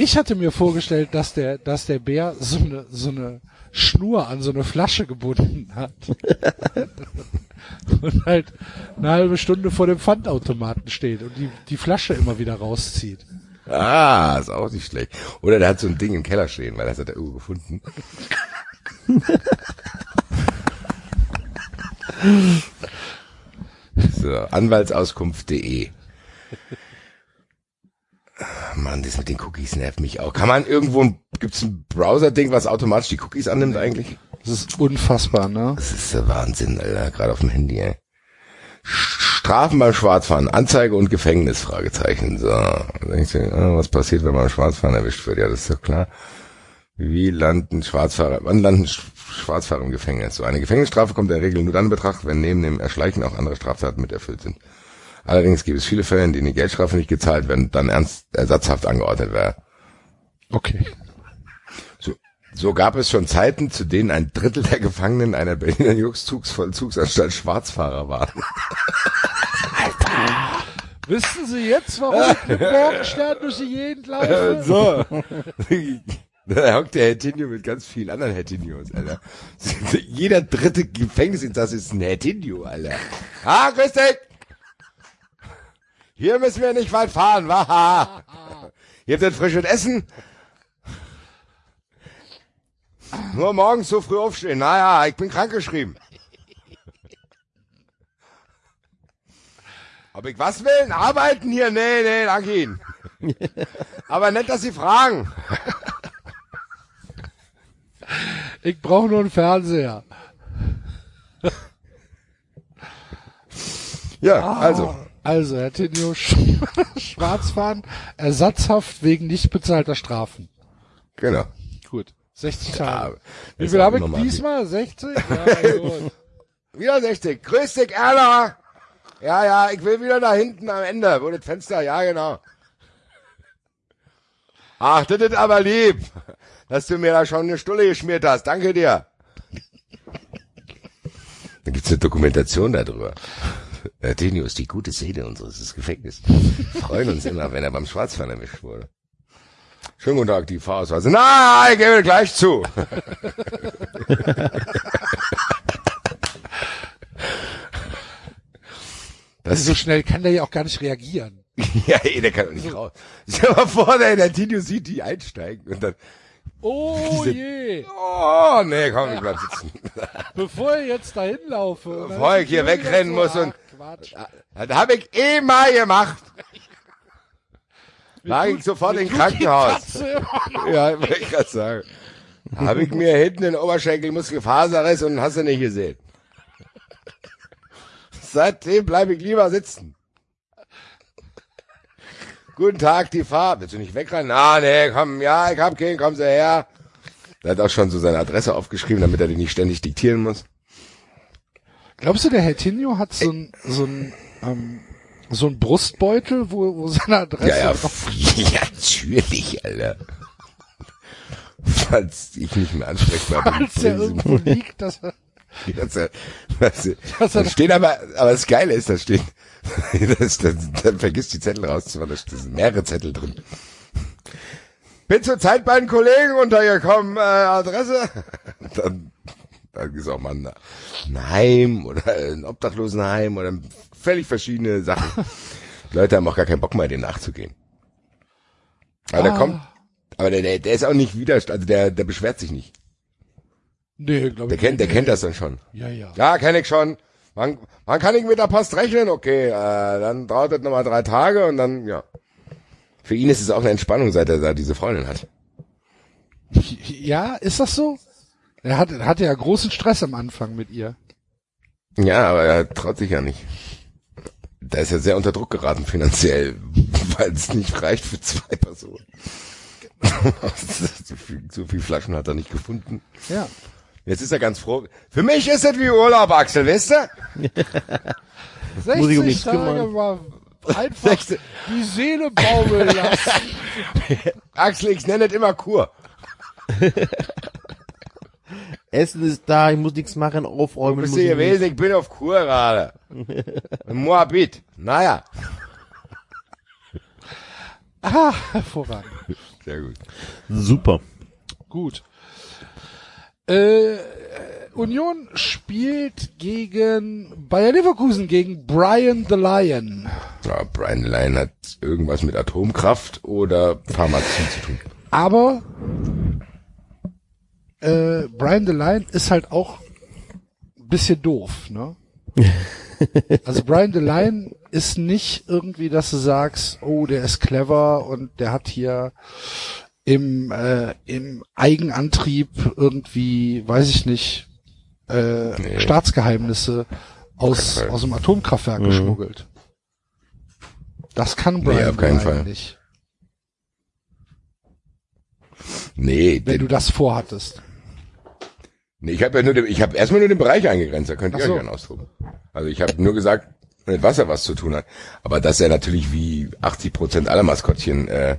Ich hatte mir vorgestellt, dass der, dass der Bär so eine, so eine Schnur an so eine Flasche gebunden hat. und halt eine halbe Stunde vor dem Pfandautomaten steht und die, die Flasche immer wieder rauszieht. Ah, ist auch nicht schlecht. Oder der hat so ein Ding im Keller stehen, weil das hat er irgendwo gefunden. so, anwaltsauskunft.de Mann, das mit den Cookies nervt mich auch. Kann man irgendwo, ein- gibt's ein Browser-Ding, was automatisch die Cookies annimmt eigentlich? Das ist unfassbar, ne? Das ist der Wahnsinn, Alter, gerade auf dem Handy, ey. Strafen beim Schwarzfahren, Anzeige und Gefängnis, Fragezeichen. So, dann denkst du, ah, was passiert, wenn man beim Schwarzfahren erwischt wird? Ja, das ist doch klar. Wie landen Schwarzfahrer, wann landen Sch- Schwarzfahrer im Gefängnis? So eine Gefängnisstrafe kommt in der Regel nur dann in Betracht, wenn neben dem Erschleichen auch andere Straftaten mit erfüllt sind. Allerdings gibt es viele Fälle, in denen die Geldstrafe nicht gezahlt werden und dann ernst ersatzhaft angeordnet wäre. Okay. So, so gab es schon Zeiten, zu denen ein Drittel der Gefangenen einer Berliner Juxzugsvollzugsanstalt Schwarzfahrer waren. Wissen Sie jetzt, warum ich mit Morgenstern durch die Gegend laufe? so. Da hockt der Hertinho mit ganz vielen anderen Hertinios, Alter. Jeder dritte Gefängnisinsasse ist ein Hertinho, Alter. Ah, grüß dich! Hier müssen wir nicht weit fahren, wa? Ihr habt denn frisches Essen? Nur morgens so früh aufstehen. Naja, ich bin krankgeschrieben. Ob ich was will? Arbeiten hier? Nee, nee, danke Ihnen. Aber nett, dass Sie fragen. Ich brauche nur einen Fernseher. Ja, also. Also, Herr Tinio, Sch Schwarzfahren, ersatzhaft wegen nicht bezahlter Strafen. Genau. Gut. 60 Ja, Tage. Wie ist viel habe ich diesmal? 60? Ja, gut. Wieder 60. Grüß dich, Erna. Ja, ja, ich will wieder da hinten am Ende, wo das Fenster, ja, genau. Ach, das ist aber lieb, dass du mir da schon eine Stulle geschmiert hast. Danke dir. Da gibt's eine Dokumentation darüber. Herr Tenio ist die gute Seele unseres Gefängnisses. Freuen uns immer, wenn er beim Schwarzfahren erwischt wurde. Schönen guten Tag, die Fahrausweise. Na, ich gebe gleich zu. Das so schnell kann der ja auch gar nicht reagieren. Ja, ey, der kann doch nicht raus. Stell dir mal vor, der, der Tino sieht die einsteigen und dann, Oh Diese- je, oh, nee, komm, ich bleib sitzen. bevor ich jetzt dahin laufe. Bevor ich hier wegrennen muss und- Quatsch. Das habe ich eh mal gemacht. Lag ich sofort im Krankenhaus. Ja, wollte ich gerade sagen. Habe ich mir hinten den Oberschenkelmuskelfaserriss und hast du nicht gesehen. Seitdem bleibe ich lieber sitzen. Guten Tag, die Fahrt. Willst du nicht wegrennen? Ah, nee, komm, ja, ich hab keinen, kommen Sie her. Er hat auch schon so seine Adresse aufgeschrieben, damit er die nicht ständig diktieren muss. Glaubst du, der Herr Tinio hat so ein, so ein, ähm, so ein Brustbeutel, wo, wo seine Adresse Ja, ja, drauf ja, natürlich, Alter. Falls ich nicht mehr ansprechbar bin. Falls der irgendwo liegt, dass er, Das, das, äh, Dass er- da steht aber, aber das Geile ist, da steht, das, das, dann vergisst die Zettel rauszumachen, da sind mehrere Zettel drin. Bin zur Zeit bei den Kollegen untergekommen, äh, Adresse. Dann, dann ist auch mal ein, ein Heim oder ein Obdachlosenheim oder völlig verschiedene Sachen. Die Leute haben auch gar keinen Bock mehr, dem nachzugehen. Aber der Ah. kommt, aber der, der, der ist auch nicht widerstand, also der, der beschwert sich nicht. nee, glaube Der ich. kennt, der nicht. kennt das dann schon. Ja, ja. Ja, kenne ich schon. Wann, wann kann ich mit der Post rechnen? Okay, äh, dann dauert das nochmal drei Tage und dann, ja. Für ihn ist es auch eine Entspannung, seit er da diese Freundin hat. Ja, ist das so? Er hat, hatte ja großen Stress am Anfang mit ihr. Ja, aber er traut sich ja nicht. Da ist er sehr unter Druck geraten finanziell, weil es nicht reicht für zwei Personen. so, viel, so viel Flaschen hat er nicht gefunden. Ja. Jetzt ist er ganz froh. Für mich ist es wie Urlaub, Axel, weißt du? 60 Muss Tage mal einfach die Seele baumeln lassen. Axel, ich nenne es immer Kur. Essen ist da, ich muss nichts machen, aufräumen. bist muss du ich gewesen? Ich bin auf Kur gerade. Moabit. Naja. Ah, hervorragend. Sehr gut. Super. Gut. Äh, Union spielt gegen Bayer Leverkusen, gegen Brian the Lion. Ja, Brian Lyon hat irgendwas mit Atomkraft oder Pharmazie zu tun. Aber äh, Brian the Lion ist halt auch ein bisschen doof, ne? Also Brian the Lion ist nicht irgendwie, dass du sagst, oh, der ist clever und der hat hier im, äh, im Eigenantrieb irgendwie, weiß ich nicht, äh, Nee. Staatsgeheimnisse aus, aus dem Atomkraftwerk geschmuggelt. Das kann Brian auf keinen Fall. nicht. Nee, wenn du das vorhattest. Nee ich habe ja nur, den, ich habe erstmal nur den Bereich eingegrenzt, da könnt ihr so. euch gerne austoben. Also ich habe nur gesagt, mit Wasser was zu tun hat. Aber dass er natürlich wie 80 Prozent aller Maskottchen äh,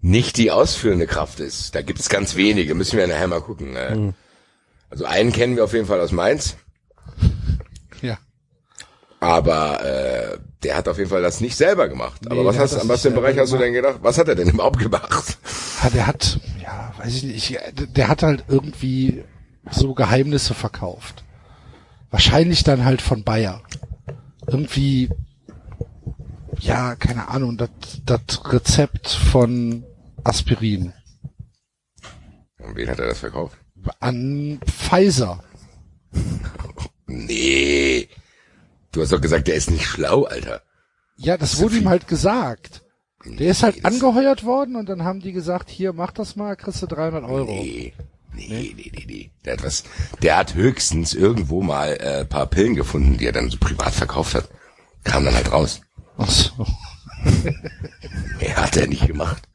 nicht die ausführende Kraft ist. Da gibt es ganz wenige, müssen wir nachher mal gucken. Äh. Hm. Also einen kennen wir auf jeden Fall aus Mainz. Aber äh, der hat auf jeden Fall das nicht selber gemacht. aber Nee, was der hast an was für Bereich hast du denn gedacht? Was hat er denn überhaupt gemacht? Ja, der hat, ja, weiß ich nicht, ich, der hat halt irgendwie so Geheimnisse verkauft. Wahrscheinlich dann halt von Bayer. Irgendwie, ja, keine Ahnung, das das Rezept von Aspirin Und wen hat er das verkauft? an Pfizer. Nee. Du hast doch gesagt, der ist nicht schlau, Alter. Ja, das ist wurde ja ihm halt gesagt. Der ist halt das- angeheuert worden und dann haben die gesagt, hier, mach das mal, kriegst du 300 Euro. Nee. Nee, nee, nee, nee. Der hat was, der hat höchstens irgendwo mal äh, paar Pillen gefunden, die er dann so privat verkauft hat. Kam dann halt raus. Ach so. Mehr hat er nicht gemacht.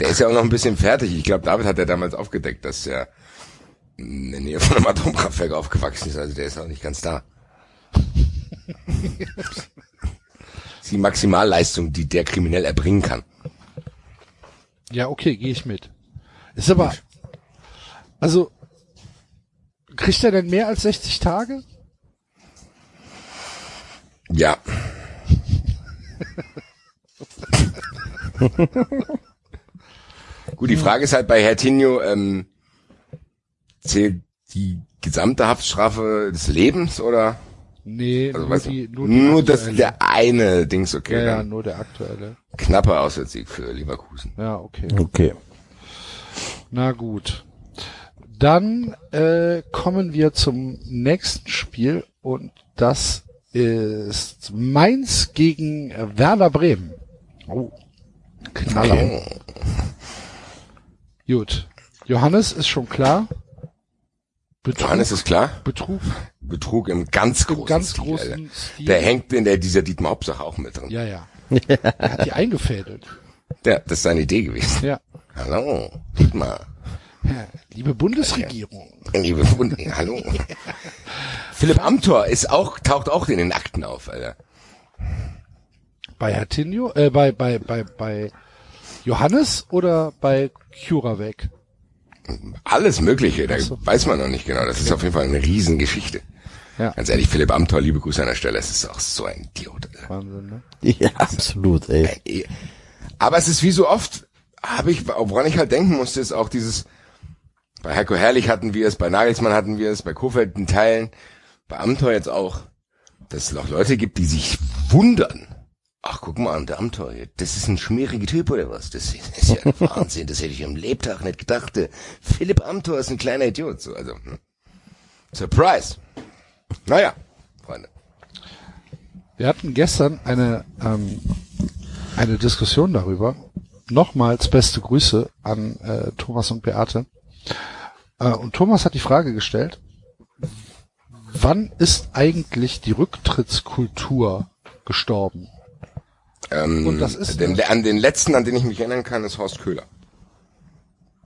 Der ist ja auch noch ein bisschen fertig. Ich glaube, David hat ja damals aufgedeckt, dass er in der Nähe von einem Atomkraftwerk aufgewachsen ist. Also der ist auch nicht ganz da. Die Maximalleistung, die der kriminell erbringen kann. Ja, okay, gehe ich mit. Ist aber, also, kriegt er denn mehr als 60 Tage? Ja. Gut, die Frage ist halt bei Hertinho, ähm, zählt die gesamte Haftstrafe des Lebens oder? Nee, Also nur, die, nur, nur, die das aktuelle. der eine Dings, okay. ja, ja, nur der aktuelle. knapper Auswärtssieg für Leverkusen. Ja, okay. Okay. Na gut. Dann äh, kommen wir zum nächsten Spiel und das ist Mainz gegen Werder Bremen. Oh. Knaller. Okay. Gut. Johannes ist schon klar. Betrug, Johannes ist klar. Betrug Betrug im ganz großen im ganz Stil, großen. Stil. Der hängt in der dieser Dietmar Hauptsache auch mit drin. ja, ja. Er hat die eingefädelt. Der, das ist seine Idee gewesen. Ja. Hallo, Dietmar. ja. Liebe Bundesregierung. Liebe Freunde, hallo. Philipp Amthor ist auch, taucht auch in den Akten auf, Alter. Bei Hertinho, äh, bei, bei, bei, bei Johannes oder bei Curavec? Alles Mögliche, da so. weiß man noch nicht genau. Das ist auf jeden Fall eine Riesengeschichte. Ja. Ganz ehrlich, Philipp Amthor, liebe Grüße an der Stelle. Es ist auch so ein Idiot. Alter. Wahnsinn, ne? Ja, absolut, ey. Aber es ist wie so oft, habe ich, woran ich halt denken musste, ist auch dieses, bei Heiko Herrlich hatten wir es, bei Nagelsmann hatten wir es, bei Kofeld in Teilen, bei Amthor jetzt auch, dass es noch Leute gibt, die sich wundern. Ach, guck mal an, der hier, das ist ein schmieriger Typ oder was? Das ist ja ein Wahnsinn, das hätte ich am Lebtag nicht gedacht. Philipp Amthor ist ein kleiner Idiot, so, also, hm. Surprise. Naja, Freunde. Wir hatten gestern eine, ähm, eine Diskussion darüber. Nochmals beste Grüße an äh, Thomas und Beate. Äh, und Thomas hat die Frage gestellt, wann ist eigentlich die Rücktrittskultur gestorben? Ähm, Und das ist den, an den letzten, an den ich mich erinnern kann, ist Horst Köhler.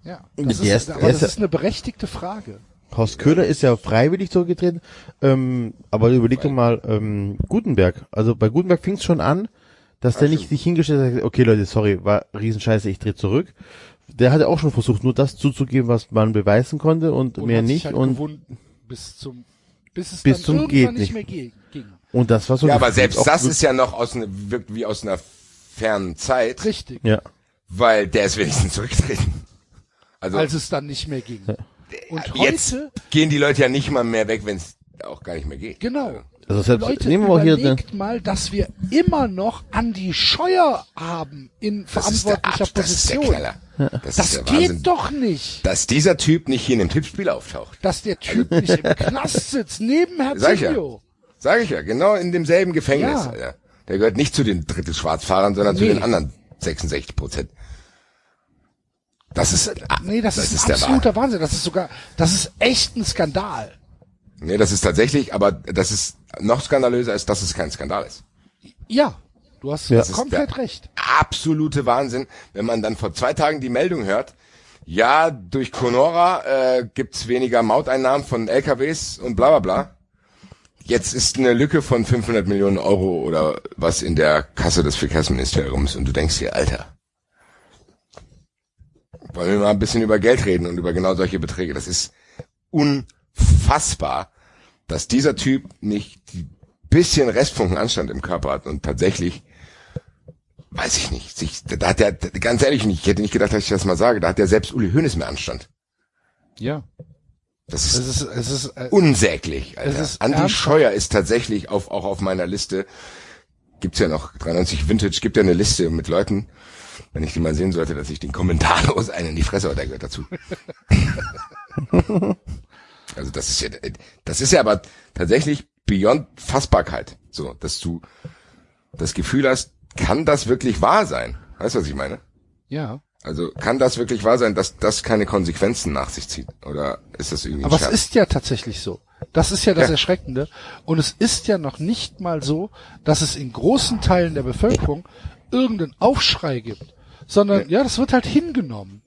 Ja, das Der ist, aber das ist- eine berechtigte Frage. Horst Köhler ist ja freiwillig zurückgetreten, ähm, aber überleg doch mal, ähm, Gutenberg. Also bei Gutenberg fing es schon an, dass der nicht sich hingestellt hat, und gesagt, okay Leute, sorry, war Riesenscheiße, ich drehe zurück. Der hatte auch schon versucht, nur das zuzugeben, was man beweisen konnte und, Und mehr hat sich nicht halt und, bis zum, bis es Bis dann zum geht nicht nicht. mehr ging. Und das war so Ja, aber selbst das ist ja noch aus ne, wirkt wie aus einer fernen Zeit, Richtig. ja. weil der ist wenigstens zurückgetreten. Also Als es dann nicht mehr ging. Und jetzt heute, gehen die Leute ja nicht mal mehr weg, wenn es auch gar nicht mehr geht. genau. Also selbst, Leute, nehmen wir mal hier, überlegt mal, dass wir immer noch Andi Scheuer haben in Das ist der, verantwortlicher Ab- das ist der Position. Das, Das ist der geht Wahnsinn. doch nicht, Dass dieser Typ nicht hier in einem Tippspiel auftaucht. dass der Typ nicht im Knast sitzt, neben Sag ich ja. Herzinho. Sag ich ja, genau in demselben Gefängnis. Ja. Der gehört nicht zu den Drittel Schwarzfahrern, sondern zu Nee. den anderen 66 Prozent. Das ist, Nee, das, ist, der ein absoluter Wahnsinn. Das ist sogar, das ist echt ein Skandal. Nee, das ist tatsächlich, aber das ist noch skandalöser, als dass es kein Skandal ist. Ja, Du hast Ja. komplett recht. absolute Wahnsinn, wenn man dann vor zwei Tagen die Meldung hört, ja, durch Conora äh, gibt's weniger Mauteinnahmen von LKWs und bla bla bla. Jetzt ist eine Lücke von 500 Millionen Euro oder was in der Kasse des Verkehrsministeriums und du denkst dir, Alter, wollen wir mal ein bisschen über Geld reden und über genau solche Beträge. Das ist unfassbar, dass dieser Typ nicht bisschen Restfunken Anstand im Körper hat und tatsächlich weiß ich nicht. Sich, da hat der, ganz ehrlich, ich hätte nicht gedacht, dass ich das mal sage, da hat der selbst Uli Hoeneß mehr Anstand. Ja. Das ist, Es ist, es ist, äh, unsäglich, Alter. es ist Andi ernsthaft. Scheuer ist tatsächlich auf, auch auf meiner Liste. Gibt's ja noch 93 Vintage, gibt ja eine Liste mit Leuten, wenn ich die mal sehen sollte, dass ich den kommentarlos einen in die Fresse, aber der gehört dazu. also das ist ja, das ist ja aber tatsächlich beyond Fassbarkeit. So, dass du das Gefühl hast, kann das wirklich wahr sein? Weißt du, was ich meine? ja. Also kann das wirklich wahr sein, dass das keine Konsequenzen nach sich zieht? Oder ist das irgendwie Aber es ist ja tatsächlich so. Das ist ja das Ja. Erschreckende. Und es ist ja noch nicht mal so, dass es in großen Teilen der Bevölkerung irgendeinen Aufschrei gibt. Sondern, ja, das wird halt hingenommen.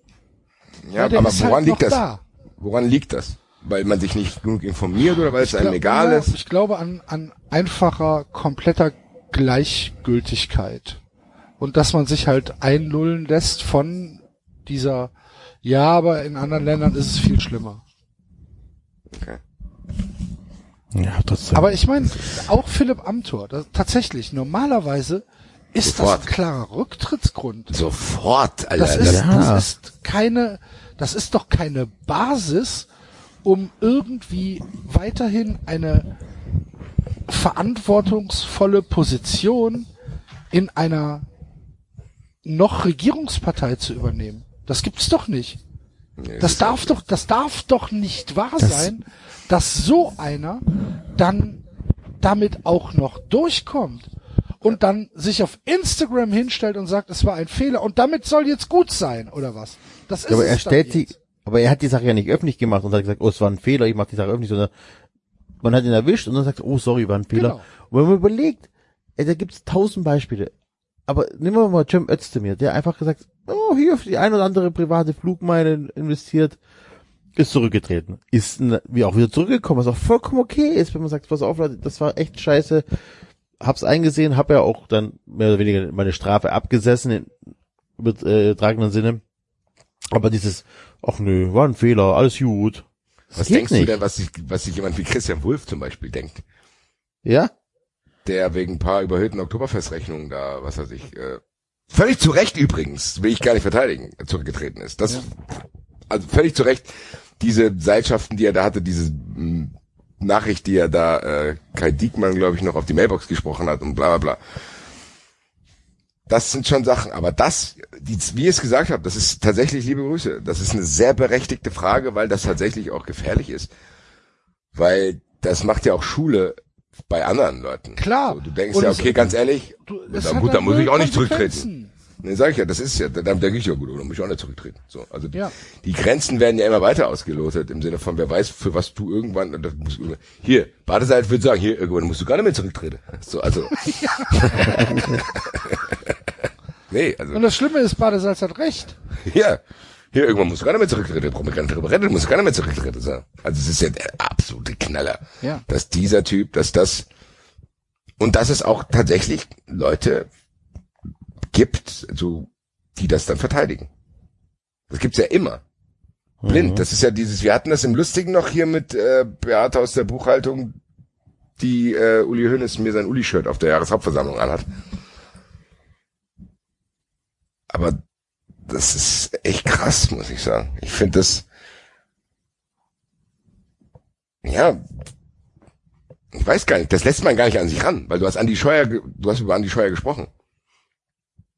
Ja, der aber ist woran halt liegt das? da. Woran liegt das? Weil man sich nicht genug informiert oder weil es einem glaub- egal ja, ist? Ich glaube an, an einfacher, kompletter Gleichgültigkeit. Und dass man sich halt einlullen lässt von dieser, ja, aber in anderen Ländern ist es viel schlimmer. Ja, trotzdem. Aber ich meine, auch Philipp Amthor, das, tatsächlich, normalerweise ist Sofort. das ein klarer Rücktrittsgrund. Sofort, Alter. Das ist, Ja. das ist keine, das ist doch keine Basis, um irgendwie weiterhin eine verantwortungsvolle Position in einer noch Regierungspartei zu übernehmen. Das gibt's doch nicht. Nee, Das ist darf doch, das darf doch nicht wahr Das- sein, dass so einer dann damit auch noch durchkommt und dann sich auf Instagram hinstellt und sagt, es war ein Fehler und damit soll jetzt gut sein oder was? Das ist Ja, aber er stellt jetzt. aber er hat die Sache ja nicht öffentlich gemacht und hat gesagt, oh, es war ein Fehler, ich mache die Sache öffentlich, sondern man hat ihn erwischt und dann sagt, oh, sorry, war ein Fehler. Genau. Und wenn man überlegt, ey, da gibt's tausend Beispiele. Aber nehmen wir mal Cem Özdemir, der einfach gesagt, oh, hier auf die ein oder andere private Flugmeile investiert, ist zurückgetreten. Ist wie auch wieder zurückgekommen, was auch vollkommen okay ist, wenn man sagt, pass auf, Leute, das war echt scheiße. Hab's eingesehen, hab ja auch dann mehr oder weniger meine Strafe abgesessen, in übertragenen Sinne. Aber dieses, ach nö, war ein Fehler, alles gut. Das Was denkst nicht. du denn, was sich, was sich jemand wie Christian Wulff zum Beispiel denkt? Ja? Der wegen ein paar überhöhten Oktoberfestrechnungen da, was er sich, äh, völlig zu Recht übrigens, will ich gar nicht verteidigen, zurückgetreten ist. Das, also völlig zu Recht, diese Seilschaften, die er da hatte, diese mh, Nachricht, die er da, äh, Kai Diekmann, glaube ich, noch auf die Mailbox gesprochen hat und bla bla bla. Das sind schon Sachen, aber das, die, wie ihr es gesagt habt, das ist tatsächlich, liebe Grüße, das ist eine sehr berechtigte Frage, weil das tatsächlich auch gefährlich ist. Weil das macht ja auch Schule bei anderen Leuten. Klar. So, du denkst Und ja, okay, ganz ehrlich, Du, hat gut, da dann muss ich auch nicht zurücktreten. Nee, sag ich ja, das ist ja, da, da denke ich ja gut, da muss ich auch nicht zurücktreten. So, also Ja. die Grenzen werden ja immer weiter ausgelotet, im Sinne von, wer weiß, für was du irgendwann, das muss, hier, Badeseil würde sagen, hier, irgendwann musst du gar nicht mehr zurücktreten. So, also. nee, also. Und das Schlimme ist, Badesalz hat recht. Ja. Hier, irgendwann musst du gar nicht mehr zurücktreten. Brauchen wir gar nicht drüber reden, musst du gar nicht mehr zurücktreten. So. Also es ist ja der absolute Knaller. Ja. Dass dieser Typ, dass das und dass es auch tatsächlich Leute gibt, so, die das dann verteidigen. Das gibt's ja immer. Blind. Das ist ja dieses, wir hatten das im Lustigen noch hier mit äh, Beate aus der Buchhaltung, die äh, Uli Hoeneß mir sein Uli-Shirt auf der Jahreshauptversammlung anhat. Aber das ist echt krass, muss ich sagen. Ich finde das, ja, ich weiß gar nicht, das lässt man gar nicht an sich ran, weil du hast Andi Scheuer, du hast über Andi Scheuer gesprochen.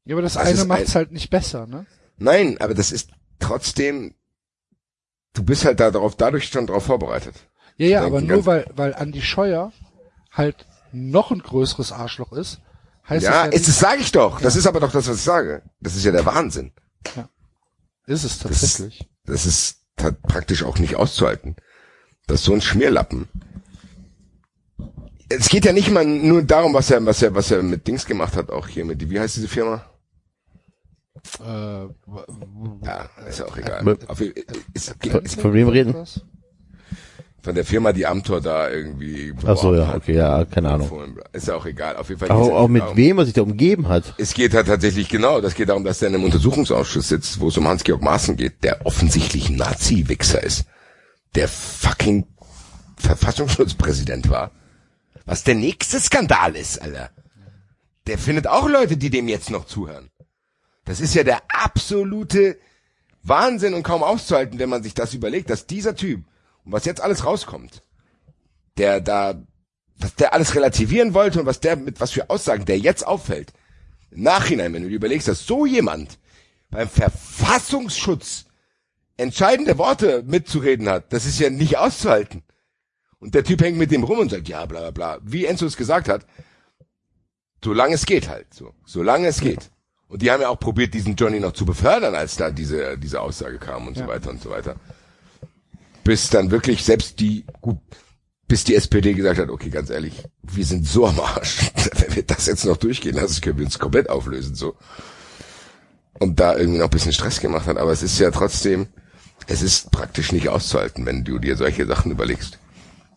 Ja, aber das, Das eine ist macht's ein- halt nicht besser, ne? Nein, aber das ist trotzdem, du bist halt da darauf, dadurch schon darauf vorbereitet. Ja, ja, aber nur weil, weil Andi Scheuer halt noch ein größeres Arschloch ist, heißt ja, das ja es, das sage ich doch. Das ist aber doch das, was ich sage. Das ist ja der Wahnsinn. Ist es Das, tatsächlich. das ist ta- praktisch auch nicht auszuhalten. Dass so ein Schmierlappen es geht ja nicht mal nur darum, was er, was er, was er mit Dings gemacht hat, auch hier mit, wie heißt diese Firma? Äh, Ja, ist ja auch egal. Äh, Auf, ist, Von, ist, von wem reden? was? Von der Firma, die Amtor da irgendwie. Ach so, ja, okay, ja, keine Ahnung. Ist ja auch egal. Auf jeden Fall. Auch, auch mit darum. wem er sich da umgeben hat. Es geht halt tatsächlich genau, das geht darum, dass er in einem Untersuchungsausschuss sitzt, wo es um Hans-Georg Maaßen geht, der offensichtlich ein Nazi-Wichser ist, der fucking Verfassungsschutzpräsident war. Was der nächste Skandal ist, Alter. Der findet auch Leute, die dem jetzt noch zuhören. Das ist ja der absolute Wahnsinn und kaum auszuhalten, wenn man sich das überlegt, dass dieser Typ, und was jetzt alles rauskommt, der da, was der alles relativieren wollte und was der mit was für Aussagen der jetzt auffällt. Im Nachhinein, wenn du dir überlegst, dass so jemand beim Verfassungsschutz entscheidende Worte mitzureden hat, das ist ja nicht auszuhalten. Und der Typ hängt mit dem rum und sagt, ja, bla, bla, bla. Wie Enzo es gesagt hat, solange es geht halt, so. Solange es geht. Und die haben ja auch probiert, diesen Johnny noch zu befördern, als da diese, diese Aussage kam und so weiter und so weiter. Bis dann wirklich selbst die, gut, bis die SPD gesagt hat, okay, ganz ehrlich, wir sind so am Arsch. Wenn wir das jetzt noch durchgehen lassen, können wir uns komplett auflösen, so. Und da irgendwie noch ein bisschen Stress gemacht hat. Aber es ist ja trotzdem, es ist praktisch nicht auszuhalten, wenn du dir solche Sachen überlegst.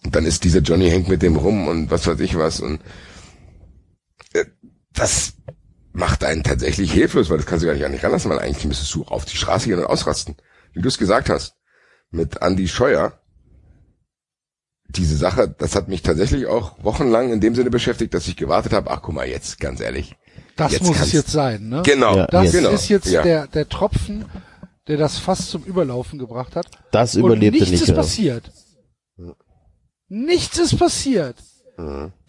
Und dann ist dieser Johnny hängt mit dem rum und was weiß ich was und äh, das macht einen tatsächlich hilflos, weil das kannst du gar nicht an dich ranlassen, weil eigentlich müsstest du auf die Straße gehen und ausrasten. Wie du es gesagt hast, mit Andy Scheuer, diese Sache, das hat mich tatsächlich auch wochenlang in dem Sinne beschäftigt, dass ich gewartet habe, ach guck mal, jetzt, ganz ehrlich. Das Jetzt muss es jetzt sein, ne? Genau, Ja, Das genau. ist jetzt ja. der, der Tropfen, der das fast zum Überlaufen gebracht hat. Das Und überlebte nichts nicht. ist ja. passiert. Nichts ist passiert.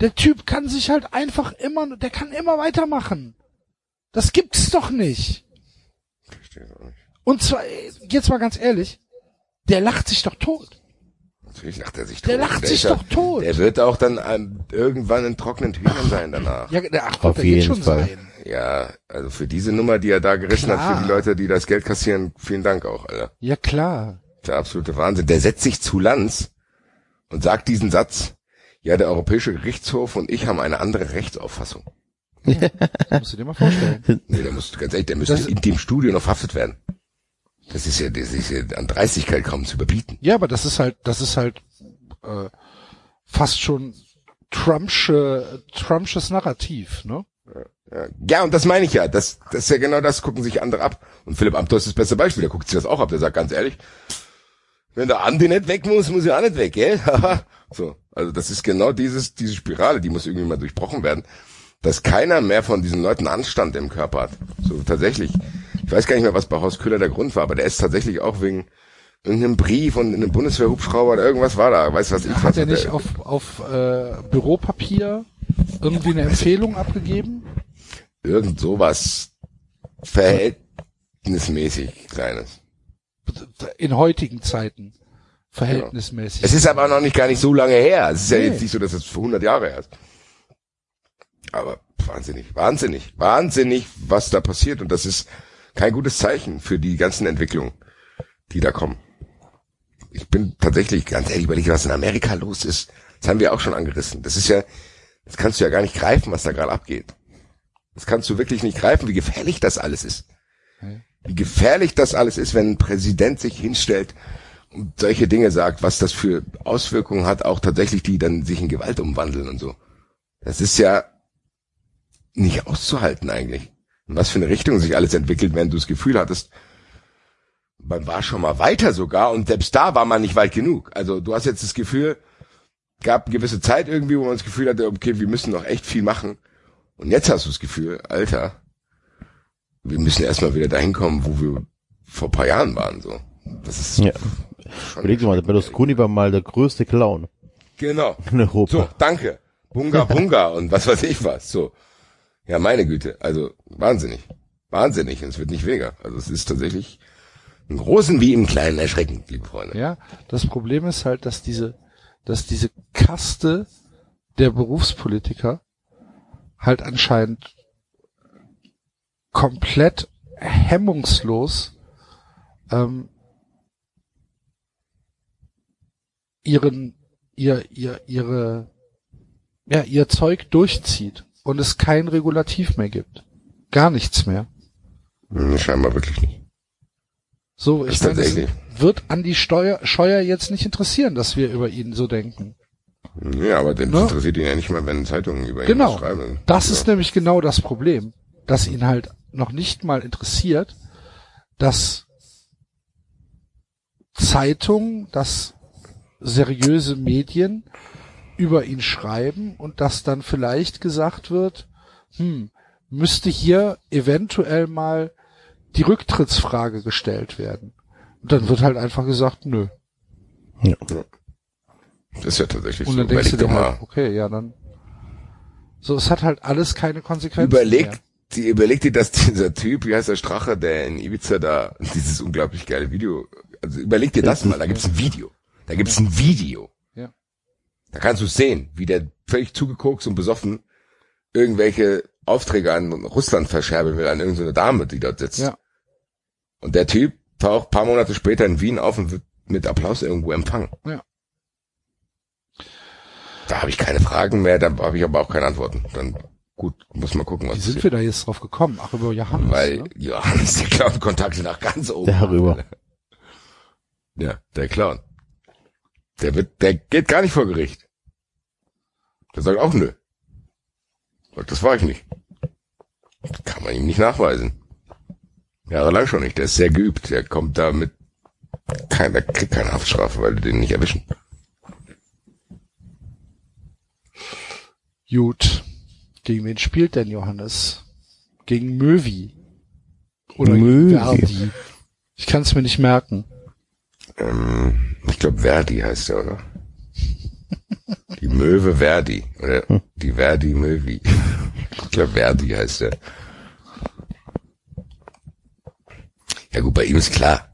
Der Typ kann sich halt einfach immer, der kann immer weitermachen. Das gibt's doch nicht. Verstehe ich auch nicht. Und zwar, jetzt mal ganz ehrlich, der lacht sich doch tot. Natürlich lacht er sich Der tot. lacht ist sich ja- doch tot. Der wird auch dann ähm, irgendwann in trockenen Tüchern sein danach. Ja, der, ach, Auf der jeden schon Fall. sein. Ja, also für diese Nummer, die er da gerissen hat, Klar. für die Leute, die das Geld kassieren, vielen Dank auch, Alter. Ja, klar. Der absolute Wahnsinn. Der setzt sich zu Lanz und sagt diesen Satz, ja, der Europäische Gerichtshof und ich haben eine andere Rechtsauffassung. Musst du dir mal vorstellen. Nee, der muss, ganz ehrlich, der müsste Das- in dem Studio noch verhaftet werden. Das ist ja, das ist ja an Dreistigkeit kaum zu überbieten. Ja, aber das ist halt, das ist halt äh, fast schon Trumpsche, Trumpsches Narrativ, ne? Ja, und das meine ich ja. Das, das ist ja genau das, gucken sich andere ab. Und Philipp Amthor ist das beste Beispiel, der guckt sich das auch ab. Der sagt ganz ehrlich, wenn der Andi nicht weg muss, muss er auch nicht weg, gell? So. Also das ist genau dieses, diese Spirale, die muss irgendwie mal durchbrochen werden. Dass keiner mehr von diesen Leuten Anstand im Körper hat. So tatsächlich. Ich weiß gar nicht mehr, was bei Horst Köhler der Grund war, aber der ist tatsächlich auch wegen irgendeinem Brief und einem Bundeswehrhubschrauber oder irgendwas war da. Weißt du, was ich Hat er nicht der- auf, auf äh, Büropapier irgendwie eine Empfehlung abgegeben? irgend sowas verhältnismäßig kleines. In heutigen Zeiten. Verhältnismäßig. Es ist aber noch nicht gar nicht so lange her. Es ist ja Nee. jetzt nicht so, dass es vor 100 Jahre her ist. Aber wahnsinnig, wahnsinnig, wahnsinnig, was da passiert. Und das ist kein gutes Zeichen für die ganzen Entwicklungen, die da kommen. Ich bin tatsächlich ganz ehrlich überlegt, was in Amerika los ist. Das haben wir auch schon angerissen. Das ist ja, das kannst du ja gar nicht greifen, was da gerade abgeht. Das kannst du wirklich nicht greifen, wie gefährlich das alles ist. Wie gefährlich das alles ist, wenn ein Präsident sich hinstellt und solche Dinge sagt, was das für Auswirkungen hat, auch tatsächlich, die dann sich in Gewalt umwandeln und so. Das ist ja nicht auszuhalten eigentlich. In was für eine Richtung sich alles entwickelt, wenn du das Gefühl hattest, man war schon mal weiter sogar und selbst da war man nicht weit genug. Also du hast jetzt das Gefühl, gab eine gewisse Zeit irgendwie, wo man das Gefühl hatte, okay, wir müssen noch echt viel machen. Und jetzt hast du das Gefühl, Alter, wir müssen erstmal wieder dahin kommen, wo wir vor ein paar Jahren waren, so. Das ist Ja. Überleg dir mal, der Berlusconi war mal der größte Clown Genau. in Europa. So, danke. Bunga Bunga und was weiß ich was. So. Ja, meine Güte. Also, wahnsinnig. Wahnsinnig. Und es wird nicht weniger. Also, es ist tatsächlich im Großen wie im Kleinen erschreckend, liebe Freunde. Ja, das Problem ist halt, dass diese, dass diese Kaste der Berufspolitiker halt anscheinend komplett hemmungslos ähm, ihren ihr ihr ihre ja, ihr Zeug durchzieht und es kein Regulativ mehr gibt. Gar nichts mehr. Hm, Scheinbar wirklich nicht. So, ich Das meine, es wird an die Steuer, Scheuer jetzt nicht interessieren, dass wir über ihn so denken. Ja, aber das Ne? interessiert ihn ja nicht mal, wenn Zeitungen über ihn Genau. was schreiben. Das ja. ist nämlich genau das Problem, dass ihn halt noch nicht mal interessiert, dass Zeitungen, dass seriöse Medien über ihn schreiben und dass dann vielleicht gesagt wird, hm, müsste hier eventuell mal die Rücktrittsfrage gestellt werden. Und dann wird halt einfach gesagt, nö. Das ist ja tatsächlich Und so. dann denkst du dir doch halt, mal. okay, ja, dann. So, es hat halt alles keine Konsequenzen. Überleg, mehr. die, überleg dir, dass dieser Typ, wie heißt der Strache, der in Ibiza da dieses unglaublich geile Video, also überleg dir das mal, da gibt's ein Video. Da gibt's ein Video. Da kannst du sehen, wie der völlig zugekokst und besoffen irgendwelche Aufträge an Russland verscherbeln will, an irgendeine Dame, die dort sitzt. Ja. Und der Typ taucht paar Monate später in Wien auf und wird mit Applaus irgendwo empfangen. Ja. Da habe ich keine Fragen mehr, da habe ich aber auch keine Antworten. Dann gut, muss mal gucken, was Wie sind passiert. wir da jetzt drauf gekommen? Ach, über Johannes. Weil ne? Johannes der Clown Kontakte nach ganz oben. Darüber. Ja, der Clown. Der wird, der geht gar nicht vor Gericht. Der sagt auch nö. Sagt, das war ich nicht. Das kann man ihm nicht nachweisen. Jahrelang schon nicht. Der ist sehr geübt. Der kommt da mit keiner, kriegt keine Haftstrafe, weil die den nicht erwischen. Gut. Gegen wen spielt denn Johannes? Gegen Möwi. Oder Möwi. Verdi. Ich kann es mir nicht merken. Ähm, ich glaube Verdi heißt der, oder? Die Möwe Verdi. Oder die Verdi Möwi. Ich glaube Verdi heißt der. Ja gut, bei ihm ist klar.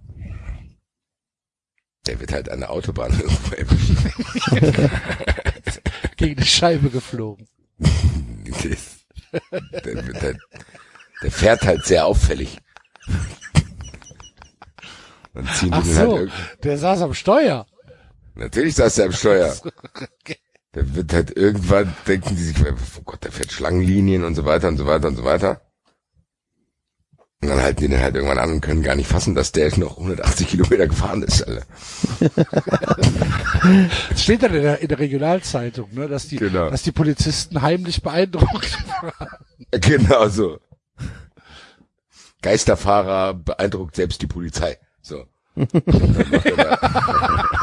Der wird halt an der Autobahn irgendwo. Gegen die Scheibe geflogen. Der, der, wird halt, der fährt halt sehr auffällig. Dann ziehen die Ach den halt so, irgend- der saß am Steuer. Natürlich saß er am Steuer. Der wird halt irgendwann, denken die sich, oh Gott, der fährt Schlangenlinien und so weiter und so weiter und so weiter. Und dann halten die den halt irgendwann an und können gar nicht fassen, dass der noch 180 Kilometer gefahren ist, Alter. Es steht dann in der, in der Regionalzeitung, ne, dass die, Genau. dass die Polizisten heimlich beeindruckt waren. Genau so. Geisterfahrer beeindruckt selbst die Polizei. So. Da-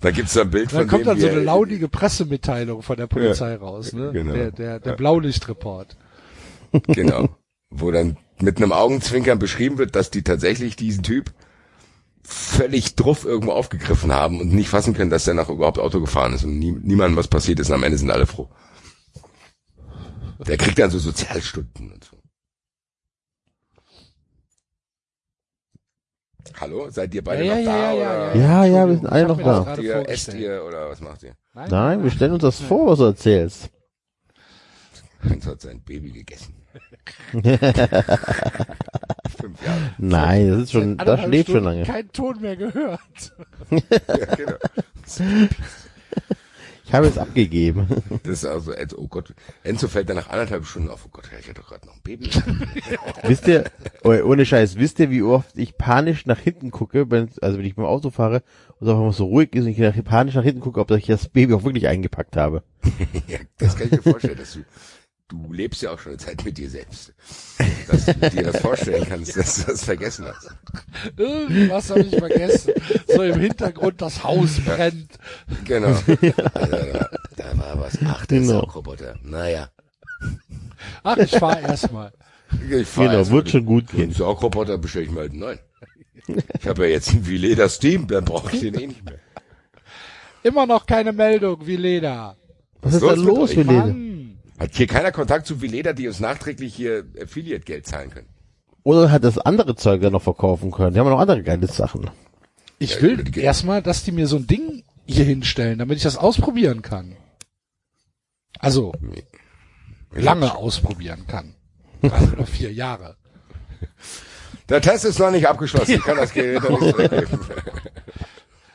Da gibt's da ein Bild von Dann kommt dann so eine launige Pressemitteilung von der Polizei raus, ne? genau. Der, der, der Blaulichtreport. Genau. Wo dann mit einem Augenzwinkern beschrieben wird, dass die tatsächlich diesen Typ völlig druff irgendwo aufgegriffen haben und nicht fassen können, dass der noch überhaupt Auto gefahren ist und nie, niemandem was passiert ist und am Ende sind alle froh. Der kriegt dann so Sozialstunden und so. Hallo? Seid ihr beide Ja, noch ja, da? ja, oder ja, Ja, ja, wir sind alle noch da. gerade Ihr, esst ihr oder was macht ihr? Nein, wir stellen uns das vor, was du erzählst. Heinz hat sein Baby gegessen. Fünf Jahre. Nein, das ist schon, das schläft schon lange. Kein Ton mehr gehört. Ja, genau. Ich habe es abgegeben. Das ist also, Enzo, oh Gott, Enzo fällt dann nach anderthalb Stunden auf, oh Gott, ich hatte doch gerade noch ein Baby. wisst ihr, oh, ohne Scheiß, wisst ihr, wie oft ich panisch nach hinten gucke, wenn, also wenn ich beim Auto fahre und es einfach mal so ruhig ist und ich nach, panisch nach hinten gucke, ob ich das Baby auch wirklich eingepackt habe. ja, das kann ich mir vorstellen, dass du, du lebst ja auch schon eine Zeit mit dir selbst. Dass du dir das vorstellen kannst, dass du das vergessen hast. Irgendwas habe ich vergessen. So im Hintergrund das Haus brennt. Genau. Also, da, da war was. Ach, der Genau. Saugroboter. Naja. Ach, ich fahr erst mal. Ich fahr Genau, jetzt wird schon gut gehen. Saugroboter bestelle ich mir halt einen neuen. Ich habe ja jetzt einen Vileda Steam, dann brauche ich den eh nicht mehr. Immer noch keine Meldung, wie Leda. Was ist los da mit los, euch? Hat hier keiner Kontakt zu Vileda, die uns nachträglich hier Affiliate-Geld zahlen können? Oder hat das andere Zeug dann noch verkaufen können? Die haben noch andere geile Sachen. Ich Ja, will erstmal, dass die mir so ein Ding hier hinstellen, damit ich das ausprobieren kann. Also, lange ausprobieren kann. Drei oder vier Jahre. Der Test ist noch nicht abgeschlossen. Ich kann das Gerät noch nicht zurückgeben.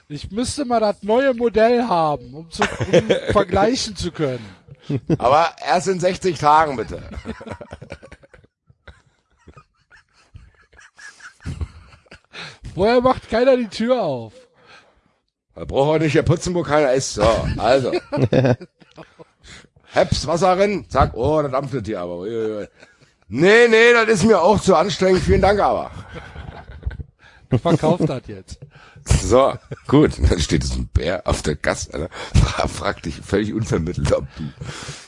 Ich müsste mal das neue Modell haben, um zu um vergleichen zu können. Aber erst in 60 Tagen bitte. Vorher macht keiner die Tür auf. Da braucht auch nicht der Putzenburg keiner ist. So, also. Heps Wasser rein, zack, oh, da dampft es hier aber. Nee, nee, das ist mir auch zu anstrengend. Vielen Dank aber. Verkauft das jetzt. So, gut. Dann steht es ein Bär auf der Gasse. Alter. Fra- Frag dich völlig unvermittelt, ob du.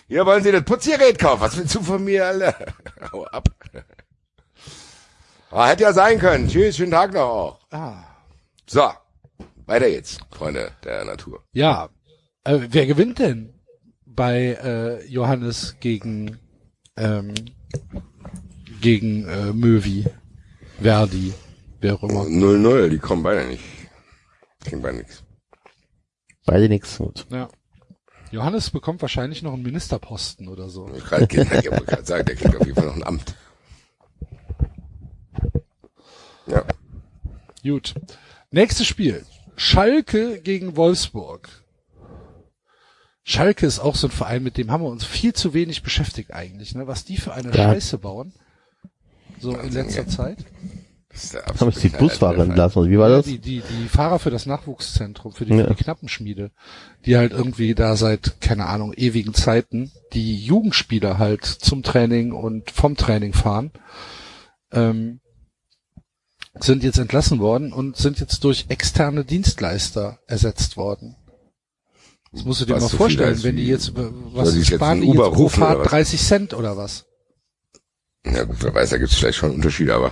Hier wollen Sie das Putzgerät kaufen. Was willst du von mir, Alter? Hau ab. Aber hätte ja sein können. Tschüss, schönen Tag noch auch. Ah. So, weiter jetzt, Freunde der Natur. Ja. Äh, wer gewinnt denn bei äh, Johannes gegen ähm, gegen äh, Möwi, Verdi, wer auch immer? 0-0, die kommen beide nicht. Kriegen beide nichts. Beide nix. Gut. Ja. Johannes bekommt wahrscheinlich noch einen Ministerposten oder so. Ich gerade ich wollte gerade sagen, der kriegt auf jeden Fall noch ein Amt. Ja. Gut. Nächstes Spiel. Schalke gegen Wolfsburg. Schalke ist auch so ein Verein, mit dem haben wir uns viel zu wenig beschäftigt eigentlich, ne? Was die für eine Ja. Scheiße bauen. So in letzter ja. Zeit. Haben sich die Busfahrer entlassen. Wie war das? die, die, die Fahrer für das Nachwuchszentrum, für die, Ja. für die Knappenschmiede, die halt irgendwie da seit, keine Ahnung, ewigen Zeiten, die Jugendspieler halt zum Training und vom Training fahren, ähm, sind jetzt entlassen worden und sind jetzt durch externe Dienstleister ersetzt worden. Das musst du dir Was mal so vorstellen, wenn die jetzt, was die jetzt sparen die jetzt pro Fahrt was? 30 Cent oder was? Ja gut, wer weiß, da gibt es vielleicht schon Unterschiede, aber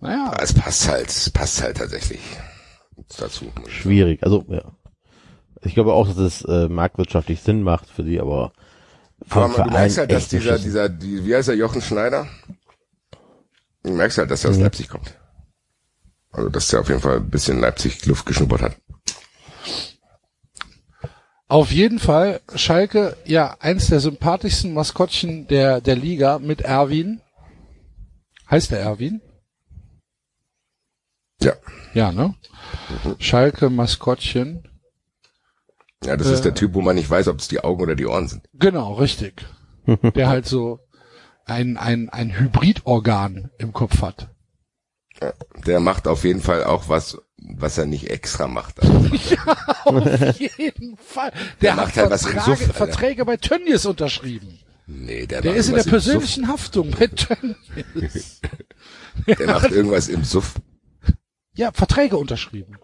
Naja, es passt halt, es passt halt tatsächlich dazu. Schwierig. Also, ja. Ich glaube auch, dass es äh, marktwirtschaftlich Sinn macht für die, aber vom Aber man, du merkst halt, dass dieser, dieser, die, wie heißt der, Jochen Schneider? Du merkst halt, dass er aus Mhm. Leipzig kommt. Also, dass der auf jeden Fall ein bisschen Leipzig Luft geschnuppert hat. Auf jeden Fall Schalke, ja, eins der sympathischsten Maskottchen der, der Liga mit Erwin. Heißt der Erwin? Ja. Ja, ne? Schalke Maskottchen. Ja, das Äh. ist der Typ, wo man nicht weiß, ob es die Augen oder die Ohren sind. Genau, richtig. der halt so ein, ein, ein Hybridorgan im Kopf hat. Ja. Der macht auf jeden Fall auch was, was er nicht extra macht. Also, Auf jeden Fall. Der, Der hat macht halt Vertrage, Suff. Verträge bei Tönnies unterschrieben. nee, der, Der ist in der persönlichen Haftung bei Tönnies. Suff. Der macht irgendwas im Suff. Ja, Verträge unterschrieben.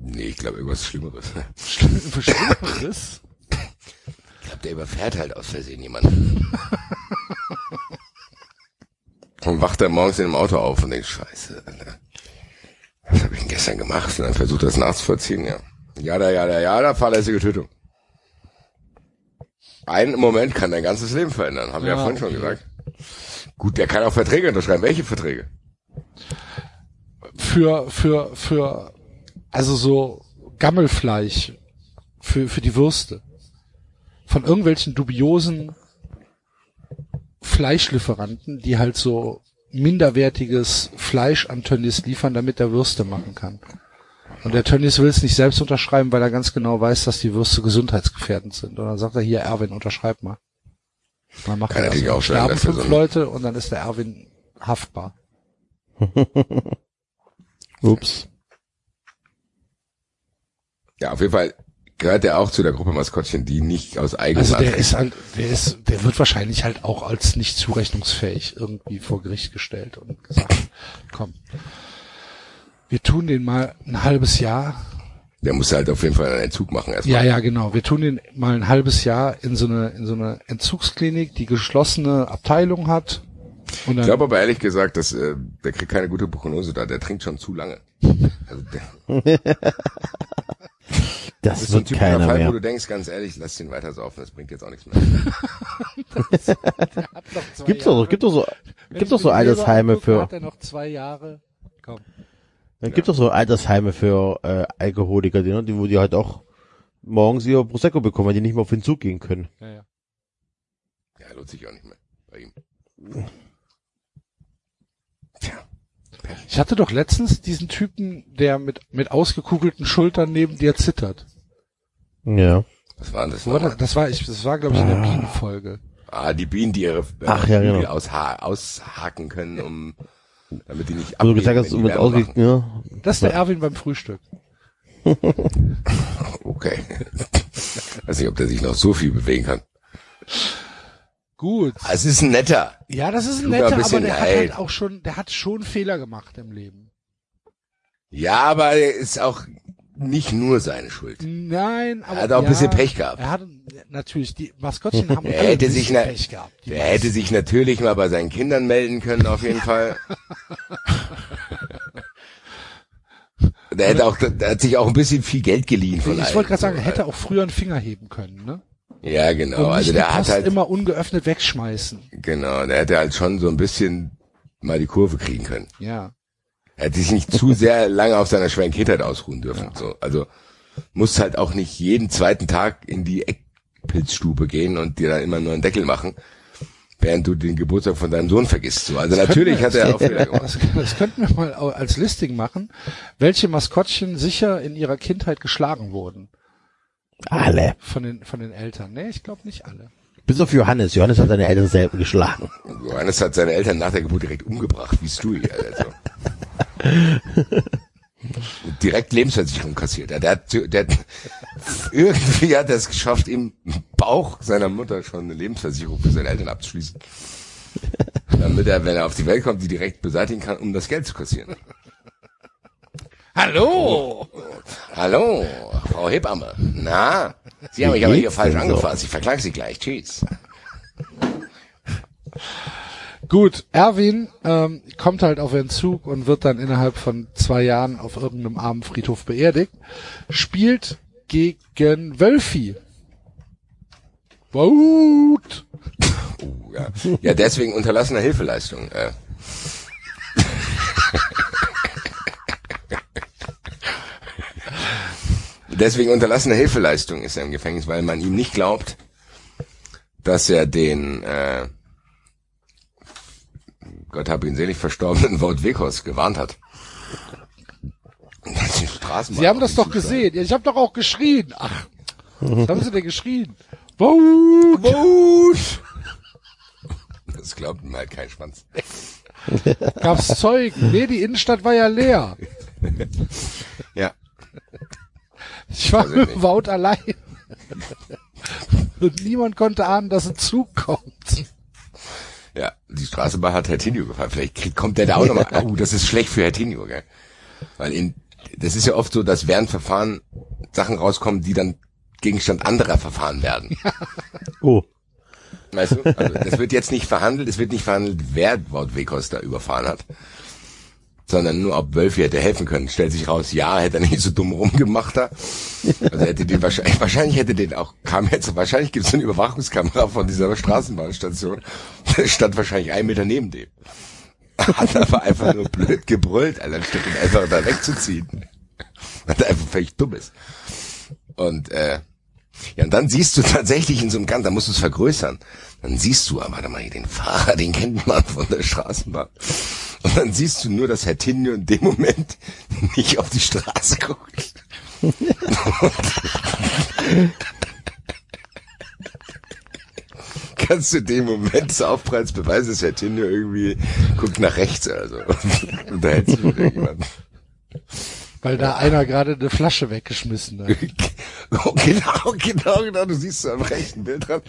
Nee, ich glaube irgendwas Schlimmeres. Schlimmeres? Ich glaube, der überfährt halt aus Versehen jemanden. und wacht er morgens in dem Auto auf und denkt, scheiße, Alter. Was habe ich denn gestern gemacht? Und dann versucht er es nachzuvollziehen, ja. Ja, da, ja, da, ja, da, fahrlässige Tötung. Ein Moment kann dein ganzes Leben verändern, haben wir ja Ja, vorhin schon okay. gesagt. Gut, der kann auch Verträge unterschreiben. Welche Verträge? Für, für, für, also so Gammelfleisch für, für die Würste. Von irgendwelchen dubiosen Fleischlieferanten, die halt so minderwertiges Fleisch an Tönnies liefern, damit er Würste machen kann. Und der Tönnies will es nicht selbst unterschreiben, weil er ganz genau weiß, dass die Würste gesundheitsgefährdend sind. Und dann sagt er hier, Erwin, unterschreib mal. Und dann macht er das. sein, sterben er fünf Leute und dann ist der Erwin haftbar. Ups. Ja, auf jeden Fall gehört er auch zu der Gruppe Maskottchen, die nicht aus eigenem Also der ist halt, der ist, der wird wahrscheinlich halt auch als nicht zurechnungsfähig irgendwie vor Gericht gestellt und gesagt, komm, wir tun den mal ein halbes Jahr. Der muss halt auf jeden Fall einen Entzug machen erstmal. Ja, ja, genau. Wir tun den mal ein halbes Jahr in so eine, in so eine Entzugsklinik, die geschlossene Abteilung hat. Ich glaube aber ehrlich gesagt, dass äh, der kriegt keine gute Prognose da. Der trinkt schon zu lange. Also der, Das das ist so ein typischer Fall, wo mehr. du denkst, ganz ehrlich, lass den weiter saufen, das bringt jetzt auch nichts mehr. Gibt's doch, gibt doch so, gibt doch so mir die Leber Altersheime für, Hat er noch zwei Jahre. Komm. dann gibt doch so Altersheime für äh, Alkoholiker, die, ne, die, wo die halt auch morgens ihr Prosecco bekommen, weil die nicht mehr auf den Zug gehen können. Ja, ja. Ja, lohnt sich auch nicht mehr bei ihm. Ich hatte doch letztens diesen Typen, der mit, mit ausgekugelten Schultern neben dir zittert. Ja. Was war denn das? War das? das war, ich, das war, glaube ich, in der Bienenfolge. Ah, die Bienen, die ihre äh, Ach, ja, genau. ausha aushaken können, um damit die nicht abheben, gesagt hast, wenn du die wirst Wärme ausge... machen. Ja. Das ist der Erwin beim Frühstück. Okay. Weiß nicht, ob der sich noch so viel bewegen kann. Gut. Es ist ein netter. Ja, das ist ein netter, ein aber der hat halt auch schon, der hat schon Fehler gemacht im Leben. Ja, aber er ist auch nicht nur seine Schuld. Nein, aber Er hat auch ein ja, bisschen Pech gehabt. Er hat natürlich die Maskottchen haben Er hätte sich, na, Pech gehabt. Er hätte sich natürlich mal bei seinen Kindern melden können, auf jeden Fall. Der hätte auch, der hat sich auch ein bisschen viel Geld geliehen von ich wollte gerade sagen, er hätte auch früher einen Finger heben können, ne? Ja, genau. Also der hat halt, immer ungeöffnet wegschmeißen. genau, der hätte halt schon so ein bisschen mal die Kurve kriegen können. Ja. Er hätte sich nicht zu sehr lange auf seiner schweren Kindheit ausruhen dürfen. So, also muss halt auch nicht jeden zweiten Tag in die Eckpilzstube gehen und dir dann immer nur einen Deckel machen, während du den Geburtstag von deinem Sohn vergisst. So, also natürlich hat er auch Fehler gemacht. Das, das könnten wir mal als Listing machen, welche Maskottchen sicher in ihrer Kindheit geschlagen wurden Alle. von den von den Eltern. Nee, ich glaube nicht alle. Bis auf Johannes. Johannes hat seine Eltern selber geschlagen. Johannes hat seine Eltern nach der Geburt direkt umgebracht, wie Stewie. Also. Direkt Lebensversicherung kassiert. Der hat, der hat, irgendwie hat er es geschafft, im Bauch seiner Mutter schon eine Lebensversicherung für seine Eltern abzuschließen. Damit er, wenn er auf die Welt kommt, die direkt beseitigen kann, um das Geld zu kassieren. Hallo! Hallo, Frau Hebamme. Na, Sie haben mich aber hier falsch angefasst. Ich verklage Sie gleich. Tschüss. Gut, Erwin ähm, kommt halt auf Entzug und wird dann innerhalb von zwei Jahren auf irgendeinem armen Friedhof beerdigt. Spielt gegen Wölfi. Wout! Uh, ja. ja, deswegen unterlassene Hilfeleistung. Äh. Deswegen unterlassene Hilfeleistung ist er im Gefängnis, weil man ihm nicht glaubt, dass er den äh, Gott habe ihn selig verstorbenen Wout Wekos gewarnt hat. Sie haben das doch gesehen. Ich habe doch auch geschrien. Ach, was haben Sie denn geschrien? Wout! Wut! Das glaubt ihm halt kein Schwanz. Gab's Zeugen? Nee, die Innenstadt war ja leer. Ja. Ich war mit nicht. Wout allein. Und niemand konnte ahnen, dass ein Zug kommt. Ja, die Straßenbahn hat Hertinho gefahren. Vielleicht kriegt, kommt der da auch nochmal. Oh, das ist schlecht für Hertinho, gell? Weil in, das ist ja oft so, dass während Verfahren Sachen rauskommen, die dann Gegenstand anderer Verfahren werden. Oh. Weißt du? Also, das wird jetzt nicht verhandelt, es wird nicht verhandelt, wer Wout Wekos da überfahren hat. Sondern nur, ob Wölfi hätte helfen können. Stellt sich raus, ja, hätte er nicht so dumm rumgemacht da. Also hätte den wahrscheinlich, wahrscheinlich hätte den auch, kam jetzt, wahrscheinlich gibt es eine Überwachungskamera von dieser Straßenbahnstation. Stand wahrscheinlich einen Meter neben dem. Hat aber einfach nur blöd gebrüllt, Alter, anstatt ihn einfach da wegzuziehen. Hat er einfach völlig dumm ist. Und, äh, ja, und dann siehst du tatsächlich in so einem Gang, da musst du es vergrößern. Dann siehst du, ah, warte mal, hier den Fahrer, den kennt man von der Straßenbahn. Und dann siehst du nur, dass Herr Tinio in dem Moment nicht auf die Straße guckt. Kannst du dem Moment des Aufpralls beweisen, dass Herr Tinio irgendwie guckt nach rechts oder so. Und unterhält sich mit irgendjemandem. Weil da einer gerade eine Flasche weggeschmissen hat. Genau, genau, genau. Du siehst so am rechten Bild dran.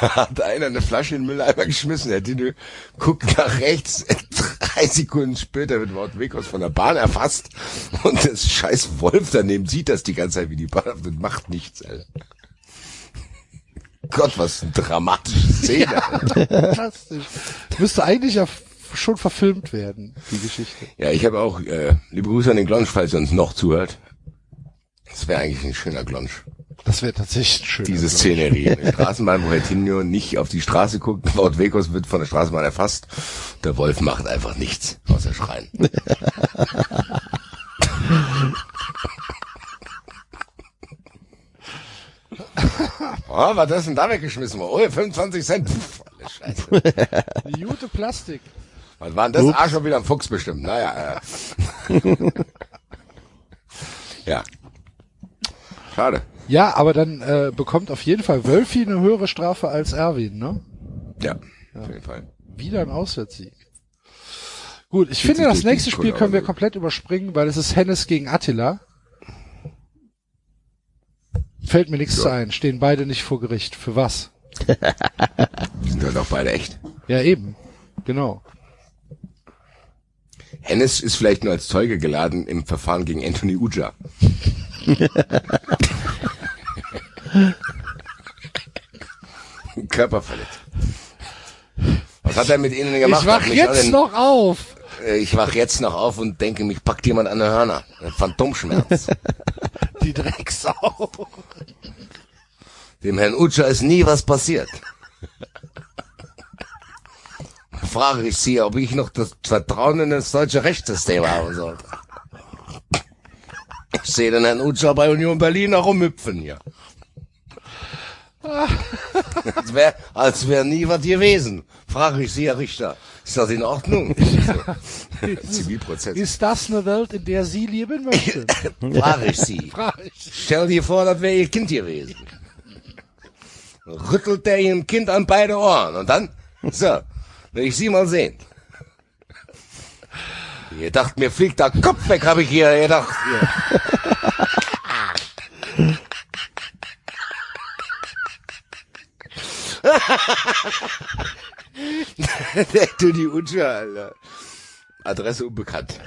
Da hat einer eine Flasche in den Mülleimer geschmissen. Der Dino guckt nach rechts. Drei Sekunden später wird Wout Wekos von der Bahn erfasst. Und das scheiß Wolf daneben sieht das die ganze Zeit, wie die Bahn auf und macht nichts, Alter. Gott, was eine dramatische Szene. Alter. Fantastisch. Müsste eigentlich ja f- schon verfilmt werden, die Geschichte. Ja, ich habe auch, äh, liebe Grüße an den Glonsch, falls ihr uns noch zuhört. Das wäre eigentlich ein schöner Glonsch. Das wäre tatsächlich schön. diese Szenerie. Eine Straßenbahn, wo Herr Tinio nicht auf die Straße guckt, Wout Wekos wird von der Straßenbahn erfasst. Der Wolf macht einfach nichts, außer schreien. oh, was ist denn da weggeschmissen? Oh, 25 Cent. Pff, alle Scheiße. Gute Plastik. Was war denn das? Ups. Ah, schon wieder ein Fuchs bestimmt. Naja. Äh. ja. Schade. Ja, aber dann äh, bekommt auf jeden Fall Wölfi eine höhere Strafe als Erwin, ne? Ja, auf jeden Fall. Wieder ein Auswärtssieg. Gut, ich Zieht finde, das nächste Spiel können wir komplett überspringen, weil es ist Hennes gegen Attila. Fällt mir nichts Ja. zu ein. Stehen beide nicht vor Gericht. Für was? Sind halt auch beide echt. Ja, eben. Genau. Hennes ist vielleicht nur als Zeuge geladen im Verfahren gegen Anthony Uja. Körperverletzt. Was hat er mit Ihnen gemacht? ich wach jetzt den- noch auf. Äh, Ich wach jetzt noch auf und denke, mich packt jemand an der Hörner. Ein Phantomschmerz. Die Drecksau. Dem Herrn Utscher ist nie was passiert. Frage ich Sie, ob ich noch das Vertrauen in das deutsche Rechtssystem haben sollte. Ich sehe den Herrn Utscher bei Union Berlin auch rumhüpfen hier. Als wäre als wär nie was gewesen. Frage ich Sie, Herr Richter, ist das in Ordnung? Zivilprozess. Ist das eine Welt, in der Sie leben möchten? Frage ich Sie. Frage ich. Stell dir vor, das wäre ihr Kind gewesen. Rüttelt der ihrem Kind an beide Ohren und dann, so, will ich sie mal sehen. Ihr dacht, mir fliegt der Kopf weg, habe ich hier gedacht. der du die Utsche, Alter. Adresse unbekannt.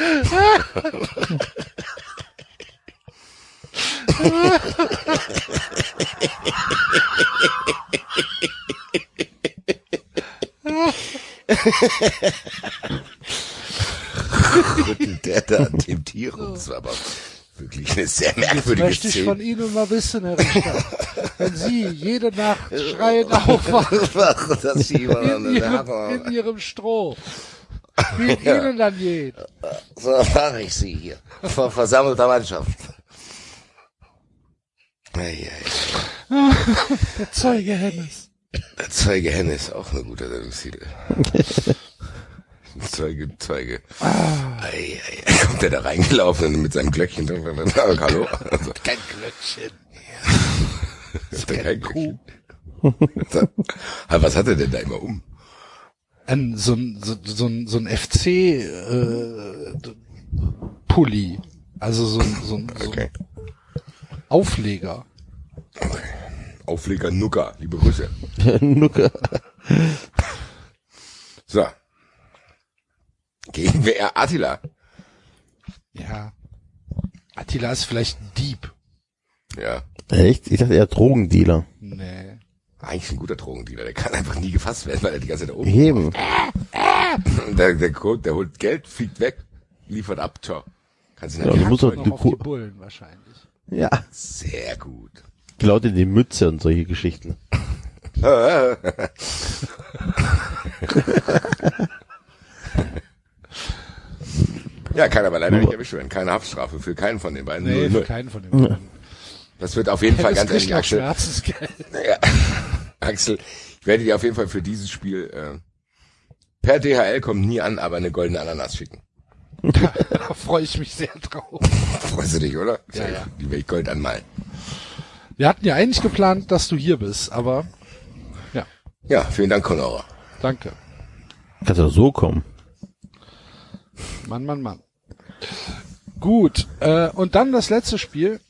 rüttelt der da an dem Tier rum. Das war aber wirklich eine sehr merkwürdige Möchte ich von Szene. Ihnen mal wissen, Herr Richter. Wenn Sie jede Nacht schreiend aufwachen mal in Ihrem, in Ihrem Stroh, wie. Ihnen dann geht. So frage ich sie hier. Vor versammelter Mannschaft. Ei, ei. Der Zeuge Hennes. Der Zeuge Henne ist auch eine gute Sendungstitel. Zeuge, Zeuge. Ei, ei, ei. Kommt der da reingelaufen mit seinem Glöckchen. Hallo? Also, Kein Glöckchen. ist der kein Glöckchen? Was hat er denn da immer um? Ein, so ein, so, so ein, so ein FC, äh, Pulli. Also so ein, so ein, so ein Okay. Aufleger. Aufleger Nuka, liebe Grüße. Nucke. So. Gegenwehr Attila. Ja. Attila ist vielleicht ein Dieb. Ja. Echt? Ich dachte eher Drogendealer. Nee. Eigentlich ein guter Drogendealer. Der kann einfach nie gefasst werden, weil er die ganze Zeit da oben Eben. Der, der, holt- der holt Geld, fliegt weg, liefert ab, ciao. Kannst du Ja, nicht du musst doch- du auf die Bullen wahrscheinlich. Ja. Sehr gut. Klaut dir die Mütze und solche Geschichten. Ja, kann aber leider nicht erwischt werden. Keine Haftstrafe für keinen von den beiden. Nee, Null, für keinen von den beiden. Das wird auf jeden Fall Hennes ganz ehrlich, Axel. Ja, Axel, ich werde dir auf jeden Fall für dieses Spiel äh, per DHL kommt nie an, aber eine goldene Ananas schicken. Da freue ich mich sehr drauf. Freust du dich, oder? Ja, ja. Die werde ich Gold anmalen. Wir hatten ja eigentlich geplant, dass du hier bist, aber ja, Ja, vielen Dank, Conora. danke. Kannst du so kommen. Mann, Mann, Mann. Gut, äh, und dann das letzte Spiel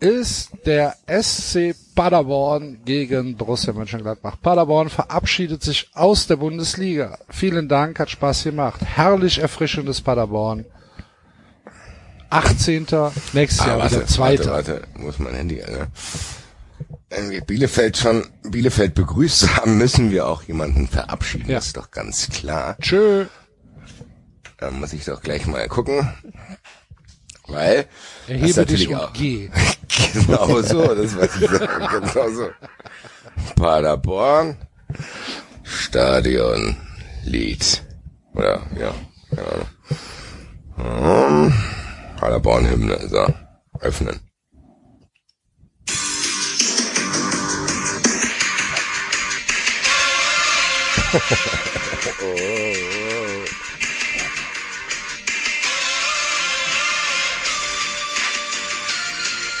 ist der SC Paderborn gegen Borussia Mönchengladbach. Paderborn verabschiedet sich aus der Bundesliga. Vielen Dank, hat Spaß gemacht. Herrlich erfrischendes Paderborn. 18. Nächstes Jahr Ah, wieder Zweiter. Warte, warte, muss mein Handy, ne? Wenn wir Bielefeld schon, Bielefeld begrüßt haben, müssen wir auch jemanden verabschieden. Ja. Das ist doch ganz klar. Tschö. Da muss ich doch gleich mal gucken. Weil, Erhebe dich und auch, geh. Genau so, das weiß ich sagen. Genau so. Paderborn, Stadion, Lied. Oder, ja, keine Ahnung. Um, Paderborn-Hymne, so. Öffnen. oh.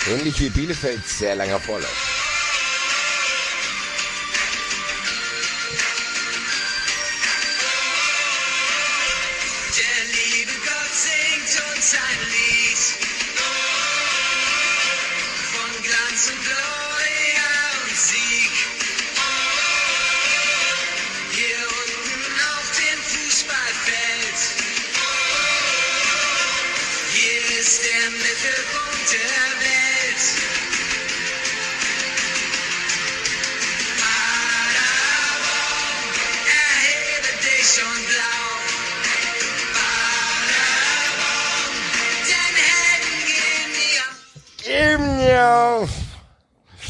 Ähnlich wie Bielefeld sehr langer Vorlauf.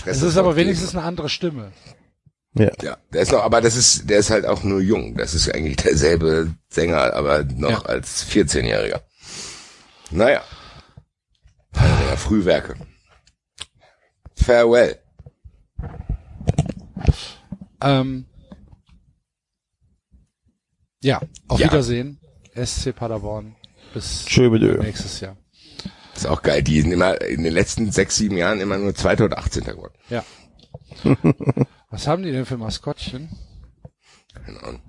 Es ist aber wenigstens eine andere Stimme. Ja. Ja, der ist noch, aber das ist, der ist halt auch nur jung. Das ist eigentlich derselbe Sänger, aber noch Ja. als 14-Jähriger. Naja. Ja, Frühwerke. Farewell. Ähm, ja, auf Ja. Wiedersehen. SC Paderborn. Bis Tschö mit Ö. nächstes Jahr. Ist auch geil. Die sind immer in den letzten sechs, sieben Jahren immer nur Zweiter oder 18. geworden. Ja. Was haben die denn für Maskottchen? Keine Ahnung.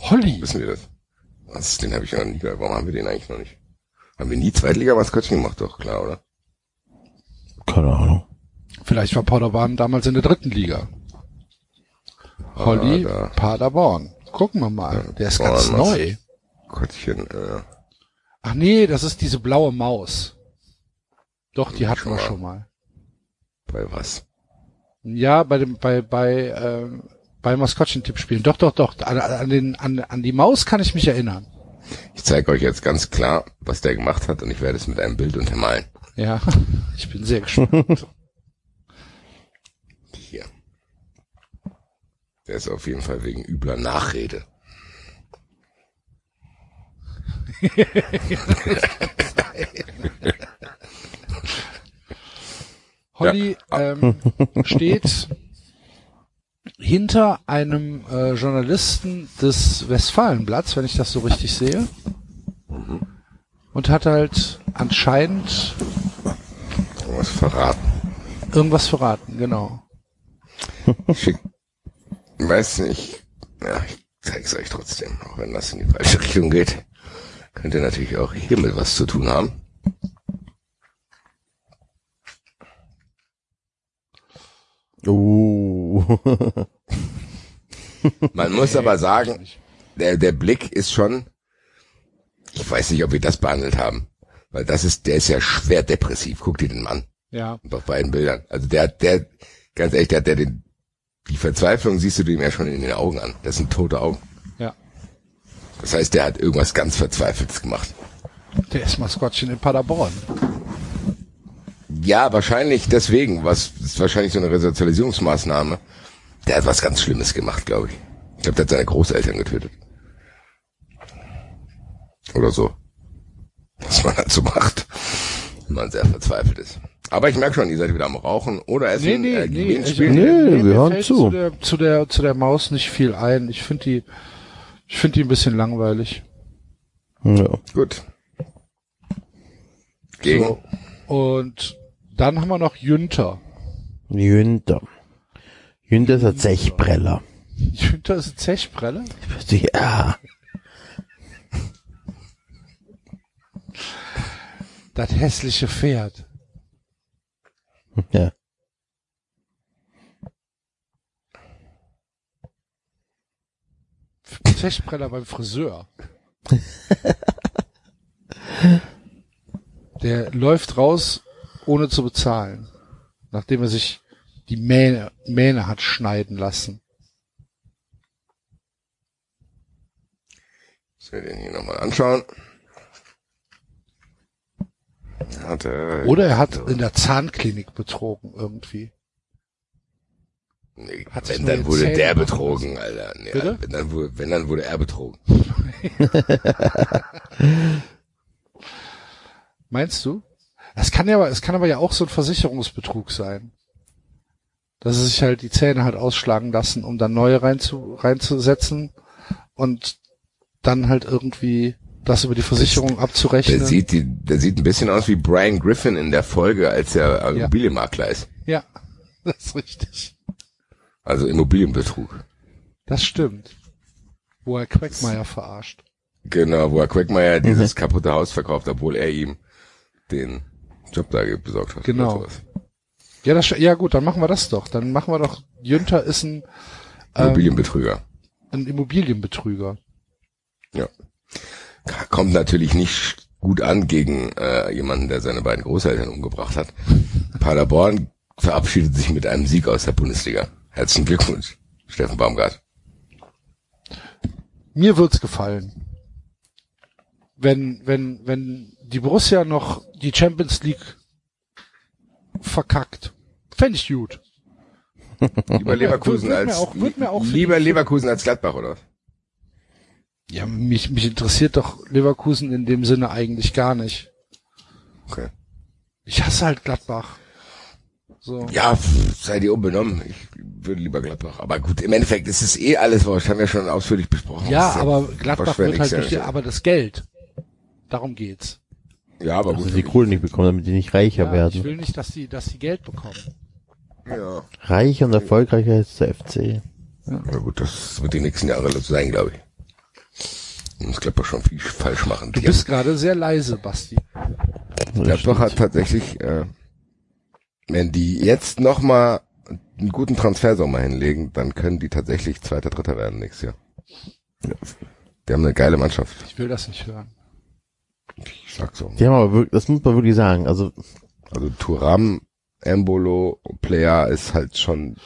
Holly. Wissen wir das? Was, den habe ich noch nie gehört. Warum haben wir den eigentlich noch nicht? Haben wir nie Zweitliga-Maskottchen gemacht? Doch, klar, oder? Keine Ahnung. Vielleicht war Paderborn damals in der dritten Liga. Holly Ah, da. Paderborn. Gucken wir mal. Der ist ganz neu. Kottchen, äh, Ach nee, das ist diese blaue Maus. Doch, die hatten wir schon mal. bei was? Ja, bei dem, bei, bei, ähm, bei Maskottchen-Tippspielen. Doch, doch, doch. An, an, den, an, an die Maus kann ich mich erinnern. Ich zeige euch jetzt ganz klar, was der gemacht hat und ich werde es mit einem Bild untermalen. Ja, ich bin sehr gespannt. Hier. Der ist auf jeden Fall wegen übler Nachrede. Holly ähm, steht hinter einem äh, Journalisten des Westfalenblatts, wenn ich das so richtig sehe. Und hat halt anscheinend Was verraten. irgendwas verraten, genau. Schick. Weiß nicht. Ja, ich zeig's euch trotzdem, auch wenn das in die falsche Richtung geht. Könnte natürlich auch hiermit was zu tun haben. Uh. Man muss aber sagen, der, der Blick ist schon, ich weiß nicht, ob wir das behandelt haben, weil das ist, der ist ja schwer depressiv. Guck dir den Mann Ja, auf beiden Bildern. Also der, der, ganz ehrlich, der hat der den, die Verzweiflung siehst du dem ja schon in den Augen an. Das sind tote Augen. Das heißt, der hat irgendwas ganz Verzweifeltes gemacht. Der ist Maskottchen in Paderborn. Ja, wahrscheinlich deswegen. Was ist wahrscheinlich so eine Resozialisierungsmaßnahme. Der hat was ganz Schlimmes gemacht, glaube ich. Ich glaube, der hat seine Großeltern getötet. Oder so. Was man halt so macht, wenn man sehr verzweifelt ist. Aber ich merke schon, ihr seid wieder am Rauchen oder essen. Nee, nee, äh, nee. Ich- spielen. Nee, wir mir hören zu. Zu der, zu der, zu der Maus nicht viel ein. Ich finde die, ich finde die ein bisschen langweilig. Ja. Gut. Gegen. So. Und dann haben wir noch Jünter. Jünter. Jünter ist ein Zechbreller. Jünter ist ein Zechbrelle? Ja. Das hässliche Pferd. Ja. Zechbreller beim Friseur. Der läuft raus, ohne zu bezahlen. Nachdem er sich die Mähne, Mähne hat schneiden lassen. Ich will den hier nochmal anschauen. Hat er, Oder er hat in der Zahnklinik betrogen irgendwie. Nee, hat wenn dann wurde Zähne der betrogen, Alter. Ja, Bitte? wenn, dann wurde, wenn dann wurde er betrogen. Meinst du? Es kann ja, aber- es kann aber ja auch so ein Versicherungsbetrug sein. dass sie sich halt die Zähne halt ausschlagen lassen, um dann neue reinzu, reinzusetzen und dann halt irgendwie das über die Versicherung abzurechnen. Der sieht, die, der sieht ein bisschen aus wie Brian Griffin in der Folge, als er Immobilienmakler ist. ja, das ist richtig. Also Immobilienbetrug. Das stimmt. Wo er Quackmeier verarscht. Genau, wo er Quackmeier dieses kaputte Haus verkauft, obwohl er ihm den Job da besorgt hat. Genau. Ja, das, ja gut, dann machen wir das doch. Dann machen wir doch, Jünter ist ein, ähm, Immobilienbetrüger. ein Immobilienbetrüger. Ja. Kommt natürlich nicht gut an gegen äh, jemanden, der seine beiden Großeltern umgebracht hat. Paderborn verabschiedet sich mit einem Sieg aus der Bundesliga. Herzlichen Glückwunsch, Steffen Baumgart. Mir wird's gefallen. Wenn, wenn, wenn die Borussia noch die Champions League verkackt. Fände ich gut. Lieber Leverkusen mir als auch- auch lieber Leverkusen als Gladbach, oder? Ja, mich, mich interessiert doch Leverkusen in dem Sinne eigentlich gar nicht. Okay. Ich hasse halt Gladbach. So. Ja, sei dir unbenommen. Ich würde lieber Gladbach. Aber gut, im Endeffekt ist es eh alles wurscht. Haben wir schon ausführlich besprochen. Ja, aber Gladbach wird halt ich durch die, ja. aber das Geld. Darum geht's. Ja, aber Also gut. die Kohle nicht bekommen, damit die nicht reicher Ja, werden. ich will nicht, dass die, dass die Geld bekommen. Ja. Reicher und erfolgreicher ist der FC. ja, gut, das wird die nächsten Jahre so sein, glaube ich. Und Gladbach schon viel falsch machen. Du Die bist gerade sehr leise, Basti. Gladbach hat tatsächlich, äh, wenn die jetzt noch mal einen guten Transfersommer hinlegen, dann können die tatsächlich Zweiter, Dritter werden nächstes Jahr. Ja. Die haben eine geile Mannschaft. Ich will das nicht hören. Ich sag so. Die haben aber wirklich, das muss man wirklich sagen. Also Also Turam, Embolo, Player ist halt schon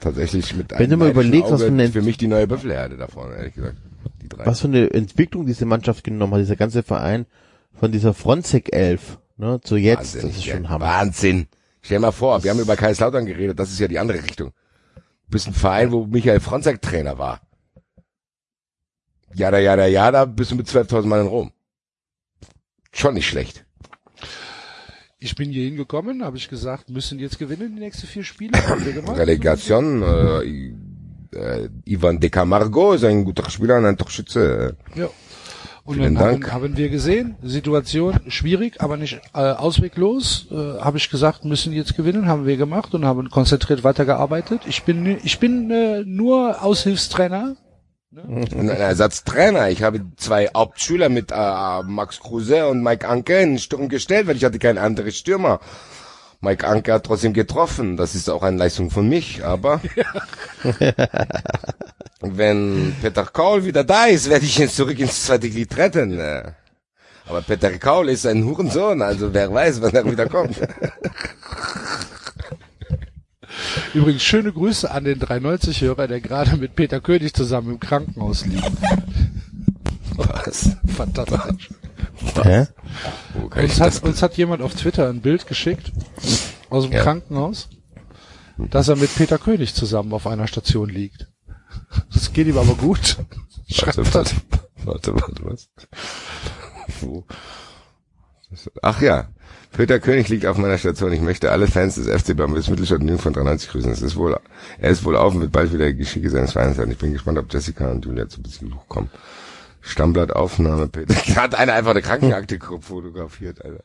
tatsächlich mit Wenn du mal überlegst, was Auge für eine- für mich die neue Büffelherde da vorne, ehrlich gesagt. Die drei. was für eine Entwicklung diese Mannschaft genommen hat, dieser ganze Verein von dieser Fronzek 11 ne, zu jetzt, Wahnsinn, das ist schon Hammer. Wahnsinn. Stell dir mal vor, wir haben über Kaiserslautern geredet, das ist ja die andere Richtung. Du bist ein Verein, wo Michael Fronzek Trainer war. Jada, jada, jada, bist du mit 12.000 Mann in Rom. Schon nicht schlecht. Ich bin hier hingekommen, habe ich gesagt, müssen jetzt gewinnen die nächsten vier Spiele. Relegation, äh, äh, Ivan de Camargo ist ein guter Spieler und ein Torschütze. Ja. Und Vielen dann Dank. haben, haben wir gesehen, Situation schwierig, aber nicht äh, ausweglos. Äh, habe ich gesagt, müssen jetzt gewinnen, haben wir gemacht und haben konzentriert weitergearbeitet. Ich bin ich bin äh, nur Aushilfstrainer. Und ein Ersatztrainer. Ich habe zwei Hauptschüler mit äh, Max Kruse und Mike Anke in den Sturm gestellt, weil ich hatte keinen anderen Stürmer. Mike Anke hat trotzdem getroffen. Das ist auch eine Leistung von mich, aber wenn Peter Kaul wieder da ist, werde ich ihn zurück ins zweite Glied retten. Aber Peter Kaul ist ein Hurensohn, also wer weiß, wann er wieder kommt. Übrigens schöne Grüße an den 390-Hörer, der gerade mit Peter König zusammen im Krankenhaus liegt. Was? Fantastisch. Hä? Ich Uns hat, uns hat jemand auf Twitter ein Bild geschickt aus dem Ja. Krankenhaus, dass er mit Peter König zusammen auf einer Station liegt. Das geht ihm aber gut. Warte, warte, warte, warte, was? Wo? Ach ja, Peter König liegt auf meiner Station. Ich möchte alle Fans des FC Bambus Mittelstadt Nürnberg von 93 grüßen. Es ist wohl, er ist wohl auf und wird bald wieder die Geschicke seines Vereins sein. Ich bin gespannt, ob Jessica und Julia zu Besuch kommen. Stammblattaufnahme, Peter. Hat einer einfach eine Krankenakte fotografiert, Alter.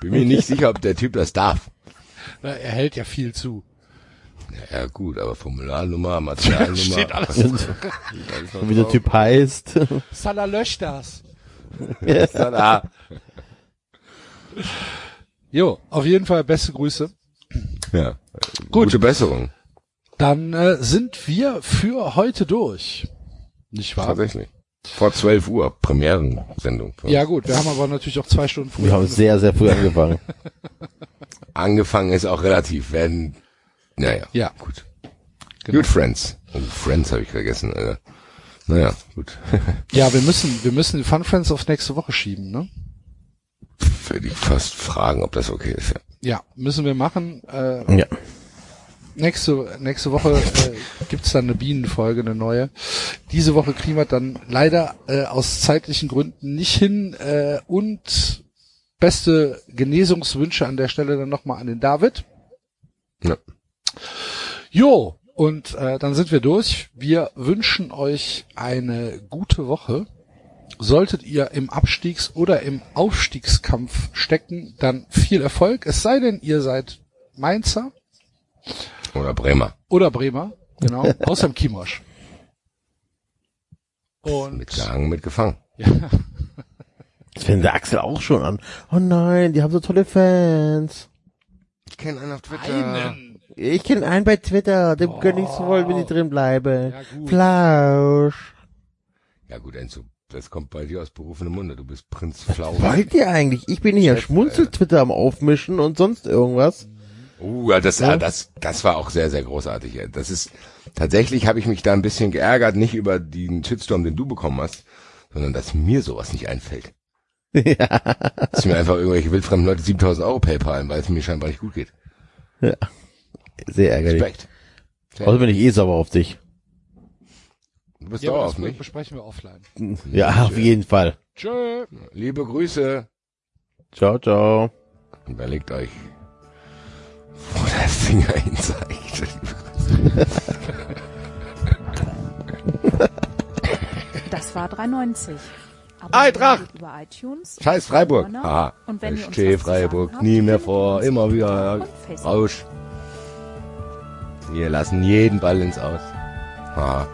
Bin mir nicht sicher, ob der Typ das darf. Na, Er hält ja viel zu. Ja gut, aber Formularnummer, Materialnummer. Steht alles. alles noch Und wie der. Typ heißt. Salah löscht das. Tada. Jo, auf jeden Fall beste Grüße. Ja. Gut. Gute Besserung. Dann äh, sind wir für heute durch. Nicht wahr? Tatsächlich. Vor 12 Uhr, Premierensendung. Ja gut, wir haben aber natürlich auch zwei Stunden Wir früher. haben sehr, sehr früh angefangen. Angefangen ist auch relativ, wenn, naja, Ja. gut. Genau. Good Friends. Oh, Friends habe ich vergessen, Alter. Naja, gut. Ja, wir müssen, wir müssen die Fun Friends auf nächste Woche schieben, ne? Würde ich fast fragen, ob das okay ist, ja. Ja, müssen wir machen. Äh, Ja. Nächste, nächste Woche äh, gibt's dann eine Bienenfolge, eine neue. Diese Woche kriegen wir dann leider äh, aus zeitlichen Gründen nicht hin. Äh, und beste Genesungswünsche an der Stelle dann nochmal an den David. Ja. Jo, und äh, dann sind wir durch. Wir wünschen euch eine gute Woche. Solltet ihr im Abstiegs- oder im Aufstiegskampf stecken, dann viel Erfolg. Es sei denn, ihr seid Mainzer Oder Bremer. oder Bremer, genau, außer im Kimosch. Und Mitgehangen, mitgefangen. ja, Das fängt der Axel auch schon an. Oh nein, die haben so tolle Fans. Ich kenne einen auf Twitter. einen. Ich kenne einen bei Twitter, dem gönn ich's wohl, wenn die drin bleiben. Ja, gut. Flausch. Ja gut, Enzo, das kommt bei dir aus berufenem Munde. Du bist Prinz Flau. Wollt ihr eigentlich? Ich bin hier Schmunzel-Twitter am Aufmischen und sonst irgendwas. Uh, ja, das, ja. das, das war auch sehr, sehr großartig. ja. Das ist, tatsächlich habe ich mich da ein bisschen geärgert, nicht über den Shitstorm, den du bekommen hast, sondern dass mir sowas nicht einfällt. ja. Dass mir einfach irgendwelche wildfremden Leute 7000 Euro PayPalen, weil es mir scheinbar nicht gut geht. Sehr ärgerlich. Respekt. Außer bin ich eh sauer auf dich. Du bist ja, sauer auf mich. besprechen wir offline. Ja, auf jeden Fall. Tschö. Liebe Grüße. Ciao, ciao. Überlegt euch, wo der Finger hin zeigt. Das war 3,90. Eintracht! Abonniert über iTunes. Scheiß Freiburg. Aha. Und wenn zu sagen Freiburg, habt, nie mehr vor, immer wieder. Rausch. Wir lassen jeden Ball ins Aus. Aha.